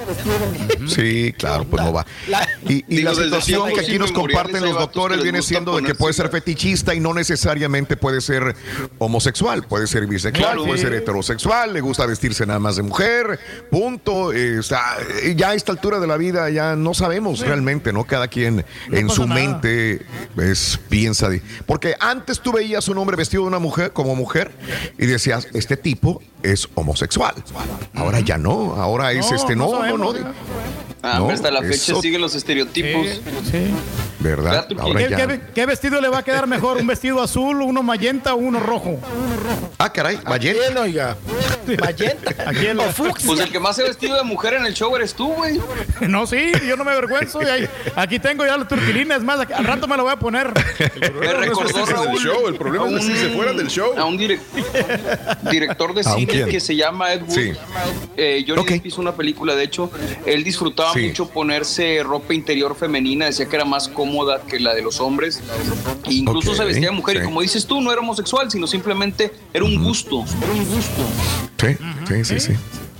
Sí, claro, pues no va. La- Y, y Digo, la situación que aquí nos comparten los que doctores viene siendo de que puede ser fetichista y no necesariamente puede ser homosexual, puede ser bisexual, Claro. puede ser heterosexual, le gusta vestirse nada más de mujer, punto. Eh, o sea, eh, ya a esta altura de la vida ya no sabemos realmente, ¿no? Cada quien en su nada. Es, piensa. de- porque antes tú veías un hombre vestido de una mujer como mujer y decías, este tipo es homosexual. Ahora ya no, ahora es No, este, no no, no, sabemos, no. ¿verdad? Ah, No, hasta la fecha eso- siguen los estereotipos. Sí. ¿Verdad? Ahora ¿Qué, ya. qué- qué vestido le va a quedar mejor? ¿Un vestido azul, uno magenta o uno rojo? Ah, caray, oiga. Magenta. La- O fucsia. Pues el que más se ha vestido de mujer en el show eres tú, güey. No, sí, yo no me avergüenzo. y ahí- aquí tengo ya la turquilina, es más, aquí- al rato me lo voy a poner. Me recordó vestirse del Raúl show, el problema a es vestirse fuera del show. A un direc- director de ¿A un cine quién? que se llama Ed Wood. Sí. Eh, Johnny Ok. Depp hizo una película, de hecho, él disfrutaba Sí. mucho ponerse ropa interior femenina, decía que era más cómoda que la de los hombres. E incluso se vestía de mujer sí. y como dices tú, no era homosexual, sino simplemente era un gusto. Era un gusto. Sí, sí, sí, sí.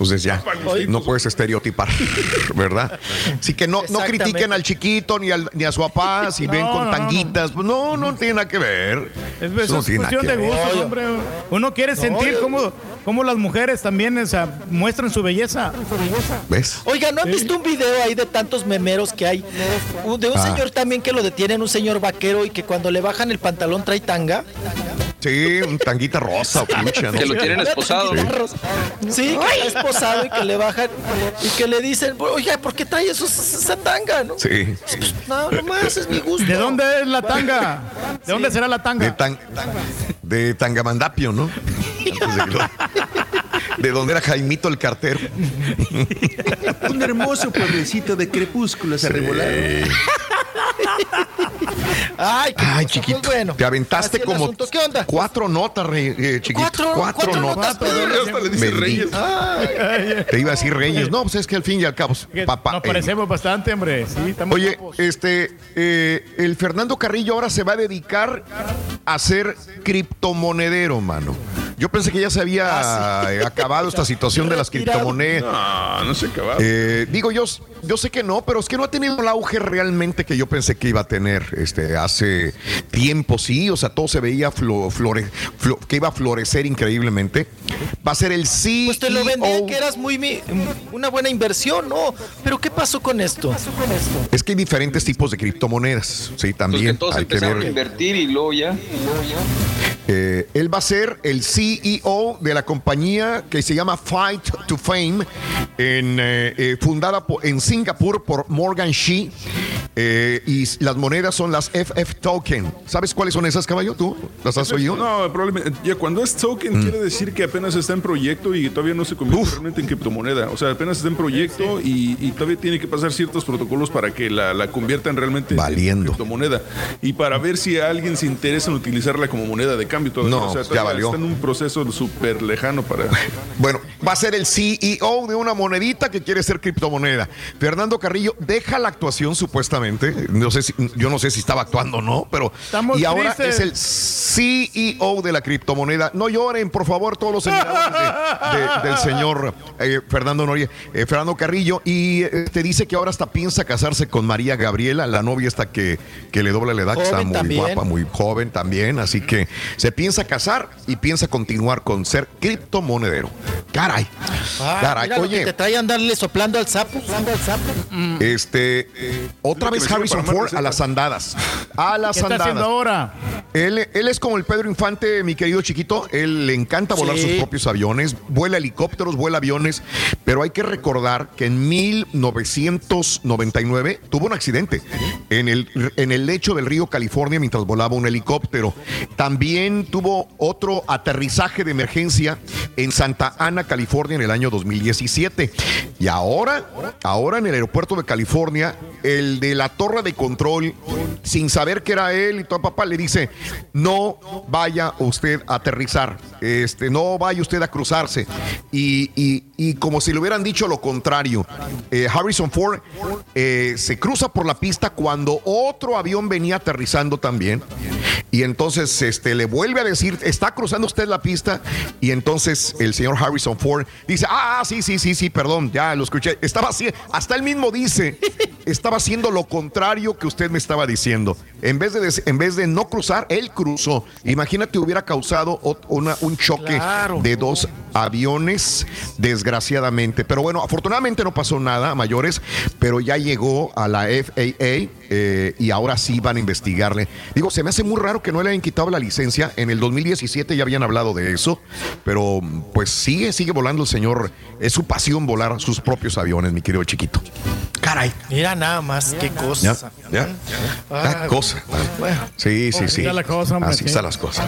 Entonces ya, no puedes estereotipar, ¿verdad? Así que no, no critiquen al chiquito ni, al- ni a su papá si ven con no, tanguitas. Pues No, no, tiene nada que ver. Es, Eso es tiene cuestión de Obvio. hombre. Uno quiere sentir cómo, cómo las mujeres también o sea, muestran su belleza. ¿Ves? Oiga, ¿no han visto un video ahí de tantos memeros que hay? De un Ah. señor también que lo detienen, un señor vaquero y que cuando le bajan el pantalón trae tanga. Sí, un tanguita rosa pucha, ¿no? Que lo tienen esposado. Sí, que está esposado y que le bajan y que le dicen, oiga, ¿por qué trae eso, esa tanga? ¿no? Sí. No, nomás es mi gusto. ¿De dónde es la tanga? ¿De dónde será la De, tanga? tan, de Tangamandapio, ¿no? Antes de, que de donde era Jaimito el cartero. Un hermoso pueblecito de crepúsculos arrebolados. Ay, qué Ay, cosa, chiquito. pues bueno. Te aventaste como asunto. ¿Qué onda? cuatro notas, rey, eh, chiquito. Cuatro, cuatro notas, perdón. Hasta le dice Bendito. Reyes. Ay, Te iba a decir Reyes. No, pues es que al fin y al cabo, papá. Nos eh, parecemos bastante, hombre. Sí, estamos Oye, guapos. este, eh, el Fernando Carrillo ahora se va a dedicar a ser criptomonedero, mano. Yo pensé que ya se había Ah, acabado esta situación de las criptomonedas. No, no se acababa. Eh, digo, yo, yo sé que no, pero es que no ha tenido el auge realmente que yo pensé que iba a tener este, hace tiempo, sí. O sea, todo se veía flo- flore- flo- que iba a florecer increíblemente. Va a ser el sí. Pues te lo vendían que eras muy mi- una buena inversión, ¿no? Pero ¿qué pasó con esto? Es que hay diferentes tipos de criptomonedas. Sí, Pues que también todos hay que a ver. invertir y luego ya. Eh, él va a ser el CEO de la compañía que se llama Fight to Fame, en, eh, eh, fundada po- en Singapur por Morgan Shee. eh, y las monedas son las FF Token. ¿Sabes cuáles son esas, caballo? ¿Tú las has oído? No, probablemente. Ya cuando es token, quiere decir que apenas está en proyecto y todavía no se convierte realmente en criptomoneda. O sea, apenas está en proyecto y, y todavía tiene que pasar ciertos protocolos para que la, la conviertan realmente Valiendo. en criptomoneda. Y para ver si a alguien se interesa en utilizarla como moneda de cambio todavía. No, o sea, ya valió. está en un proceso súper lejano para. Bueno, va a ser el CEO de una monedita que quiere ser criptomoneda. Fernando Carrillo deja la actuación supuestamente. No sé si, yo no sé si estaba actuando o no, pero Estamos y ahora tristes. es el CEO de la criptomoneda. No lloren, por favor, todos los seguidores de- de- del señor eh, Fernando Noria, eh, Fernando Carrillo, y eh, te dice que ahora hasta piensa casarse con María Gabriela, la novia esta que, que le dobla la edad, que está muy también. guapa, muy joven también, así que se piensa casar y piensa continuar con ser criptomonedero. Caray, Ah, caray, mira lo que oye, te trae andarle soplando al sapo. este, otra Lo que vez me sirve Harrison Ford a las andadas, a las ¿Qué está haciendo andadas. ahora? Él, él es como el Pedro Infante, mi querido chiquito. Él le encanta volar Sí. sus propios aviones, vuela helicópteros, vuela aviones, pero hay que recordar que en 1999 tuvo un accidente en el, en el lecho del río California mientras volaba un helicóptero. También tuvo otro aterrizaje de emergencia en Santa Ana, California, en el año 2017. Y ahora, ahora en el aeropuerto de California, el de la torre de control, sin saber que era él y todo papá, le dice, no vaya usted a aterrizar, este, no vaya usted a cruzarse. Y, y- y como si le hubieran dicho lo contrario, eh, Harrison Ford eh, se cruza por la pista cuando otro avión venía aterrizando también. Y entonces este, le vuelve a decir, está cruzando usted la pista. Y entonces el señor Harrison Ford dice, ah, sí, sí, sí, sí, perdón, ya lo escuché. Estaba así, hasta él mismo dice, estaba haciendo lo contrario que usted me estaba diciendo. En vez de, en vez de no cruzar, él cruzó. Imagínate, hubiera causado una- un choque Claro. de dos aviones, desgraciadamente. Pero bueno, afortunadamente no pasó nada a mayores, pero ya llegó a la FAA eh, y ahora sí van a investigarle. Digo, se me hace muy raro que no le hayan quitado la licencia. En el 2017 ya habían hablado de eso, pero pues sigue, sigue volando el señor. Es su pasión volar sus propios aviones, mi querido chiquito. Caray. Mira nada más qué Ya, cosa. ya. Ah, Ah, cosa. bueno. Sí, sí, sí. está la cosa, hombre, Así sí. están las cosas.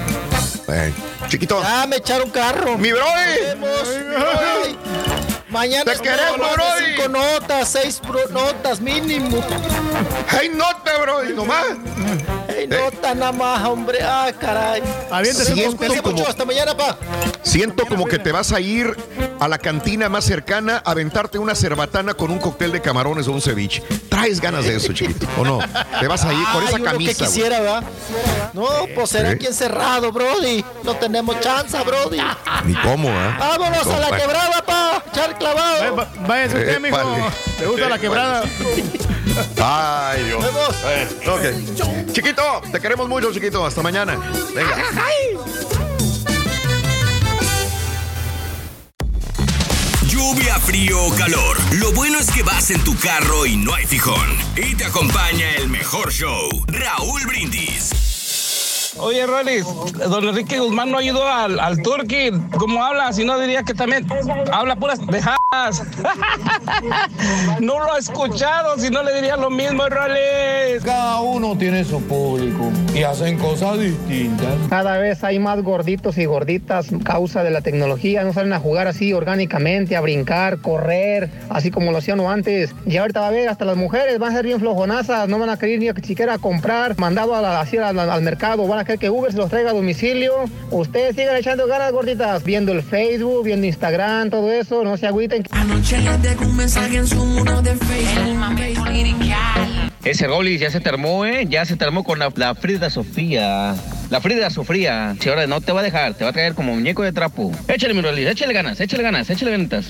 Chiquito. Ya me echaron carro. ¡Mi brody! Brody. Mañana Te queremos, brody. Cinco notas, seis notas mínimo. ¡Hey, nota, bro! Y nomás. Ey, nota nada más, hombre. Ah, caray. Cuídense como- mucho. Hasta mañana, pa. Siento como que te vas a ir a la cantina más cercana a aventarte una cerbatana con un cóctel de camarones o un ceviche. Traes ganas de eso, chiquito, ¿o no? Te vas a ir con Ay, esa uno camisa. que quisiera, ¿verdad? No, pues será aquí encerrado, Brody. No tenemos chance, Brody. Ni cómo, ¿eh? Vámonos a la quebrada, pa. Echar clavado. Va- Váyase usted, mijo. ¿Te gusta la quebrada? Ay, Dios. Vemos. Bueno, ok. Chiquito, te queremos mucho, chiquito. Hasta mañana. Venga. Lluvia, frío o calor. Lo bueno es que vas en tu carro y no hay fijón. Y te acompaña el mejor show, Raúl Brindis. Oye, Rolis, don Enrique Guzmán no ayudó al, al Turqui. ¿Cómo habla? Si no, diría que también habla puras dejadas. no lo ha escuchado, si no le diría lo mismo, Rolis. Cada uno tiene su público y hacen cosas distintas. Cada vez hay más gorditos y gorditas causa de la tecnología. No salen a jugar así orgánicamente, a brincar, correr, así como lo hacían antes. Y ahorita va a ver, hasta las mujeres van a ser bien flojonazas, no van a querer ni siquiera comprar, mandado a la- así al, al mercado, van a que Uber se los traiga a domicilio. Ustedes sigan echando ganas, gorditas, viendo el Facebook, viendo Instagram, todo eso, no se agüiten. Anoche le dejé un mensaje en su muro de Facebook. Ese Rolis ya se termó, ¿eh? Ya se termó con la, la Frida Sofía. La Frida Sofía. Si ahora no te va a dejar, te va a traer como muñeco de trapo. Échale, mi Rolis, échale ganas, échale ganas, échale ganitas.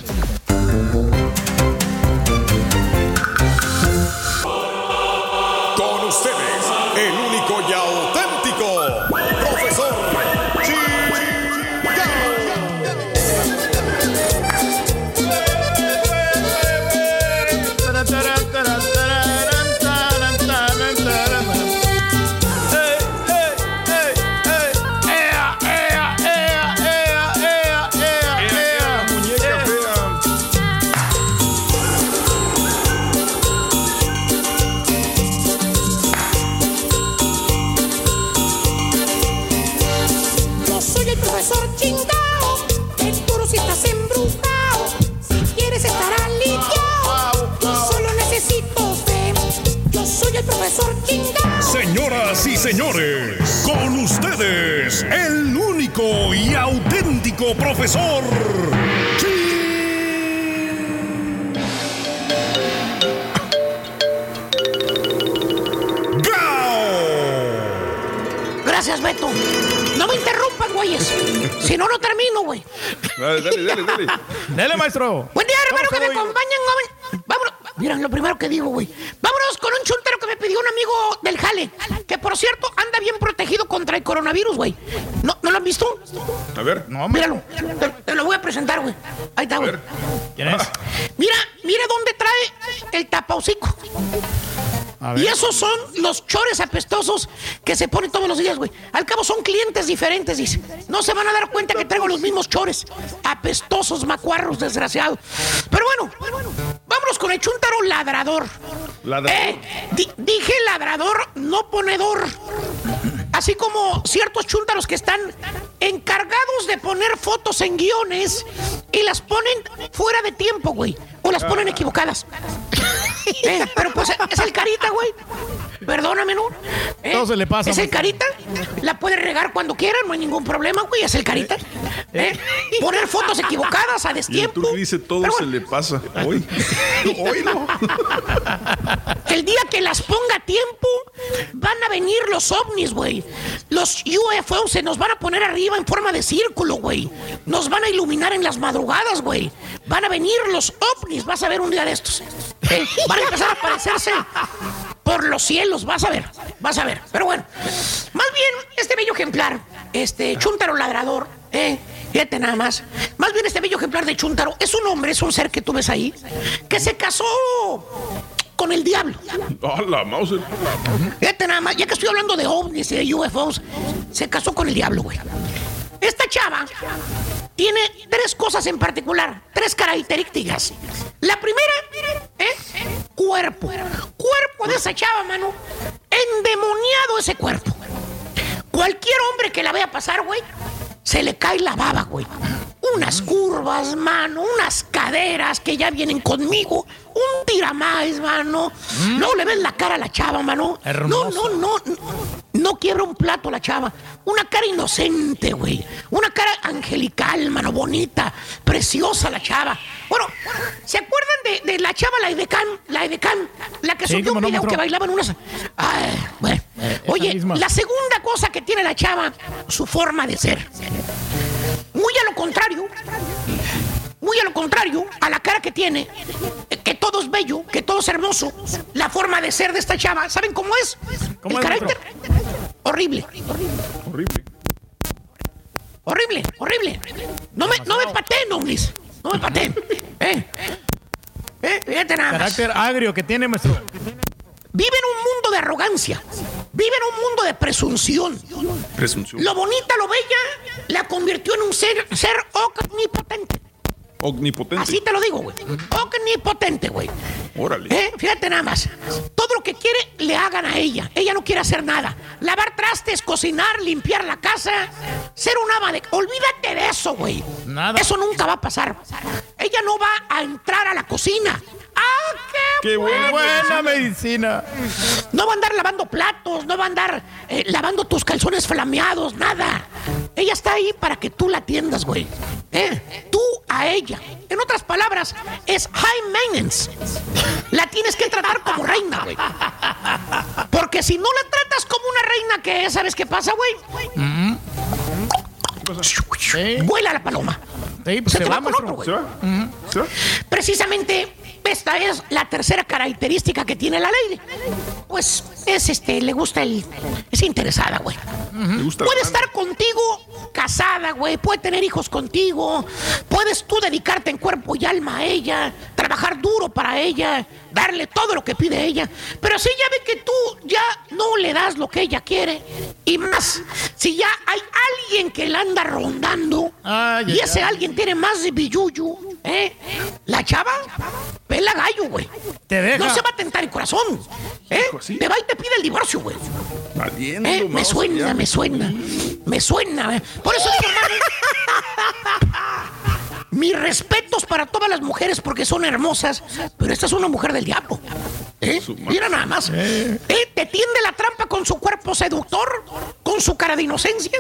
Señores, con ustedes, el único y auténtico profesor. Gracias, Beto. No me interrumpas, güeyes. Si no, no termino, güey. Dale, dale, dale, dale. Dale, maestro. Buen día, hermano, que me acompañen. Vámonos. Mira, lo primero que digo, güey. Vámonos con un chuntero que me pidió un amigo del jale. Que, por cierto, anda bien protegido contra el coronavirus, güey. ¿No, ¿No lo han visto? A ver. Míralo. Te, te lo voy a presentar, güey. Ahí está, güey. ¿Quién es? Mira, mira dónde trae el tapaucico. Y esos son los chores apestosos que se pone todos los días, güey. Al cabo son clientes diferentes, dice. No se van a dar cuenta que traigo los mismos chores. Apestosos macuarros, desgraciados. Pero bueno, vámonos con el chuntaro ladrador. Eh, di- dije ladrador, no ponedor. Así como ciertos chúntaros que están encargados de poner fotos en guiones y las ponen fuera de tiempo, güey. O las ponen equivocadas. Eh, pero pues es el carita, güey. Perdóname, ¿no? Eh, Todo se le pasa, Es el carita. La puede regar cuando quiera, no hay ningún problema, güey. Es el carita. Eh, Poner fotos equivocadas a Y el destiempo. turco dice todo Pero se le pasa. Hoy. Hoy no. El día que las ponga a tiempo, van a venir los ovnis, güey. Los UFOs se nos van a poner arriba en forma de círculo, güey. Nos van a iluminar en las madrugadas, güey. Van a venir los ovnis, vas a ver un día de estos. Eh, Van a empezar a aparecerse por los cielos, vas a ver, vas a ver. Pero bueno, más bien este bello ejemplar, este chúntaro ladrador, eh, fíjate nada más. Más bien este bello ejemplar de chúntaro es un hombre, es un ser que tú ves ahí, que se casó con el diablo. Ah, la Mauser. Fíjate nada más, ya que estoy hablando de ovnis y de UFOs, se casó con el diablo, güey. Esta chava tiene tres cosas en particular, tres características. La primera, ¿eh? cuerpo. Cuerpo de esa chava, mano. Endemoniado ese cuerpo. Cualquier hombre que la vea pasar, güey, se le cae la baba, güey. Unas curvas, mano, unas caderas que ya vienen conmigo, un tiramais, mano. No le ves la cara a la chava, mano. No, no, no, no. No quiebra un plato la chava. Una cara inocente, güey. Una cara angelical, mano, bonita, preciosa la chava. Bueno, ¿se acuerdan de, de la chava, la Edecán? La Edecán, la que Sí, subió un no, video que bailaban unas. Ay, bueno. Oye, misma. la segunda cosa que tiene la chava, su forma de ser. Muy a lo contrario, muy a lo contrario a la cara que tiene, eh, que todo es bello, que todo es hermoso, la forma de ser de esta chava, ¿saben cómo es? ¿Cómo El es, carácter horrible, Horrible. horrible, horrible. No me, no me pateen, hombres, no me pateen. Eh, eh, fíjate nada más. Carácter agrio que tiene, maestro. Vive en un mundo de arrogancia, vive en un mundo de presunción. Presunción. Lo bonita, lo bella, la convirtió en un ser, ser omnipotente. Omnipotente. Así te lo digo, güey. Omnipotente, güey. Órale. ¿Eh? Fíjate nada más. Todo lo que quiere le hagan a ella. Ella no quiere hacer nada. Lavar trastes, cocinar, limpiar la casa, ser un ama de. Olvídate de eso, güey. Nada. Eso nunca va a pasar. Ella no va a entrar a la cocina. ¡Ah, qué, Qué! Buena medicina. No va a andar lavando platos, no va a andar eh, lavando tus calzones flameados, nada. Ella está ahí para que tú la atiendas, güey. ¿Eh? Tú a ella. En otras palabras, es high maintenance. La tienes que tratar como reina, güey. Porque si no la tratas como una reina que es, ¿sabes qué pasa, güey? Sí. Vuela la paloma. Sí, pues Se se te va, va con maestro. otro, güey. ¿Se va? ¿Se va? Precisamente esta es la tercera característica que tiene la ley. Pues es este, le gusta el. Es interesada, güey. Puede estar contigo casada, güey. Puede tener hijos contigo. Puedes tú dedicarte en cuerpo y alma a ella. Trabajar duro para ella. Darle todo lo que pide ella. Pero si ella ve que tú ya no le das lo que ella quiere. Y más, si ya hay alguien que la anda rondando. Ay, y ese ay. alguien tiene más de billuyu. ¿eh? La chava, pela gallo, güey. Te deja. No se va a tentar el corazón. ¿eh? Hijo, ¿sí? Te va y te pide el divorcio, güey. Valiendo, Eh, me suena, me suena. Me suena. eh. Por eso digo, hermano. Mis respetos para todas las mujeres porque son hermosas, pero esta es una mujer del diablo. ¿Eh? Mira nada más. ¿Eh? Te tiende la trampa con su cuerpo seductor, con su cara de inocencia,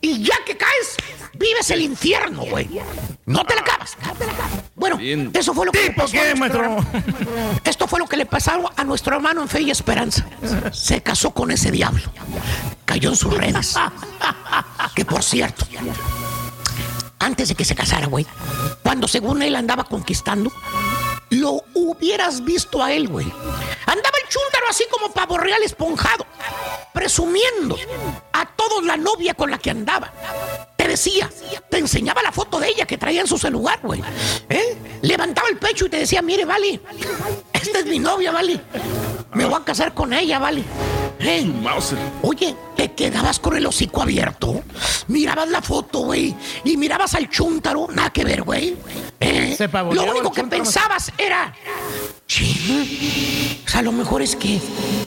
y ya que caes, vives el infierno, güey. No te la acabas. Bueno, Bien. eso fue lo que le ¿Tipo pasó a nuestro. Esto fue lo que le pasó a nuestro hermano en fe y esperanza. Se casó con ese diablo. Cayó en sus redes. Que por cierto, antes de que se casara, güey, cuando según él andaba conquistando, lo hubieras visto a él, güey. Andaba el chúntaro así como pavo real esponjado, presumiendo a todos la novia con la que andaba. Te decía, te enseñaba la foto de ella que traía en su celular, güey. ¿Eh? Levantaba el pecho y te decía, mire, vale, esta es mi novia, vale. Me voy a casar con ella, vale. ¿Eh? Oye, te quedabas con el hocico abierto, mirabas la foto, güey, y mirabas al chúntaro, nada que ver, güey. ¿Eh? Se Lo único que pensabas era, "Chin, o sea, a lo mejor es que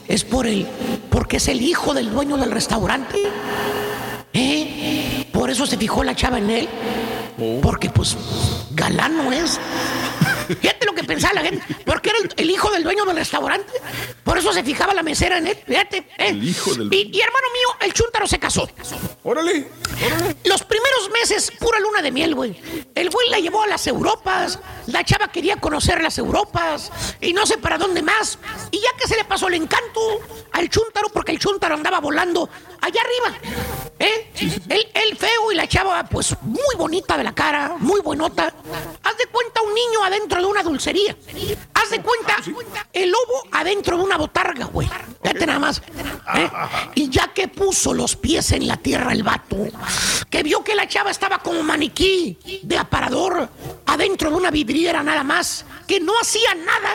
es por el, porque es el hijo del dueño del restaurante. ¿Eh? Por eso se fijó la chava en él. Porque, pues, galán no es. Fíjate lo que pensaba la gente. Porque era el, el hijo del dueño del restaurante. Por eso se fijaba la mesera en él. Fíjate. ¿eh? El hijo del- y, y hermano mío, el chúntaro se casó. Órale. Los primeros meses, pura luna de miel, güey. El güey la llevó a las Europas. La chava quería conocer las Europas. Y no sé para dónde más. Y ya que se le pasó el encanto al chúntaro, porque el chúntaro andaba volando allá arriba. ¿Eh? El, el feo y la chava, pues muy bonita de la cara, muy buenota. Haz de cuenta un niño adentro de una dulcería. Haz de cuenta el lobo adentro de una botarga, güey. Fíjate nada más. ¿eh? Y ya que puso los pies en la tierra el vato, que vio que la chava estaba como maniquí de aparador adentro de una vidriera nada más, que no hacía nada,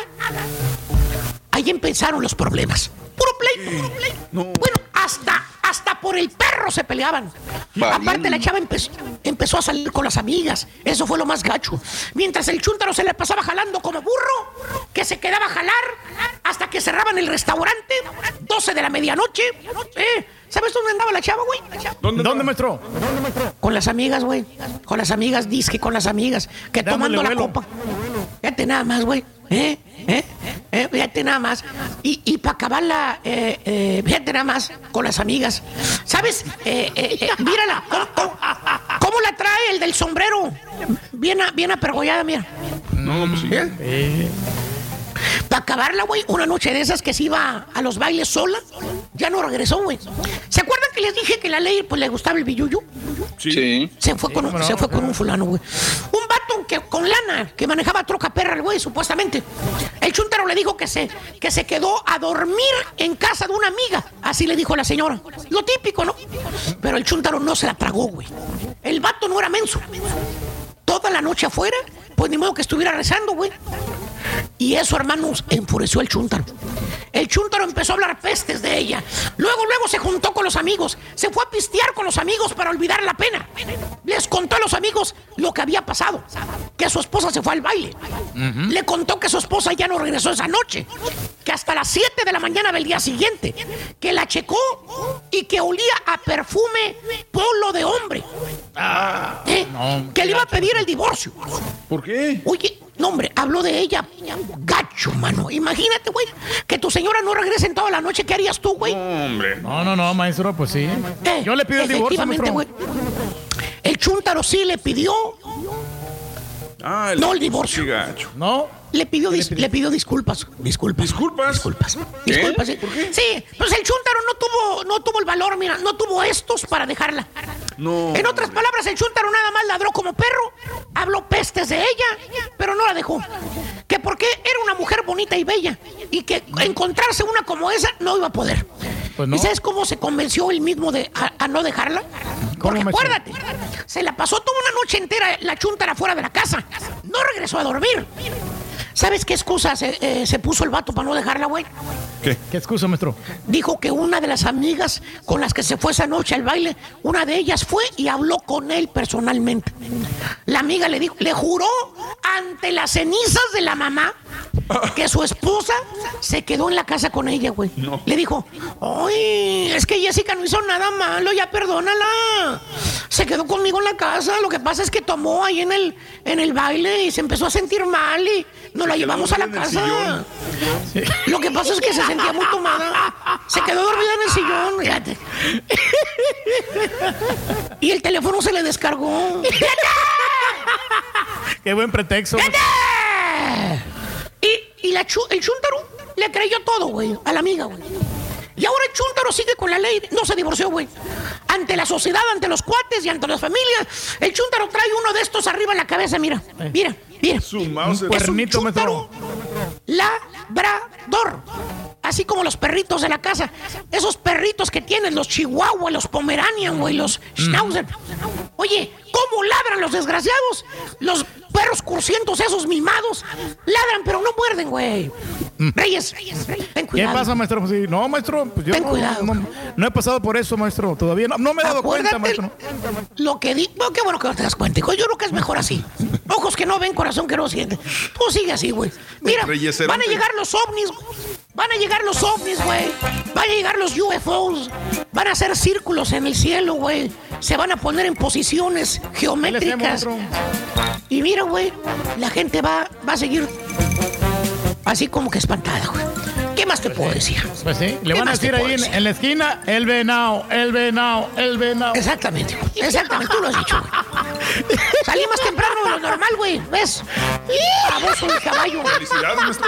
ahí empezaron los problemas. Puro pleito, puro pleito. Bueno, hasta, hasta por el perro se peleaban. Valiendo. Aparte la chava empezó, empezó a salir con las amigas. Eso fue lo más gacho. Mientras el chúntaro se le pasaba jalando como burro, que se quedaba a jalar hasta que cerraban el restaurante, 12 de la medianoche. ¿Eh? ¿Sabes dónde andaba la chava, güey? ¿Dónde, maestro? Con las amigas, güey. Con las amigas, disque con las amigas. Que Dándole tomando la vuelo. copa. Fíjate nada más, güey. ¿Eh? ¿Eh? ¿Eh? Fíjate nada más. Y, y para acabarla, eh, fíjate nada más con las amigas. ¿Sabes? Mírala. ¿Cómo, cómo- cómo la trae el del sombrero? Bien, bien apergollada, mira. No, pues sí. Para acabarla, güey, una noche de esas que se iba a los bailes sola, ya no regresó, güey. ¿Se acuerdan que les dije que la ley pues le gustaba el billuyo? Sí. Se fue con, un, se fue con un fulano, güey. Un vato que, con lana, que manejaba troca perra el güey, supuestamente. El chuntaro le dijo que se, que se quedó a dormir en casa de una amiga. Así le dijo la señora. Lo típico, ¿no? Pero el chuntaro no se la tragó, güey. El vato no era menso. Toda la noche afuera, pues ni modo que estuviera rezando, güey. Y eso, hermanos, enfureció al chúntaro. El chúntaro empezó a hablar pestes de ella. Luego, luego se juntó con los amigos. Se fue a pistear con los amigos para olvidar la pena. Les contó a los amigos lo que había pasado. Que su esposa se fue al baile. Le contó que su esposa ya no regresó esa noche. Que hasta las 7 de la mañana del día siguiente. Que la checó y que olía a perfume polo de hombre. ¿Eh? que le iba a pedir el divorcio. ¿Por qué? Oye, no, hombre, habló de ella. Gacho, mano. Imagínate, güey, que tu señora no regrese en toda la noche. ¿Qué harías tú, güey? Hombre. No, no, no, maestro, pues sí. Eh, Yo le pido el divorcio, efectivamente, maestro. güey. El chúntaro sí le pidió, Ah, el, no el divorcio. Sí, gacho. No. Le pidió, dis- le pidió disculpas. Disculpas. Disculpas. Disculpas. ¿Qué? Disculpas, sí. ¿Por qué? Sí, pues el chúntaro no tuvo, no tuvo el valor, mira, no tuvo estos para dejarla. No. En otras palabras, el chúntaro nada más ladró como perro, habló pestes de ella, pero no la dejó. Que porque era una mujer bonita y bella, y que encontrarse una como esa no iba a poder. Pues no. ¿Y sabes cómo se convenció él mismo de a, a no dejarla? Porque acuérdate, se la pasó toda una noche entera la chúntara fuera de la casa. No regresó a dormir. ¿Sabes qué excusa se, eh, se puso el vato para no dejarla, güey? ¿Qué excusa, maestro? Dijo que una de las amigas con las que se fue esa noche al baile, una de ellas fue y habló con él personalmente. La amiga le dijo, le juró ante las cenizas de la mamá que su esposa se quedó en la casa con ella, güey. Le dijo, ay, es que Jessica no hizo nada malo, ya perdónala. Se quedó conmigo en la casa, lo que pasa es que tomó ahí en el, en el baile y se empezó a sentir mal y nos la llevamos a la casa. Lo que pasa es que se sentía muy tomada. Se quedó dormida en el sillón, fíjate. Y el teléfono se le descargó. Qué buen pretexto. Y, y la chu- el chúntaro le creyó todo, güey, a la amiga, güey. Y ahora el chúntaro sigue con la ley, no se divorció, güey. Ante la sociedad, ante los cuates y ante las familias, el chúntaro trae uno de estos arriba en la cabeza, mira, mira, mira. Su mouse. Es un Cuernito, chúntaro labrador. Así como los perritos de la casa. Esos perritos que tienen los chihuahua, los pomeranian, güey, los schnauzer. Oye, ¿cómo ladran los desgraciados? Los perros cursientos esos mimados. Ladran, pero no muerden, güey. Reyes, ten ¿Qué cuidado. pasa, maestro? Sí, no, maestro, pues yo Ten no, cuidado. no- no he pasado por eso, maestro, todavía no, no me he dado cuenta, maestro. Lo que di, qué bueno que no te das cuenta, hijo. Yo creo que es mejor así. Ojos que no ven, corazón que no siente. Tú sigue así, güey. Mira, van a llegar los ovnis, van a llegar los ovnis, güey. Van a llegar los UFOs. Van a hacer círculos en el cielo, güey. Se van a poner en posiciones geométricas. Y mira, güey, la gente va, va a seguir así como que espantada, güey. ¿Qué más te puedo decir? Pues sí, le ¿Qué van a decir ahí en, decir? en la esquina, el venado, el venado, el venado. Exactamente, exactamente, tú lo has dicho, güey. Salí más temprano de lo normal, güey, ¿ves? Baboso de caballo. Felicidades, maestro.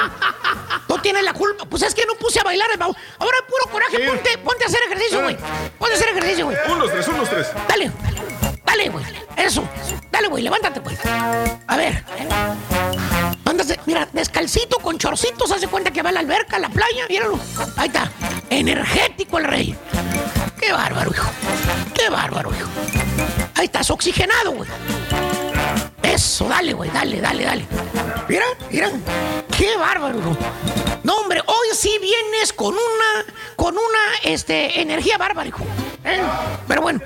No tienes la culpa. Pues es que no puse a bailar el babo. Ahora puro coraje, ponte, ponte a hacer ejercicio, güey. Ponte a hacer ejercicio, güey. Unos tres, unos tres. Dale, dale, güey. Eso. Dale, güey, levántate, güey. A ver. Ándase, mira, descalcito, con chorcitos, hace cuenta que va a la alberca, a la playa, míralo. Ahí está. Energético el rey. Qué bárbaro, hijo. Qué bárbaro, hijo. Ahí estás, oxigenado, güey. Eso, dale, güey, dale, dale, dale. Mira, mira. Qué bárbaro, hijo. No, hombre, hoy sí vienes con una, con una, este, energía bárbara, hijo. ¿Eh? Pero bueno.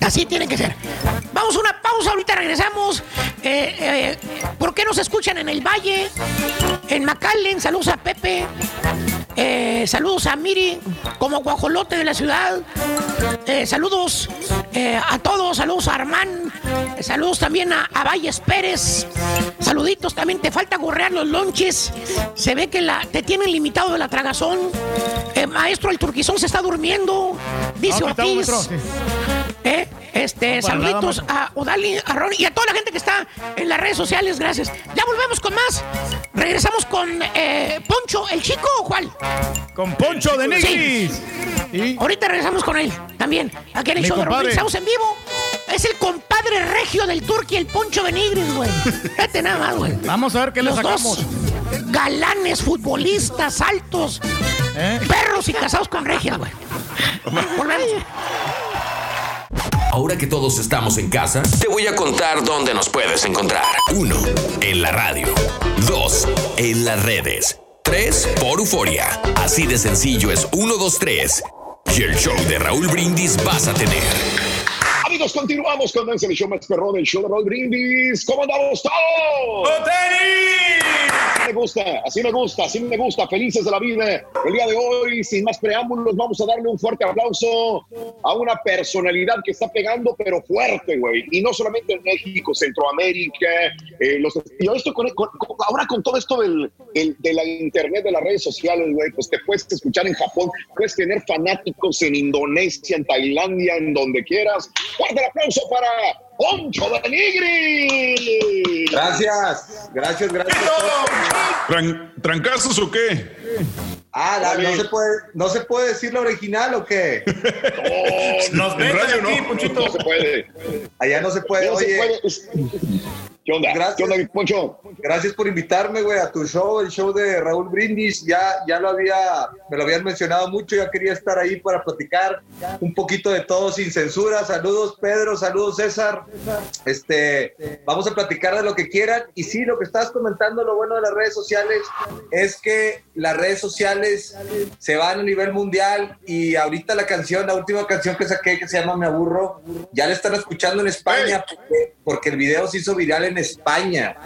Así tiene que ser. Vamos a una pausa, ahorita regresamos. Eh, eh, ¿Por qué nos escuchan en el Valle? En McAllen, saludos a Pepe. Eh, saludos a Miri, como guajolote de la ciudad. Eh, saludos eh, a todos, saludos a Armán. Saludos también a, a Valles Pérez. Saluditos también, te falta gorrear los lonches. Se ve que la, te tienen limitado de la tragazón. Eh, maestro, el turquizón se está durmiendo. Dice Ortiz. Eh, Este, para saluditos a Odali, a Ronnie y a toda la gente que está en las redes sociales, gracias. Ya volvemos con más. Regresamos con eh, Poncho, el chico o cuál? Con Poncho de Nigris. Sí. Ahorita regresamos con él también. Aquí en el Mi show de. Raúl Estamos en vivo. Es el compadre regio del Turqui, el Poncho Benigris, güey. Fíjate nada más, güey. Vamos a ver qué le Los sacamos. dos galanes, futbolistas, altos, ¿Eh? perros y casados con regias, güey. Volvemos. Ahora que todos estamos en casa, te voy a contar dónde nos puedes encontrar. 1. En la radio. 2. En las redes. 3. Por Euforia. Así de sencillo es 1, 2, 3. Y el show de Raúl Brindis vas a tener. Amigos, continuamos con el show más perrón, el show de Raúl Brindis. ¿Cómo andamos todos? Me gusta, así me gusta, así me gusta. Felices de la vida. El día de hoy, sin más preámbulos, vamos a darle un fuerte aplauso a una personalidad que está pegando, pero fuerte, güey. Y no solamente en México, Centroamérica. eh, los, yo esto con, con- ahora con todo esto del, del- de la internet, de las redes sociales, güey, pues te puedes escuchar en Japón, puedes tener fanáticos en Indonesia, en Tailandia, en donde quieras. Fuerte el aplauso para Poncho de Nigri. Gracias, gracias, gracias. Tran- ¿Trancazos o qué? Ah, la- no, se puede, ¿no se puede decir la original o qué? Nos En radio aquí, no. No se puede. Allá no se puede. No se Oye, puede. ¿Qué onda? Gracias. ¿Qué onda, Poncho? Gracias por invitarme, güey, a tu show, el show de Raúl Brindis. Ya, ya lo había, me lo habían mencionado mucho, ya quería estar ahí para platicar un poquito de todo sin censura. Saludos, Pedro, saludos, César. Este, vamos a platicar de lo que quieran. Y sí, lo que estás comentando, lo bueno de las redes sociales es que las redes sociales se van a nivel mundial y ahorita la canción, la última canción que saqué que se llama Me Aburro, ya la están escuchando en España porque, porque el video se hizo viral en España.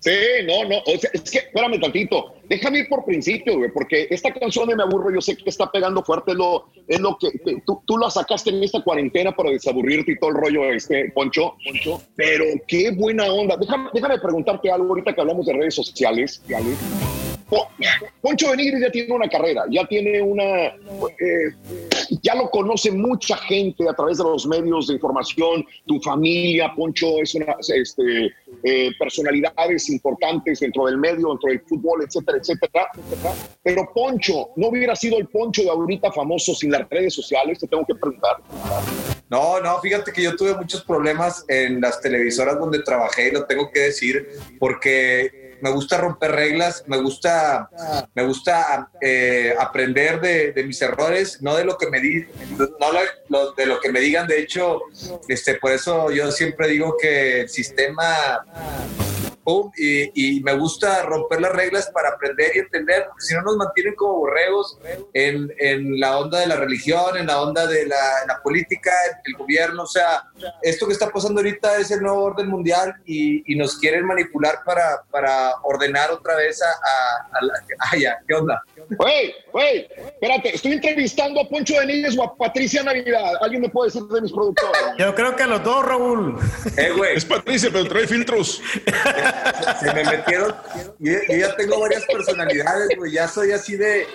Sí, no, no. O sea, es que, espérame tantito. Déjame ir por principio, güey, porque esta canción de Me Aburro yo sé que está pegando fuerte. Lo, es lo que, tú, tú la sacaste en esta cuarentena para desaburrirte y todo el rollo, este, Poncho. Poncho. Pero qué buena onda. Déjame, déjame preguntarte algo ahorita que hablamos de redes sociales. Po- Poncho Benigris ya tiene una carrera, ya tiene una. eh, ya lo conoce mucha gente a través de los medios de información. Tu familia, Poncho, es una. Este, eh, personalidades importantes dentro del medio, dentro del fútbol, etcétera, etcétera. Pero Poncho, ¿no hubiera sido el Poncho de ahorita famoso sin las redes sociales? Te tengo que preguntar. No, no, fíjate que yo tuve muchos problemas en las televisoras donde trabajé, lo tengo que decir, porque me gusta romper reglas, me gusta, me gusta eh, aprender de, mis errores, no de lo que me di, de lo que me digan. De hecho, este, por eso yo siempre digo que el sistema pum, y, y me gusta romper las reglas para aprender y entender, porque si no nos mantienen como borregos en, en la onda de la religión, en la onda de la, la política, el gobierno, o sea, esto que está pasando ahorita es el nuevo orden mundial y, y nos quieren manipular para, para ordenar otra vez a, a, a la... Ah, ya, ¿qué onda? Güey, güey, espérate, estoy entrevistando a Poncho Benítez o a Patricia Navidad. ¿Alguien me puede decir de mis productores? Yo creo que a los dos, Raúl. Eh, güey. Es Patricia, pero trae filtros. se me metieron. Yo, ya tengo varias personalidades, güey. Ya soy así de,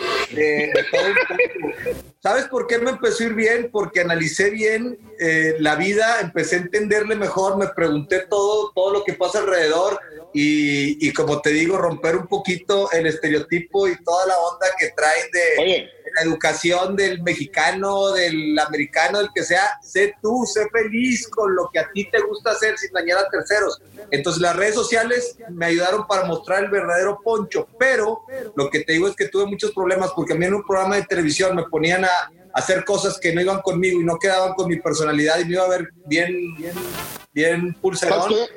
todo un poco. ¿Sabes por qué me empezó a ir bien? Porque analicé bien eh, la vida, empecé a entenderle mejor, me pregunté todo, todo lo que pasa alrededor y, y como te digo, romper un poquito el estereotipo y toda la onda que traen de educación del mexicano, del americano, del que sea. Sé tú, sé feliz con lo que a ti te gusta hacer sin dañar a terceros. Entonces las redes sociales me ayudaron para mostrar el verdadero poncho, pero lo que te digo es que tuve muchos problemas porque a mí en un programa de televisión me ponían a hacer cosas que no iban conmigo y no quedaban con mi personalidad y me iba a ver bien, bien, bien pulserón. ¿Sabes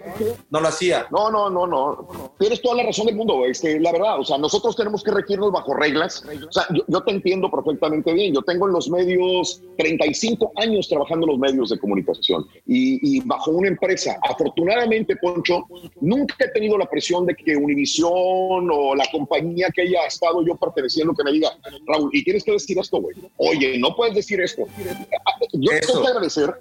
No lo hacía. No, no, no, no. Tienes toda la razón del mundo. Este, la verdad, o sea, nosotros tenemos que regirnos bajo reglas. O sea, yo, yo te entiendo perfectamente bien. Yo tengo en los medios 35 años trabajando en los medios de comunicación y, y bajo una empresa. Afortunadamente, Poncho, nunca he tenido la presión de que Univisión o la compañía que haya estado yo perteneciendo que me diga, Raúl, y tienes que decir esto, güey. Oye, no puedes decir esto. Yo tengo que agradecer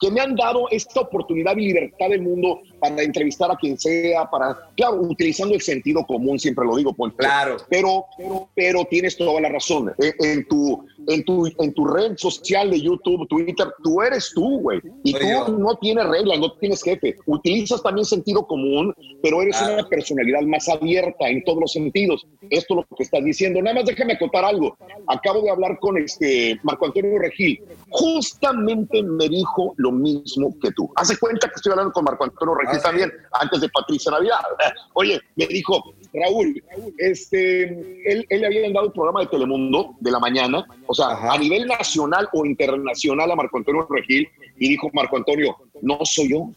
que me han dado esta oportunidad libertad del mundo para entrevistar a quien sea, para, claro, utilizando el sentido común, siempre lo digo, Poncho. Claro. Pero, pero, pero tienes toda la razón. En, en tu, en, tu, en tu red social de YouTube, Twitter, tú eres tú, güey. Y Soy tú yo. no tienes reglas, no tienes jefe. Utilizas también sentido común, pero eres Claro. una personalidad más abierta en todos los sentidos. Esto es lo que estás diciendo. Nada más déjame acotar algo. Acabo de hablar con este Marco Antonio Regil. Justamente me dijo lo mismo que tú. Hace cuenta que estoy hablando con Marco Antonio Ah, Regil también, antes de Patricia Navidad. Oye, me dijo, Raúl, este, él, él le había dado un programa de Telemundo de la mañana, o sea, a nivel nacional o internacional a Marco Antonio Regil, y dijo Marco Antonio, no soy yo,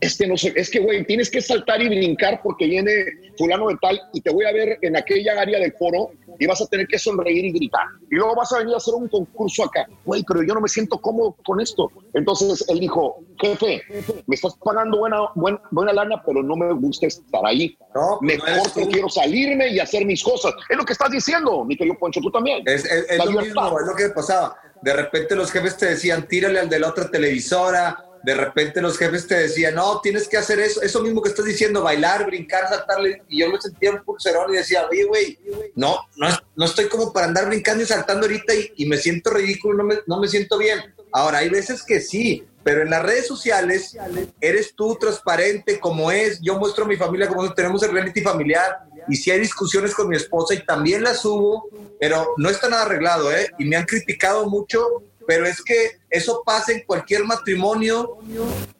este no soy, es que güey, tienes que saltar y brincar porque viene fulano de tal y te voy a ver en aquella área del foro y vas a tener que sonreír y gritar. Y luego vas a venir a hacer un concurso acá. Güey, pero yo no me siento cómodo con esto. Entonces él dijo, jefe, me estás pagando buena, buena, buena lana, pero no me gusta estar ahí. Mejor eres tú. prefiero salirme y hacer mis cosas. Es lo que estás diciendo, mi querido Poncho, tú también. Es, es- es La lo mismo, es lo que pasaba. De repente los jefes te decían, tírale al de la otra televisora. De repente los jefes te decían, no, tienes que hacer eso, eso mismo que estás diciendo, bailar, brincar, saltarle. Y yo me sentía un pulserón y decía, oye, güey, no, no, no estoy como para andar brincando y saltando ahorita y, y me siento ridículo, no me, no me siento bien. Ahora, hay veces que sí, pero en las redes sociales eres tú transparente como es. Yo muestro a mi familia como tenemos el reality familiar y si hay discusiones con mi esposa y también las subo, pero no está nada arreglado, ¿eh? Y me han criticado mucho, pero es que eso pasa en cualquier matrimonio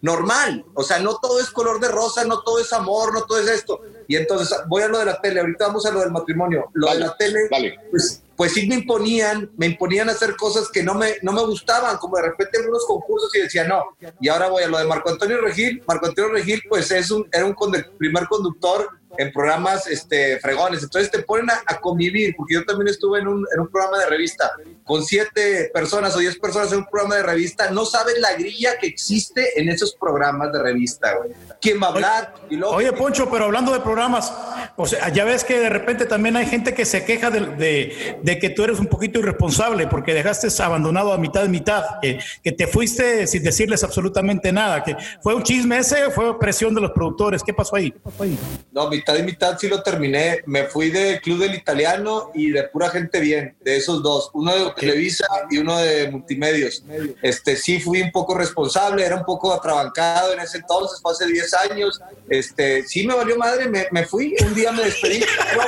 normal. O sea, no todo es color de rosa, no todo es amor, no todo es esto. Y entonces voy a lo de la tele, ahorita vamos a lo del matrimonio. Lo de la tele, pues, pues sí me imponían, me imponían hacer cosas que no me, no me gustaban, como de repente algunos concursos y decía no. Y ahora voy a lo de Marco Antonio Regil. Marco Antonio Regil, pues es un, era un conde- primer conductor en programas este, fregones. Entonces te ponen a, convivir, porque yo también estuve en un, en un programa de revista con siete personas o diez personas en un programa de revista. No sabes la grilla que existe en esos programas de revista, güey. ¿Quién va a hablar? Y luego, Oye, Poncho, pero hablando de programas, o sea, ya ves que de repente también hay gente que se queja de, de- de que tú eres un poquito irresponsable porque dejaste abandonado a mitad de mitad, que, que te fuiste sin decirles absolutamente nada, que fue un chisme ese, fue presión de los productores. ¿Qué pasó ahí? ¿Qué pasó ahí? No, mitad y mitad sí lo terminé. Me fui del Club del Italiano y de pura gente bien, de esos dos. Uno de Televisa y uno de Multimedios. Este, sí fui un poco responsable, era un poco atrabancado en ese entonces, fue hace 10 años. Este, sí me valió madre, me, me fui. Un día me despedí,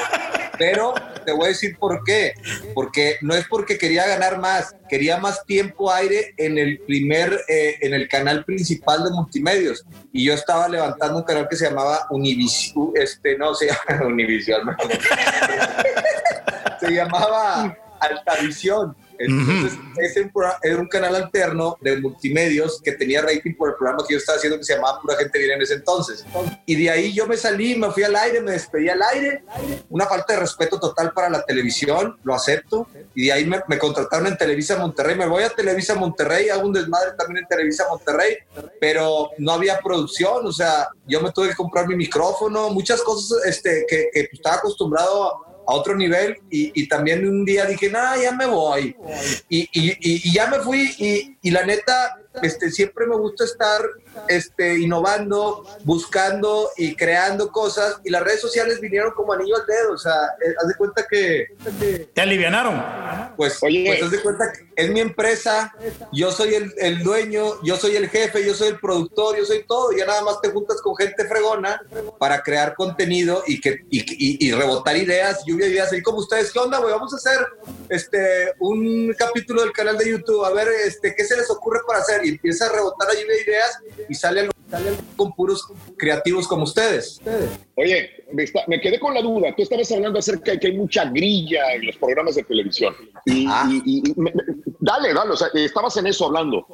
pero, te voy a decir por qué. Porque no es porque quería ganar más, quería más tiempo aire en el primer, eh, en el canal principal de Multimedios. Y yo estaba levantando un canal que se llamaba Univision, este, no, se llama Univision, se llamaba Altavisión. Entonces, ese un programa- era un canal alterno de multimedios que tenía rating por el programa que yo estaba haciendo que se llamaba Pura Gente Viene en ese entonces. Y de ahí yo me salí, me fui al aire, me despedí al aire. Una falta de respeto total para la televisión, lo acepto. Y de ahí me, me contrataron en Televisa Monterrey. Me voy a Televisa Monterrey, hago un desmadre también en Televisa Monterrey, pero no había producción. O sea, yo me tuve que comprar mi micrófono, muchas cosas este, que, que estaba acostumbrado a otro nivel y, y también un día dije, nada, ya me voy. Y, y- y- y ya me fui y, y la neta, este, siempre me gusta estar este, innovando, buscando y creando cosas. Y las redes sociales vinieron como anillo al dedo, o sea, eh, haz de cuenta que... Te alivianaron. Pues, pues haz de cuenta que es mi empresa, yo soy el, el dueño, yo soy el jefe, yo soy el productor, yo soy todo, ya nada más te juntas con gente fregona para crear contenido y, que, y, y- y rebotar ideas, lluvia de ideas, así como ustedes, ¿qué onda, güey? Vamos a hacer este, un capítulo del canal de YouTube, a ver, este, ¿qué se les ocurre para hacer? Y empieza a rebotar lluvia de ideas y sale algo- con puros creativos como ustedes. Oye, me, está- me quedé con la duda. Tú estabas hablando acerca de que hay mucha grilla en los programas de televisión. Y, Ah. y- y- y me- me- dale, dale, o sea, estabas en eso hablando.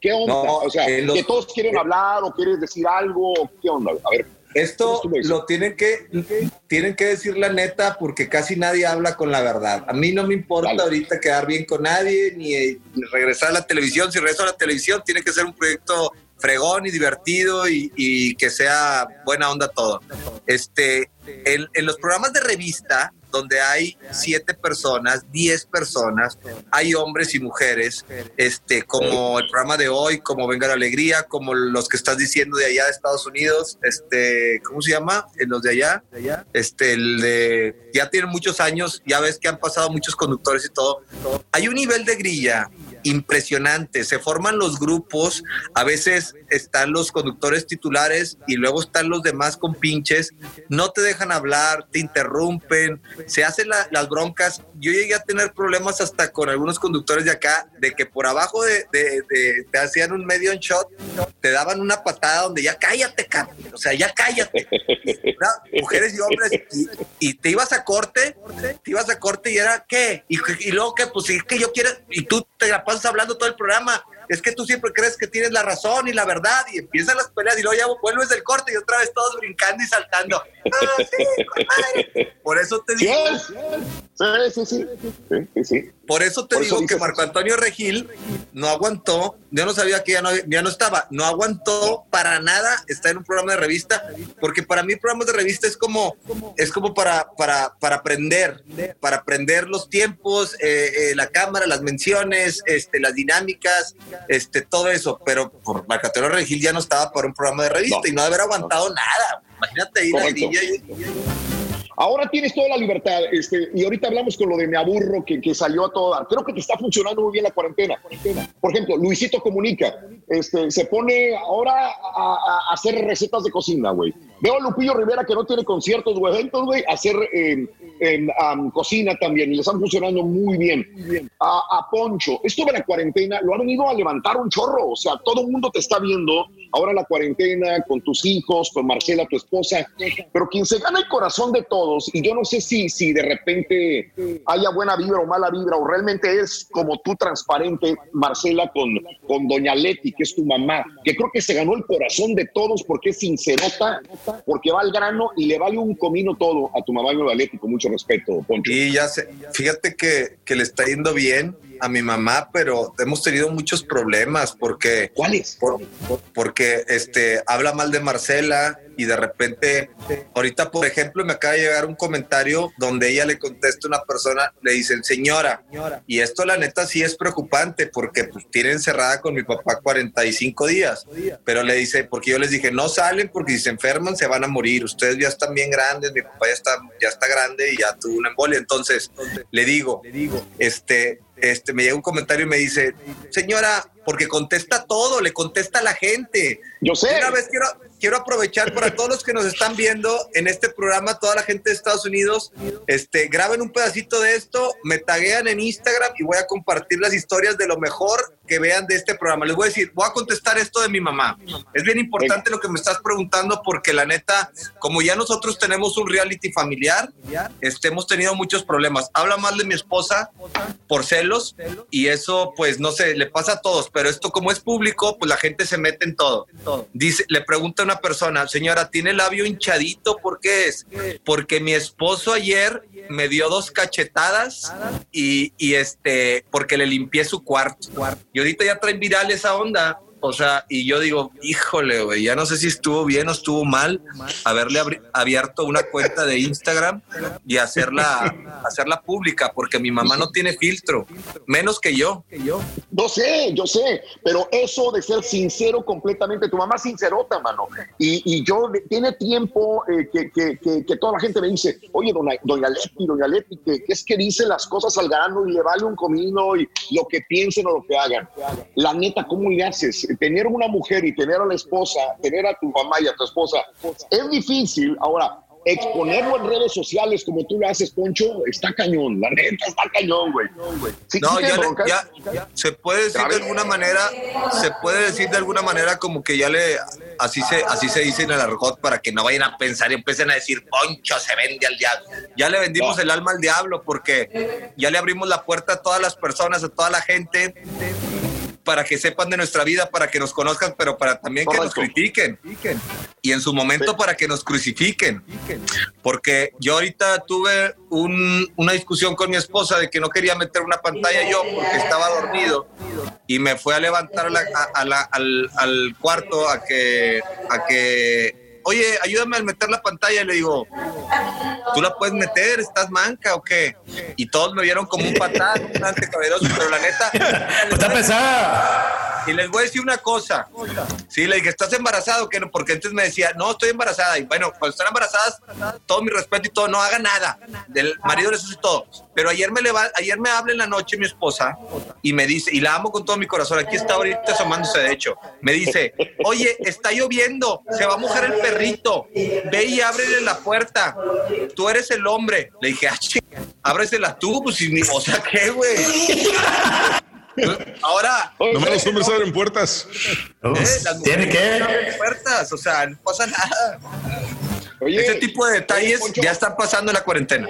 ¿Qué onda? No, o sea, los- que todos quieren hablar o quieres decir algo. ¿Qué onda? A ver. Esto lo tienen que, tienen que decir la neta porque casi nadie habla con la verdad. A mí no me importa ahorita quedar bien con nadie ni, ni regresar a la televisión. Si regreso a la televisión, tiene que ser un proyecto fregón y divertido y, y que sea buena onda todo. Este, en, en los programas de revista, donde hay siete personas, diez personas, hay hombres y mujeres, este, como el programa de hoy, como Venga la Alegría, como los que estás diciendo de allá de Estados Unidos, este, ¿cómo se llama? En los de allá, este, el de, ya tienen muchos años, ya ves que han pasado muchos conductores y todo. Hay un nivel de grilla impresionante, se forman los grupos, a veces están los conductores titulares y luego están los demás con pinches, no te dejan hablar, te interrumpen, se hacen la- las broncas. Yo llegué a tener problemas hasta con algunos conductores de acá, de que por abajo de, te hacían un medio shot, te daban una patada donde ya cállate, cabrón, o sea, ya cállate. Mujeres y hombres, y, te ibas a corte, te ibas a corte y era, ¿qué? Y, luego, ¿qué? Pues es que yo quiero, y tú te la pasas hablando todo el programa. Es que tú siempre crees que tienes la razón y la verdad, y empiezan las peleas, y luego ya vuelves del corte y otra vez todos brincando y saltando. Ah, sí. Por eso te digo. Sí, sí, sí. sí, sí, sí. Por eso te Por eso digo que Marco Antonio Regil no aguantó, yo no sabía que ya no, ya no estaba, no aguantó para nada estar en un programa de revista, porque para mí programas de revista es como, es como para, para, para aprender, para aprender los tiempos, eh, eh, la cámara, las menciones, este, las dinámicas, este, todo eso, pero por Marco Antonio Regil ya no estaba para un programa de revista y no haber aguantado nada. Imagínate grilla y- Ahora tienes toda la libertad, este, y ahorita hablamos con lo de me aburro que, que salió a toda. Creo que te está funcionando muy bien la cuarentena. Por ejemplo, Luisito Comunica, este, se pone ahora a, a hacer recetas de cocina, güey. Veo a Lupillo Rivera que no tiene conciertos o eventos, güey, hacer eh, am, cocina también, y le están funcionando muy bien. A, a Poncho, esto de la cuarentena lo ha venido a levantar un chorro, o sea, todo el mundo te está viendo ahora la cuarentena con tus hijos, con Marcela, tu esposa, pero quien se gana el corazón de todos, y yo no sé si, si de repente haya buena vibra o mala vibra, o realmente es como tú transparente, Marcela, con, con Doña Leti, que es tu mamá, que creo que se ganó el corazón de todos porque es sincerota, porque va al grano y le vale un comino todo a tu mamá y Doña Leti, con mucho respeto, Poncho. Y ya sé, fíjate que, que le está yendo bien a mi mamá, pero hemos tenido muchos problemas porque... ¿Cuáles? porque este, habla mal de Marcela y de repente, ahorita por ejemplo me acaba de llegar un comentario donde ella le contesta a una persona, le dicen señora, y esto la neta sí es preocupante porque pues tiene encerrada con mi papá 45 días, pero le dice, porque yo les dije, no salen porque si se enferman se van a morir, ustedes ya están bien grandes, mi papá ya está, ya está grande y ya tuvo una embolia, entonces le digo, este, este, me llega un comentario y me dice, señora, porque contesta todo, le contesta a la gente. Yo sé. Una vez quiero, quiero aprovechar para todos los que nos están viendo en este programa, toda la gente de Estados Unidos, este, graben un pedacito de esto, me taguean en Instagram y voy a compartir las historias de lo mejor que vean de este programa. Les voy a decir, voy a contestar esto de mi mamá. Es bien importante lo que me estás preguntando porque la neta, como ya nosotros tenemos un reality familiar, este, hemos tenido muchos problemas. Habla mal de mi esposa por celos y eso pues no sé, le pasa a todos, pero esto como es público, pues la gente se mete en todo. Dice, le pregunta a una persona, señora, ¿tiene el labio hinchadito? ¿Por qué es? Porque mi esposo ayer me dio dos cachetadas y, y este, porque le limpié su cuarto. Y ahorita ya traen viral esa onda. O sea, y yo digo, híjole, güey, ya no sé si estuvo bien o estuvo mal haberle abierto una cuenta de Instagram y hacerla, hacerla pública, porque mi mamá no tiene filtro, menos que yo. Yo sé, yo sé, pero eso de ser sincero completamente, tu mamá es sincerota, mano. Y, yo, tiene tiempo eh, que, toda la gente me dice, oye, doña, doña Leti, doña Leti, que es que dice las cosas al grano y le vale un comino y lo que piensen o lo que hagan. La neta, ¿cómo le haces? Tener una mujer y tener a la esposa, tener a tu mamá y a tu esposa, es difícil. Ahora, exponerlo en redes sociales como tú lo haces, Poncho, está cañón. La neta, está cañón, güey. Sí, No, sí ya, le- ya- se puede decir de alguna manera, se puede decir de alguna manera como que ya le, así se, así se dice en el argot para que no vayan a pensar y empiecen a decir, Poncho se vende al diablo. Ya le vendimos el alma al diablo porque ya le abrimos la puerta a todas las personas, a toda la gente para que sepan de nuestra vida, para que nos conozcan, pero para también que nos critiquen. Y en su momento para que nos crucifiquen. Porque yo ahorita tuve un- una discusión con mi esposa de que no quería meter una pantalla yo porque estaba dormido y me fue a levantar a la- a- a la- al, al cuarto a que, a que, oye, ayúdame a meter la pantalla. Y le digo, tú la puedes meter, estás manca o qué. Y todos me vieron como un patán, un antecaberoso, pero la neta. Está pesada. Y les voy a decir una cosa. Sí, le dije, ¿estás embarazado? que no? Porque antes me decía, no, estoy embarazada. Y bueno, cuando están embarazadas, todo mi respeto y todo, no haga nada. Del marido eso y todo. Pero ayer me leva, ayer me habla en la noche mi esposa y me dice, y la amo con todo mi corazón, aquí está ahorita asomándose de hecho, me dice, oye, está lloviendo, se va a mojar el perrito, ve y ábrele la puerta, tú eres el hombre. Le dije, ah, ching, ábresela tú, pues, y ni- o sea, ¿qué, güey? Ahora, Nomás los hombres abren puertas. eh, las mujeres no abren puertas, o sea, no pasa nada. Ese tipo de detalles ya están pasando en la cuarentena.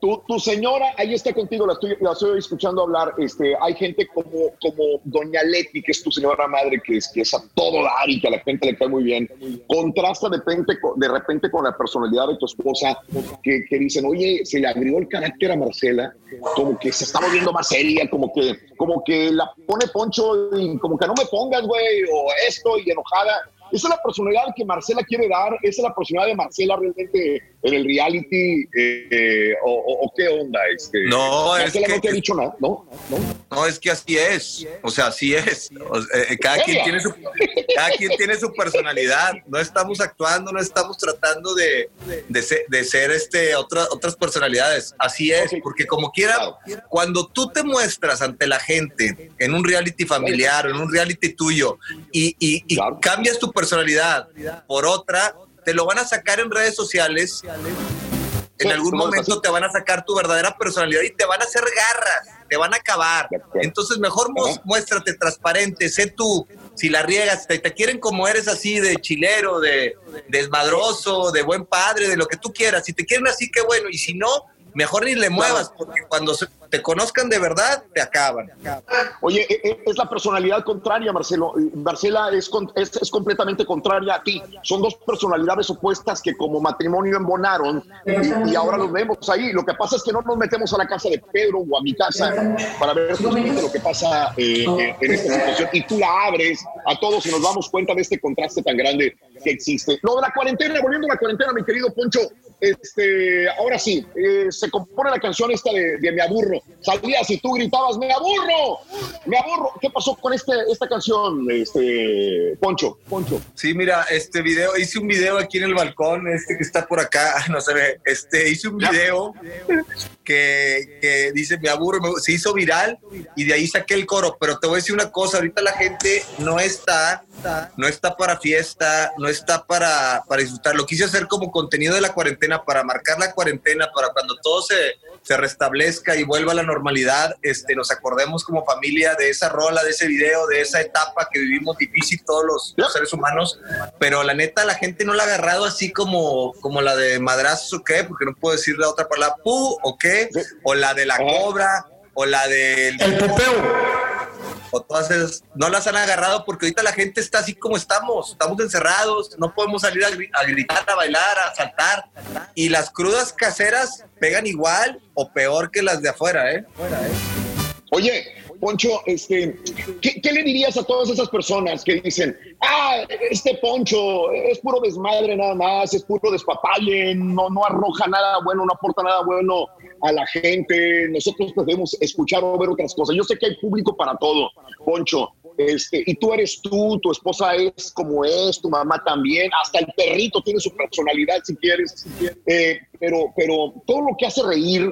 Tu, tu señora ahí está contigo, la estoy, la estoy escuchando hablar. Este, hay gente como, como Doña Leti, que es tu señora madre, que es, que es a todo dar y que a la gente le cae muy bien. Contrasta de repente, con- de repente con la personalidad de tu esposa, que, que dicen, oye, se le agregó el carácter a Marcela, como que se está volviendo más seria, como que, como que la pone poncho y como que no me pongas, güey, o esto y enojada. Esa es la personalidad que Marcela quiere dar, esa es la personalidad de Marcela realmente en el reality, eh, eh, o, o- qué onda. Este, No, es Marcela que- no te ha dicho nada, ¿no? No, es que así es. O sea, así es. O eh, cada, quien tiene su, cada quien tiene su personalidad. No estamos actuando, no estamos tratando de, de ser, de ser, este, otra- otras personalidades. Así es, porque como quiera, cuando tú te muestras ante la gente en un reality familiar, en un reality tuyo, y, y- y cambias tu personalidad por otra, te lo van a sacar en redes sociales en algún momento te van a sacar tu verdadera personalidad y te van a hacer garras, te van a acabar. Entonces, mejor mu- muéstrate transparente, sé tú. Si la riegas, te, te quieren como eres así, de chilero, de desmadroso, de buen padre, de lo que tú quieras. Si te quieren así, qué bueno. Y si no, mejor ni le muevas, porque cuando se- te conozcan de verdad, te acaban. Oye, e- e- es la personalidad contraria, Marcelo. Marcela es, con- es, es completamente contraria a ti. Son dos personalidades opuestas que como matrimonio embonaron y, y ahora los vemos ahí. Lo que pasa es que no nos metemos a la casa de Pedro o a mi casa para ver justamente lo que pasa eh, eh, en esta situación. Y tú la abres a todos y nos damos cuenta de este contraste tan grande que existe. Lo de la cuarentena, volviendo a la cuarentena, mi querido Poncho, este, ahora sí, eh, se compone la canción esta de, Me Aburro. Salías y tú gritabas, ¡Me aburro! ¡Me aburro! ¿Qué pasó con este, esta canción, este, Poncho? Poncho. Sí, mira, este video, hice un video aquí en el balcón, este que está por acá, no se ve, este, hice un video que, que dice, me aburro, me- se hizo viral y de ahí saqué el coro, pero te voy a decir una cosa, ahorita la gente no está, no está para fiesta, no está para, para disfrutar, lo quise hacer como contenido de la cuarentena, para marcar la cuarentena, para cuando todo se, se restablezca y vuelva a la normalidad, este, nos acordemos como familia de esa rola, de ese video, de esa etapa que vivimos difícil todos los, los seres humanos, pero la neta la gente no la ha agarrado así como, como la de madrazos o qué, porque no puedo decir la otra palabra, pu o qué, o la de la cobra, o la del... El popeo. O todas esas, no las han agarrado porque ahorita la gente está así como estamos, estamos encerrados, no podemos salir a, a gritar, a bailar, a saltar. Y las crudas caseras pegan igual o peor que las de afuera, ¿eh? Oye, Poncho, este, ¿qué, le dirías a todas esas personas que dicen, ah, este Poncho es puro desmadre nada más, es puro despapalle, no, no arroja nada bueno, no aporta nada bueno a la gente, nosotros debemos escuchar o ver otras cosas. Yo sé que hay público para todo, Poncho, este, y tú eres tú, tu esposa es como es, tu mamá también, hasta el perrito tiene su personalidad si quieres, Eh, pero, pero todo lo que hace reír,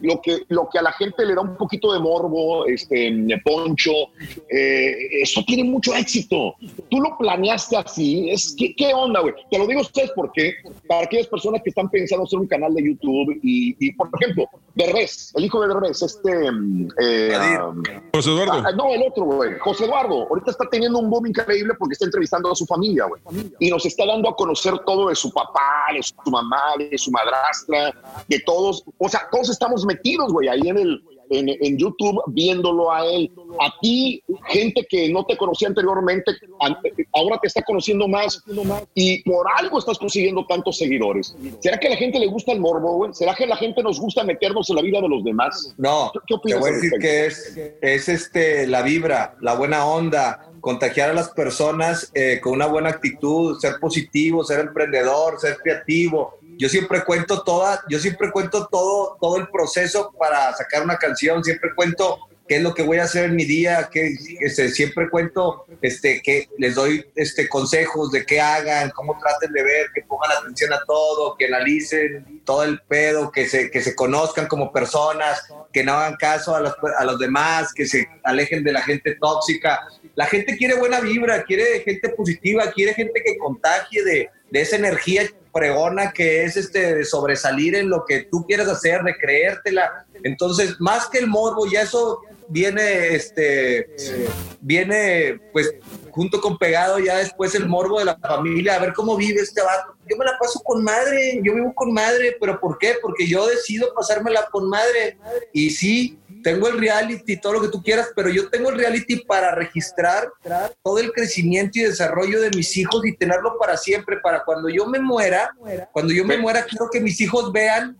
lo que, lo que a la gente le da un poquito de morbo, este, poncho, eh, eso tiene mucho éxito. Tú lo planeaste así, es, ¿qué, qué onda, güey? Te lo digo a ustedes porque para aquellas personas que están pensando hacer un canal de YouTube y, y, por ejemplo, Derbez, el hijo de Derbez, este... eh, um, José Eduardo. Ah, no, el otro, güey. José Eduardo. Ahorita está teniendo un boom increíble porque está entrevistando a su familia, güey. Y nos está dando a conocer todo de su papá, de su mamá, de su madrastra, de todos. O sea, todos estamos metidos, güey, ahí en el. En, en YouTube viéndolo a él, a ti, gente que no te conocía anteriormente, ahora te está conociendo más y por algo estás consiguiendo tantos seguidores. ¿Será que a la gente le gusta el morbo, güey? ¿Será que a la gente nos gusta meternos en la vida de los demás? No, ¿Qué te opinas voy a decir que es, es este, la vibra, la buena onda, contagiar a las personas eh, con una buena actitud, ser positivo, ser emprendedor, ser creativo. Yo siempre cuento toda, yo siempre cuento todo, todo el proceso para sacar una canción, siempre cuento qué es lo que voy a hacer en mi día, que este, siempre cuento este, que les doy este, consejos de qué hagan, cómo traten de ver, que pongan atención a todo, que analicen todo el pedo, que se, que se conozcan como personas, que no hagan caso a los, a los demás, que se alejen de la gente tóxica. La gente quiere buena vibra, quiere gente positiva, quiere gente que contagie de, de esa energía fregona que es este de sobresalir en lo que tú quieres hacer, de creértela. Entonces, más que el morbo, ya eso viene, este, viene, pues, junto con pegado ya después el morbo de la familia, a ver cómo vive este vato. Yo me la paso con madre, yo vivo con madre, pero ¿por qué? Porque yo decido pasármela con madre. Y sí, tengo el reality, todo lo que tú quieras, pero yo tengo el reality para registrar todo el crecimiento y desarrollo de mis hijos y tenerlo para siempre, para cuando yo me muera, cuando yo me muera, quiero que mis hijos vean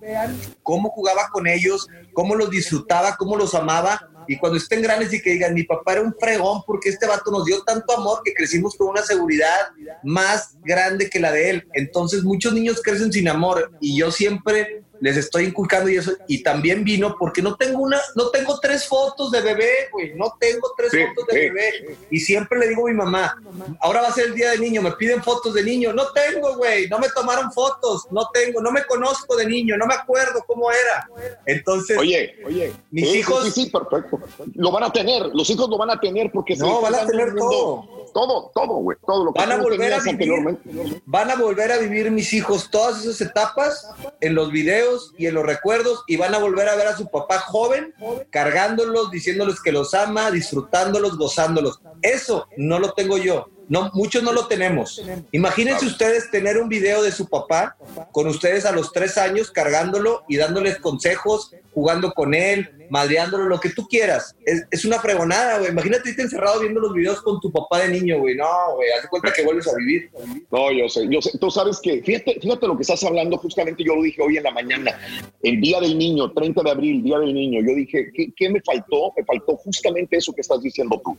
cómo jugaba con ellos, cómo los disfrutaba, cómo los amaba. Y cuando estén grandes y que digan, mi papá era un fregón porque este vato nos dio tanto amor que crecimos con una seguridad más grande que la de él. Entonces muchos niños crecen sin amor y yo siempre les estoy inculcando y eso. Y también vino porque no tengo una, no tengo tres fotos de bebé, güey, no tengo tres Sí, fotos de sí. bebé. Y siempre le digo a mi mamá, ahora va a ser el día del niño, me piden fotos de niño. No tengo, güey, no me tomaron fotos, no tengo, no me conozco de niño, no me acuerdo cómo era. Entonces, Oye, oye, mis sí, sí, hijos- Sí, sí, perfecto. Lo van a tener, los hijos lo van a tener porque No, se van a tener todo. Todo, todo, güey, todo lo que van a volver a vivir, anteriormente. van a volver a vivir mis hijos todas esas etapas en los videos y en los recuerdos y van a volver a ver a su papá joven cargándolos, diciéndoles que los ama, disfrutándolos, gozándolos. Eso no lo tengo yo. No, muchos no lo tenemos. Imagínense ustedes tener un video de su papá con ustedes a los tres años cargándolo y dándoles consejos, jugando con él, madreándolo, lo que tú quieras. Es, es una fregonada, güey. Imagínate irte encerrado viendo los videos con tu papá de niño, güey. No, güey, haz de cuenta que vuelves a vivir. No, yo sé, yo sé. Tú sabes que, fíjate, fíjate lo que estás hablando, justamente yo lo dije hoy en la mañana, el Día del Niño, 30 de abril, Día del Niño. Yo dije, ¿qué, qué me faltó? Me faltó justamente eso que estás diciendo tú.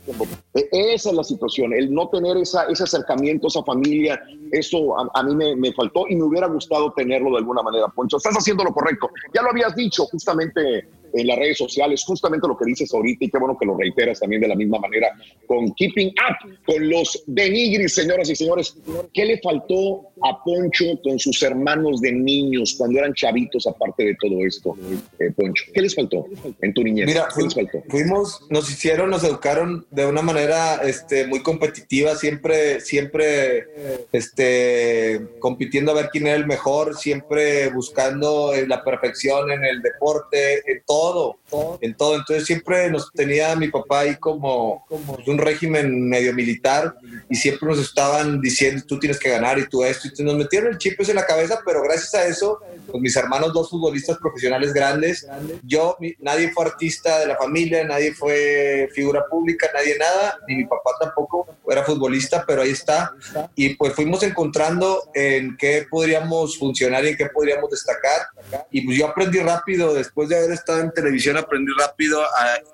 Esa es la situación, el no tener esa, ese acercamiento, esa familia, eso a, a mí me, me faltó y me hubiera gustado tenerlo de alguna manera, Poncho. Estás haciendo lo correcto. Ya lo habías dicho justamente en las redes sociales, justamente lo que dices ahorita y qué bueno que lo reiteras también de la misma manera con Keeping Up, con los Denigris, señoras y señores. ¿Qué le faltó a Poncho con sus hermanos de niños cuando eran chavitos, aparte de todo esto, eh, Poncho? ¿Qué les faltó en tu niñez? Mira, ¿Qué les faltó? fuimos, nos hicieron, nos educaron de una manera este, muy competitiva, siempre, siempre este, compitiendo a ver quién era el mejor, siempre buscando la perfección en el deporte, en todo, solo. En todo. Entonces siempre nos tenía mi papá ahí como, como un régimen medio militar y siempre nos estaban diciendo, tú tienes que ganar y tú esto. Y nos metieron el chip en la cabeza, pero gracias a eso, pues mis hermanos, dos futbolistas profesionales grandes, yo, mi- nadie fue artista de la familia, nadie fue figura pública, nadie nada, ni mi papá tampoco era futbolista, pero ahí está. Y pues fuimos encontrando en qué podríamos funcionar y en qué podríamos destacar. Y pues yo aprendí rápido, después de haber estado en televisión, aprendí rápido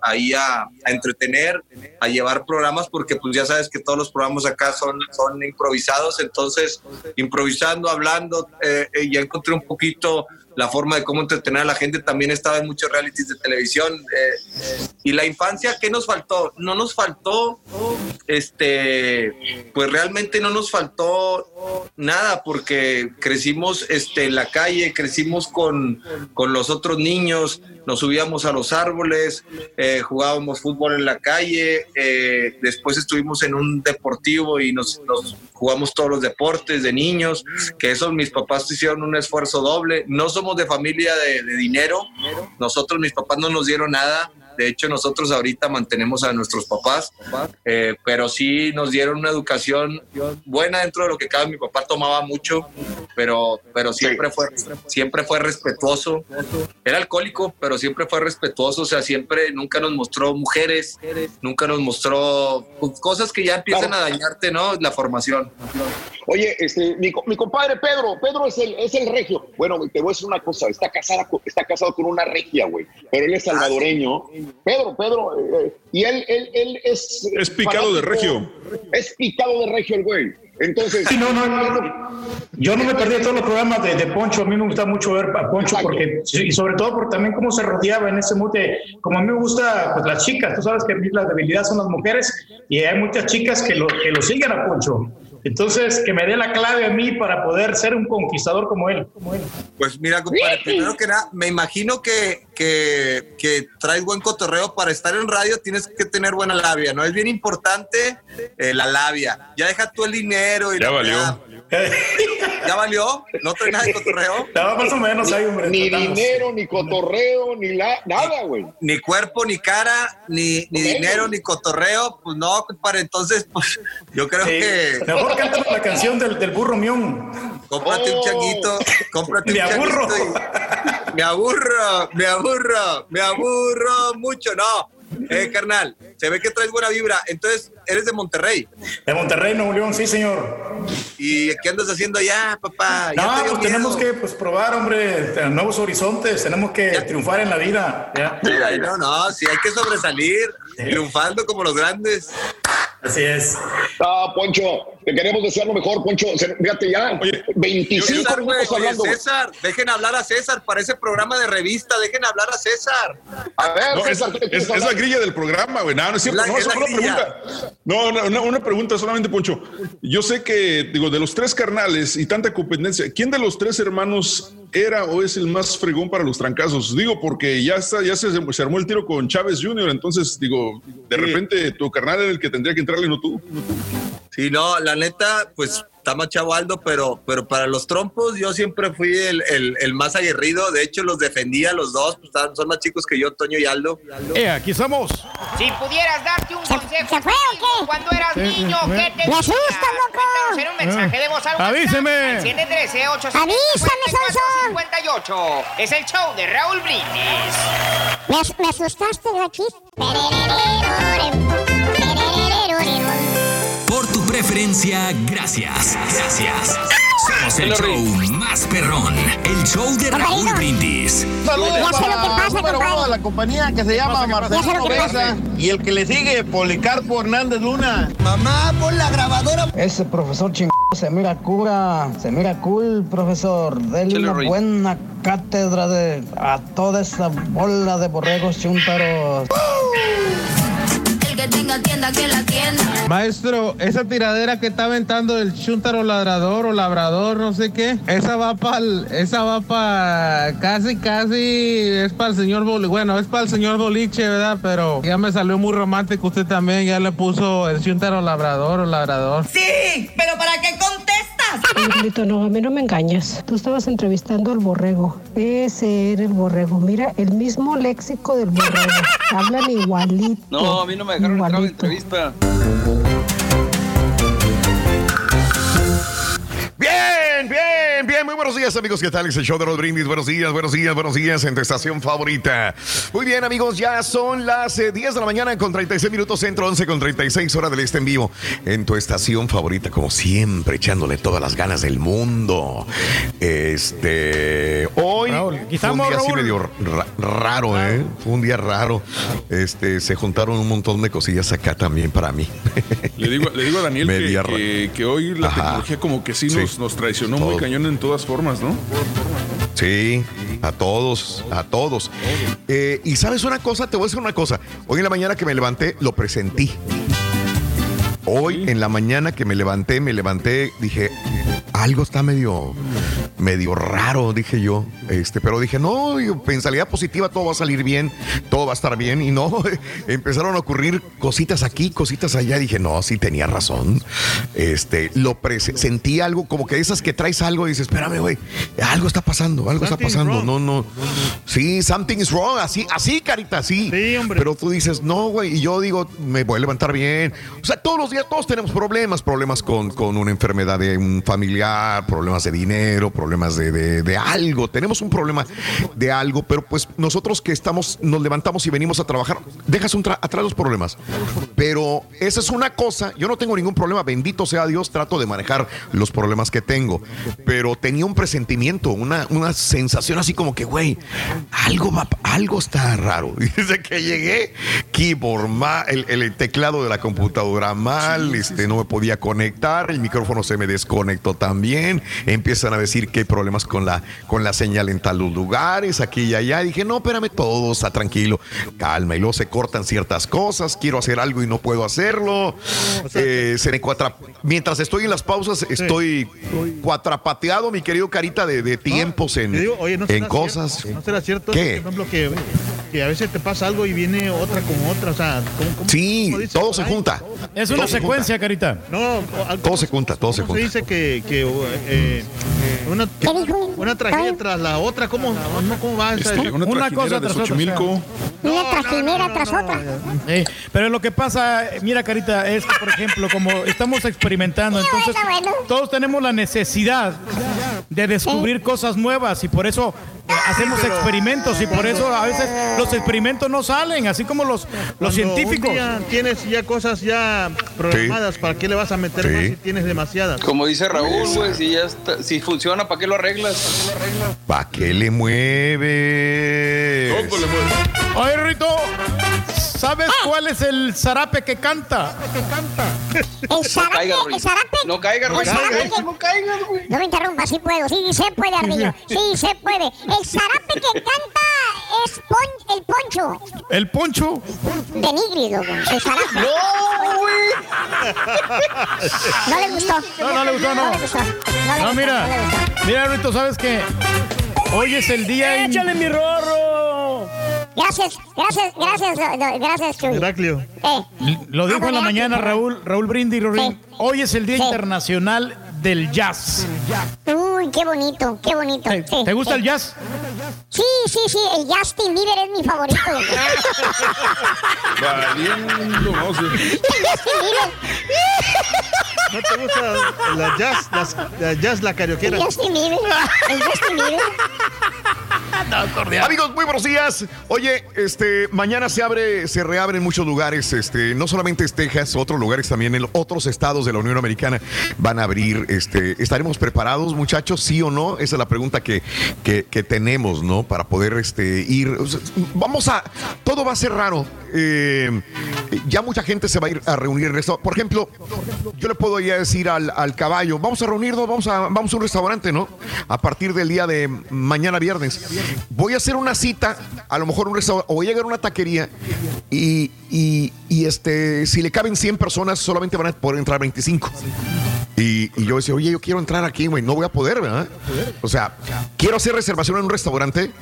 ahí a, a entretener, a llevar programas, porque pues ya sabes que todos los programas acá son, son improvisados, entonces improvisando, hablando, eh, eh, ya encontré un poquito la forma de cómo entretener a la gente, también estaba en muchos realities de televisión. eh, y la infancia, ¿qué nos faltó? No nos faltó, este, pues realmente no nos faltó nada, porque crecimos este, en la calle, crecimos con, con los otros niños, nos subíamos a los árboles, eh, jugábamos fútbol en la calle, eh, después estuvimos en un deportivo y nos, nos jugamos todos los deportes de niños, que eso mis papás hicieron un esfuerzo doble. No somos de familia de, de dinero, nosotros, mis papás no nos dieron nada. De hecho, nosotros ahorita mantenemos a nuestros papás, eh, pero sí nos dieron una educación buena dentro de lo que cabe. Mi papá tomaba mucho, pero, pero siempre, fue, siempre fue respetuoso. Era alcohólico, pero siempre fue respetuoso. O sea, siempre, nunca nos mostró mujeres, nunca nos mostró pues, cosas que ya empiezan a dañarte, ¿no? La formación. Oye, este, mi, mi compadre Pedro, Pedro es el, es el regio. Bueno, te voy a decir una cosa, está, casada, está casado con una regia, güey, pero él es salvadoreño. Pedro, Pedro, eh, y él, él, él es... Es picado de regio. Es picado de regio el güey. Entonces... Sí, no, no, no. Yo no me perdí todos los programas de, de Poncho. A mí me gusta mucho ver a Poncho porque, y sobre todo por también cómo se rodeaba en ese mute. Como a mí me gusta, pues las chicas, tú sabes que a mí la debilidad son las mujeres y hay muchas chicas que lo, que lo siguen a Poncho. Entonces, que me dé la clave a mí para poder ser un conquistador como él. Pues mira, compadre, primero que nada, me imagino que, que, que traes buen cotorreo para estar en radio, tienes que tener buena labia, ¿no? Es bien importante eh, la labia. Ya deja tú el dinero y Ya la valió. ¿Ya valió? ¿No trae nada de cotorreo? No, más o menos ahí, hombre. Ni tratamos. dinero, ni cotorreo, ni la, nada, güey. Ni cuerpo, ni cara, ni, dinero, ni cotorreo, pues no, compadre, entonces, pues yo creo Sí. que Mejor cántame la canción del, del burro mión. cómprate un Oh. changuito, cómprate Me un aburro. changuito y- me aburro, me aburro, me aburro mucho, no. Eh, carnal, se ve que traes buena vibra. Entonces, eres de Monterrey. De Monterrey, Nuevo León, sí, señor. ¿Y qué andas haciendo allá, papá? ¿Ya No, te pues tenemos que pues, probar, hombre, nuevos horizontes. Tenemos que triunfar en la vida. ¿ya? No, no, sí, hay que sobresalir, triunfando como los grandes. Así es. Ah, Poncho, te queremos desear lo mejor, Poncho. Fíjate ya, 25 César, minutos oye, hablando. güey. César, dejen hablar a César para ese programa de revista, dejen hablar a César. A ver, No, es, César, ¿qué te es- quieres es la grilla del programa, güey. No, no es cierto. La- no, es una pregunta. No, no, una, una pregunta solamente, Poncho. Yo sé que, digo, de los tres carnales y tanta competencia, ¿quién de los tres hermanos era o es el más fregón para los trancazos? Digo, porque ya está, ya se, se armó el tiro con Chávez Jr., entonces, digo, de repente tu carnal era el que tendría que entrarle, no tú. Sí, no, la neta, pues está más chavo Aldo, pero, pero para los trompos yo siempre fui el, el- el más aguerrido. De hecho, los defendía los dos, pues, son más chicos que yo, Toño y Aldo. Eh, aquí estamos. Si pudieras darte un consejo se fue o qué? cuando eras niño, ¿qué te ¡Me asustas, loco! Cuéntanos en un mensaje de voz al Avíseme. al 713 Avísame, Sansón. 58 Es el show de Raúl Brindis. Me, me asustaste, gachis. Preferencia, gracias. Gracias. Somos el show más perrón. El show de Raúl Brindis. Ya sé lo que pasa, número uno de compadre. la compañía que se llama Ya pasa. Mesa y el que le sigue Policarpo Hernández Luna. Mamá, pon la grabadora. Ese profesor chingón Se mira cura, se mira cool, profesor. Échale, una buena cátedra de a toda esa bola de borregos chúntaros. Que tenga tienda, que la tienda. Maestro, esa tiradera que está aventando el chuntaro ladrador o labrador, no sé qué, esa va para esa va para casi casi es para el señor Boliche, bueno, es para el señor Boliche, ¿verdad? Pero ya me salió muy romántico usted también, ya le puso el chuntaro labrador o labrador. Sí, pero ¿para qué contestas? Angelito, no, a mí no me engañas. Tú estabas entrevistando al borrego. Ese era el borrego. Mira, el mismo léxico del borrego. Hablan igualito. No, a mí no me dejaron entrar a la Igualito. entrevista. Bien, bien, bien. Muy buenos días, amigos. ¿Qué tal? Es el show de los brindis. Buenos días, buenos días, buenos días en tu estación favorita. Muy bien, amigos. Ya son las eh, 10 de la mañana con 36 minutos centro, 11 con 36 horas del este en vivo. En tu estación favorita, como siempre, echándole todas las ganas del mundo. Este. Hoy. aquí fue un día así Raúl. medio ra- raro, ¿eh? Fue un día raro. Este, se juntaron un montón de cosillas acá también para mí. Le digo, le digo a Daniel que, Media que- que hoy la Ajá. tecnología como que sí, Sí. Nos, nos traicionó muy Todo. cañón en todas formas, ¿no? Sí, a todos, a todos. Eh, y sabes una cosa, te voy a decir una cosa. Hoy en la mañana que me levanté, lo presentí. Hoy en la mañana que me levanté, me levanté, dije, algo está medio, medio raro, dije yo. Este, pero dije, no, mentalidad positiva, todo va a salir bien, todo va a estar bien. Y no, empezaron a ocurrir cositas aquí, cositas allá. Dije, no, sí tenía razón. Este, lo sentí algo, como que esas que traes algo y dices, espérame, güey, algo está pasando, algo está pasando. No, no. Sí, something is wrong, así, así, carita, sí. Pero tú dices, no, güey, y yo digo, me voy a levantar bien. O sea, todos los días, todos tenemos problemas, problemas con, con una enfermedad de un familiar, problemas de dinero, problemas de, de- de algo. Tenemos un problema de algo, pero pues nosotros que estamos, nos levantamos y venimos a trabajar, dejas un tra- atrás los problemas. Pero esa es una cosa, yo no tengo ningún problema, bendito sea Dios, trato de manejar los problemas que tengo. Pero tenía un presentimiento, una, una sensación así como que, güey, algo va, algo está raro. Y desde que llegué, keyboard mal, el, el teclado de la computadora mal, este, no me podía conectar, el micrófono se me desconectó también. Empiezan a decir que hay problemas con la, con la señal en tal lugares, aquí y allá. dije, no, espérame, todo está tranquilo, calma. Y luego se cortan ciertas cosas, quiero hacer algo y no puedo hacerlo. Eh, se me cuatra- Mientras estoy en las pausas, estoy cuatrapateado, mi querido Carita, de, de tiempos en, Te digo, oye, no en será cosas. cierto, ¿No será cierto, ¿Qué? por ejemplo, que, que a veces te pasa algo y viene otra con otra? O sea, ¿cómo, cómo- Sí, cómo todo se junta. Es Todo una se secuencia, Carita. No, Todo se junta, todo se ¿cómo se junta. dice que, que eh, una, una tragedia tras la otra? ¿Cómo, no, cómo va esa? Este, una Una cosa tras otra. Xochimilco. Una trajinera tras otra. Eh, pero lo que pasa, eh, mira, Carita, es que, por ejemplo, como estamos experimentando, entonces bueno, bueno. todos tenemos la necesidad de descubrir cosas nuevas y por eso eh, hacemos experimentos y por eso a veces los experimentos no salen, así como los, los científicos. un día tienes ya cosas ya programadas, ¿para qué le vas a meter Sí. más si tienes demasiadas? Como dice Raúl, güey, si ya está, si funciona, ¿para qué lo arreglas? ¿Para qué le mueves? Oye, Rito, ¿sabes Ah. cuál es el zarape que canta? El zarape, Ruiz. el zarape. No caigas, el Ruiz, no zarape caigas, que- no caigas, güey. No me interrumpa, sí puedo, sí se puede, Ardillo. Sí se puede. El zarape que canta es pon- el poncho ¿El poncho? de Nigris, loco. El zarape. No, güey. No le gustó. No, no le gustó, no. No le gustó. No, le No, gustó, mira, no le gustó. mira, Rito, ¿sabes qué? Hoy es el día... ¡Échale mi rorro! Gracias, gracias, gracias, gracias, Chuy. Heraclio. Eh, Lo dijo en la mañana Raúl, Raúl Brindis. Sí. Hoy es el Día Sí. Internacional del Jazz. uy, qué bonito, qué bonito. ¿Te, Sí, te gusta sí. el jazz? Sí, sí, sí, el Justin Bieber es mi favorito. Valiendo, no sé. Justin Bieber. ¿No te gusta la jazz, las- la jazz, la carioquera? El Justin Bieber. El Justin Bieber. Amigos, muy buenos días. Oye, este, mañana se abre, se reabren muchos lugares, este, no solamente es Texas, otros lugares también en otros estados de la Unión Americana van a abrir. Este, ¿estaremos preparados, muchachos? ¿Sí o no? Esa es la pregunta que, que, tenemos, ¿no? Para poder este, ir. vamos a. Todo va a ser raro. Eh, ya mucha gente se va a ir a reunir en. Por ejemplo, yo le puedo ya decir al, al caballo, vamos a reunirnos, vamos a, vamos a un restaurante, ¿no? A partir del día de mañana viernes. Voy a hacer una cita, a lo mejor un restaurante, o voy a llegar a una taquería y, y- este, si le caben 100 personas, solamente van a poder entrar 25. Y, y yo decía, oye, yo quiero entrar aquí, güey, no voy a poder, ¿verdad? O sea, quiero hacer reservación en un restaurante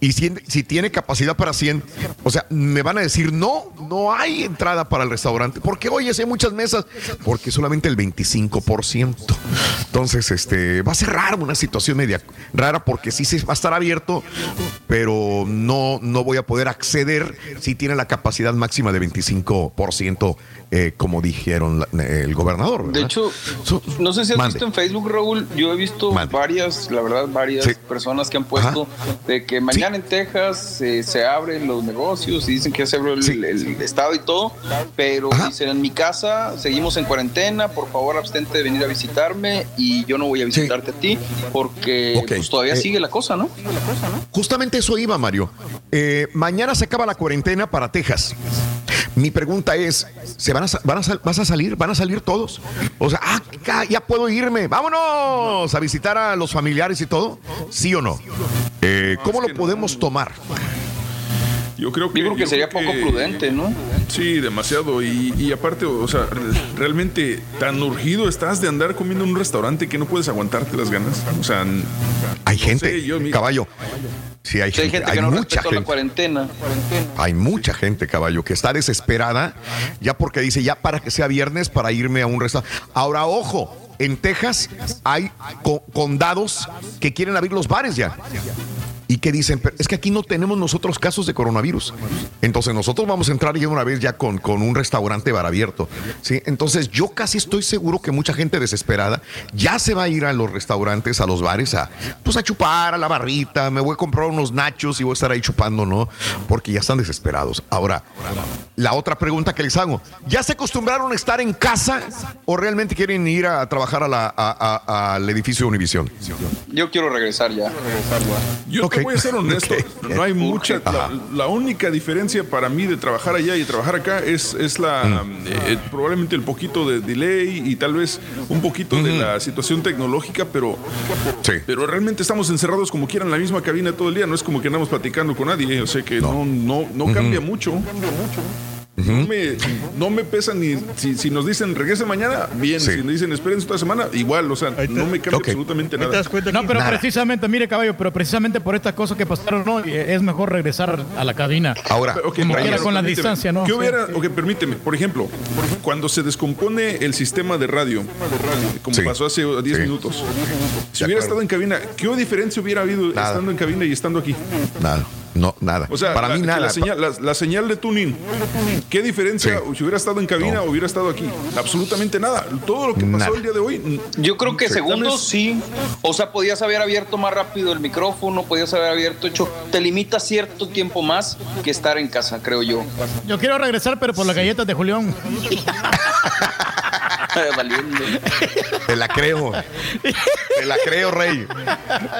y si, si tiene capacidad para 100, o sea, me van a decir, no, no hay entrada para el restaurante. Porque, oye, si hay muchas mesas, porque solamente el 25%. Entonces, este, va a ser raro, una situación media rara, porque sí se va a estar abierto, pero no, no voy a poder acceder si tiene la capacidad máxima de 25%, eh, como dijeron la- el gobernador. De hecho, no sé si has Mande. visto en Facebook, Raúl, yo he visto varias, la verdad, varias Sí. personas que han puesto de que mañana en Texas eh, se abren los negocios y dicen que ya se abre el, el estado y todo, pero dicen en mi casa seguimos en cuarentena, por favor abstente de venir a visitarme y yo no voy a visitarte a ti porque pues, todavía Eh, sigue la cosa, ¿no? Justamente eso iba, Mario. Eh, mañana se acaba la cuarentena para Texas. Mi pregunta es, ¿se van a, van a ¿vas a salir? ¿Van a salir todos? O sea, ah, ya puedo irme. Vámonos a visitar a los familiares y todo. ¿Sí o no? Eh, ¿Cómo lo podemos tomar? Yo creo que, Yo creo que sería poco prudente, ¿no? Sí, demasiado. Y, y aparte, o sea, re- realmente tan urgido estás de andar comiendo en un restaurante que no puedes aguantarte las ganas. O sea, Hay no gente, sé, yo mi- caballo. Sí, hay, Sí, hay gente, gente hay que no mucha respetó la gente. cuarentena. Hay mucha gente, caballo, que está desesperada ya porque dice ya para que sea viernes para irme a un restaurante. Ahora, ojo, en Texas hay co- condados que quieren abrir los bares ya. Y que dicen, "Pero es que aquí no tenemos nosotros casos de coronavirus. Entonces nosotros vamos a entrar ya una vez ya con, con un restaurante bar abierto. ¿sí? Entonces yo casi estoy seguro que mucha gente desesperada ya se va a ir a los restaurantes, a los bares, a, pues a chupar a la barrita, me voy a comprar unos nachos y voy a estar ahí chupando, ¿no? Porque ya están desesperados. Ahora, la otra pregunta que les hago, ¿ya se acostumbraron a estar en casa o realmente quieren ir a trabajar a la- a- a- al edificio Univisión? Yo quiero regresar ya. Yo voy a ser honesto, no hay mucha. La, la única diferencia para mí de trabajar allá y trabajar acá es, es la Mm. eh, probablemente el poquito de delay y tal vez un poquito de la situación tecnológica, pero, pero realmente estamos encerrados como quieran en la misma cabina todo el día. No es como que andamos platicando con nadie. O sea que no, no, no, cambia mucho. No me, no me pesa ni si, si nos dicen regrese mañana, bien. Si nos dicen esperen otra semana, igual. O sea, no me cambia absolutamente nada. No, pero precisamente, mire, caballo, pero precisamente por estas cosas que pasaron, no, Eh, es mejor regresar a la cabina. Ahora, como quiera con la permíteme. distancia, ¿no? ¿Qué Sí. hubiera, ok, permíteme, por ejemplo, cuando se descompone el sistema de radio, como Sí. pasó hace 10 Sí. minutos, si De hubiera acuerdo. estado en cabina, ¿qué diferencia hubiera habido Nada. estando en cabina y estando aquí? Nada, no, nada. O sea, para la, mí nada. La señal, la- la señal de tuning, ¿qué diferencia si hubiera estado en cabina o hubiera estado aquí? Absolutamente nada. Todo lo que pasó Nada. el día de hoy. Yo creo que Sí. segundos sí. O sea, podías haber abierto más rápido el micrófono, podías haber abierto hecho. Te limita cierto tiempo más que estar en casa, creo yo. Yo quiero regresar, pero por las galletas de Julián. Valiendo. Te la creo. Te la creo, Rey.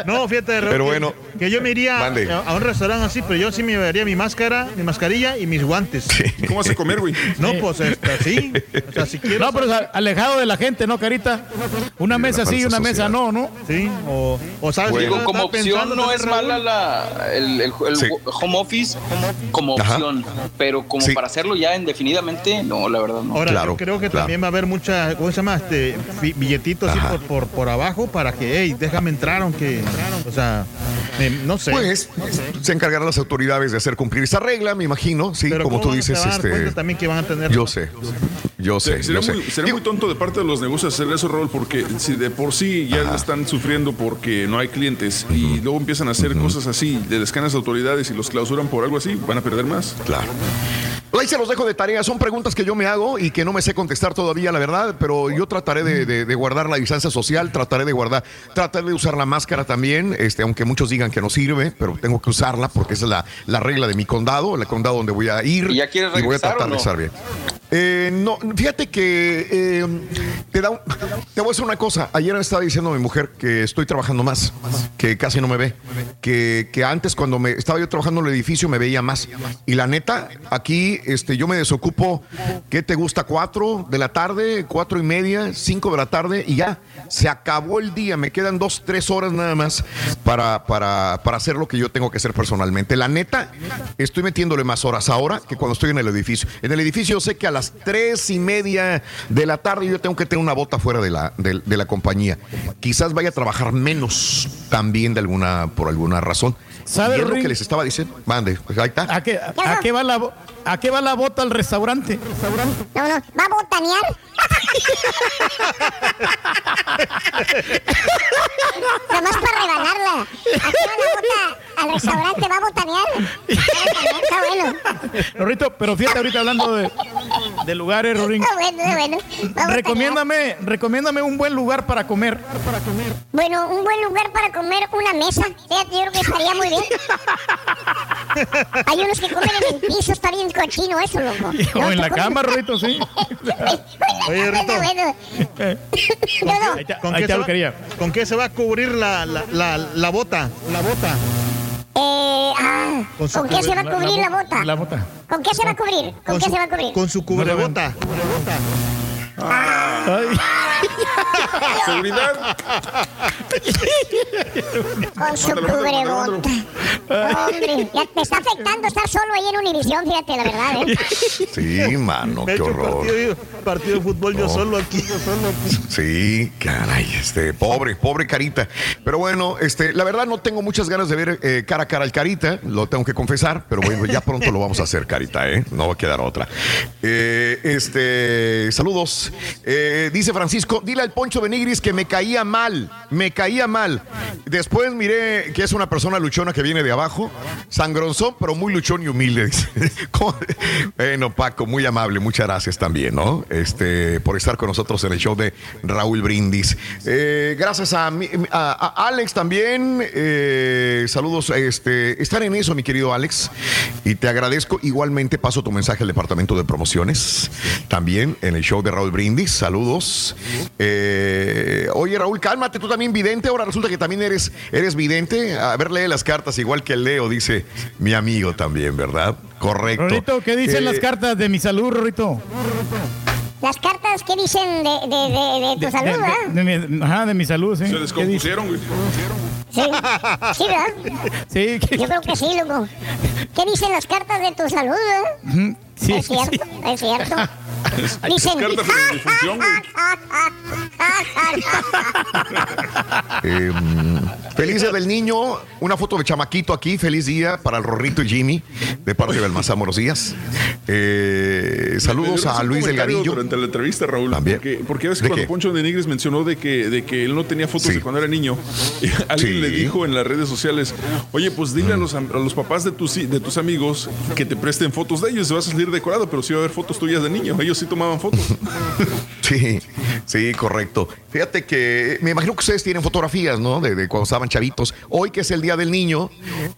No, fíjate, Raúl, Pero que- bueno, que yo me iría mande. a, un restaurante así, pero yo sí me llevaría mi máscara, mi mascarilla y mis guantes. ¿Cómo vas a comer, güey? No, pues este, sí. O sea, si quiero. No, pero alejado de la gente, ¿no, Carita? Una mesa sí y una mesa no, ¿no? Sí, o, o sabes, Digo, yo como opción pensando no es Raúl, mala la, el, el- el Sí. home office como Ajá. opción, pero como Sí. para hacerlo ya indefinidamente, no, la verdad no. Ahora, Claro, yo creo que claro. también va a haber mucha, ¿cómo se llama? Este, bi- billetitos así por, por, por abajo para que, hey, déjame entrar, aunque, o sea, eh, no sé. Pues se encargarán las autoridades de hacer cumplir esa regla, me imagino, sí, Pero como ¿cómo tú dices, este, también que van a tener. yo sé, yo sé, Sería, yo sé. muy, sería muy tonto de parte de los negocios hacer eso, Raúl, porque si de por sí ya están sufriendo porque no hay clientes y luego empiezan a hacer cosas así, de les caen las autoridades y los clausuran por algo así, van a perder más. Claro. Ahí se los dejo de tarea. Son preguntas que yo me hago y que no me sé contestar todavía, la verdad, pero yo trataré de, de- de guardar la distancia social, trataré de guardar, trataré de usar la máscara también, este, aunque muchos digan que no sirve, pero tengo que usarla porque esa es la, la regla de mi condado, el condado donde voy a ir. ¿Y ya quieres y voy a regresar tratar de estar bien. Eh, no, fíjate que eh, te, da un- te voy a decir una cosa. Ayer me estaba diciendo mi mujer que estoy trabajando más, que casi no me ve, que, que antes cuando me estaba yo trabajando en el edificio me veía más. Y la neta, aquí este, yo me desocupo, ¿qué te gusta? Cuatro de la tarde, cuatro y media, cinco de la tarde y ya, se acabó el día. Me quedan dos, tres horas nada más para, para, para hacer lo que yo tengo que hacer personalmente. La neta, estoy metiéndole más horas ahora que cuando estoy en el edificio. En el edificio sé que a las tres y media de la tarde yo tengo que tener una bota fuera de la, de, de la compañía. Quizás vaya a trabajar menos también de alguna, por alguna razón. ¿Sabe, Y es lo que les estaba diciendo. Mande, pues ahí está. ¿A qué, a qué va la, ¿A qué va la bota al restaurante? No, no, va a botanear. Nomás para rebanarla. Aquí va la bota al restaurante, va a botanear. Está bueno. Rorrito, pero fíjate ahorita hablando de, de lugares, Rorín. Está bueno, está bueno. A. Recomiéndame, recomiéndame un buen lugar para comer. Bueno, un buen lugar para comer, una mesa. Fíjate, yo creo que estaría muy bien. Hay unos que comen en el piso, está bien cochino eso, loco. O en la cama, Rorrito, sí. Oye, Rito. Bueno, bueno. Ahí te- ¿Con ahí qué, te va, quería. ¿Con qué se va a cubrir la, la, la, la bota? La bota. Eh, ah, Con su ¿Con qué se va a cubrir la, la bota? La bota. ¿Con qué se va a cubrir? ¿Con, qué su, se va a cubrir? Con su cubrebota. Seguridad. Con su cubrebota. Hombre, ya te está afectando estar solo ahí en Univisión, fíjate, la verdad, ¿eh? Sí, mano, qué horror. partido, partido de fútbol yo No. solo aquí. Yo solo aquí. Sí, caray, este, pobre, pobre Carita. Pero bueno, este, la verdad no tengo muchas ganas de ver eh, cara a cara al Carita, lo tengo que confesar, pero bueno, ya pronto lo vamos a hacer, Carita, ¿eh? No va a quedar otra. Eh, este, saludos. Eh, dice Francisco, dile al Poncho Benigris que me caía mal, me caía mal. Después miré que es una persona luchona que viene de abajo, sangronzón, pero muy luchón y humilde. Bueno, Paco, muy amable, muchas gracias también, ¿no? Este, por estar con nosotros en el show de Raúl Brindis. Eh, gracias a, a- a Alex también. eh, saludos, este, estar en eso, mi querido Alex. Y te agradezco. Igualmente paso tu mensaje al departamento de promociones. También en el show de Raúl Brindis. Saludos. Eh, oye, Raúl, cálmate, tú también vidente. Ahora resulta que también eres, eres vidente. A ver, lee las cartas, igual que Leo, dice mi amigo también, ¿verdad? Correcto. Rorrito, ¿qué dicen Eh, las cartas de mi salud, Rorrito? Las cartas que dicen de, de, de, de tu De, salud, de- ¿verdad? de mi, ajá, de mi salud, sí. Se ¿Qué descompusieron, güey. Sí, sí, ¿verdad? Sí, que- Yo creo que sí, loco. ¿Qué dicen las cartas de tu salud, verdad? Ujú, sí, es cierto, es cierto. Dicen. Güey. Eh, feliz día del niño, una foto de chamaquito aquí, feliz día para el Rorrito y Jimmy, de parte de Balmazán Buenos días. Eh, saludos a Luis Delgadillo. Durante la entrevista, Raúl. También. Porque, porque ves ¿De cuando qué? Poncho de Nigris mencionó de que, de que él no tenía fotos Sí. de cuando era niño. alguien Sí. le dijo en las redes sociales: Oye, pues dile a, los, am- a los papás de tus, de tus amigos que te presten fotos de ellos. Se va a salir decorado, pero sí va a haber fotos tuyas de niño. Ellos sí tomaban fotos. Sí, sí, correcto. Fíjate que me imagino que ustedes tienen fotografías, ¿no? De, de cuando estaban chavitos. Hoy que es el Día del Niño,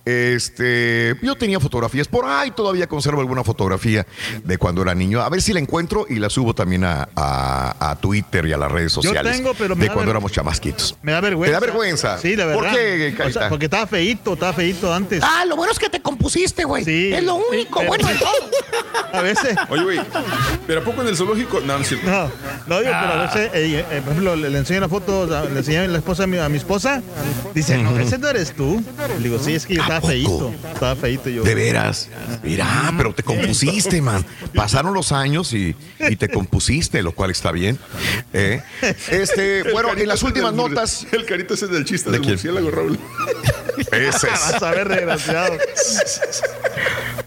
este, yo tenía fotografías. Por ahí todavía conservo alguna fotografía de cuando era niño. A ver si la encuentro y la subo también a, a- a Twitter y a las redes Yo sociales. tengo, pero me de da cuando éramos chamasquitos. Me da vergüenza. ¿Te da vergüenza? Sí, la verdad. ¿Por qué, O sea, porque estaba feíto, estaba feíto antes. Ah, lo bueno es que te compusiste, güey. Sí. es lo único Sí, bueno de todo. A veces. Oye, güey, ¿pero poco en el zoológico? No, no es cierto. No, no, digo, pero a Ah. veces, eh, eh, por ejemplo, le, le enseño una foto, le enseñé a la esposa a mi, a mi esposa, dice, no, ese no eres tú. Le digo, sí, es que yo estaba poco? feíto, estaba feíto yo. De veras. Mira, pero te compusiste, man. Pasaron los años y, y te compusiste, lo cual está bien. ¿eh? Este, El bueno, en las últimas del notas. El carito ese del chiste ¿De del quién? murciélago, Raúl. Ese es. Vas a ver, desgraciado.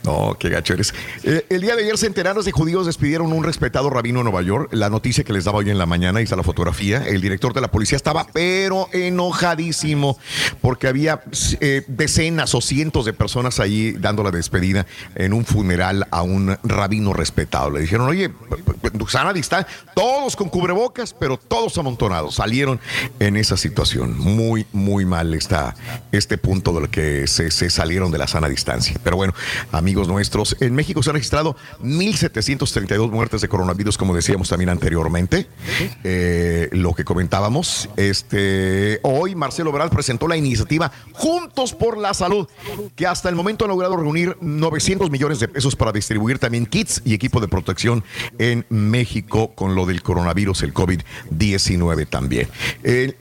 No, qué gacho eres. Eh, el día de ayer centenares de judíos despidieron un respetado rabino en Nueva York. La noticia que les daba hoy en la mañana, está la fotografía. El director de la policía estaba pero enojadísimo porque había eh, decenas o cientos de personas ahí dando la despedida en un funeral a un rabino respetado. Le dijeron, oye, sana distancia, todos con cubrebocas, pero todos amontonados. Salieron en esa situación. Muy, muy mal está este punto de lo que se, se salieron de la sana distancia. Pero bueno, amigos nuestros, en México se han registrado 1.732 muertes de coronavirus, como decíamos también anteriormente. Eh, lo que comentábamos, este, hoy Marcelo Obrador presentó la iniciativa Juntos por la Salud, que hasta el momento ha logrado reunir 900 millones de pesos para distribuir también kits y equipo de protección en México con lo del coronavirus, el COVID-19 también.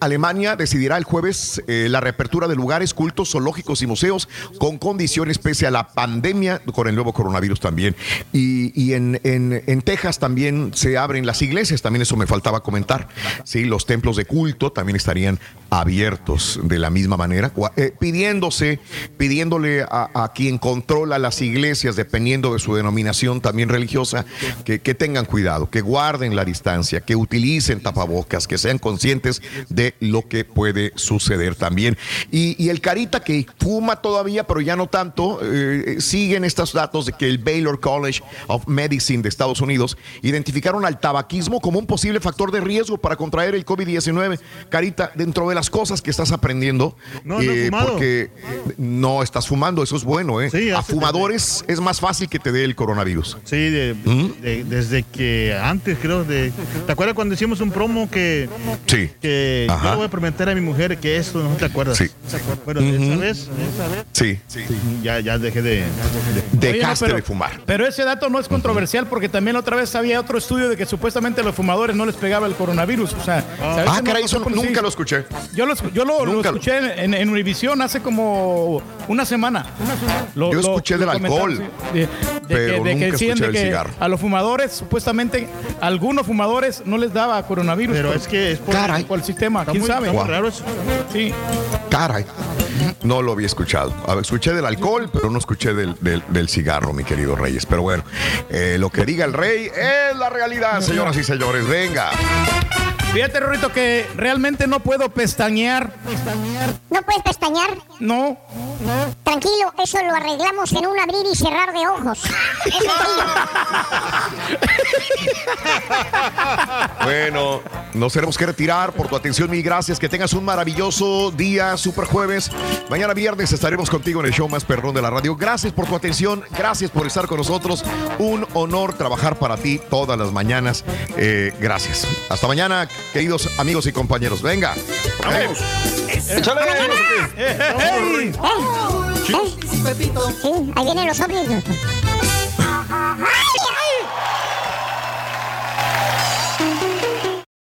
Alemania decidirá el jueves eh, la reapertura de lugares, cultos, zoológicos y museos con condiciones pese a la pandemia con el nuevo coronavirus también. Y, y en, en- en Texas también se abren las iglesias, también eso me faltaba comentar. Sí, los templos de culto también estarían abiertos de la misma manera, eh, pidiéndose, pidiéndole a, quien controla las iglesias, dependiendo de su denominación también religiosa, que, tengan cuidado, que guarden la distancia, que utilicen tapabocas, que sean conscientes de lo que puede suceder también. Y, el Carita que fuma todavía, pero ya no tanto, eh, siguen estos datos de que el Baylor College of Medicine de Estados Unidos identificaron al tabaquismo como un posible factor de riesgo para contraer el COVID-19. Carita, dentro de las cosas que estás aprendiendo, eh, No, fumado. porque no estás fumando, eso es bueno, ¿eh? Sí, A fumadores es más fácil que te dé el coronavirus. Sí, de- de- desde que antes creo de... ¿Te acuerdas cuando hicimos un promo que, Sí. que Ajá. yo le voy a prometer a mi mujer que esto no te acuerdas? Sí. Bueno, de esa Ujú. vez, esa vez, Sí. ya, ya dejé de... Dejaste Oye, no, pero- de fumar. Pero ese dato no es controversial porque también otra vez había otro estudio de que supuestamente a los fumadores no les pegaba el coronavirus. O sea, ¿sabes Ah, que caray, no- eso no- nunca sí. lo escuché. Yo lo, yo lo, lo Nunca lo- escuché en, en Univisión hace como una semana. Lo- Yo lo- escuché del alcohol, sí, de- de pero que, de que nunca decían de que cigarro. a los fumadores, supuestamente, a algunos fumadores no les daba coronavirus. Pero por- es que es por, Caray. por el sistema, está quién muy, sabe. raro eso. Sí. Caray. No lo había escuchado. A ver, escuché del alcohol, pero no escuché del, del- del cigarro, mi querido Reyes. Pero bueno, eh, lo que diga el rey es la realidad, señoras y señores. Venga. Fíjate, Rorrito, que realmente no puedo pestañear. ¿No puedes pestañear? No. Tranquilo, eso lo arreglamos en un abrir y cerrar de ojos. Bueno, nos tenemos que retirar por tu atención. Mil gracias. Que tengas un maravilloso día, super jueves. Mañana viernes estaremos contigo en el show más perrón de la radio. Gracias por tu atención. Gracias por estar con nosotros. Un honor trabajar para ti todas las mañanas. Eh, gracias. Hasta mañana, queridos amigos y compañeros. Venga. Vamos. ¡Échale! ¡Ey! Sí, ahí vienen los ovnis. ¡Ay, ay!